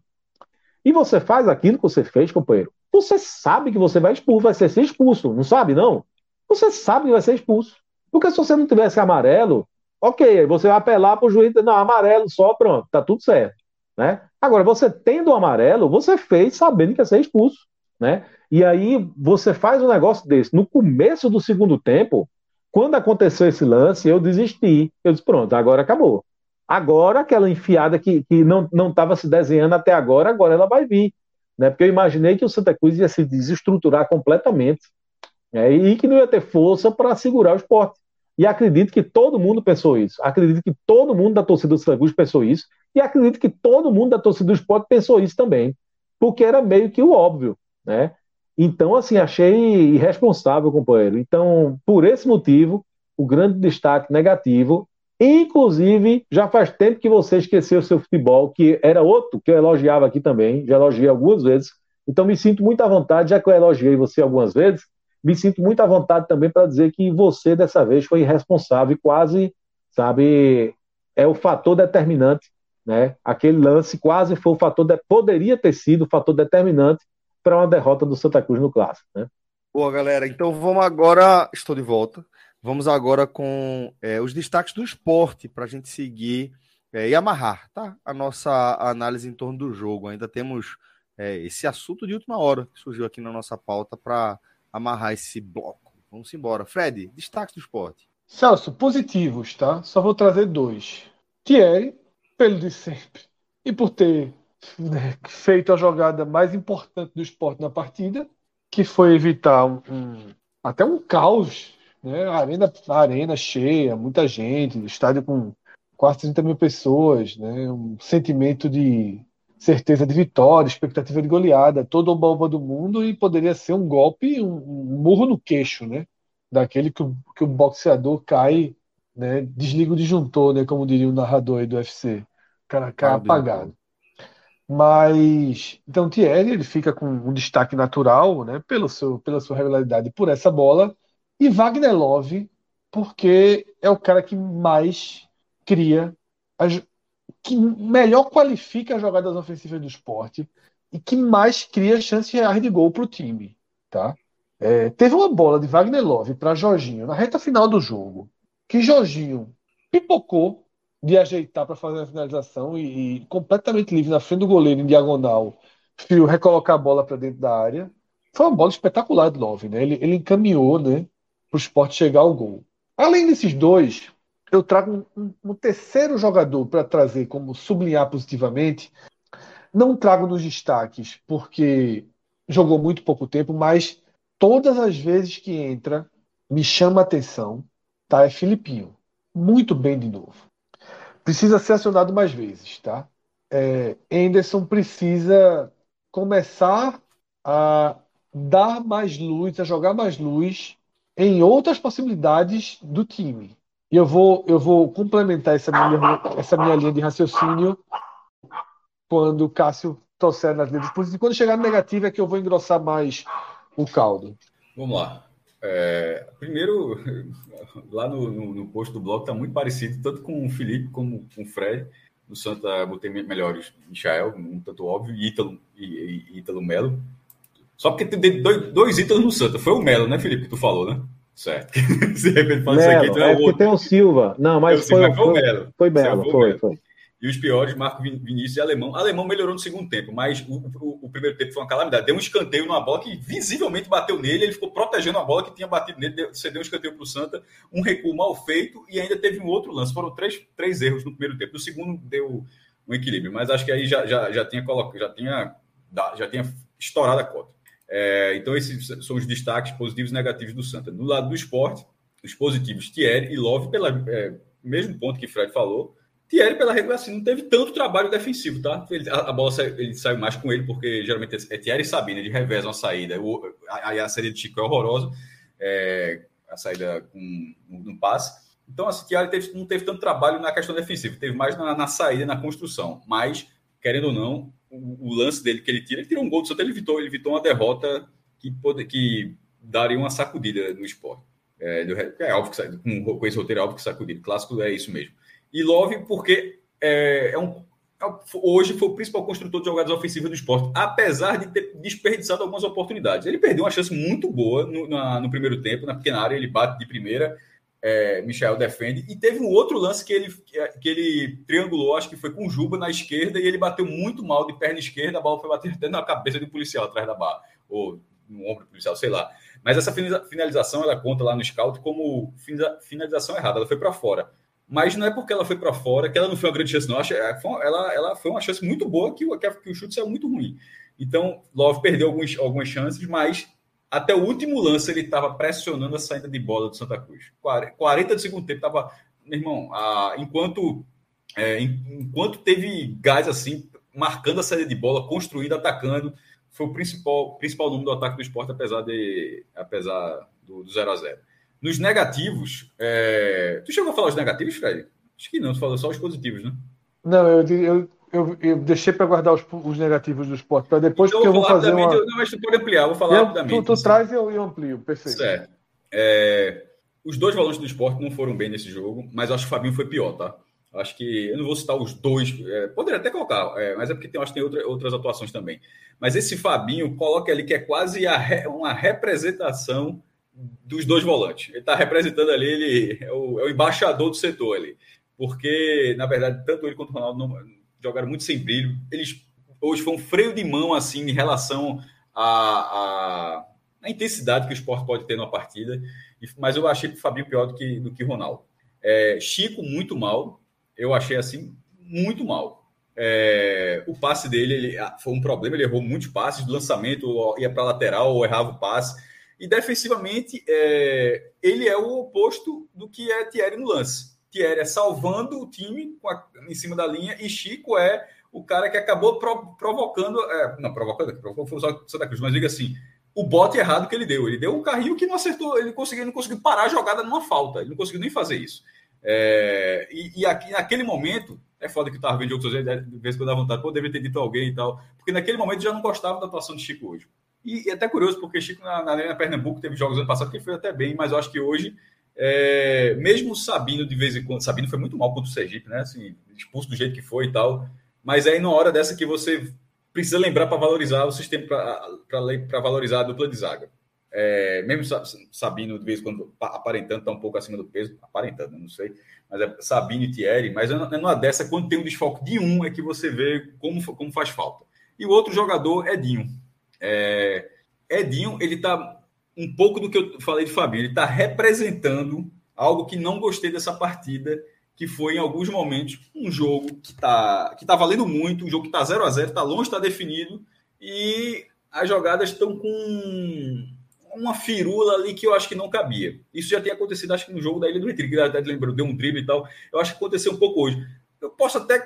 E você faz aquilo que você fez, companheiro. Você sabe que você vai expulso, vai ser expulso, não sabe, não? Você sabe que vai ser expulso. Porque se você não tivesse amarelo, ok, você vai apelar para o juiz, não, amarelo só, pronto, tá tudo certo. Né? Agora, você tendo o amarelo, você fez sabendo que ia ser expulso. Né? E aí você faz um negócio desse. No começo do segundo tempo, quando aconteceu esse lance, eu desisti. Eu disse, pronto, agora acabou. Agora aquela enfiada que, que não estava se desenhando até agora, agora ela vai vir. Né? Porque eu imaginei que o Santa Cruz ia se desestruturar completamente né? e que não ia ter força para segurar o esporte. E acredito que todo mundo pensou isso. Acredito que todo mundo da torcida do Santa pensou isso. E acredito que todo mundo da torcida do esporte pensou isso também. Porque era meio que o óbvio, né? Então, assim, achei irresponsável, companheiro. Então, por esse motivo, o grande destaque negativo. Inclusive, já faz tempo que você esqueceu o seu futebol, que era outro que eu elogiava aqui também, já elogiei algumas vezes. Então, me sinto muito à vontade, já que eu elogiei você algumas vezes, me sinto muito à vontade também para dizer que você, dessa vez, foi irresponsável e quase, sabe, é o fator determinante, né? Aquele lance quase foi o fator, de... poderia ter sido o fator determinante para uma derrota do Santa Cruz no Clássico, né? Boa, galera. Então vamos agora, estou de volta. Vamos agora com é, os destaques do esporte para a gente seguir é, e amarrar, tá? A nossa análise em torno do jogo. Ainda temos é, esse assunto de última hora que surgiu aqui na nossa pauta para amarrar esse bloco. Vamos embora. Fred, destaque do esporte. Celso, positivos, tá? Só vou trazer dois. Thierry, pelo de sempre, e por ter né, feito a jogada mais importante do esporte na partida, que foi evitar um, um, até um caos, né? Arena, arena cheia, muita gente, estádio com quase 30 mil pessoas, né? Um sentimento de certeza de vitória, expectativa de goleada, todo o balba do mundo e poderia ser um golpe, um, um murro no queixo, né? Daquele que o, que o boxeador cai, né? Desliga o disjuntor, né? Como diria o narrador aí do UFC. O cara cai ah, apagado. Mas, então, Thierry, ele fica com um destaque natural, né? Pelo seu, pela sua regularidade por essa bola. E Wagner Love, porque é o cara que mais cria as, que melhor qualifica as jogadas ofensivas do esporte e que mais cria chances reais de gol para o time. Tá? É, teve uma bola de Wagner Love para Jorginho na reta final do jogo, que Jorginho pipocou de ajeitar para fazer a finalização e, e, completamente livre na frente do goleiro em diagonal, fio recolocar a bola para dentro da área. Foi uma bola espetacular de Love, né? Ele, ele encaminhou, né, para o esporte chegar ao gol. Além desses dois, eu trago um, um, terceiro jogador para trazer como sublinhar positivamente. Não trago nos destaques, porque jogou muito pouco tempo, mas todas as vezes que entra, me chama a atenção, tá? É Filipinho. Muito bem de novo. Precisa ser acionado mais vezes, tá? É, Anderson precisa começar a dar mais luz, a jogar mais luz em outras possibilidades do time. E eu vou, eu vou complementar essa minha, essa minha linha de raciocínio quando o Cássio trouxer nas letras positivas. Quando chegar no negativo é que eu vou engrossar mais o caldo. Vamos lá. É, primeiro, [laughs] lá no, no, no, post do blog está muito parecido, tanto com o Felipe como com o Fred. No Santa botei melhores Michael, um tanto óbvio, e Ítalo, e, e Ítalo Melo. Só porque tem dois, dois Ítalos no Santa. Foi o Melo, né, Felipe, que tu falou, né? Certo. [laughs] Se de repente fala isso aqui, então é, é porque tem o Silva. Não, mas foi, foi, foi, o Melo. Foi Belo, foi, foi. E os piores, Marco Vinícius e Alemão. Alemão melhorou no segundo tempo, mas o, o, o, primeiro tempo foi uma calamidade. Deu um escanteio numa bola que visivelmente bateu nele, ele ficou protegendo a bola que tinha batido nele, deu, cedeu um escanteio para o Santa, um recuo mal feito e ainda teve um outro lance. Foram três, três erros no primeiro tempo. No segundo deu um equilíbrio, mas acho que aí já, já, já tinha colocado, já tinha, já tinha estourado a cota. É, então, esses são os destaques positivos e negativos do Santa. Do lado do esporte, os positivos Thierry e Love, pelo é, mesmo ponto que Fred falou, Thierry, pela regra, assim, não teve tanto trabalho defensivo, tá? Ele, a, a, bola ele saiu mais com ele, porque geralmente é Thierry e Sabina, de revés uma saída. Aí a, a, saída de Chico é horrorosa, é, a saída com, no passe. Então, assim, Thierry teve, não teve tanto trabalho na questão defensiva, teve mais na, na saída, na construção. Mas, querendo ou não, o, lance dele que ele tira, ele tirou um gol do Santos, ele evitou, ele evitou uma derrota que, pode, que daria uma sacudida no esporte. É, é óbvio que com, com esse roteiro é óbvio que sacudida. Clássico é isso mesmo. E Love, porque é, é um, é hoje foi o principal construtor de jogadas ofensivas do esporte, apesar de ter desperdiçado algumas oportunidades. Ele perdeu uma chance muito boa no, na, no primeiro tempo, na pequena área, ele bate de primeira, é, Michel defende, e teve um outro lance que ele, que ele triangulou, acho que foi com o Juba na esquerda, e ele bateu muito mal de perna esquerda, a bola foi bater até na cabeça do policial atrás da barra, ou no ombro do policial, sei lá. Mas essa finalização, ela conta lá no scout como finalização errada, ela foi para fora mas não é porque ela foi para fora que ela não foi uma grande chance, não. É, ela, ela foi uma chance muito boa que, que o chute saiu muito ruim. Então, Love perdeu alguns, algumas chances, mas até o último lance ele estava pressionando a saída de bola do Santa Cruz. 40 de segundo tempo estava. Meu irmão, a, enquanto, é, enquanto teve gás assim, marcando a saída de bola, construindo, atacando, foi o principal, principal número do ataque do esporte, apesar, de, apesar do, do 0 a 0 nos negativos, é... tu chegou a falar os negativos, Fred? Acho que não, tu falou só os positivos, né? Não, eu, eu, eu, eu deixei para guardar os, os, negativos do esporte para depois, então, porque eu vou fazer uma... Não, mas tu pode ampliar, vou falar eu, rapidamente. Tu, tu assim. traz e eu, eu amplio, perfeito. Certo. É... Os dois volantes do esporte não foram bem nesse jogo, mas acho que o Fabinho foi pior, tá? Acho que eu não vou citar os dois, é, poderia até colocar, é, mas é porque tem, acho que tem outra, outras atuações também. Mas esse Fabinho coloca ali que é quase a, uma representação dos dois volantes. Ele está representando ali, ele é o, é o, embaixador do setor ali. Porque, na verdade, tanto ele quanto o Ronaldo não, jogaram muito sem brilho. Eles hoje foi um freio de mão assim em relação à, à, intensidade que o esporte pode ter numa partida. Mas eu achei o Fabinho pior do que, do que o Ronaldo. É, Chico, muito mal. Eu achei assim, muito mal. É, o passe dele ele, foi um problema, ele errou muitos passes, do lançamento ia para lateral ou errava o passe e defensivamente, é, ele é o oposto do que é Thierry no lance. Thierry é salvando o time a, em cima da linha e Chico é o cara que acabou pro, provocando. É, não, provocando, provocou foi o Santa Cruz, mas diga assim: o bote errado que ele deu. Ele deu um carrinho que não acertou, ele conseguiu, não conseguiu parar a jogada numa falta, ele não conseguiu nem fazer isso. É, e, e aqui, naquele momento, é foda que eu estava vendo jogo, de vez em quando dá vontade, pô, deveria ter dito alguém e tal, porque naquele momento eu já não gostava da atuação de Chico hoje. E, e é até curioso, porque Chico na, na Arena Pernambuco teve jogos ano passado que foi até bem, mas eu acho que hoje, é, mesmo Sabino de vez em quando, Sabino foi muito mal contra o Sergipe, né? Assim, expulso do jeito que foi e tal. Mas aí, na hora dessa que você precisa lembrar para valorizar o sistema, para valorizar a dupla de zaga. É, mesmo Sabino, de vez em quando, aparentando, está um pouco acima do peso, aparentando, não sei, mas é Sabino e Thierry, mas é numa dessa, quando tem um desfoque de um, é que você vê como, como faz falta. E o outro jogador é Dinho. É, Edinho, ele está um pouco do que eu falei de Fabinho, ele está representando algo que não gostei dessa partida, que foi em alguns momentos um jogo que está que tá valendo muito, um jogo que está 0 a 0 está longe, está definido, e as jogadas estão com uma firula ali que eu acho que não cabia. Isso já tem acontecido, acho que no jogo da Ilha do Retiro, que até lembrou, deu um drible e tal. Eu acho que aconteceu um pouco hoje. Eu posso até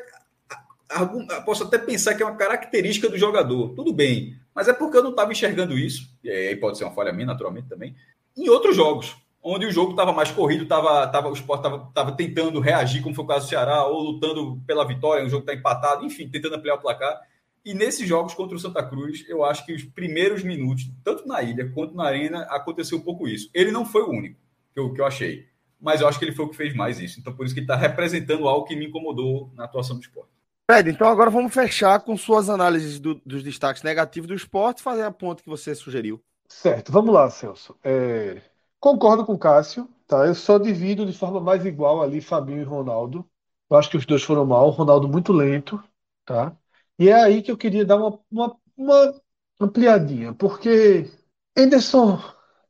posso até pensar que é uma característica do jogador, tudo bem, mas é porque eu não estava enxergando isso, e aí pode ser uma falha minha, naturalmente também, em outros jogos, onde o jogo estava mais corrido, tava, tava, o esporte estava tentando reagir, como foi o caso do Ceará, ou lutando pela vitória, o jogo está empatado, enfim, tentando ampliar o placar. E nesses jogos contra o Santa Cruz, eu acho que os primeiros minutos, tanto na ilha quanto na arena, aconteceu um pouco isso. Ele não foi o único que eu, que eu achei, mas eu acho que ele foi o que fez mais isso. Então, por isso que ele está representando algo que me incomodou na atuação do esporte. Fred, então agora vamos fechar com suas análises do, dos destaques negativos do esporte fazer a ponta que você sugeriu. Certo, vamos lá, Celso. É, concordo com o Cássio, tá? Eu só divido de forma mais igual ali Fabinho e Ronaldo. Eu acho que os dois foram mal, Ronaldo muito lento, tá? E é aí que eu queria dar uma, uma, uma ampliadinha, porque Anderson,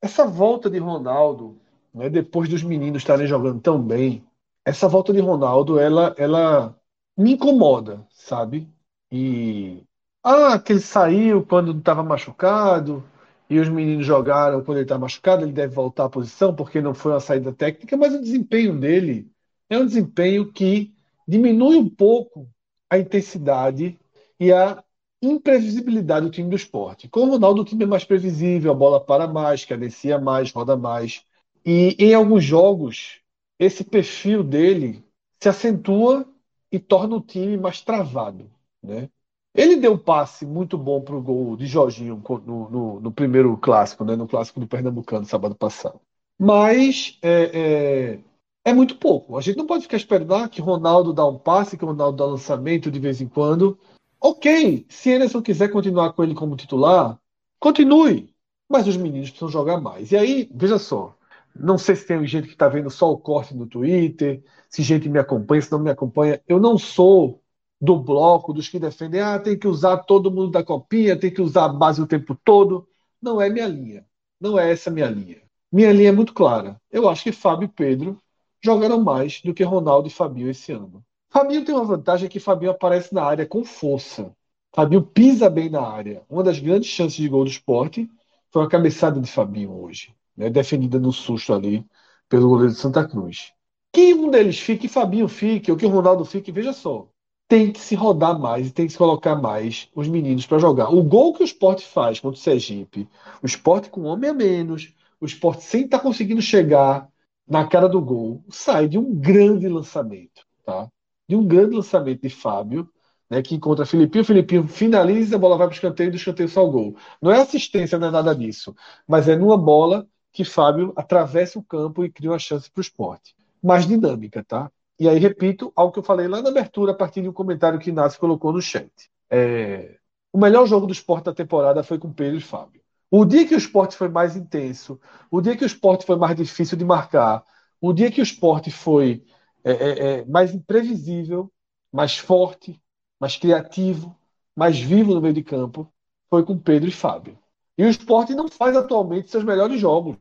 essa volta de Ronaldo, né, depois dos meninos estarem jogando tão bem, essa volta de Ronaldo, ela, ela me incomoda, sabe? E. Ah, que ele saiu quando estava machucado e os meninos jogaram quando ele está machucado, ele deve voltar à posição porque não foi uma saída técnica, mas o desempenho dele é um desempenho que diminui um pouco a intensidade e a imprevisibilidade do time do esporte. Com o Ronaldo, o time é mais previsível, a bola para mais, cadencia mais, roda mais. E em alguns jogos, esse perfil dele se acentua e torna o time mais travado. Né? Ele deu um passe muito bom para o gol de Jorginho no, no, no, primeiro clássico, né? no clássico do Pernambucano, sábado passado. Mas é, é, é, muito pouco. A gente não pode ficar esperando ah, que Ronaldo dá um passe, que Ronaldo dá lançamento de vez em quando. Ok, se Anderson quiser continuar com ele como titular, continue. Mas os meninos precisam jogar mais. E aí, veja só, não sei se tem gente que está vendo só o corte no Twitter, se gente me acompanha, se não me acompanha. Eu não sou do bloco, dos que defendem, ah, tem que usar todo mundo da copinha, tem que usar a base o tempo todo. Não é minha linha. Não é essa minha linha. Minha linha é muito clara. Eu acho que Fábio e Pedro jogaram mais do que Ronaldo e Fabinho esse ano. Fabinho tem uma vantagem que Fabinho aparece na área com força. Fabinho pisa bem na área. Uma das grandes chances de gol do esporte foi a cabeçada de Fabinho hoje, né, defendida no susto ali pelo goleiro de Santa Cruz. Que um deles fique, Fabinho fique, ou que o Ronaldo fique, veja só tem que se rodar mais e tem que se colocar mais os meninos para jogar. O gol que o esporte faz contra o Sergipe, o esporte com um homem a menos, o esporte sem estar tá conseguindo chegar na cara do gol, sai de um grande lançamento, tá? De um grande lançamento de Fábio, né, que encontra Filipinho, Filipinho finaliza, a bola vai para o escanteio e do escanteio só o gol. Não é assistência, não é nada disso, mas é numa bola que Fábio atravessa o campo e cria uma chance para o esporte. Mais dinâmica, tá? E aí, repito, algo que eu falei lá na abertura, a partir de um comentário que Inácio colocou no chat. É... O melhor jogo do esporte da temporada foi com Pedro e Fábio. O dia que o esporte foi mais intenso, o dia que o esporte foi mais difícil de marcar, o dia que o esporte foi é, é, é mais imprevisível, mais forte, mais criativo, mais vivo no meio de campo, foi com Pedro e Fábio. E o esporte não faz atualmente seus melhores jogos.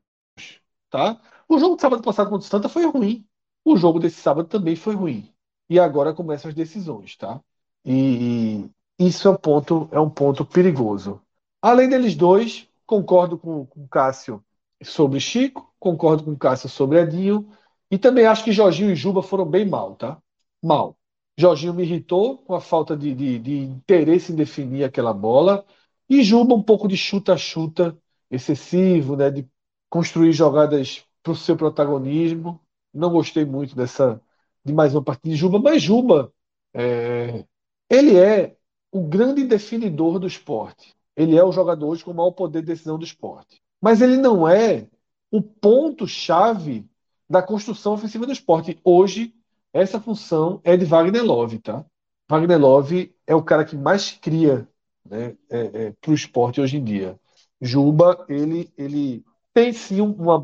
Tá? O jogo de sábado passado contra o Santa foi ruim. O jogo desse sábado também foi ruim. E agora começam as decisões, tá? E, isso é um ponto, é um ponto perigoso. Além deles dois, concordo com, com o Cássio sobre Chico, concordo com o Cássio sobre Edinho, e também acho que Jorginho e Juba foram bem mal, tá? Mal. Jorginho me irritou com a falta de, de, de interesse em definir aquela bola, e Juba um pouco de chuta-chuta excessivo, né? De construir jogadas para o seu protagonismo não gostei muito dessa de mais uma partida de Juba, mas Juba é, ele é o grande definidor do esporte. Ele é o jogador hoje com o maior poder de decisão do esporte. Mas ele não é o ponto-chave da construção ofensiva do esporte. Hoje, essa função é de Wagner Love, tá? Wagner Love é o cara que mais cria né, é, é, para o esporte hoje em dia. Juba, ele, ele tem sim uma,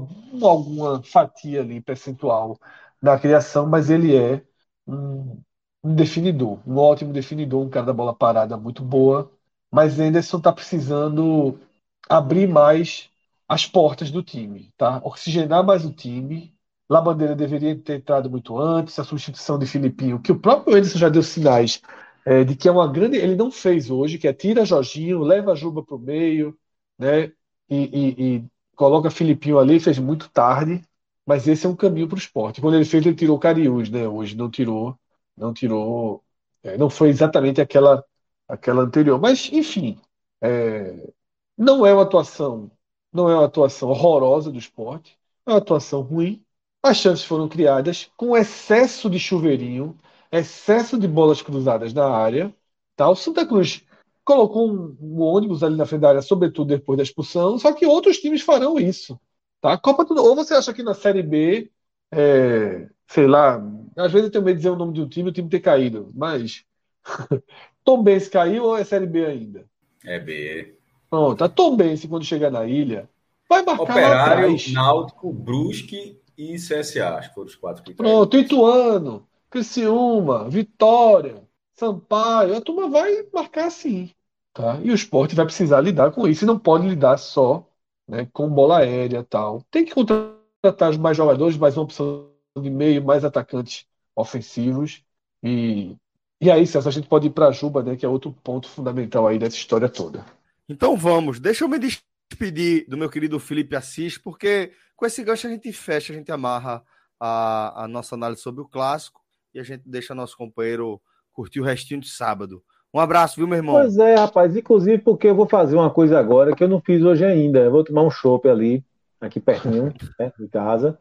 alguma fatia ali percentual da criação, mas ele é um, um, definidor, um ótimo definidor, um cara da bola parada muito boa. Mas Anderson está precisando abrir mais as portas do time, tá? Oxigenar mais o time. Labandeira deveria ter entrado muito antes, a substituição de Filipinho, que o próprio Anderson já deu sinais é, de que é uma grande. Ele não fez hoje, que é tira Jorginho, leva a Juba para o meio, né? E, e, e, coloca Filipinho ali, fez muito tarde, mas esse é um caminho para o esporte. Quando ele fez, ele tirou Cariús, né? Hoje não tirou, não tirou, é, não foi exatamente aquela, aquela anterior. Mas, enfim, é, não é uma atuação, não é uma atuação horrorosa do esporte, é uma atuação ruim. As chances foram criadas com excesso de chuveirinho, excesso de bolas cruzadas na área. Tá? O Santa Cruz colocou um, um, ônibus ali na frente da área, sobretudo depois da expulsão, só que outros times farão isso. Tá? Copa do... Ou você acha que na Série B, é, sei lá, às vezes eu tenho medo de dizer o nome de um time e o time ter caído, mas [laughs] Tom Benz caiu ou é Série B ainda? É B. Pronto, a Tom Benz, quando chegar na ilha, vai marcar Operário, Náutico, Brusque e CSA, acho que foram os quatro que Pronto, Ituano, Criciúma, Vitória, Sampaio, a turma vai marcar assim. Tá? E o esporte vai precisar lidar com isso e não pode lidar só né, com bola aérea tal. Tem que contratar mais jogadores, mais uma opção de meio, mais atacantes ofensivos. E, e aí, Celso, a gente pode ir para a Juba, né, que é outro ponto fundamental aí dessa história toda. Então vamos, deixa eu me pedir do meu querido Felipe Assis, porque com esse gancho a gente fecha, a gente amarra a, a nossa análise sobre o clássico e a gente deixa nosso companheiro curtir o restinho de sábado. Um abraço, viu, meu irmão? Pois é, rapaz. Inclusive porque eu vou fazer uma coisa agora que eu não fiz hoje ainda. Eu vou tomar um chopp ali, aqui pertinho, [laughs] né, de casa.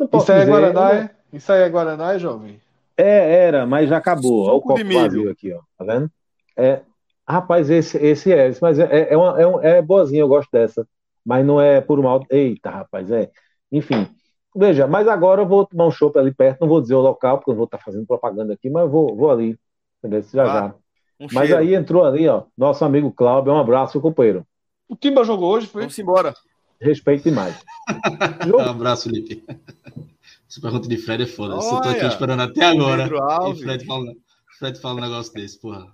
Isso aí é Guaraná, é? Isso aí é Guaraná, jovem? É, era, mas já acabou. Olha o copo vazio aqui, ó. Tá vendo? É, rapaz, esse, esse é, mas é, é, uma, é, um, é boazinha, eu gosto dessa. Mas não é por mal. Eita, rapaz, é. Enfim. Veja, mas agora eu vou tomar um chopp ali perto, não vou dizer o local, porque eu vou estar fazendo propaganda aqui, mas vou, vou ali. Entendeu? Já ah, já. Um mas cheiro. aí entrou ali, ó, nosso amigo Cláudio, um abraço, companheiro. O Timba jogou hoje, foi? Vamos embora. Respeito demais. [laughs] um abraço, Felipe. [laughs] Essa pergunta de Fred é foda. Eu tô aqui esperando até agora. E Fred fala, Fred fala um negócio desse, porra.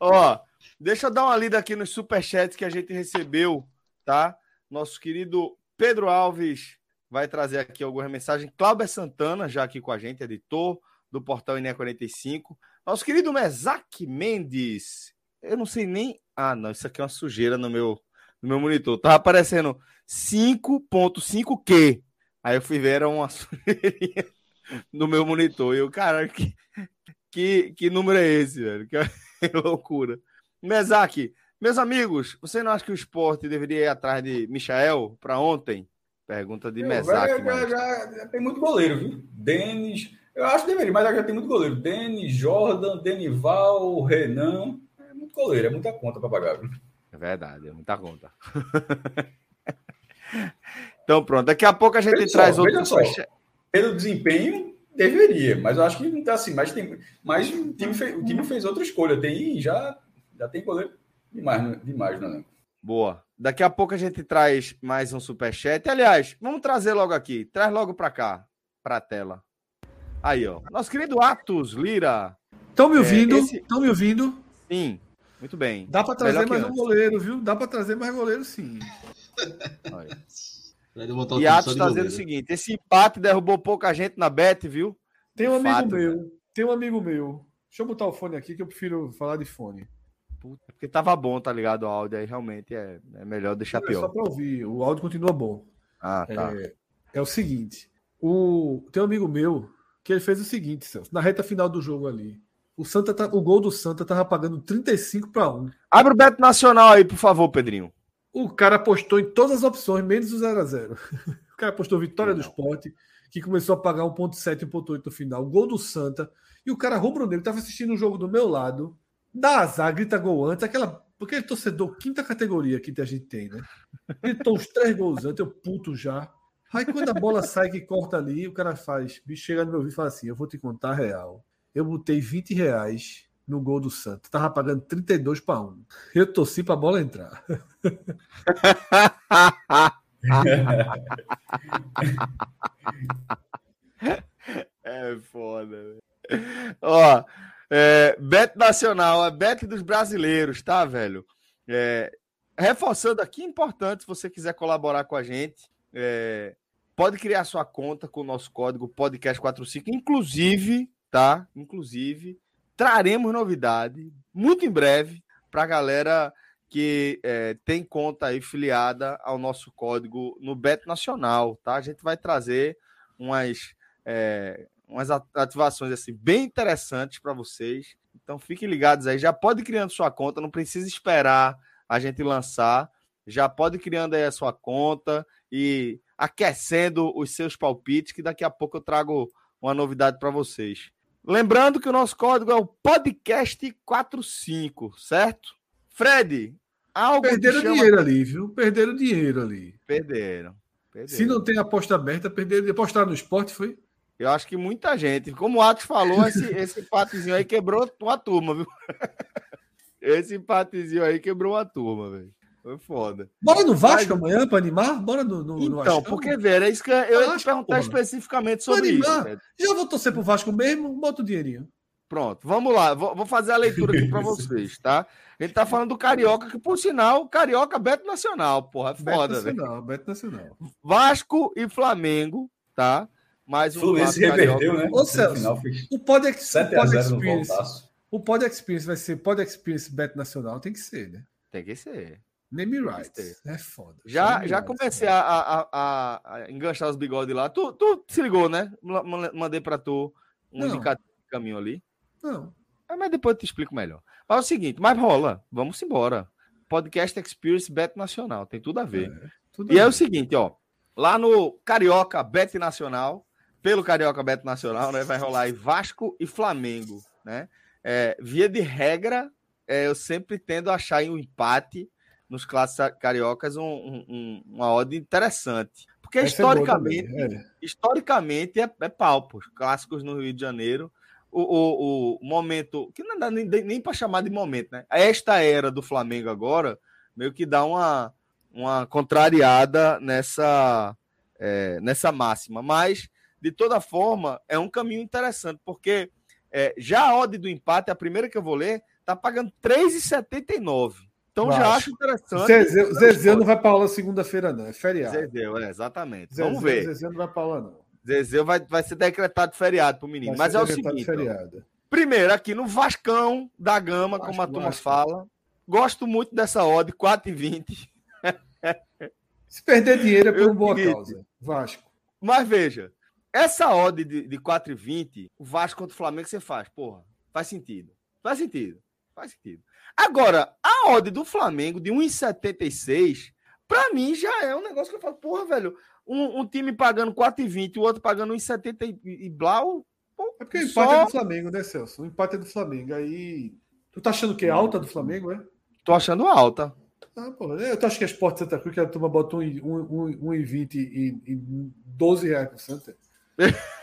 Ó, deixa eu dar uma lida aqui nos superchats que a gente recebeu, tá? Nosso querido Pedro Alves vai trazer aqui algumas mensagens. Cláudio Santana, já aqui com a gente, editor do portal INE 45. Nosso querido Mesac Mendes. Eu não sei nem. Ah, não, isso aqui é uma sujeira no meu, no meu monitor. Tava aparecendo 5.5Q. Aí eu fui ver, era uma [laughs] sujeirinha no meu monitor. E eu, cara, que, que, que número é esse, velho? Que [laughs] loucura. Mesac, meus amigos, você não acha que o esporte deveria ir atrás de Michael para ontem? Pergunta de Mesac. Já, já, já, já, tem muito goleiro, viu? Denis. Eu acho que deveria, mas já tem muito goleiro. Denis, Jordan, Denival, Renan. É muito goleiro, é muita conta para pagar. Viu? É verdade, é muita conta. [laughs] então pronto, daqui a pouco a gente veja traz só, outro. Só, pelo desempenho, deveria, mas eu acho que não está assim. Mas, tem, mas o, time fez, o time fez outra escolha. Tem, já, já tem goleiro demais, demais não é? Boa. Daqui a pouco a gente traz mais um superchat. Aliás, vamos trazer logo aqui. Traz logo para cá, para a tela. Aí, ó. Nosso querido Atos Lira. Estão me é, ouvindo? Estão é, me ouvindo? Sim. Muito bem. Dá para trazer mais um goleiro, viu? Dá para trazer mais goleiro, sim. e Atos está dizendo o seguinte: esse empate derrubou pouca gente na Bet, viu? Tem um amigo fato, meu. Né? Tem um amigo meu. Deixa eu botar o fone aqui que eu prefiro falar de fone. Puta, porque tava bom, tá ligado? O áudio aí realmente é, é melhor deixar Não, pior. É só para ouvir, o áudio continua bom. Ah, tá. É, é o seguinte: o, tem um amigo meu que ele fez o seguinte, Celso, na reta final do jogo ali. O, Santa tá, o gol do Santa tava pagando 35 para 1. Abre o Beto Nacional aí, por favor, Pedrinho. O cara apostou em todas as opções, menos o 0x0. [laughs] o cara apostou vitória Não. do esporte, que começou a pagar 1,7, 1,8 no final. O gol do Santa. E o cara rubro-negro estava assistindo o jogo do meu lado, dá azar, grita gol antes, aquela. Porque ele torcedor quinta categoria que a gente tem, né? Gritou os três gols antes, eu puto já. Aí quando a bola sai que corta ali, o cara faz, bicho chega no meu ouvido e fala assim: Eu vou te contar a real. Eu botei 20 reais no gol do Santos. Tava pagando 32 para 1. Eu torci para a bola entrar. [laughs] é foda. Ó, é, Bet Nacional, a Bet dos brasileiros, tá, velho? É, reforçando aqui, importante, se você quiser colaborar com a gente, é, pode criar sua conta com o nosso código podcast45. Inclusive, tá? Inclusive, traremos novidade muito em breve para a galera que é, tem conta aí filiada ao nosso código no Bet Nacional, tá? A gente vai trazer umas, é, umas ativações assim bem interessantes para vocês. Então fiquem ligados aí, já pode criando sua conta, não precisa esperar a gente lançar, já pode criando aí a sua conta e aquecendo os seus palpites, que daqui a pouco eu trago uma novidade para vocês. Lembrando que o nosso código é o podcast45, certo? Fred, algo Perderam chama... dinheiro ali, viu? Perderam dinheiro ali. Perderam. perderam. Se não tem aposta aberta, perderam. Apostaram no esporte, foi? Eu acho que muita gente. Como o Atos falou, esse, [laughs] esse empatezinho aí quebrou uma turma, viu? [laughs] Esse empatezinho aí quebrou uma turma, velho. Foi foda. Bora no Vasco Mas... amanhã para animar? Bora no, no Então, no porque, velho, é isso que eu ia te perguntar porra. especificamente sobre isso. Velho. Já vou torcer pro Vasco mesmo, bota o dinheirinho. Pronto, vamos lá. Vou, vou fazer a leitura aqui para [laughs] vocês, tá? Ele tá falando do Carioca, que por sinal, Carioca Beto Nacional, porra, é foda, velho. Beto Nacional, Beto Nacional. Vasco e Flamengo, tá? Mais um Fluminense reverteu, né? Ô, Celso, o Pod, Experience, o Pod Experience vai ser Pod Experience Beto Nacional, tem que ser, né? Tem que ser. Name rights. É foda. Já, já comecei a, a, a, a, enganchar os bigodes lá. Tu, tu se ligou, né? Mandei pra tu um indicativo de caminho ali. Não. Ah, mas depois eu te explico melhor. Mas é o seguinte, mas rola. Vamos embora. Podcast Experience Bet Nacional. Tem tudo a ver. É, tudo e a é ver. o seguinte, ó. Lá no Carioca Bet Nacional, pelo Carioca Bet Nacional, né? Vai rolar aí Vasco e Flamengo, né? É, via de regra, é, eu sempre tendo a achar um empate nos clássicos cariocas um, um, uma odd interessante. Porque historicamente, é. historicamente é, é palpo. Clássicos no Rio de Janeiro, o, o, o momento, que não dá nem, nem para chamar de momento, né? Esta era do Flamengo agora, meio que dá uma, uma contrariada nessa, é, nessa máxima. Mas, de toda forma, é um caminho interessante, porque é, já a odd do empate, a primeira que eu vou ler, tá pagando 3,79. Então Baixo. já acho interessante. Zezé, Zezé não vai para aula segunda-feira, não. É feriado. Zezé, é, exatamente. Zezé, Vamos ver. Zezé não vai para aula, não. Zezé vai, vai ser decretado feriado para o menino. Vai Mas é o seguinte. Feriado. primeiro, aqui no Vascão da Gama, Vasco, como a turma Vasco. fala. Gosto muito dessa odd, 4,20. Se perder dinheiro é por uma boa causa. Vasco. Mas veja, essa odd de, de 4,20, o Vasco contra o Flamengo você faz. Porra, faz sentido. Faz sentido. Faz sentido. Agora, a odd do Flamengo de 1,76, para mim já é um negócio que eu falo, porra, velho, um, um time pagando 4,20, o outro pagando 1,70 e, e blau. é porque o empate só... é do Flamengo, né, Celso? O empate é do Flamengo. Aí. Tu tá achando que é alta do Flamengo, é? Tô achando alta. Ah, pô, eu tô, acho que a Sport Santa Cruz, que a turma botou 1,20 e, e 12 reais por Santa. [laughs]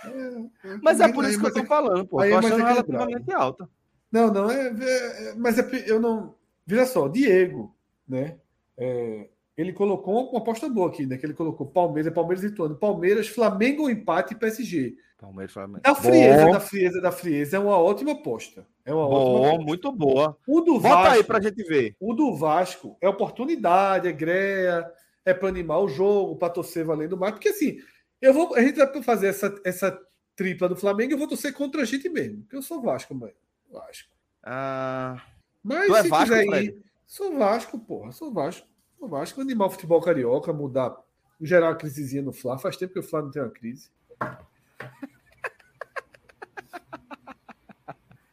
É, mas é por isso que eu tô é, falando, pô. Tô achando é relativamente alta. Não, não, é, é, mas é, eu não. Veja só, Diego, né? É, ele colocou uma aposta boa aqui, né? Que ele colocou Palmeiras, Palmeiras e Tuano. Palmeiras, Flamengo, empate e PSG. Palmeiras, Flamengo. Da frieza, Bom. da frieza, da frieza, é uma ótima aposta. É uma Bom, ótima muito boa. O do Bota Vasco, aí pra gente ver. O do Vasco é oportunidade, é greia, é para animar o jogo, para torcer valendo mais. Porque assim, eu vou, a gente vai fazer essa, essa tripla do Flamengo, eu vou torcer contra a gente mesmo. Porque eu sou Vasco, mãe. Vasco. Ah, Mas é se Vasco, quiser ir, sou Vasco, porra, sou Vasco. Sou Vasco, animar o futebol carioca, mudar, gerar uma crisezinha no Fla. Faz tempo que o Fla não tem uma crise. [laughs]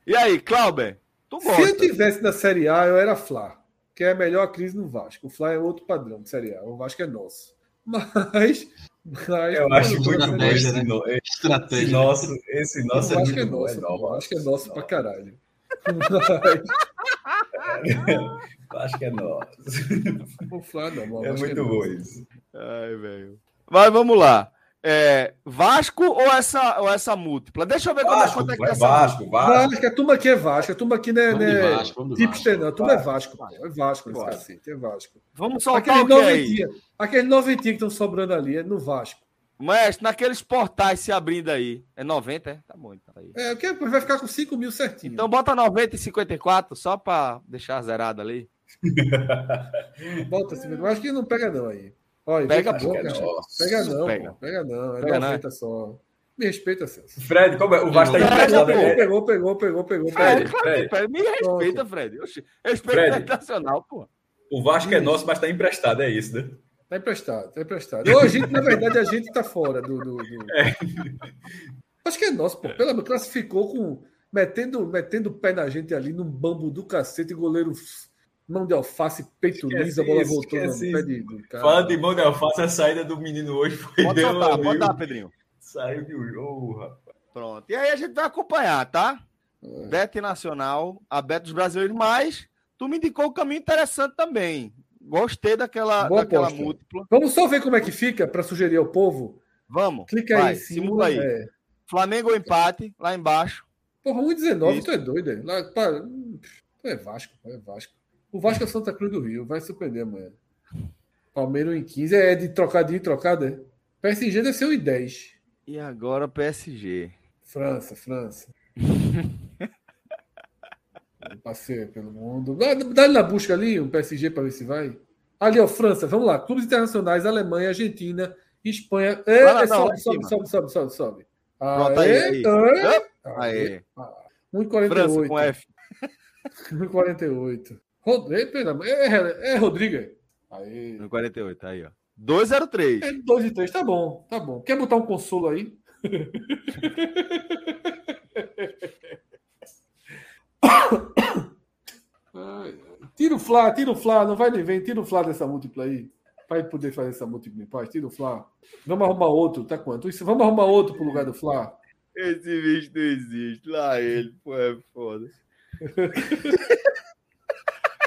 E aí, Clauber? Se eu tivesse na Série A, eu era Fla, que é a melhor crise no Vasco. O Fla é outro padrão de Série A. O Vasco é nosso. [laughs] Mas. [laughs] mas eu acho muito bom esse, né? no... estratégia. Esse nosso, esse nosso Vasco é, é nosso. É o Vasco é nosso pra caralho. [laughs] Acho que é nosso. Não, é muito é bom isso. Ai, velho. Mas vamos lá. É, Vasco ou essa, ou essa múltipla? Deixa eu ver Vasco, quanto é que é essa Vasco, Vasco. Vasco, a turma aqui é Vasco, a turma aqui não é, né, tipster, não. A turma é Vasco, pô. É Vasco, esse cacete, é Vasco. Vamos soltar aquele noventinho, aquele noventinho que estão sobrando ali é no Vasco. Mas naqueles portais se abrindo aí. É 90, é? Tá bom, então. Aí. É, que vai ficar com 5 mil certinho. Então bota 90 e 54, só para deixar zerado ali. [laughs] Bota 50. Acho que não pega não aí. Olha, pega, boa, pega, pega não, pega. Pô, pega não. É pega 90 não. só. Me respeita, Celso. Fred, como é? O Vasco tá emprestado. Pegou, pegou, pegou, pegou, pegou. Fred, Fred, Fred. Me respeita, Fred. Respeita internacional, pô. O Vasco é nosso, mas tá emprestado, é isso, né? Tá emprestado, tá emprestado. Ou a gente, na verdade, a gente tá fora do. do, do... É. Acho que é nosso, pô. Pelo menos classificou com. Metendo, metendo o pé na gente ali num bambu do cacete, goleiro Mão de alface, peito liso, a bola voltou no pé de. Falando de mão de alface, a saída do menino hoje foi. Pode soltar, pode dar, Pedrinho. Saiu de um jogo, rapaz. Pronto. E aí a gente vai acompanhar, tá? É. Bet Nacional, a Bet dos Brasileiros, mas tu me indicou um caminho interessante também. Gostei daquela, daquela múltipla. Vamos só ver como é que fica para sugerir ao povo. Vamos. Clica vai, aí, simula aí. É... Flamengo empate, lá embaixo. Porra, 1,19, tu é doido. É? Lá, pá, tu é Vasco, é Vasco. O Vasco é Santa Cruz do Rio, vai surpreender amanhã. Palmeiras em 15 é de trocadinho trocado, é? PSG deve ser 10. E agora PSG. França, França. Passeio pelo mundo. Dá-lhe na busca ali um PSG para ver se vai. Ali, ó, França, vamos lá. Clubes internacionais, Alemanha, Argentina, Espanha. É, lá, sobe, sobe, sobe, sobe, sobe, sobe, Pronto, aí. aí. Aê. Aê. 1,48. França com F. [laughs] 1,48. Rod... É, é, é Rodrigo. Aí. No 48, aí, ó. 203. É, 2 e 3, tá bom, tá bom. Quer botar um consolo aí? [coughs] tira o Flá, tira o Flá, não vai nem vem, tira o Flá dessa múltipla aí. Para poder fazer essa múltipla em paz, tira o Flá. Vamos arrumar outro, tá quanto? Vamos arrumar outro pro lugar do Flá. Esse bicho não existe. Lá ele, pô, é foda. [laughs]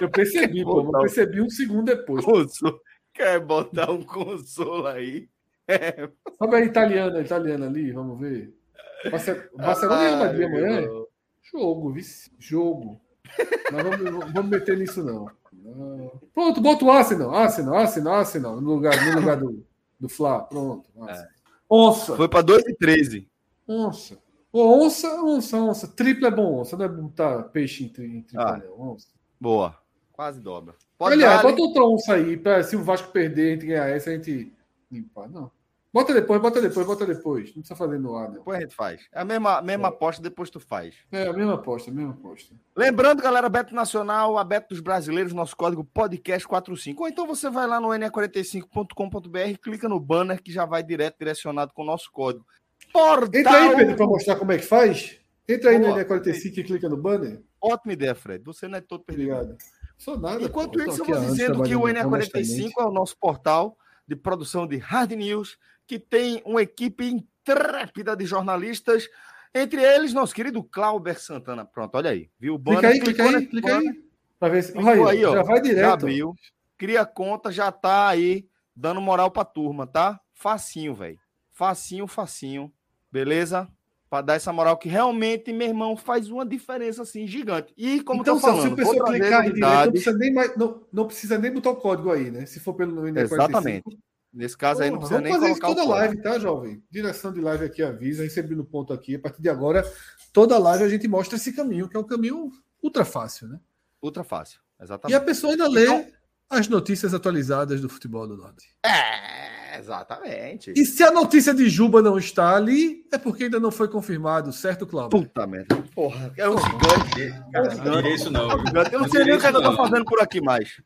Eu percebi, pô. Eu percebi um segundo depois. Consolo. Quer botar um consolo aí? É. Sabe a italiana, a italiana ali? Vamos ver. Barcelona e Real Madrid amanhã? Jogo, vice. Jogo. Mas vamos, vamos meter nisso, não. não. Pronto, bota o Arsenal. Arsenal, Arsenal, Arsenal. No lugar, no lugar do, do Fla. Pronto. É. Onça. Foi para 2 e 13. Onça. onça, onça, onça. Triplo é bom, onça. Não é botar peixe em, em triplo, ah, onça. Boa. Quase dobra. Pode Aliás, bota outra onça aí. Pra, se o Vasco perder, a gente ganhar essa, a gente limpar. Não. Bota depois, bota depois, bota depois. Não precisa fazer no ar. Depois a gente faz. É a mesma, mesma é. aposta, depois tu faz. É, a mesma aposta, a mesma aposta. Lembrando, galera, Beto Nacional, a Beto dos Brasileiros, nosso código podcast45. Ou então você vai lá no ne45.com.br, clica no banner que já vai direto direcionado com o nosso código. Portal... Entra aí, Pedro, para mostrar como é que faz. Entra aí Boa. no NE45 e clica no banner. Ótima ideia, Fred. Você não é todo perdido. Obrigado. Sou nada. Enquanto isso, eu vou dizendo que o NE45 é o nosso portal de produção de hard news, que tem uma equipe intrépida de jornalistas, entre eles nosso querido Clauber Santana. Pronto, olha aí. Viu o banner? Clica aí, clica aí, clica aí. Pra ver se... aí, aí, ó, já vai direto. Já abriu, cria conta, já tá aí dando moral pra turma, tá? Facinho, velho. Facinho, facinho. Beleza? Para dar essa moral que realmente, meu irmão, faz uma diferença assim gigante. E como então, falando, se o pessoa clicar em direito, não precisa, nem mais, não, não precisa nem botar o código aí, né? Se for pelo INE Exatamente. Nesse caso aí não precisa nem fazer colocar isso toda live, tá, jovem? Direção de live aqui avisa, recebi no ponto aqui. A partir de agora, toda live a gente mostra esse caminho, que é um caminho ultra fácil, né? Ultra fácil, exatamente. E a pessoa ainda lê então... as notícias atualizadas do futebol do Norte. É. Exatamente. E se a notícia de Juba não está ali, é porque ainda não foi confirmado, certo, Cláudio? Puta merda. Porra, é um gigante. Cara, não diria isso, não. Eu não sei nem o que eu tô fazendo por aqui mais.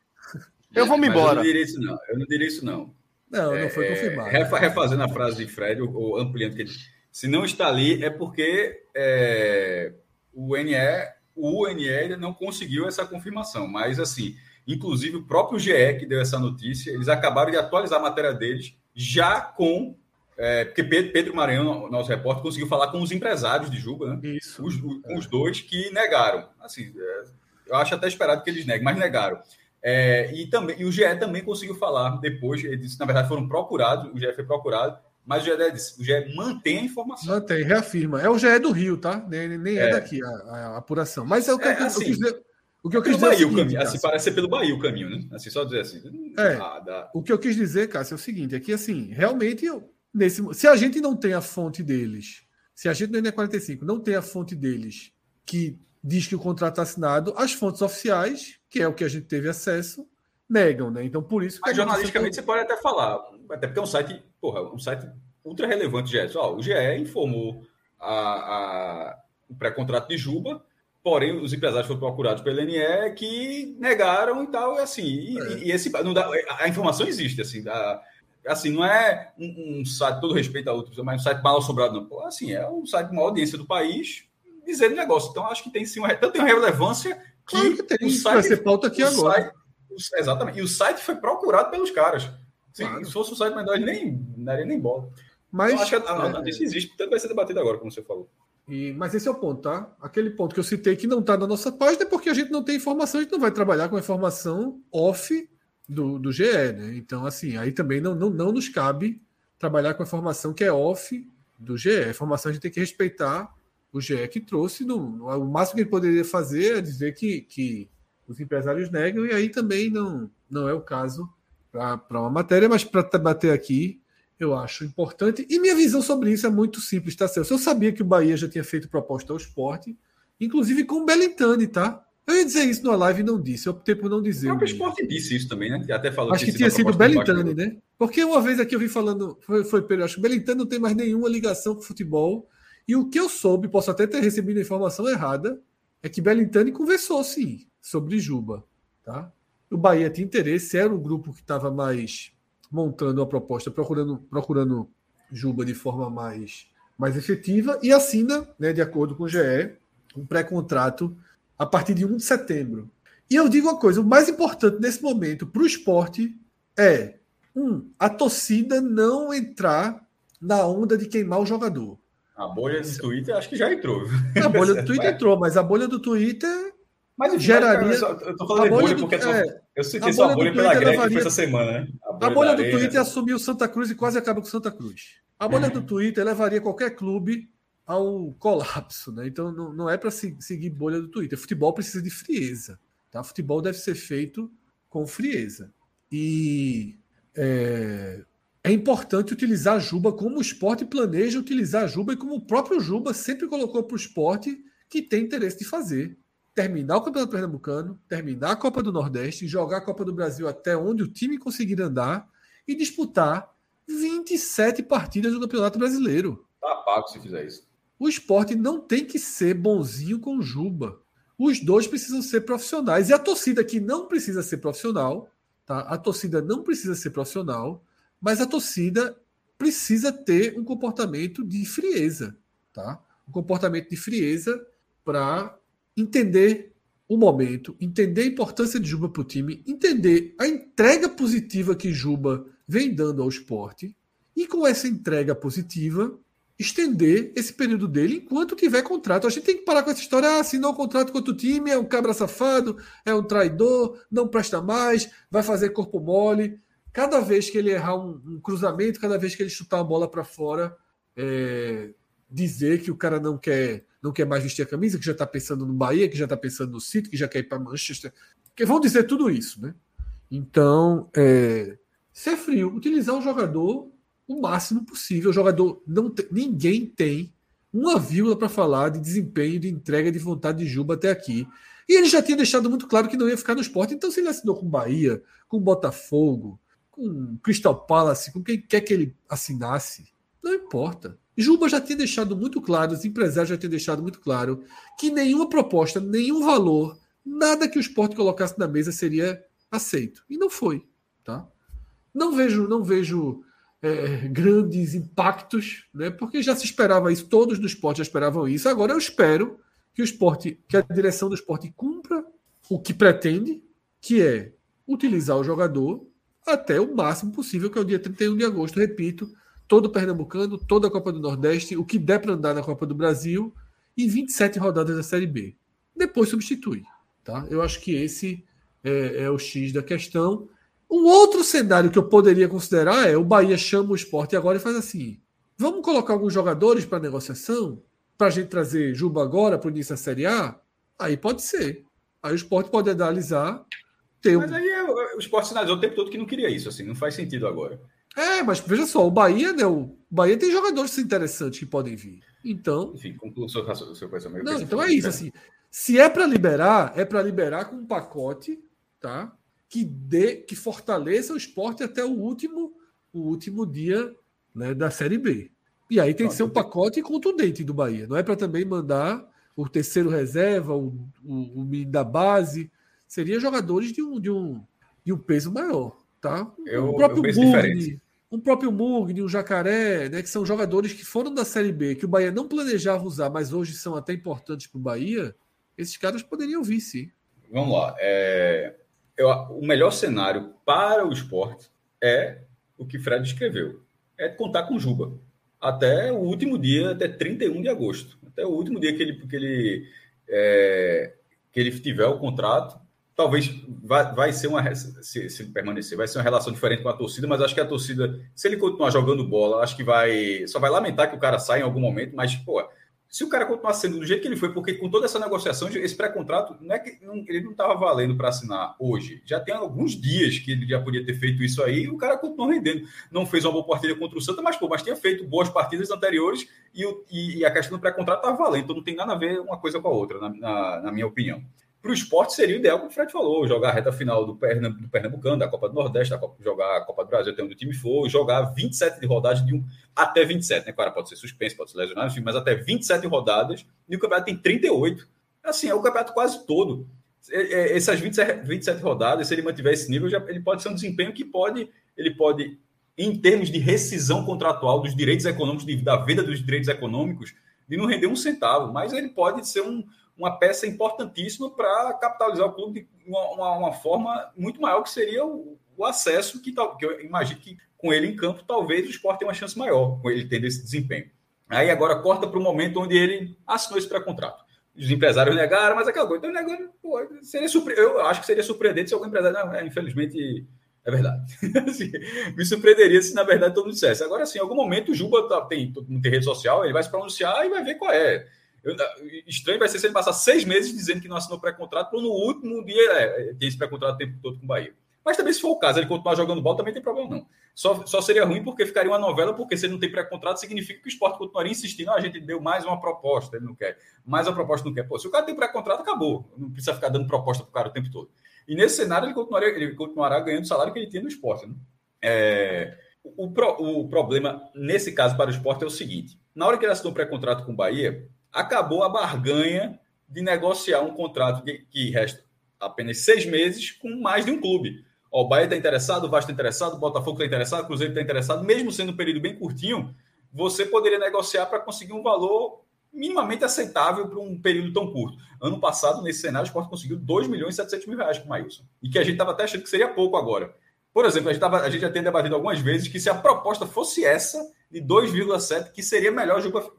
Eu vou me embora. Eu não diria isso, não. Eu não diria isso, não. Não, não foi é, confirmado. refazendo a frase de Fred, ou, ampliando que ele se não está ali, é porque é, o NE, o UNE ainda não conseguiu essa confirmação. Mas, assim, inclusive o próprio GE que deu essa notícia, eles acabaram de atualizar a matéria deles já com. É, porque Pedro, Maranhão, nosso repórter, conseguiu falar com os empresários de Juba, né? Isso. Os, os, é. os dois que negaram. Assim, é, eu acho até esperado que eles neguem, mas negaram. É, e, também, e o GE também conseguiu falar depois, ele disse, na verdade, foram procurados, o GE foi procurado, mas o GE, disse, o GE mantém a informação. Mantém, reafirma. É o GE do Rio, tá? Nem, nem é. é daqui a, a, apuração. Mas é o que é, eu, assim, eu quis dizer. O que eu quis dizer é o seguinte, assim, parece ser pelo Bahia o caminho, né? Assim, só dizer assim. É, ah, o que eu quis dizer, Cássio, é o seguinte: é que, assim, realmente, eu, nesse, se a gente não tem a fonte deles, se a gente no NE45 não tem a fonte deles que diz que o contrato está assinado, as fontes oficiais, que é o que a gente teve acesso, negam, né? Então, por isso. Mas jornalisticamente você pode até falar, até porque é um site, porra, um site ultra relevante, GE. Ó, o GE informou a, a, o pré-contrato de Juba Porém, os empresários foram procurados pelo NE que negaram e tal, e assim, e, é. e esse, não dá, a informação existe, assim, a, assim, não é um, um, site, todo respeito a outros, mas um site mal assombrado, não. Pô, assim, é um site com maior audiência do país dizendo negócio. Então, acho que tem sim uma, tanto tem uma relevância que, claro que tem, o site, vai ser pauta aqui agora. Site, o, exatamente, e o site foi procurado pelos caras. Se, claro. se fosse um site menor, nem daria nem bola. Mas então, acho que a, a, notícia existe, portanto vai ser debatido agora, como você falou. E, mas esse é o ponto, tá? Aquele ponto que eu citei que não está na nossa página é porque a gente não tem informação, a gente não vai trabalhar com a informação off do, do GE, né? Então, assim, aí também não, não, não nos cabe trabalhar com a informação que é off do GE. A informação a gente tem que respeitar o GE que trouxe. No, o máximo que ele poderia fazer é dizer que, que os empresários negam, e aí também não, não é o caso para uma matéria, mas para bater aqui, eu acho importante. E minha visão sobre isso é muito simples, tá, Celso? Eu sabia que o Bahia já tinha feito proposta ao esporte, inclusive com o Belintani, tá? Eu ia dizer isso na live e não disse, eu optei por não dizer. O próprio esporte disse isso também, né? Até falou acho que, que tinha sido o Belintani, né? Porque uma vez aqui eu vi falando, foi, foi acho que o Belintani não tem mais nenhuma ligação com futebol. E o que eu soube, posso até ter recebido a informação errada, é que Belintani conversou sim sobre Juba, tá? o Bahia tinha interesse, era o grupo que estava mais montando a proposta, procurando, procurando Juba de forma mais, mais efetiva, e assina, né, de acordo com o GE, um pré-contrato a partir de 1 de setembro. E eu digo uma coisa: o mais importante nesse momento para o esporte é, um, a torcida não entrar na onda de queimar o jogador. A bolha do Twitter acho que já entrou. A bolha do [laughs] Twitter entrou, mas a bolha do Twitter mas geraria. eu tô falando de bolha, bolha porque do, é, eu senti a bolha pela greve foi essa semana, né? A bolha, a bolha do Twitter assumiu Santa Cruz e quase acaba com Santa Cruz. A bolha do Twitter levaria qualquer clube ao colapso, né? Então não, não é para seguir bolha do Twitter. Futebol precisa de frieza, tá? Futebol deve ser feito com frieza. E é, é importante utilizar a Juba como o esporte planeja utilizar a Juba e como o próprio Juba sempre colocou para o esporte que tem interesse de fazer. Terminar o Campeonato Pernambucano, terminar a Copa do Nordeste, jogar a Copa do Brasil até onde o time conseguir andar e disputar 27 partidas do Campeonato Brasileiro. Tá pago se fizer isso. O esporte não tem que ser bonzinho com o Juba. Os dois precisam ser profissionais. E a torcida que não precisa ser profissional, tá? A torcida não precisa ser profissional mas a torcida precisa ter um comportamento de frieza, tá? Um comportamento de frieza para entender o momento, entender a importância de Juba para o time, entender a entrega positiva que Juba vem dando ao esporte e com essa entrega positiva estender esse período dele enquanto tiver contrato. A gente tem que parar com essa história, ah, assinou um contrato com outro time, é um cabra safado, é um traidor, não presta mais, vai fazer corpo mole cada vez que ele errar um, um cruzamento, cada vez que ele chutar a bola para fora, é, dizer que o cara não quer não quer mais vestir a camisa, que já está pensando no Bahia, que já está pensando no City, que já quer ir para Manchester, que vão dizer tudo isso, né? Então, é, ser frio, utilizar o jogador o máximo possível. O jogador não ninguém tem uma vírgula para falar de desempenho, de entrega, de vontade de Juba até aqui. E ele já tinha deixado muito claro que não ia ficar no esporte. Então, se ele assinou com Bahia, com Botafogo, com Crystal Palace, com quem quer que ele assinasse, não importa. Juba já tinha deixado muito claro, os empresários já tinham deixado muito claro que nenhuma proposta, nenhum valor, nada que o esporte colocasse na mesa seria aceito. E não foi. Tá? Não vejo, não vejo é, grandes impactos, né? porque já se esperava isso, todos do esporte já esperavam isso. Agora eu espero que o esporte, que a direção do esporte cumpra o que pretende, que é utilizar o jogador até o máximo possível, que é o dia 31 de agosto. Repito, todo o Pernambucano, toda a Copa do Nordeste, o que der para andar na Copa do Brasil e 27 rodadas da Série B. Depois substitui. Tá? Eu acho que esse é, é o X da questão. Um outro cenário que eu poderia considerar é o Bahia chama o esporte agora e faz assim: vamos colocar alguns jogadores para negociação, para a gente trazer Juba agora para o início da Série A? Aí pode ser. Aí o esporte pode analisar ter Mas aí é, o esporte sinalizou o tempo todo que não queria isso, assim, não faz sentido agora. É, mas veja só, o Bahia, né? O Bahia tem jogadores interessantes que podem vir. Então. Enfim, conclua o seu, seu pensamento. Não, então é isso, assim. Se é para liberar, é para liberar com um pacote, tá? Que dê, que fortaleça o esporte até o último, o último dia né, da Série B. E aí tem que ser um pacote contundente do Bahia. Não é para também mandar o terceiro reserva, o, o, o da base seria jogadores de um, de um, de um peso maior, tá? Eu, o próprio Mugni, um próprio Mugni, um Jacaré, né, que são jogadores que foram da Série B, que o Bahia não planejava usar, mas hoje são até importantes para o Bahia, esses caras poderiam vir, sim. Vamos lá. É... Eu, o melhor cenário para o esporte é o que Fred escreveu. É contar com Juba. Até o último dia, até 31 de agosto. Até o último dia que ele, que ele, é, que ele tiver o contrato, talvez vai, vai ser uma se, se, permanecer, vai ser uma relação diferente com a torcida, mas acho que a torcida, se ele continuar jogando bola, acho que vai só vai lamentar que o cara saia em algum momento, mas pô, se o cara continuar sendo do jeito que ele foi, porque com toda essa negociação, esse pré-contrato, não é que não, ele não estava valendo para assinar hoje. Já tem alguns dias que ele já podia ter feito isso aí, e o cara continuou rendendo. Não fez uma boa partida contra o Santa, mas pô, mas tinha feito boas partidas anteriores e, e, e a questão do pré-contrato estava valendo. Então não tem nada a ver uma coisa com a outra, na, na, na minha opinião para o esporte seria o ideal, como o Fred falou, jogar a reta final do, Pernamb do Pernambucano, da Copa do Nordeste, da Copa, jogar a Copa do Brasil até onde o time for, jogar 27 de rodadas de um até 27, né? Claro, pode ser suspenso, pode ser lesionado, enfim, mas até 27 rodadas, e o campeonato tem 38. Assim, é o campeonato quase todo. é, essas 27, 27 rodadas, se ele mantiver esse nível, já, ele pode ser um desempenho que pode, ele pode, em termos de rescisão contratual dos direitos econômicos, da venda dos direitos econômicos, de não render um centavo, mas ele pode ser um, uma peça importantíssima para capitalizar o clube de uma, uma, uma, forma muito maior, que seria o, o acesso, que, que eu imagino que com ele em campo, talvez o esporte tenha uma chance maior, com ele tendo esse desempenho. Aí agora corta para o momento onde ele assinou esse pré-contrato. Os empresários negaram, mas coisa. Então, negócio, pô, seria surpre... Eu acho que seria surpreendente se algum empresário. Não, é, infelizmente, é verdade. [laughs] assim, me surpreenderia se, na verdade, todo mundo dissesse. Agora, sim, em algum momento, o Juba tá, tem, tem rede social, ele vai se pronunciar e vai ver qual é. Eu, estranho vai ser se ele passar seis meses dizendo que não assinou pré-contrato, para no último dia é, tem esse pré-contrato o tempo todo com o Bahia. Mas também, se for o caso, ele continuar jogando bola, também tem problema, não. Só, só seria ruim porque ficaria uma novela, porque se ele não tem pré-contrato, significa que o esporte continuaria insistindo. Ah, a gente deu mais uma proposta, ele não quer. Mais uma proposta não quer. Pô, se o cara tem pré-contrato, acabou. Não precisa ficar dando proposta para o cara o tempo todo. E nesse cenário, ele ele continuará ganhando o salário que ele tinha no esporte. Né? É, o, o, o problema, nesse caso, para o esporte é o seguinte: na hora que ele assinou pré-contrato com o Bahia, acabou a barganha de negociar um contrato que, que resta apenas seis meses com mais de um clube. Ó, o Bahia está interessado, o Vasco está interessado, o Botafogo está interessado, o Cruzeiro está interessado, mesmo sendo um período bem curtinho, você poderia negociar para conseguir um valor minimamente aceitável para um período tão curto. Ano passado, nesse cenário, o Sport conseguiu 2 milhões e 700 mil reais com o Maílson. E que a gente estava até achando que seria pouco agora. Por exemplo, a gente, tava, a gente já tem debatido algumas vezes que se a proposta fosse essa, de 2,7, que seria melhor Juba,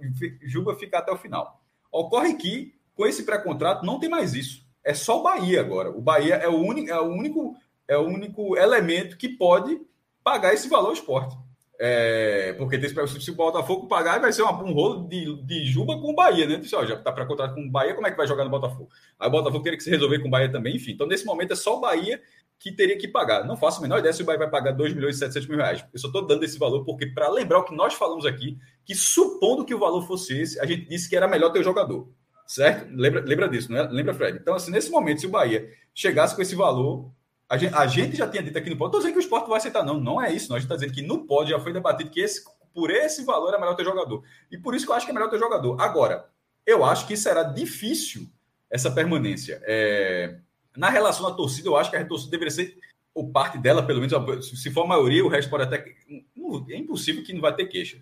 Juba ficar até o final. Ocorre que, com esse pré-contrato, não tem mais isso. É só o Bahia agora. O Bahia é o único, é o único é o único elemento que pode pagar esse valor esporte. É, porque se o Botafogo pagar, vai ser um rolo de, de Juba com o Bahia, né? Disse, ó, já está para contrato com o Bahia, como é que vai jogar no Botafogo? Aí o Botafogo teria que se resolver com o Bahia também, enfim. Então, nesse momento, é só o Bahia que teria que pagar. Não faço a menor ideia se o Bahia vai pagar 2 milhões e 700 mil reais. Eu só estou dando esse valor porque, para lembrar o que nós falamos aqui, que supondo que o valor fosse esse, a gente disse que era melhor ter o jogador. Certo? Lembra, lembra disso, né? Lembra, Fred? Então, assim, nesse momento, se o Bahia chegasse com esse valor, a gente, a gente, já tinha dito aqui no pódio, estou dizendo que o esporte vai aceitar, não, não é isso. Nós estamos dizendo que no pódio já foi debatido que esse, por esse valor é melhor ter jogador. E por isso que eu acho que é melhor ter jogador. Agora, eu acho que será difícil essa permanência. É, na relação à torcida, eu acho que a torcida deveria ser, ou parte dela, pelo menos, se for a maioria, o resto pode até. É impossível que não vai ter queixa.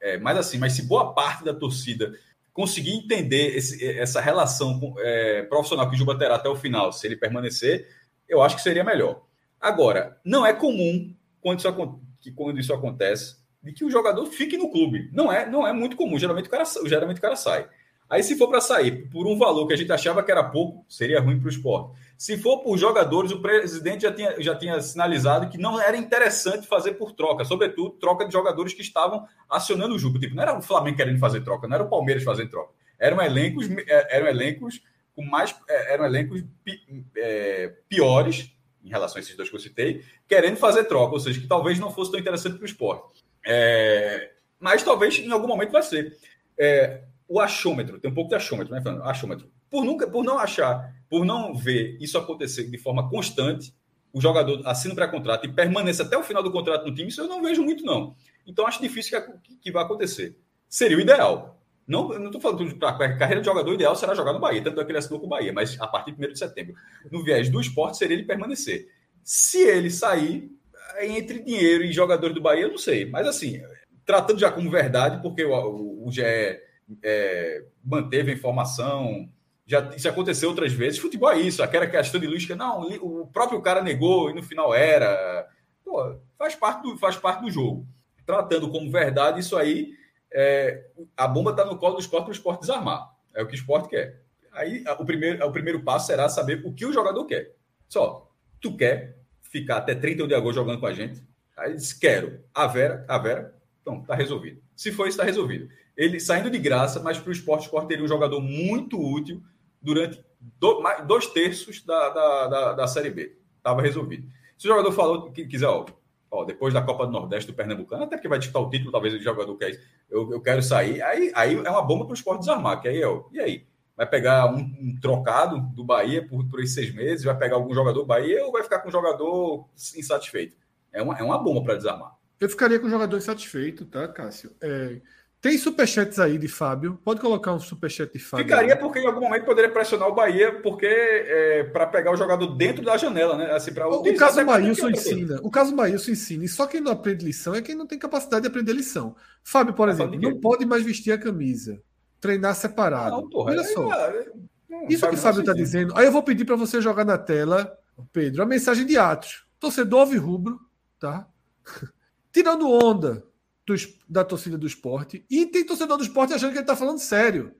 É, mas assim, mas se boa parte da torcida conseguir entender esse, essa relação é, profissional que o Juba terá até o final, se ele permanecer, eu acho que seria melhor. Agora, não é comum quando isso, que, quando isso acontece de que o jogador fique no clube. Não é, não é muito comum. Geralmente o cara, geralmente o cara sai. Aí, se for para sair por um valor que a gente achava que era pouco, seria ruim para o esporte. Se for por jogadores, o presidente já tinha, já tinha sinalizado que não era interessante fazer por troca, sobretudo troca de jogadores que estavam acionando o jogo. Tipo, não era o Flamengo querendo fazer troca, não era o Palmeiras fazendo troca. Eram elencos, é, eram elencos com mais é, eram elencos pi, é, piores em relação a esses dois que eu citei, querendo fazer troca, ou seja, que talvez não fosse tão interessante para o esporte. É, mas talvez em algum momento vai ser. É, o achômetro, tem um pouco de achômetro, né, Fernando? Achômetro. Por, nunca, por não achar, por não ver isso acontecer de forma constante, o jogador assina o pré-contrato e permanece até o final do contrato no time, isso eu não vejo muito, não. Então acho difícil que, que vai acontecer. Seria o ideal. Não, estou falando para a carreira de jogador ideal será jogar no Bahia, tanto é que ele assinou com o Bahia, mas a partir de 1 de setembro. No viés do esporte seria ele permanecer. Se ele sair, entre dinheiro e jogadores do Bahia, eu não sei. Mas assim, tratando já como verdade, porque o, o, o GE é, manteve a informação, já isso aconteceu outras vezes. Futebol é isso, aquela questão de luz que não, o próprio cara negou e no final era. Pô, faz parte do, faz parte do jogo. Tratando como verdade, isso aí é, a bomba está no colo do esporte para o esporte desarmar. É o que o esporte quer. Aí o primeiro, o primeiro passo será saber o que o jogador quer. Só, tu quer ficar até 31 de agosto jogando com a gente? Aí diz, quero. A Vera, a Vera, então, tá resolvido. Se for está resolvido. Ele saindo de graça, mas para o esporte, o esporte teria um jogador muito útil durante do, dois terços da, da, da, da Série B. Estava resolvido. Se o jogador falou que quiser, ó, ó, depois da Copa do Nordeste do Pernambucano, até porque vai disputar o título, talvez o jogador quer eu, eu quero sair, aí, aí é uma bomba para o esporte desarmar, que aí, ó, e aí? Vai pegar um, um, trocado do Bahia por, por esses seis meses, vai pegar algum jogador do Bahia ou vai ficar com um jogador insatisfeito? É uma, é uma bomba para desarmar. Eu ficaria com o jogador insatisfeito, tá, Cássio? É, Tem superchats aí de Fábio. Pode colocar um superchat de Fábio. Ficaria porque em algum momento poderia pressionar o Bahia, porque é, para pegar o jogador dentro da janela, né? Assim, pra o, caso do Maílson ensina. O caso do Maílson ensina. E só quem não aprende lição é quem não tem capacidade de aprender lição. Fábio, por exemplo, não pode mais vestir a camisa. Treinar separado. Não, porra, Olha só. É, Isso que o Fábio está dizendo. Aí eu vou pedir para você jogar na tela, Pedro, a mensagem de Atos. Torcedor rubro, tá? [laughs] Tirando onda do, da torcida do esporte. E tem torcedor do esporte achando que ele está falando sério.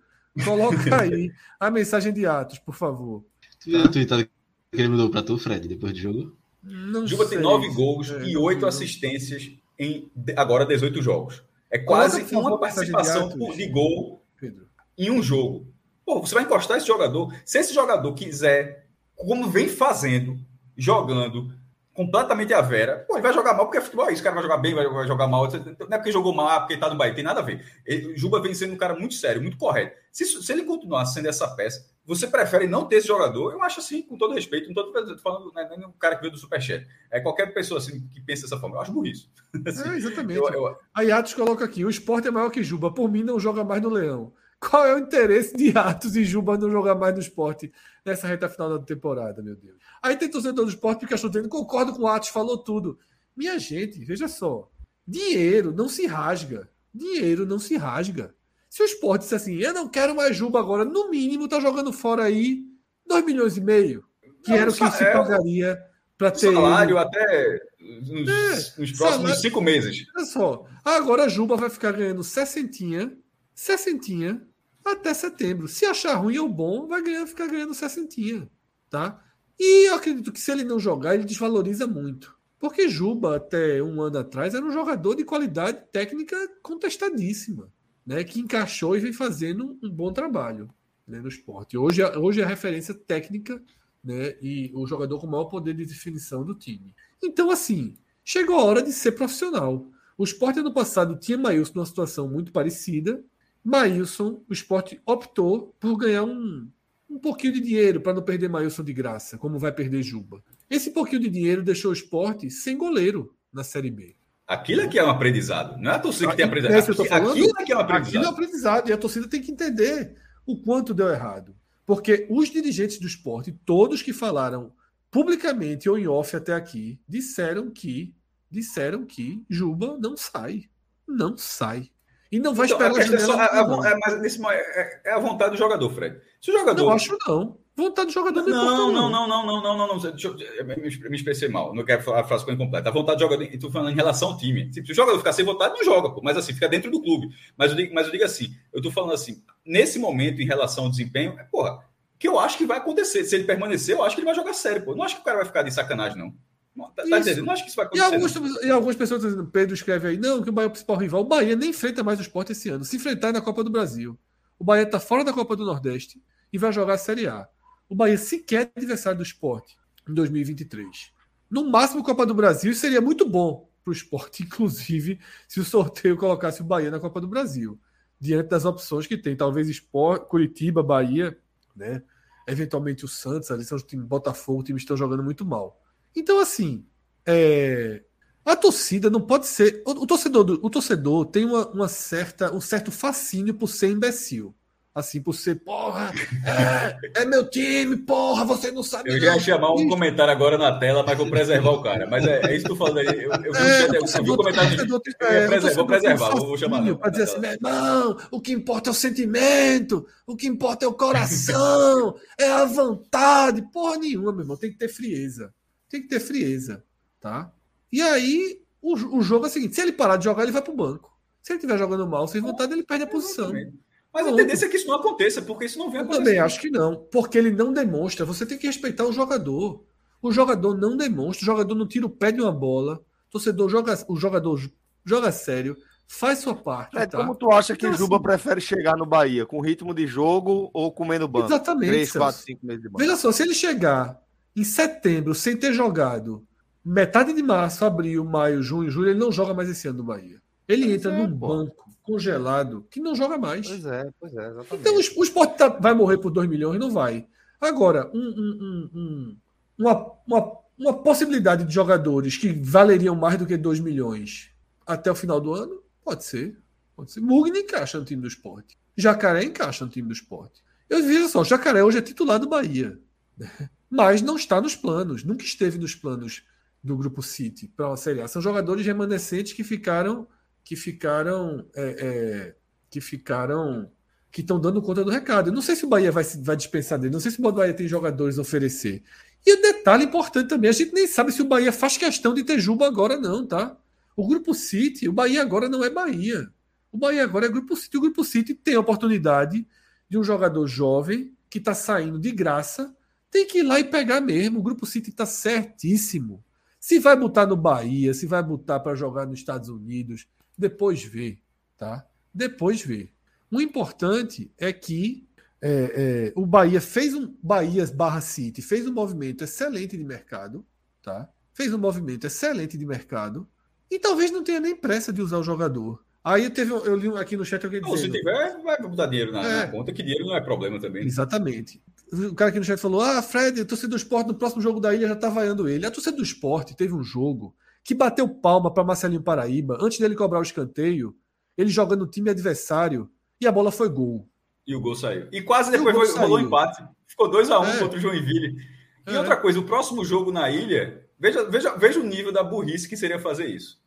Coloca [laughs] aí a mensagem de Atos, por favor. Tu viu a tweetada que ele mudou para tu, Fred, depois do jogo? Não Juba sei. tem nove gols é, e oito assistências em agora 18 jogos. É quase Coloca, uma participação de, de gol Pedro. em um jogo. Pô, você vai encostar esse jogador. Se esse jogador quiser, como vem fazendo, jogando, completamente a vera. Pô, ele vai jogar mal porque é futebol é isso. O cara vai jogar bem, vai, jogar mal. Não é porque jogou mal, é porque tá no Bahia. Tem nada a ver. Ele, Juba vem sendo um cara muito sério, muito correto. Se, se ele continuar sendo essa peça, você prefere não ter esse jogador? Eu acho assim, com todo respeito, não tô falando né, nem o cara que veio do Superchat. É qualquer pessoa assim que pensa dessa forma. Eu acho burrice. Assim, é, exatamente. [laughs] Eu, eu... A Yatos coloca aqui: o esporte é maior que Juba. Por mim, não joga mais no Leão. Qual é o interesse de Atos e Juba não jogar mais no esporte nessa reta final da temporada, meu Deus? Aí tem torcedor do esporte que achou dizendo, concordo com o Atos, falou tudo. Minha gente, veja só. Dinheiro não se rasga. Dinheiro não se rasga. Se o esporte disse assim, eu não quero mais Juba agora, no mínimo tá jogando fora aí 2 milhões e meio, que não, era o que se é pagaria para ter. Salário até nos, é, nos próximos salário, cinco meses. Olha só. Agora a Juba vai ficar ganhando sessentinha, sessentinha até setembro. Se achar ruim ou bom, vai ganhar, ficar ganhando sessentinha, tá? E eu acredito que se ele não jogar, ele desvaloriza muito. Porque Juba, até um ano atrás, era um jogador de qualidade técnica contestadíssima, né? Que encaixou e vem fazendo um bom trabalho né, no esporte. Hoje, hoje é a referência técnica né, e o jogador com maior poder de definição do time. Então, assim, chegou a hora de ser profissional. O esporte ano passado tinha Maílson numa situação muito parecida, Maílson, o esporte optou por ganhar um, um pouquinho de dinheiro para não perder Maílson de graça, como vai perder Juba. Esse pouquinho de dinheiro deixou o esporte sem goleiro na Série B. Aquilo é que é um aprendizado. Não é a torcida que tem aprendizado. Aquilo, aquilo é que é um aprendizado. Aquilo é um aprendizado. E a torcida tem que entender o quanto deu errado. Porque os dirigentes do esporte, todos que falaram publicamente ou em off até aqui, disseram que disseram que Juba não sai. Não sai. E não vai então, esperar a, a janela. É, só, é, mas nesse, é, é, a vontade do jogador, Fred. Se o jogador. Não acho não. Vontade do jogador não. Não, não, não, não, não, não, não, Deixa eu, me, me expressei mal. Não quero falar a frase incompleta. A vontade do jogador. Estou falando em relação ao time. Se o jogador ficar sem vontade, não joga, pô. Mas assim, fica dentro do clube. Mas eu digo, mas eu digo assim, eu estou falando assim, nesse momento, em relação ao desempenho, é, porra, que eu acho que vai acontecer. Se ele permanecer, eu acho que ele vai jogar sério, pô. Não acho que o cara vai ficar de sacanagem, não. Tá, tá entendendo? Não acho que isso vai acontecer. E, alguns, e algumas pessoas dizendo, Pedro escreve aí, não, que o Bahia é o principal rival. O Bahia nem enfrenta mais o esporte esse ano. Se enfrentar é na Copa do Brasil. O Bahia está fora da Copa do Nordeste e vai jogar a Série A. O Bahia sequer é adversário do esporte em 2023. No máximo, Copa do Brasil seria muito bom para o esporte, [laughs] inclusive, se o sorteio colocasse o Bahia na Copa do Brasil. Diante das opções que tem, talvez esporte, Curitiba, Bahia, né? Eventualmente o Santos, ali são os times Botafogo, times estão jogando muito mal. Então, assim, é, a torcida não pode ser. O, o torcedor, o torcedor tem uma, uma, certa, um certo fascínio por ser imbecil. Assim, por ser, porra, é, é meu time, porra, você não sabe. Eu já ia chamar um comentário agora na tela, mas vou preservar o cara. Mas é, é isso que tu falando aí. Eu, eu, é, eu, eu vi o comentário. De, é, preservar, vou preservar, vou, vou chamar. Para dizer assim, meu irmão, o que importa é o sentimento, o que importa é o coração, [laughs] é a vontade. Porra nenhuma, meu irmão, tem que ter frieza tem que ter frieza, tá? E aí o, o jogo é o seguinte: se ele parar de jogar, ele vai para o banco. Se ele estiver jogando mal, sem vontade, ele perde a posição. Mas a tendência é que isso não aconteça, porque isso não vem acontecendo. Eu também acho que não, porque ele não demonstra. Você tem que respeitar o jogador. O jogador não demonstra, o jogador não tira o pé de uma bola. O torcedor joga, o jogador joga sério, faz sua parte. É, tá? Como tu acha que então, Juba assim, prefere chegar no Bahia? Com ritmo de jogo ou comendo banco? Exatamente. 3, 4, 5 meses de banco. Veja só, se ele chegar em setembro, sem ter jogado metade de março, abril, maio, junho, julho, ele não joga mais esse ano no Bahia. Ele pois entra é, num pô. banco congelado que não joga mais. Pois é, pois é, exatamente. Então o esporte tá, vai morrer por 2 milhões? Não vai. Agora, um, um, um, uma, uma, uma possibilidade de jogadores que valeriam mais do que 2 milhões até o final do ano? Pode ser. Pode ser. Mugni encaixa no time do esporte. Jacaré encaixa no time do esporte. Eu vejo só, Jacaré hoje é titular do Bahia. Mas não está nos planos, nunca esteve nos planos do grupo City para uma Série A. São jogadores remanescentes que ficaram que ficaram é, é, que ficaram que estão dando conta do recado. Eu não sei se o Bahia vai, vai dispensar dele, não sei se o Bahia tem jogadores a oferecer. E o detalhe importante também, a gente nem sabe se o Bahia faz questão de ter Juba agora, não, tá? O Grupo City, o Bahia agora não é Bahia. O Bahia agora é Grupo City. O Grupo City tem a oportunidade de um jogador jovem que está saindo de graça, tem que ir lá e pegar mesmo. O Grupo City está certíssimo. Se vai botar no Bahia, se vai botar para jogar nos Estados Unidos, depois vê, tá? Depois vê. O importante é que é, é, o Bahia fez um Bahia barra City fez um movimento excelente de mercado, tá? Fez um movimento excelente de mercado e talvez não tenha nem pressa de usar o jogador. Aí teve, eu li aqui no chat alguém dizendo... Se tiver, vai botar dinheiro na, é, na, conta, que dinheiro não é problema também. Exatamente. O cara aqui no chat falou: Ah, Fred, a torcida do esporte no próximo jogo da ilha já tá vaiando ele. A torcida do esporte teve um jogo que bateu palma para Marcelinho Paraíba antes dele cobrar o escanteio, ele jogando no time adversário e a bola foi gol. E o gol saiu. E quase depois foi, rolou empate. Ficou 2x1 um é. contra o Joinville. E é. outra coisa, o próximo jogo na ilha, veja, veja, veja o nível da burrice que seria fazer isso.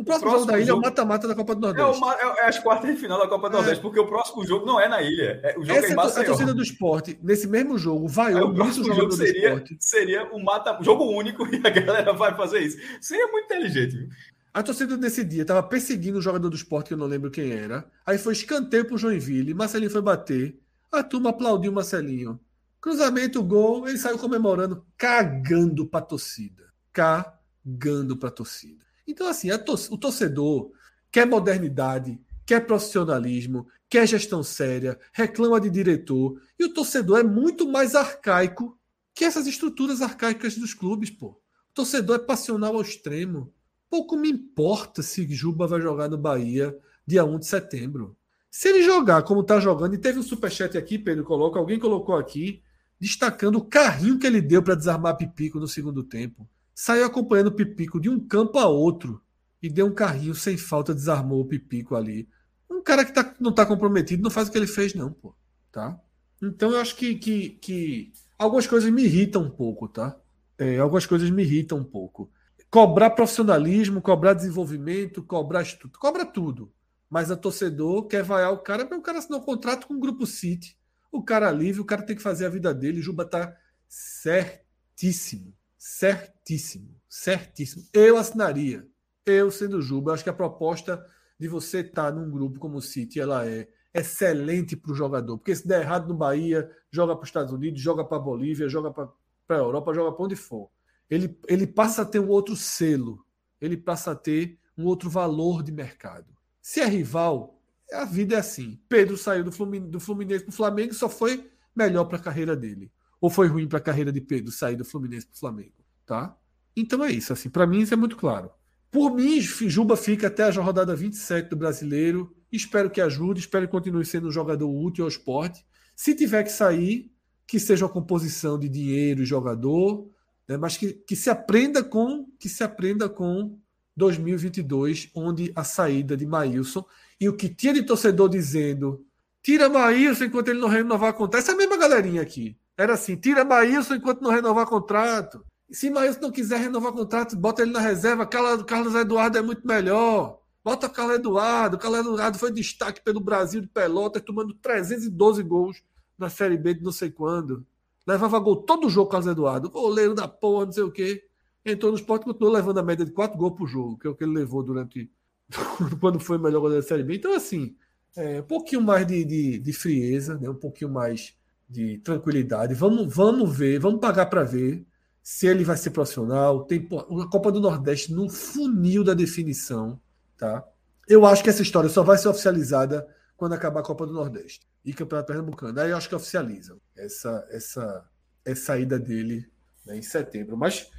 O próximo, o próximo jogo da ilha jogo... é o mata-mata da Copa do Nordeste. É, o, é, é as quartas de final da Copa do é. Nordeste, porque o próximo jogo não é na ilha. É, o jogo Essa é em Maceió. A torcida do esporte, nesse mesmo jogo, vai o próximo jogo seria, seria um mata, jogo único [laughs] e a galera vai fazer isso. Seria muito inteligente, viu? A torcida desse dia estava perseguindo o jogador do esporte, que eu não lembro quem era. Aí foi escanteio pro Joinville. Marcelinho foi bater. A turma aplaudiu o Marcelinho. Cruzamento, gol. Ele saiu comemorando, cagando pra torcida. Cagando pra torcida. Então, assim, o torcedor quer modernidade, quer profissionalismo, quer gestão séria, reclama de diretor. E o torcedor é muito mais arcaico que essas estruturas arcaicas dos clubes, pô. O torcedor é passional ao extremo. Pouco me importa se Juba vai jogar no Bahia dia 1 de setembro. Se ele jogar como está jogando, e teve um superchat aqui, Pedro, coloca, alguém colocou aqui, destacando o carrinho que ele deu para desarmar Pipico no segundo tempo. Saiu acompanhando o Pipico de um campo a outro e deu um carrinho sem falta, desarmou o Pipico ali. Um cara que tá, não está comprometido não faz o que ele fez, não, pô. Tá? Então eu acho que, que, que algumas coisas me irritam um pouco, tá? É, algumas coisas me irritam um pouco cobrar profissionalismo, cobrar desenvolvimento, cobrar estudo, cobra tudo. Mas a torcedor quer vaiar o cara, porque o cara assinou um contrato com o Grupo City. O cara livre, o cara tem que fazer a vida dele. Juba tá certíssimo, certíssimo, certíssimo. Eu assinaria. Eu sendo Juba, acho que a proposta de você estar tá num grupo como o City, ela é excelente para o jogador. Porque se der errado no Bahia, joga para os Estados Unidos, joga para a Bolívia, joga para a Europa, joga para onde for ele, ele passa a ter um outro selo, ele passa a ter um outro valor de mercado. Se é rival, a vida é assim. Pedro saiu do Fluminense, do Fluminense para o Flamengo e só foi melhor para a carreira dele. Ou foi ruim para a carreira de Pedro sair do Fluminense para o Flamengo, tá? Então é isso, assim, para mim isso é muito claro. Por mim, Juba fica até a rodada 27 do Brasileiro. Espero que ajude, espero que continue sendo um jogador útil ao esporte. Se tiver que sair, que seja uma composição de dinheiro e jogador, né, mas que, que se aprenda com que se aprenda com 2022, onde a saída de Maílson e o que tinha de torcedor dizendo tira Maílson enquanto ele não renovar é a mesma galerinha aqui. Era assim, tira Maílson enquanto não renovar contrato. E se Maílson não quiser renovar contrato, bota ele na reserva. Carlos Eduardo é muito melhor. Bota Carlos Eduardo. Carlos Eduardo foi destaque pelo Brasil de Pelotas, tomando 312 gols na Série B de não sei quando. Levava gol todo jogo, Carlos Eduardo. Goleiro da porra, não sei o quê. Entrou no esporte e continuou levando a média de quatro gols por jogo, que é o que ele levou durante. [laughs] quando foi o melhor goleiro da Série B. Então, assim, é, um pouquinho mais de, de, de, frieza, né? um pouquinho mais de tranquilidade. Vamos, vamos ver, vamos pagar para ver se ele vai ser profissional. Tem a Copa do Nordeste no funil da definição. tá? Eu acho que essa história só vai ser oficializada quando acabar a Copa do Nordeste e Campeonato Pernambucano. Aí eu acho que oficializam essa essa essa saída dele né, em setembro. Mas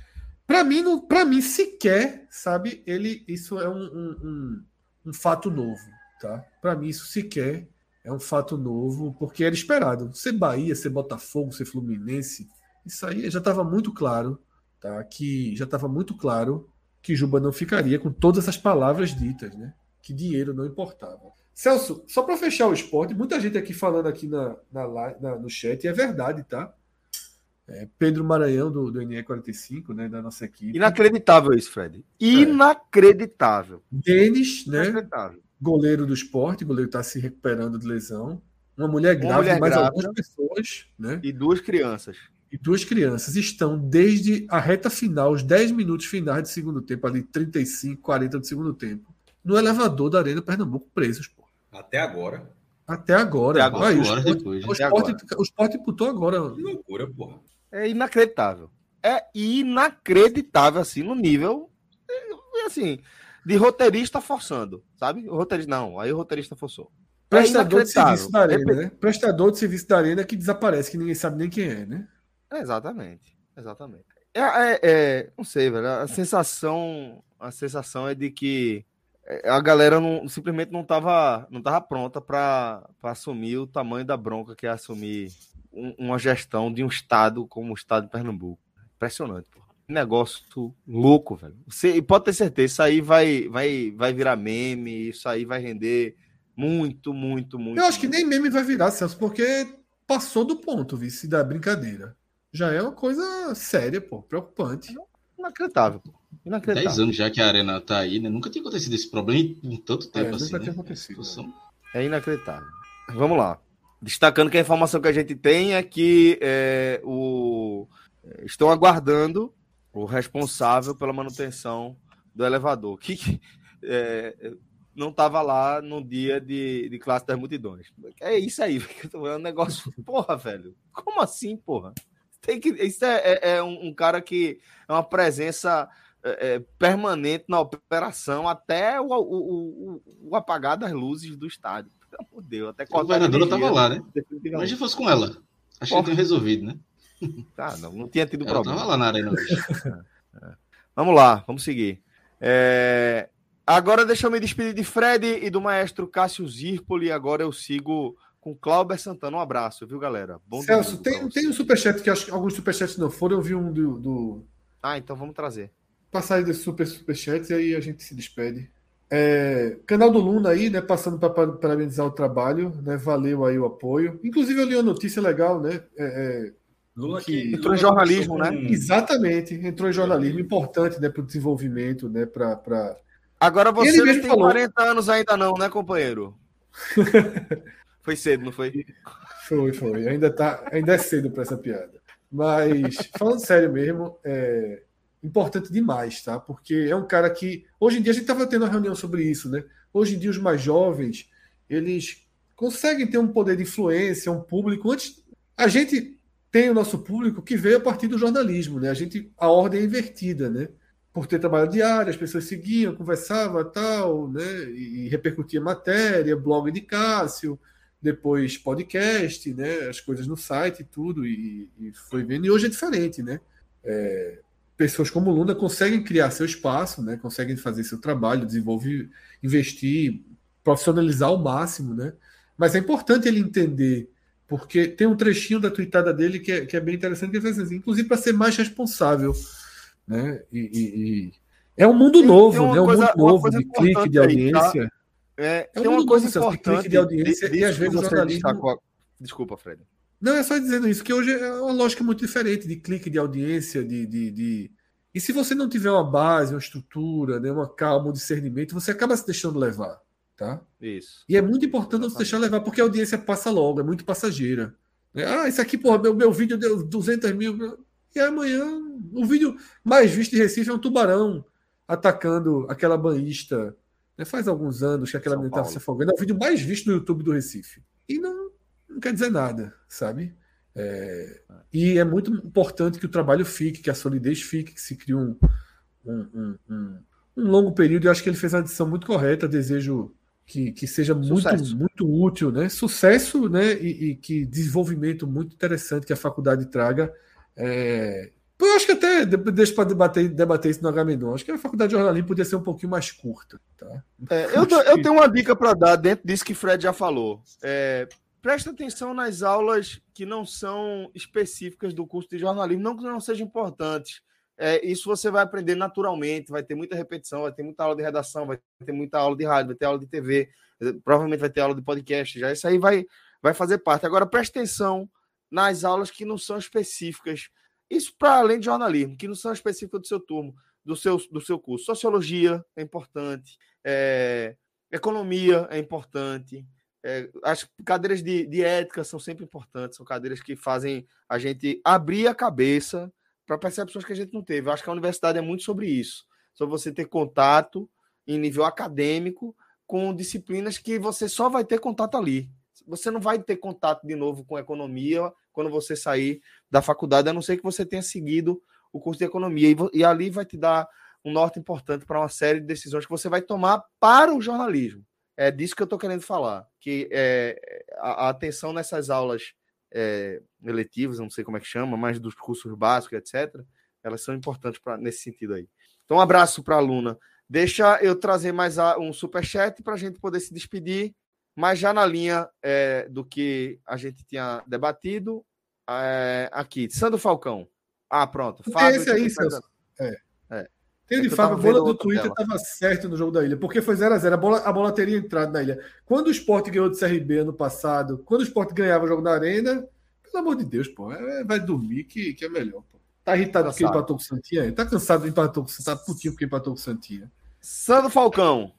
para mim, para mim sequer, sabe, ele isso é um, um, um, um fato novo, tá? Para mim isso sequer é um fato novo, porque era esperado. Ser Bahia, ser Botafogo, ser Fluminense, isso aí já estava muito claro, tá? Que já estava muito claro que Juba não ficaria com todas as palavras ditas, né? que dinheiro não importava. Celso, só para fechar o esporte, muita gente aqui falando aqui na, na, na no chat, e é verdade, tá? É, Pedro Maranhão, do, do NE45, né, da nossa equipe. Inacreditável isso, Fred. É. Inacreditável. É. Denis, né? Goleiro do esporte, goleiro está se recuperando de lesão. Uma mulher grávida, Uma mulher mais grávida, algumas pessoas, né? E duas crianças. E duas crianças estão desde a reta final, os 10 minutos finais de segundo tempo, ali 35, 40 do segundo tempo, no elevador da Arena Pernambuco presos, pô. Até agora. Até agora. Até agora, Aí, agora o, depois, o, esporte, o esporte imputou agora. Que loucura, porra. É inacreditável. É inacreditável, assim, no nível. Assim, de roteirista forçando, sabe? O roteirista, não, aí o roteirista forçou. É Prestador de serviço da arena, né? Prestador de serviço da arena que desaparece, que ninguém sabe nem quem é, né? exatamente, exatamente. É, é, é, não sei, velho. A sensação, a sensação é de que a galera não, simplesmente não estava não tava pronta para assumir o tamanho da bronca que é assumir um, uma gestão de um estado como o estado de Pernambuco. Impressionante, pô. Negócio louco, velho. Você pode ter certeza, isso aí vai, vai, vai virar meme, isso aí vai render muito, muito, muito. Eu acho que nem meme vai virar, Celso, porque passou do ponto, vice, da brincadeira. Já é uma coisa séria, pô, preocupante. Inacreditável, pô. Inacreditável. 10 anos já que a Arena tá aí, né? Nunca tinha acontecido esse problema em tanto tempo é, assim. Nunca né? tinha acontecido. É inacreditável. Vamos lá. Destacando que a informação que a gente tem é que é, o... É, estão aguardando o responsável pela manutenção do elevador, que é, não estava lá no dia de, de classe das multidões. É isso aí, [laughs] é um negócio. Porra, velho. Como assim, porra? Tem que, isso é, é, é um, um, cara que é uma presença é, é, permanente na operação até o, o, o, o, apagar das luzes do estádio. Pelo amor de Deus, até a governadora estava lá, né? Mas se fosse com ela. Acho Porra. que tinha resolvido, né? [laughs] Tá, não, não tinha tido ela problema. Estava lá na arena hoje. [laughs] É, vamos lá, vamos seguir. Agora deixa eu me despedir de Fred e do maestro Cássio Zirpoli. Agora eu sigo com Cláudio Santana. Um abraço, viu, galera? Bom Celso, tem, tem um superchat que acho que alguns superchats não foram. Eu vi um do. do... Ah, então vamos trazer. Passar aí desse super superchats e aí a gente se despede. É, canal do Luna aí, né? Passando para parabenizar o trabalho, né? Valeu aí o apoio. Inclusive, eu li uma notícia legal, né? É, é, Lula que, que entrou em jornalismo, né? Exatamente, entrou em jornalismo, importante, né? Para o desenvolvimento, né? Para Agora você não tem falou. 40 anos ainda não, né, companheiro? [laughs] foi cedo, não foi? Foi, foi. Ainda, tá, ainda é cedo para essa piada. Mas, falando sério mesmo, é importante demais, tá? Porque é um cara que. Hoje em dia, a gente estava tendo uma reunião sobre isso, né? Hoje em dia, os mais jovens, eles conseguem ter um poder de influência, um público. Antes, a gente tem o nosso público que veio a partir do jornalismo, né? A gente, a ordem é invertida, né? por ter trabalho diário, as pessoas seguiam, conversavam tal, né? E, repercutia matéria, blog de Cássio, depois podcast, né? As coisas no site e tudo, e, e foi vendo. E hoje é diferente, né? É, pessoas como Luna conseguem criar seu espaço, né? Conseguem fazer seu trabalho, desenvolver, investir, profissionalizar ao máximo, né? Mas é importante ele entender, porque tem um trechinho da tweetada dele que é, que é bem interessante, que ele faz assim, inclusive para ser mais responsável né? E, e, e... é um mundo tem, novo, tem né? Um coisa, mundo novo de clique de audiência. Aí, tá? é, é um tem uma coisa novo, importante de clique de audiência de, e às vezes o jornalismo. Destacou... Desculpa, Fred. Não, é só dizendo isso, que hoje é uma lógica muito diferente de clique de audiência, de, de, de... E se você não tiver uma base, uma estrutura, né, uma calma, um discernimento, você acaba se deixando levar. Tá? Isso. E é muito importante não se deixar levar, porque a audiência passa logo, é muito passageira. Ah, isso aqui, porra, meu, meu vídeo deu 200 mil. E amanhã, o vídeo mais visto de Recife é um tubarão atacando aquela banhista. Né? Faz alguns anos que aquela menina estava se afogando. É o vídeo mais visto no YouTube do Recife. E não, não quer dizer nada, sabe? É, e é muito importante que o trabalho fique, que a solidez fique, que se crie um, um, um, um, um longo período. Eu acho que ele fez a adição muito correta. Desejo que, que seja muito, muito útil, né? Sucesso, né? E, e que desenvolvimento muito interessante que a faculdade traga é, eu acho que até deixa para debater, debater isso no Agamenon. Acho que a faculdade de jornalismo podia ser um pouquinho mais curta. Tá? É, eu, eu, tenho uma dica para dar dentro disso que Fred já falou. É, presta atenção nas aulas que não são específicas do curso de jornalismo, não que não sejam importantes. É, isso você vai aprender naturalmente, vai ter muita repetição, vai ter muita aula de redação, vai ter muita aula de rádio, vai ter aula de TV, provavelmente vai ter aula de podcast, já isso aí vai, vai fazer parte. Agora, preste atenção nas aulas que não são específicas, isso para além de jornalismo, que não são específicas do seu turno, do seu, do seu curso. Sociologia é importante, é, economia é importante, é, as cadeiras de, de ética são sempre importantes, são cadeiras que fazem a gente abrir a cabeça para percepções que a gente não teve. Eu acho que a universidade é muito sobre isso, sobre você ter contato em nível acadêmico com disciplinas que você só vai ter contato ali. Você não vai ter contato de novo com economia quando você sair da faculdade, a não ser que você tenha seguido o curso de economia. E, e ali vai te dar um norte importante para uma série de decisões que você vai tomar para o jornalismo. É disso que eu estou querendo falar. Que é, a, a atenção nessas aulas é, eletivas, não sei como é que chama, mas dos cursos básicos, etc., elas são importantes pra, nesse sentido aí. Então, um abraço para a Luna. Deixa eu trazer mais um super chat para a gente poder se despedir, mas já na linha é, do que a gente tinha debatido. É, aqui, Sandro Falcão. Ah, pronto. Fábio, esse aí, Celso. É. é. Tem é Fábio, a bola do Twitter estava certa no jogo da ilha, porque foi 0x0. A, a, bola, a bola teria entrado na ilha. Quando o Sport ganhou do CRB ano passado, quando o Sport ganhava o jogo na Arena, pelo amor de Deus, pô, é, vai dormir que, que é melhor. Pô. Tá irritado porque empatou com o Santinha? Tá cansado de empatou com o Tá putinho porque empatou com o Santinha. Sandro Falcão.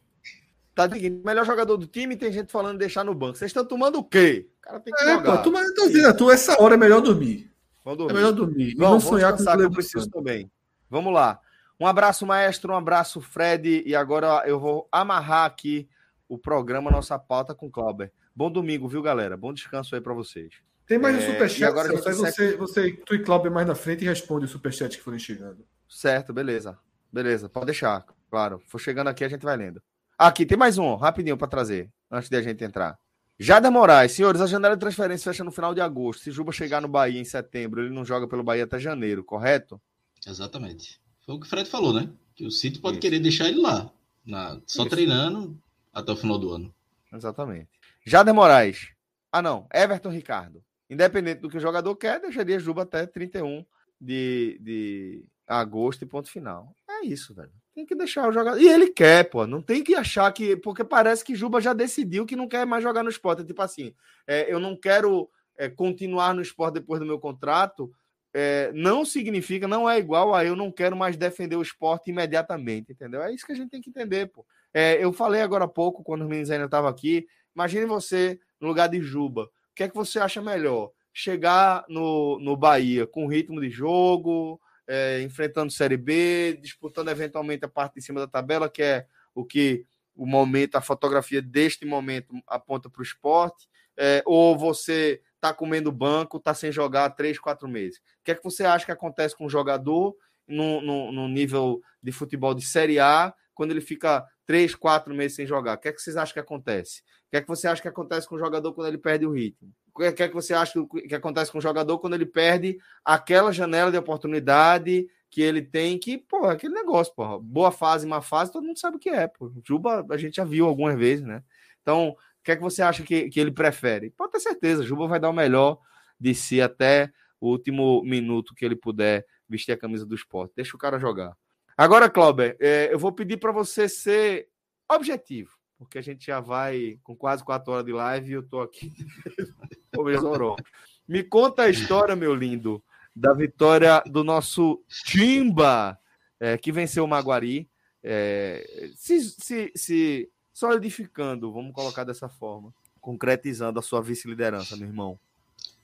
Tá dizendo, melhor jogador do time tem gente falando de deixar no banco. Vocês estão tomando o quê? O cara tem que é, jogar. Pô, tu, tô dizendo, tu, essa hora é melhor dormir. dormir. É melhor dormir. Bom, não sonhar com o preciso também. Vamos lá. Um abraço, maestro, um abraço, Fred. E agora eu vou amarrar aqui o programa, nossa pauta com o Clauber. Bom domingo, viu, galera? Bom descanso aí para vocês. Tem mais um é, superchat, agora você, você, você, tu e Clauber mais na frente e responde o superchat que forem chegando. Certo, beleza. Beleza, pode deixar. Claro, for chegando aqui, a gente vai lendo. Aqui, tem mais um, rapidinho para trazer, antes de a gente entrar. Jada Moraes, senhores, a janela de transferência fecha no final de agosto. Se Juba chegar no Bahia em setembro, ele não joga pelo Bahia até janeiro, correto? Exatamente. Foi o que o Fred falou, né? Que o City pode Isso. querer deixar ele lá, na, só Isso. treinando até o final do ano. Exatamente. Jader Moraes. Ah, não. Everton Ricardo. Independente do que o jogador quer, deixaria Juba até 31 de, de agosto e ponto final. É isso, velho. Tem que deixar o jogador. E ele quer, pô. Não tem que achar que. Porque parece que Juba já decidiu que não quer mais jogar no esporte. É tipo assim, é, eu não quero é, continuar no esporte depois do meu contrato é, não significa, não é igual a eu não quero mais defender o esporte imediatamente, entendeu? É isso que a gente tem que entender, pô. É, eu falei agora há pouco, quando os meninos ainda estavam aqui, imagine você no lugar de Juba. O que é que você acha melhor? Chegar no, no Bahia com ritmo de jogo, é, enfrentando Série B, disputando eventualmente a parte de cima da tabela, que é o que o momento, a fotografia deste momento aponta para o esporte, é, ou você tá comendo banco, tá sem jogar há três, quatro meses. O que é que você acha que acontece com um jogador no, no, no, nível de futebol de Série A, quando ele fica três, quatro meses sem jogar? O que é que vocês acham que acontece? O que é que você acha que acontece com o jogador quando ele perde o ritmo? O que é que você acha que acontece com o jogador quando ele perde aquela janela de oportunidade que ele tem, que, pô, é aquele negócio, pô, boa fase, má fase, todo mundo sabe o que é, pô. Juba, a gente já viu algumas vezes, né? Então, o que é que você acha que, que ele prefere? Pode ter certeza, Juba vai dar o melhor de si até o último minuto que ele puder vestir a camisa do esporte. Deixa o cara jogar. Agora, Clauber, é, eu vou pedir para você ser objetivo, porque a gente já vai com quase quatro horas de live e eu estou aqui. [laughs] Me conta a história, meu lindo, da vitória do nosso Timba, é, que venceu o Maguari. É, se, se, se solidificando, vamos colocar dessa forma, concretizando a sua vice-liderança, meu irmão.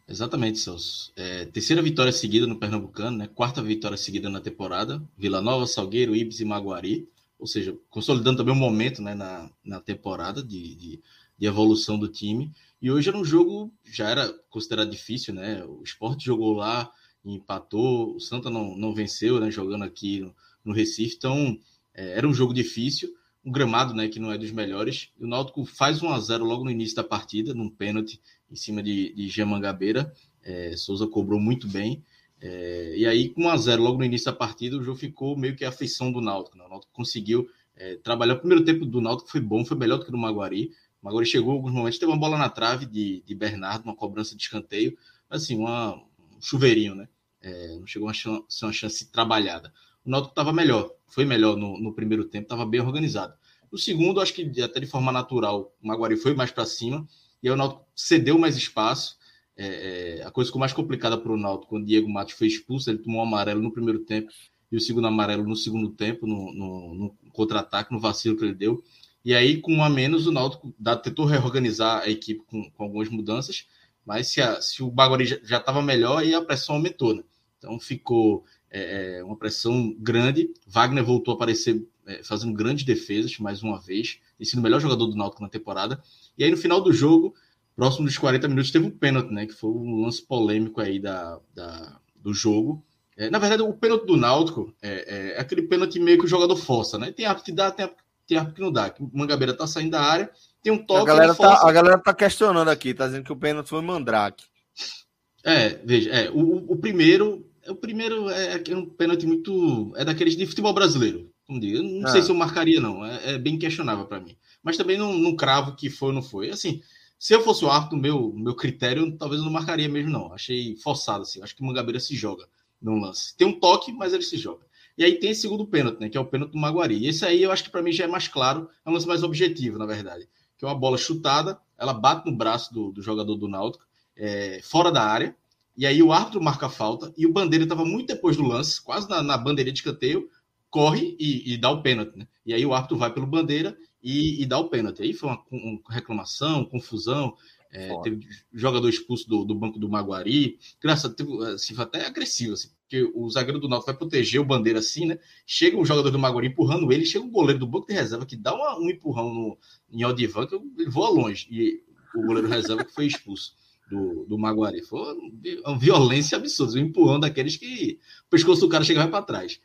Exatamente, Celso. É, terceira vitória seguida no Pernambucano, né? quarta vitória seguida na temporada. Vila Nova, Salgueiro, Ibis e Maguari. Ou seja, consolidando também um momento né, na, na temporada de, de, de, evolução do time. E hoje era um jogo, já era considerado difícil, né? O esporte jogou lá, empatou, o Santa não, não venceu, né? Jogando aqui no, no Recife. Então, é, era um jogo difícil um gramado né, que não é dos melhores. O Náutico faz 1 a 0 logo no início da partida, num pênalti em cima de, de Gemangabeira. É, Souza cobrou muito bem. É, e aí, com 1 a 0 logo no início da partida, o jogo ficou meio que a feição do Náutico. Né? O Náutico conseguiu é, trabalhar. O primeiro tempo do Náutico foi bom, foi melhor do que do Maguari. O Maguari chegou em alguns momentos, teve uma bola na trave de, de Bernardo, uma cobrança de escanteio. Assim, uma, um chuveirinho, né? É, não chegou a ser uma chance trabalhada. O Náutico estava melhor, foi melhor no, no primeiro tempo, estava bem organizado. No segundo, acho que até de forma natural, o Maguari foi mais para cima, e aí o Náutico cedeu mais espaço. É, é, a coisa ficou mais complicada para o Náutico quando o Diego Matos foi expulso, ele tomou um amarelo no primeiro tempo e o segundo amarelo no segundo tempo, no, no, no contra-ataque, no vacilo que ele deu. E aí, com um a menos, o Náutico tentou reorganizar a equipe com, com algumas mudanças, mas se, a, se o Baguari já estava melhor, aí a pressão aumentou. Né? Então ficou é, é, uma pressão grande. Wagner voltou a aparecer é, fazendo grandes defesas mais uma vez, e sendo o melhor jogador do Náutico na temporada. E aí, no final do jogo, próximo dos 40 minutos, teve um pênalti, né? Que foi um lance polêmico aí da, da do jogo. É, na verdade, o pênalti do Náutico é, é, aquele pênalti meio que o jogador força, né? Tem árbitro que dá, tem tem árbitro que não dá. O Mangabeira tá saindo da área, tem um toque. A galera, tá, a galera tá questionando aqui, tá dizendo que o pênalti foi Mandrake. É, veja, é, o, o primeiro. O primeiro é, é um pênalti muito. É daqueles de futebol brasileiro. Como digo. Eu não ah. sei se eu marcaria, não. É, é bem questionável para mim. Mas também não, não cravo que foi ou não foi. Assim, se eu fosse o árbitro, meu, meu critério, talvez eu não marcaria mesmo, não. Achei forçado, assim. Acho que o Mangabeira se joga no lance. Tem um toque, mas ele se joga. E aí tem esse segundo pênalti, né? Que é o pênalti do Maguari. E esse aí eu acho que para mim já é mais claro, é um lance mais objetivo, na verdade. Que é uma bola chutada, ela bate no braço do, do jogador do Náutico, é, fora da área. E aí o árbitro marca a falta e o Bandeira estava muito depois do lance, quase na, na bandeirinha de escanteio, corre e, e, dá o pênalti, né? E aí o árbitro vai pelo Bandeira e, e dá o pênalti. Aí foi uma, uma reclamação, confusão. É, teve jogador expulso do, do banco do Maguari. Graças teve, assim, foi até agressivo, assim, porque o zagueiro do Náutico vai proteger o bandeira assim, né? Chega um jogador do Maguari empurrando ele, chega um goleiro do banco de reserva que dá uma, um empurrão no, em Aldivan, que ele voa longe. E o goleiro reserva que foi expulso do, do Maguari. Foi uma violência absurda, um empurrão daqueles que o pescoço do cara chega vai para trás.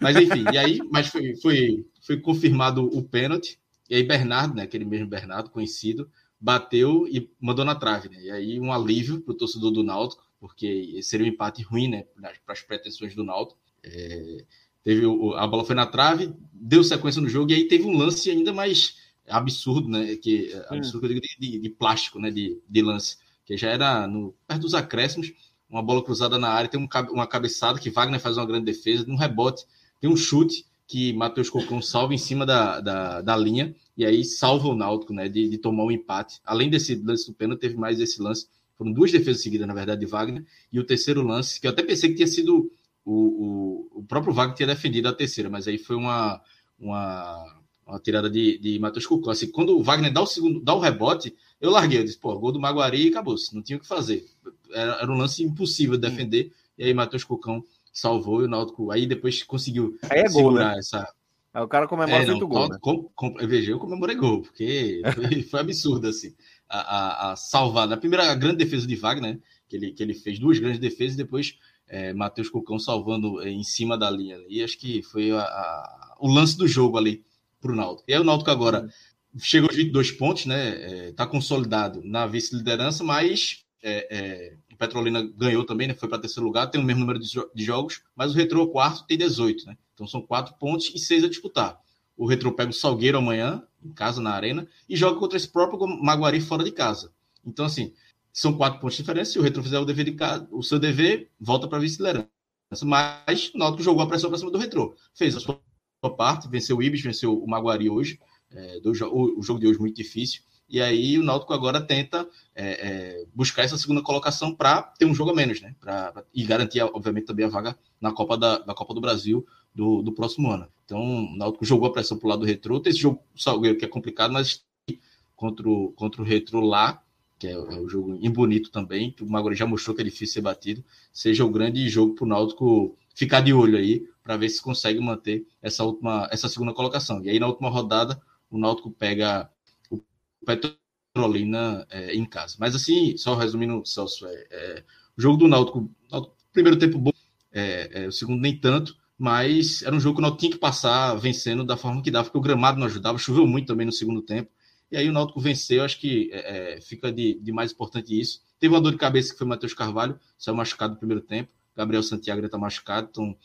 Mas enfim, e aí, mas foi, foi, foi confirmado o pênalti. E aí, Bernardo, né, aquele mesmo Bernardo, conhecido, bateu e mandou na trave, né? E aí um alívio para o torcedor do Náutico, porque seria um empate ruim, né, para as pretensões do Náutico. É, teve o, a bola foi na trave, deu sequência no jogo e aí teve um lance ainda mais absurdo, né, que absurdo de, de, de, plástico, né, de, de lance, que já era no perto dos acréscimos, uma bola cruzada na área, tem um, uma cabeçada que Wagner faz uma grande defesa, um rebote, tem um chute que Matheus Cocão salva em cima da, da, da linha e aí salva o Náutico né, de, de tomar um empate. Além desse lance do pênalti, teve mais esse lance. Foram duas defesas seguidas, na verdade, de Wagner. E o terceiro lance, que eu até pensei que tinha sido o, o, o próprio Wagner tinha defendido a terceira, mas aí foi uma, uma, uma tirada de, de Matheus Cocão. Assim, quando o Wagner dá o segundo, dá o rebote, eu larguei. Eu disse, pô, gol do Maguari e acabou. Não tinha o que fazer. Era, era um lance impossível de defender. E aí Matheus Cocão salvou e o Náutico aí depois conseguiu aí é gol, né? essa. Aí o cara comemora é, muito gol. Né? Com, com, veja, eu comemorei gol, porque foi, [laughs] foi absurdo assim. A, a, a, salvar na primeira grande defesa de Wagner, que ele, que ele fez duas grandes defesas, e depois é, Matheus Cocão salvando em cima da linha. E acho que foi a, a, o lance do jogo ali para o Náutico. E aí o Náutico agora. Chegou aos 22 pontos, né? Está é, consolidado na vice-liderança, mas é, é, o Petrolina ganhou também, né? Foi para terceiro lugar, tem o mesmo número de, de, jogos, mas o Retro quarto tem 18, né? Então são quatro pontos e seis a disputar. O Retro pega o Salgueiro amanhã, em casa, na arena, e joga contra esse próprio Maguari fora de casa. Então, assim, são quatro pontos de diferença. Se o Retro fizer o dever de casa, o seu dever, volta para vice-liderança. Mas o Náutico jogou a pressão para cima do Retro. Fez a sua parte, venceu o Ibis, venceu o Maguari hoje. É, do, o, o jogo de hoje muito difícil. E aí o Náutico agora tenta é, é, buscar essa segunda colocação para ter um jogo a menos, né? Pra, e garantir, obviamente, também a vaga na Copa, da, da Copa do Brasil do, do próximo ano. Então, o Náutico jogou a pressão para o lado do Retrô. Tem esse jogo Salgueiro que é complicado, mas contra o, contra o Retrô lá, que é, é um jogo bonito também, que o Maguari já mostrou que é difícil ser batido, seja o grande jogo para o Náutico ficar de olho aí, para ver se consegue manter essa última, essa segunda colocação. E aí, na última rodada, o Náutico pega Petrolina é, em casa. Mas assim, só resumindo, Celso, é, é, o jogo do Náutico, Náutico primeiro tempo bom, é, é, o segundo nem tanto, mas era um jogo que o Náutico tinha que passar vencendo da forma que dava, porque o gramado não ajudava, choveu muito também no segundo tempo, e aí o Náutico venceu, acho que é, fica de, de, mais importante isso. Teve uma dor de cabeça que foi o Matheus Carvalho, saiu machucado no primeiro tempo, Gabriel Santiago está machucado, então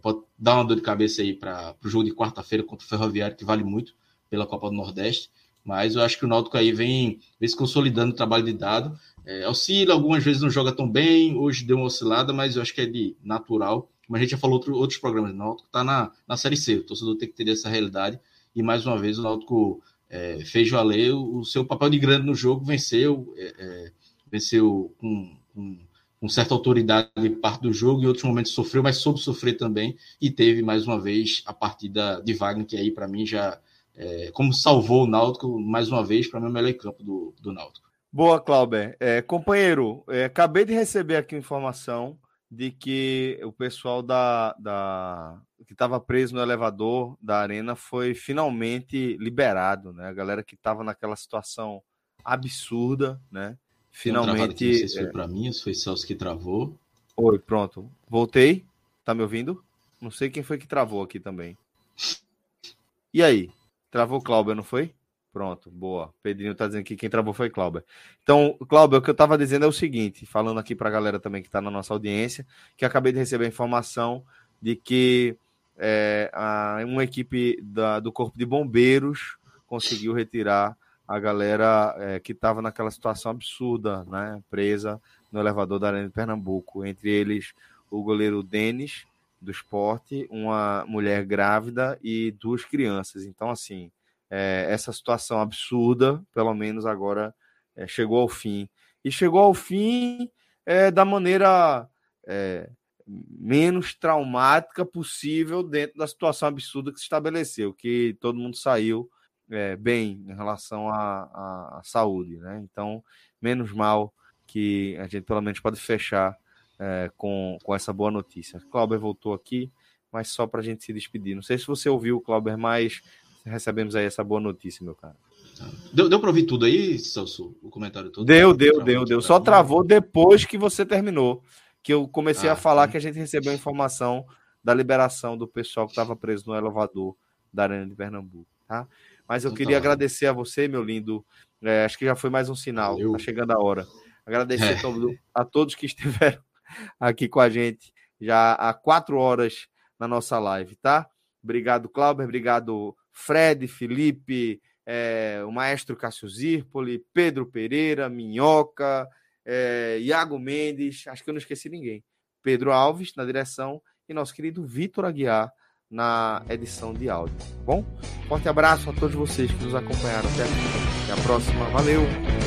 pode dar uma dor de cabeça aí para o jogo de quarta-feira contra o Ferroviário, que vale muito pela Copa do Nordeste. Mas eu acho que o Náutico aí vem, vem se consolidando o trabalho de dado. é, oscila, algumas vezes não joga tão bem, hoje deu uma oscilada, mas eu acho que é de natural. Como a gente já falou outro, outros programas, o Náutico está na, na Série C, o torcedor tem que ter essa realidade, e mais uma vez o Náutico é, fez valer o, o, seu papel de grande no jogo, venceu, é, é venceu com, com, com, certa autoridade parte do jogo, em outros momentos sofreu, mas soube sofrer também, e teve mais uma vez a partida de Wagner, que aí para mim já, é, como salvou o Náutico, mais uma vez, para é o melhor campo do, do Náutico. Boa, Clauber. É, companheiro, é, acabei de receber aqui informação de que o pessoal da, da que estava preso no elevador da arena foi finalmente liberado, né? A galera que estava naquela situação absurda, né? Finalmente. Não sei se foi para mim, se foi Celso que travou. Oi, pronto. Voltei. Tá me ouvindo? Não sei quem foi que travou aqui também. E aí? Travou Clauber, não foi? Pronto, boa. Pedrinho está dizendo que quem travou foi Clauber. Então, Clauber, o que eu estava dizendo é o seguinte, falando aqui para a galera também que está na nossa audiência, que acabei de receber a informação de que é, a, uma equipe da, do Corpo de Bombeiros conseguiu retirar a galera é, que estava naquela situação absurda, né, presa no elevador da Arena de Pernambuco. Entre eles, o goleiro Denis, do esporte, uma mulher grávida e duas crianças. Então, assim, é, essa situação absurda, pelo menos agora, é, chegou ao fim. E chegou ao fim é, da maneira é, menos traumática possível dentro da situação absurda que se estabeleceu, que todo mundo saiu é, bem em relação à, à, saúde. Né? Então, menos mal que a gente pelo menos pode fechar é, com, com essa boa notícia. Clauber voltou aqui, mas só para a gente se despedir. Não sei se você ouviu, Clauber, mas recebemos aí essa boa notícia, meu cara. Deu, deu para ouvir tudo aí, Celso? O comentário todo? Deu, deu, deu, deu. Só travou depois que você terminou. Que eu comecei ah, a falar sim. que a gente recebeu a informação da liberação do pessoal que estava preso no elevador da Arena de Pernambuco, tá? Mas eu então, queria tá. agradecer a você, meu lindo. É, acho que já foi mais um sinal. Valeu. Tá chegando a hora. Agradecer é. a todos que estiveram aqui com a gente já há quatro horas na nossa live, tá? Obrigado, Cláudio. Obrigado, Fred, Felipe, é, o maestro Cássio Zirpoli, Pedro Pereira, Minhoca, é, Iago Mendes, acho que eu não esqueci ninguém. Pedro Alves na direção e nosso querido Vitor Aguiar na edição de áudio. Tá bom, forte abraço a todos vocês que nos acompanharam até aqui. Até a próxima. Valeu!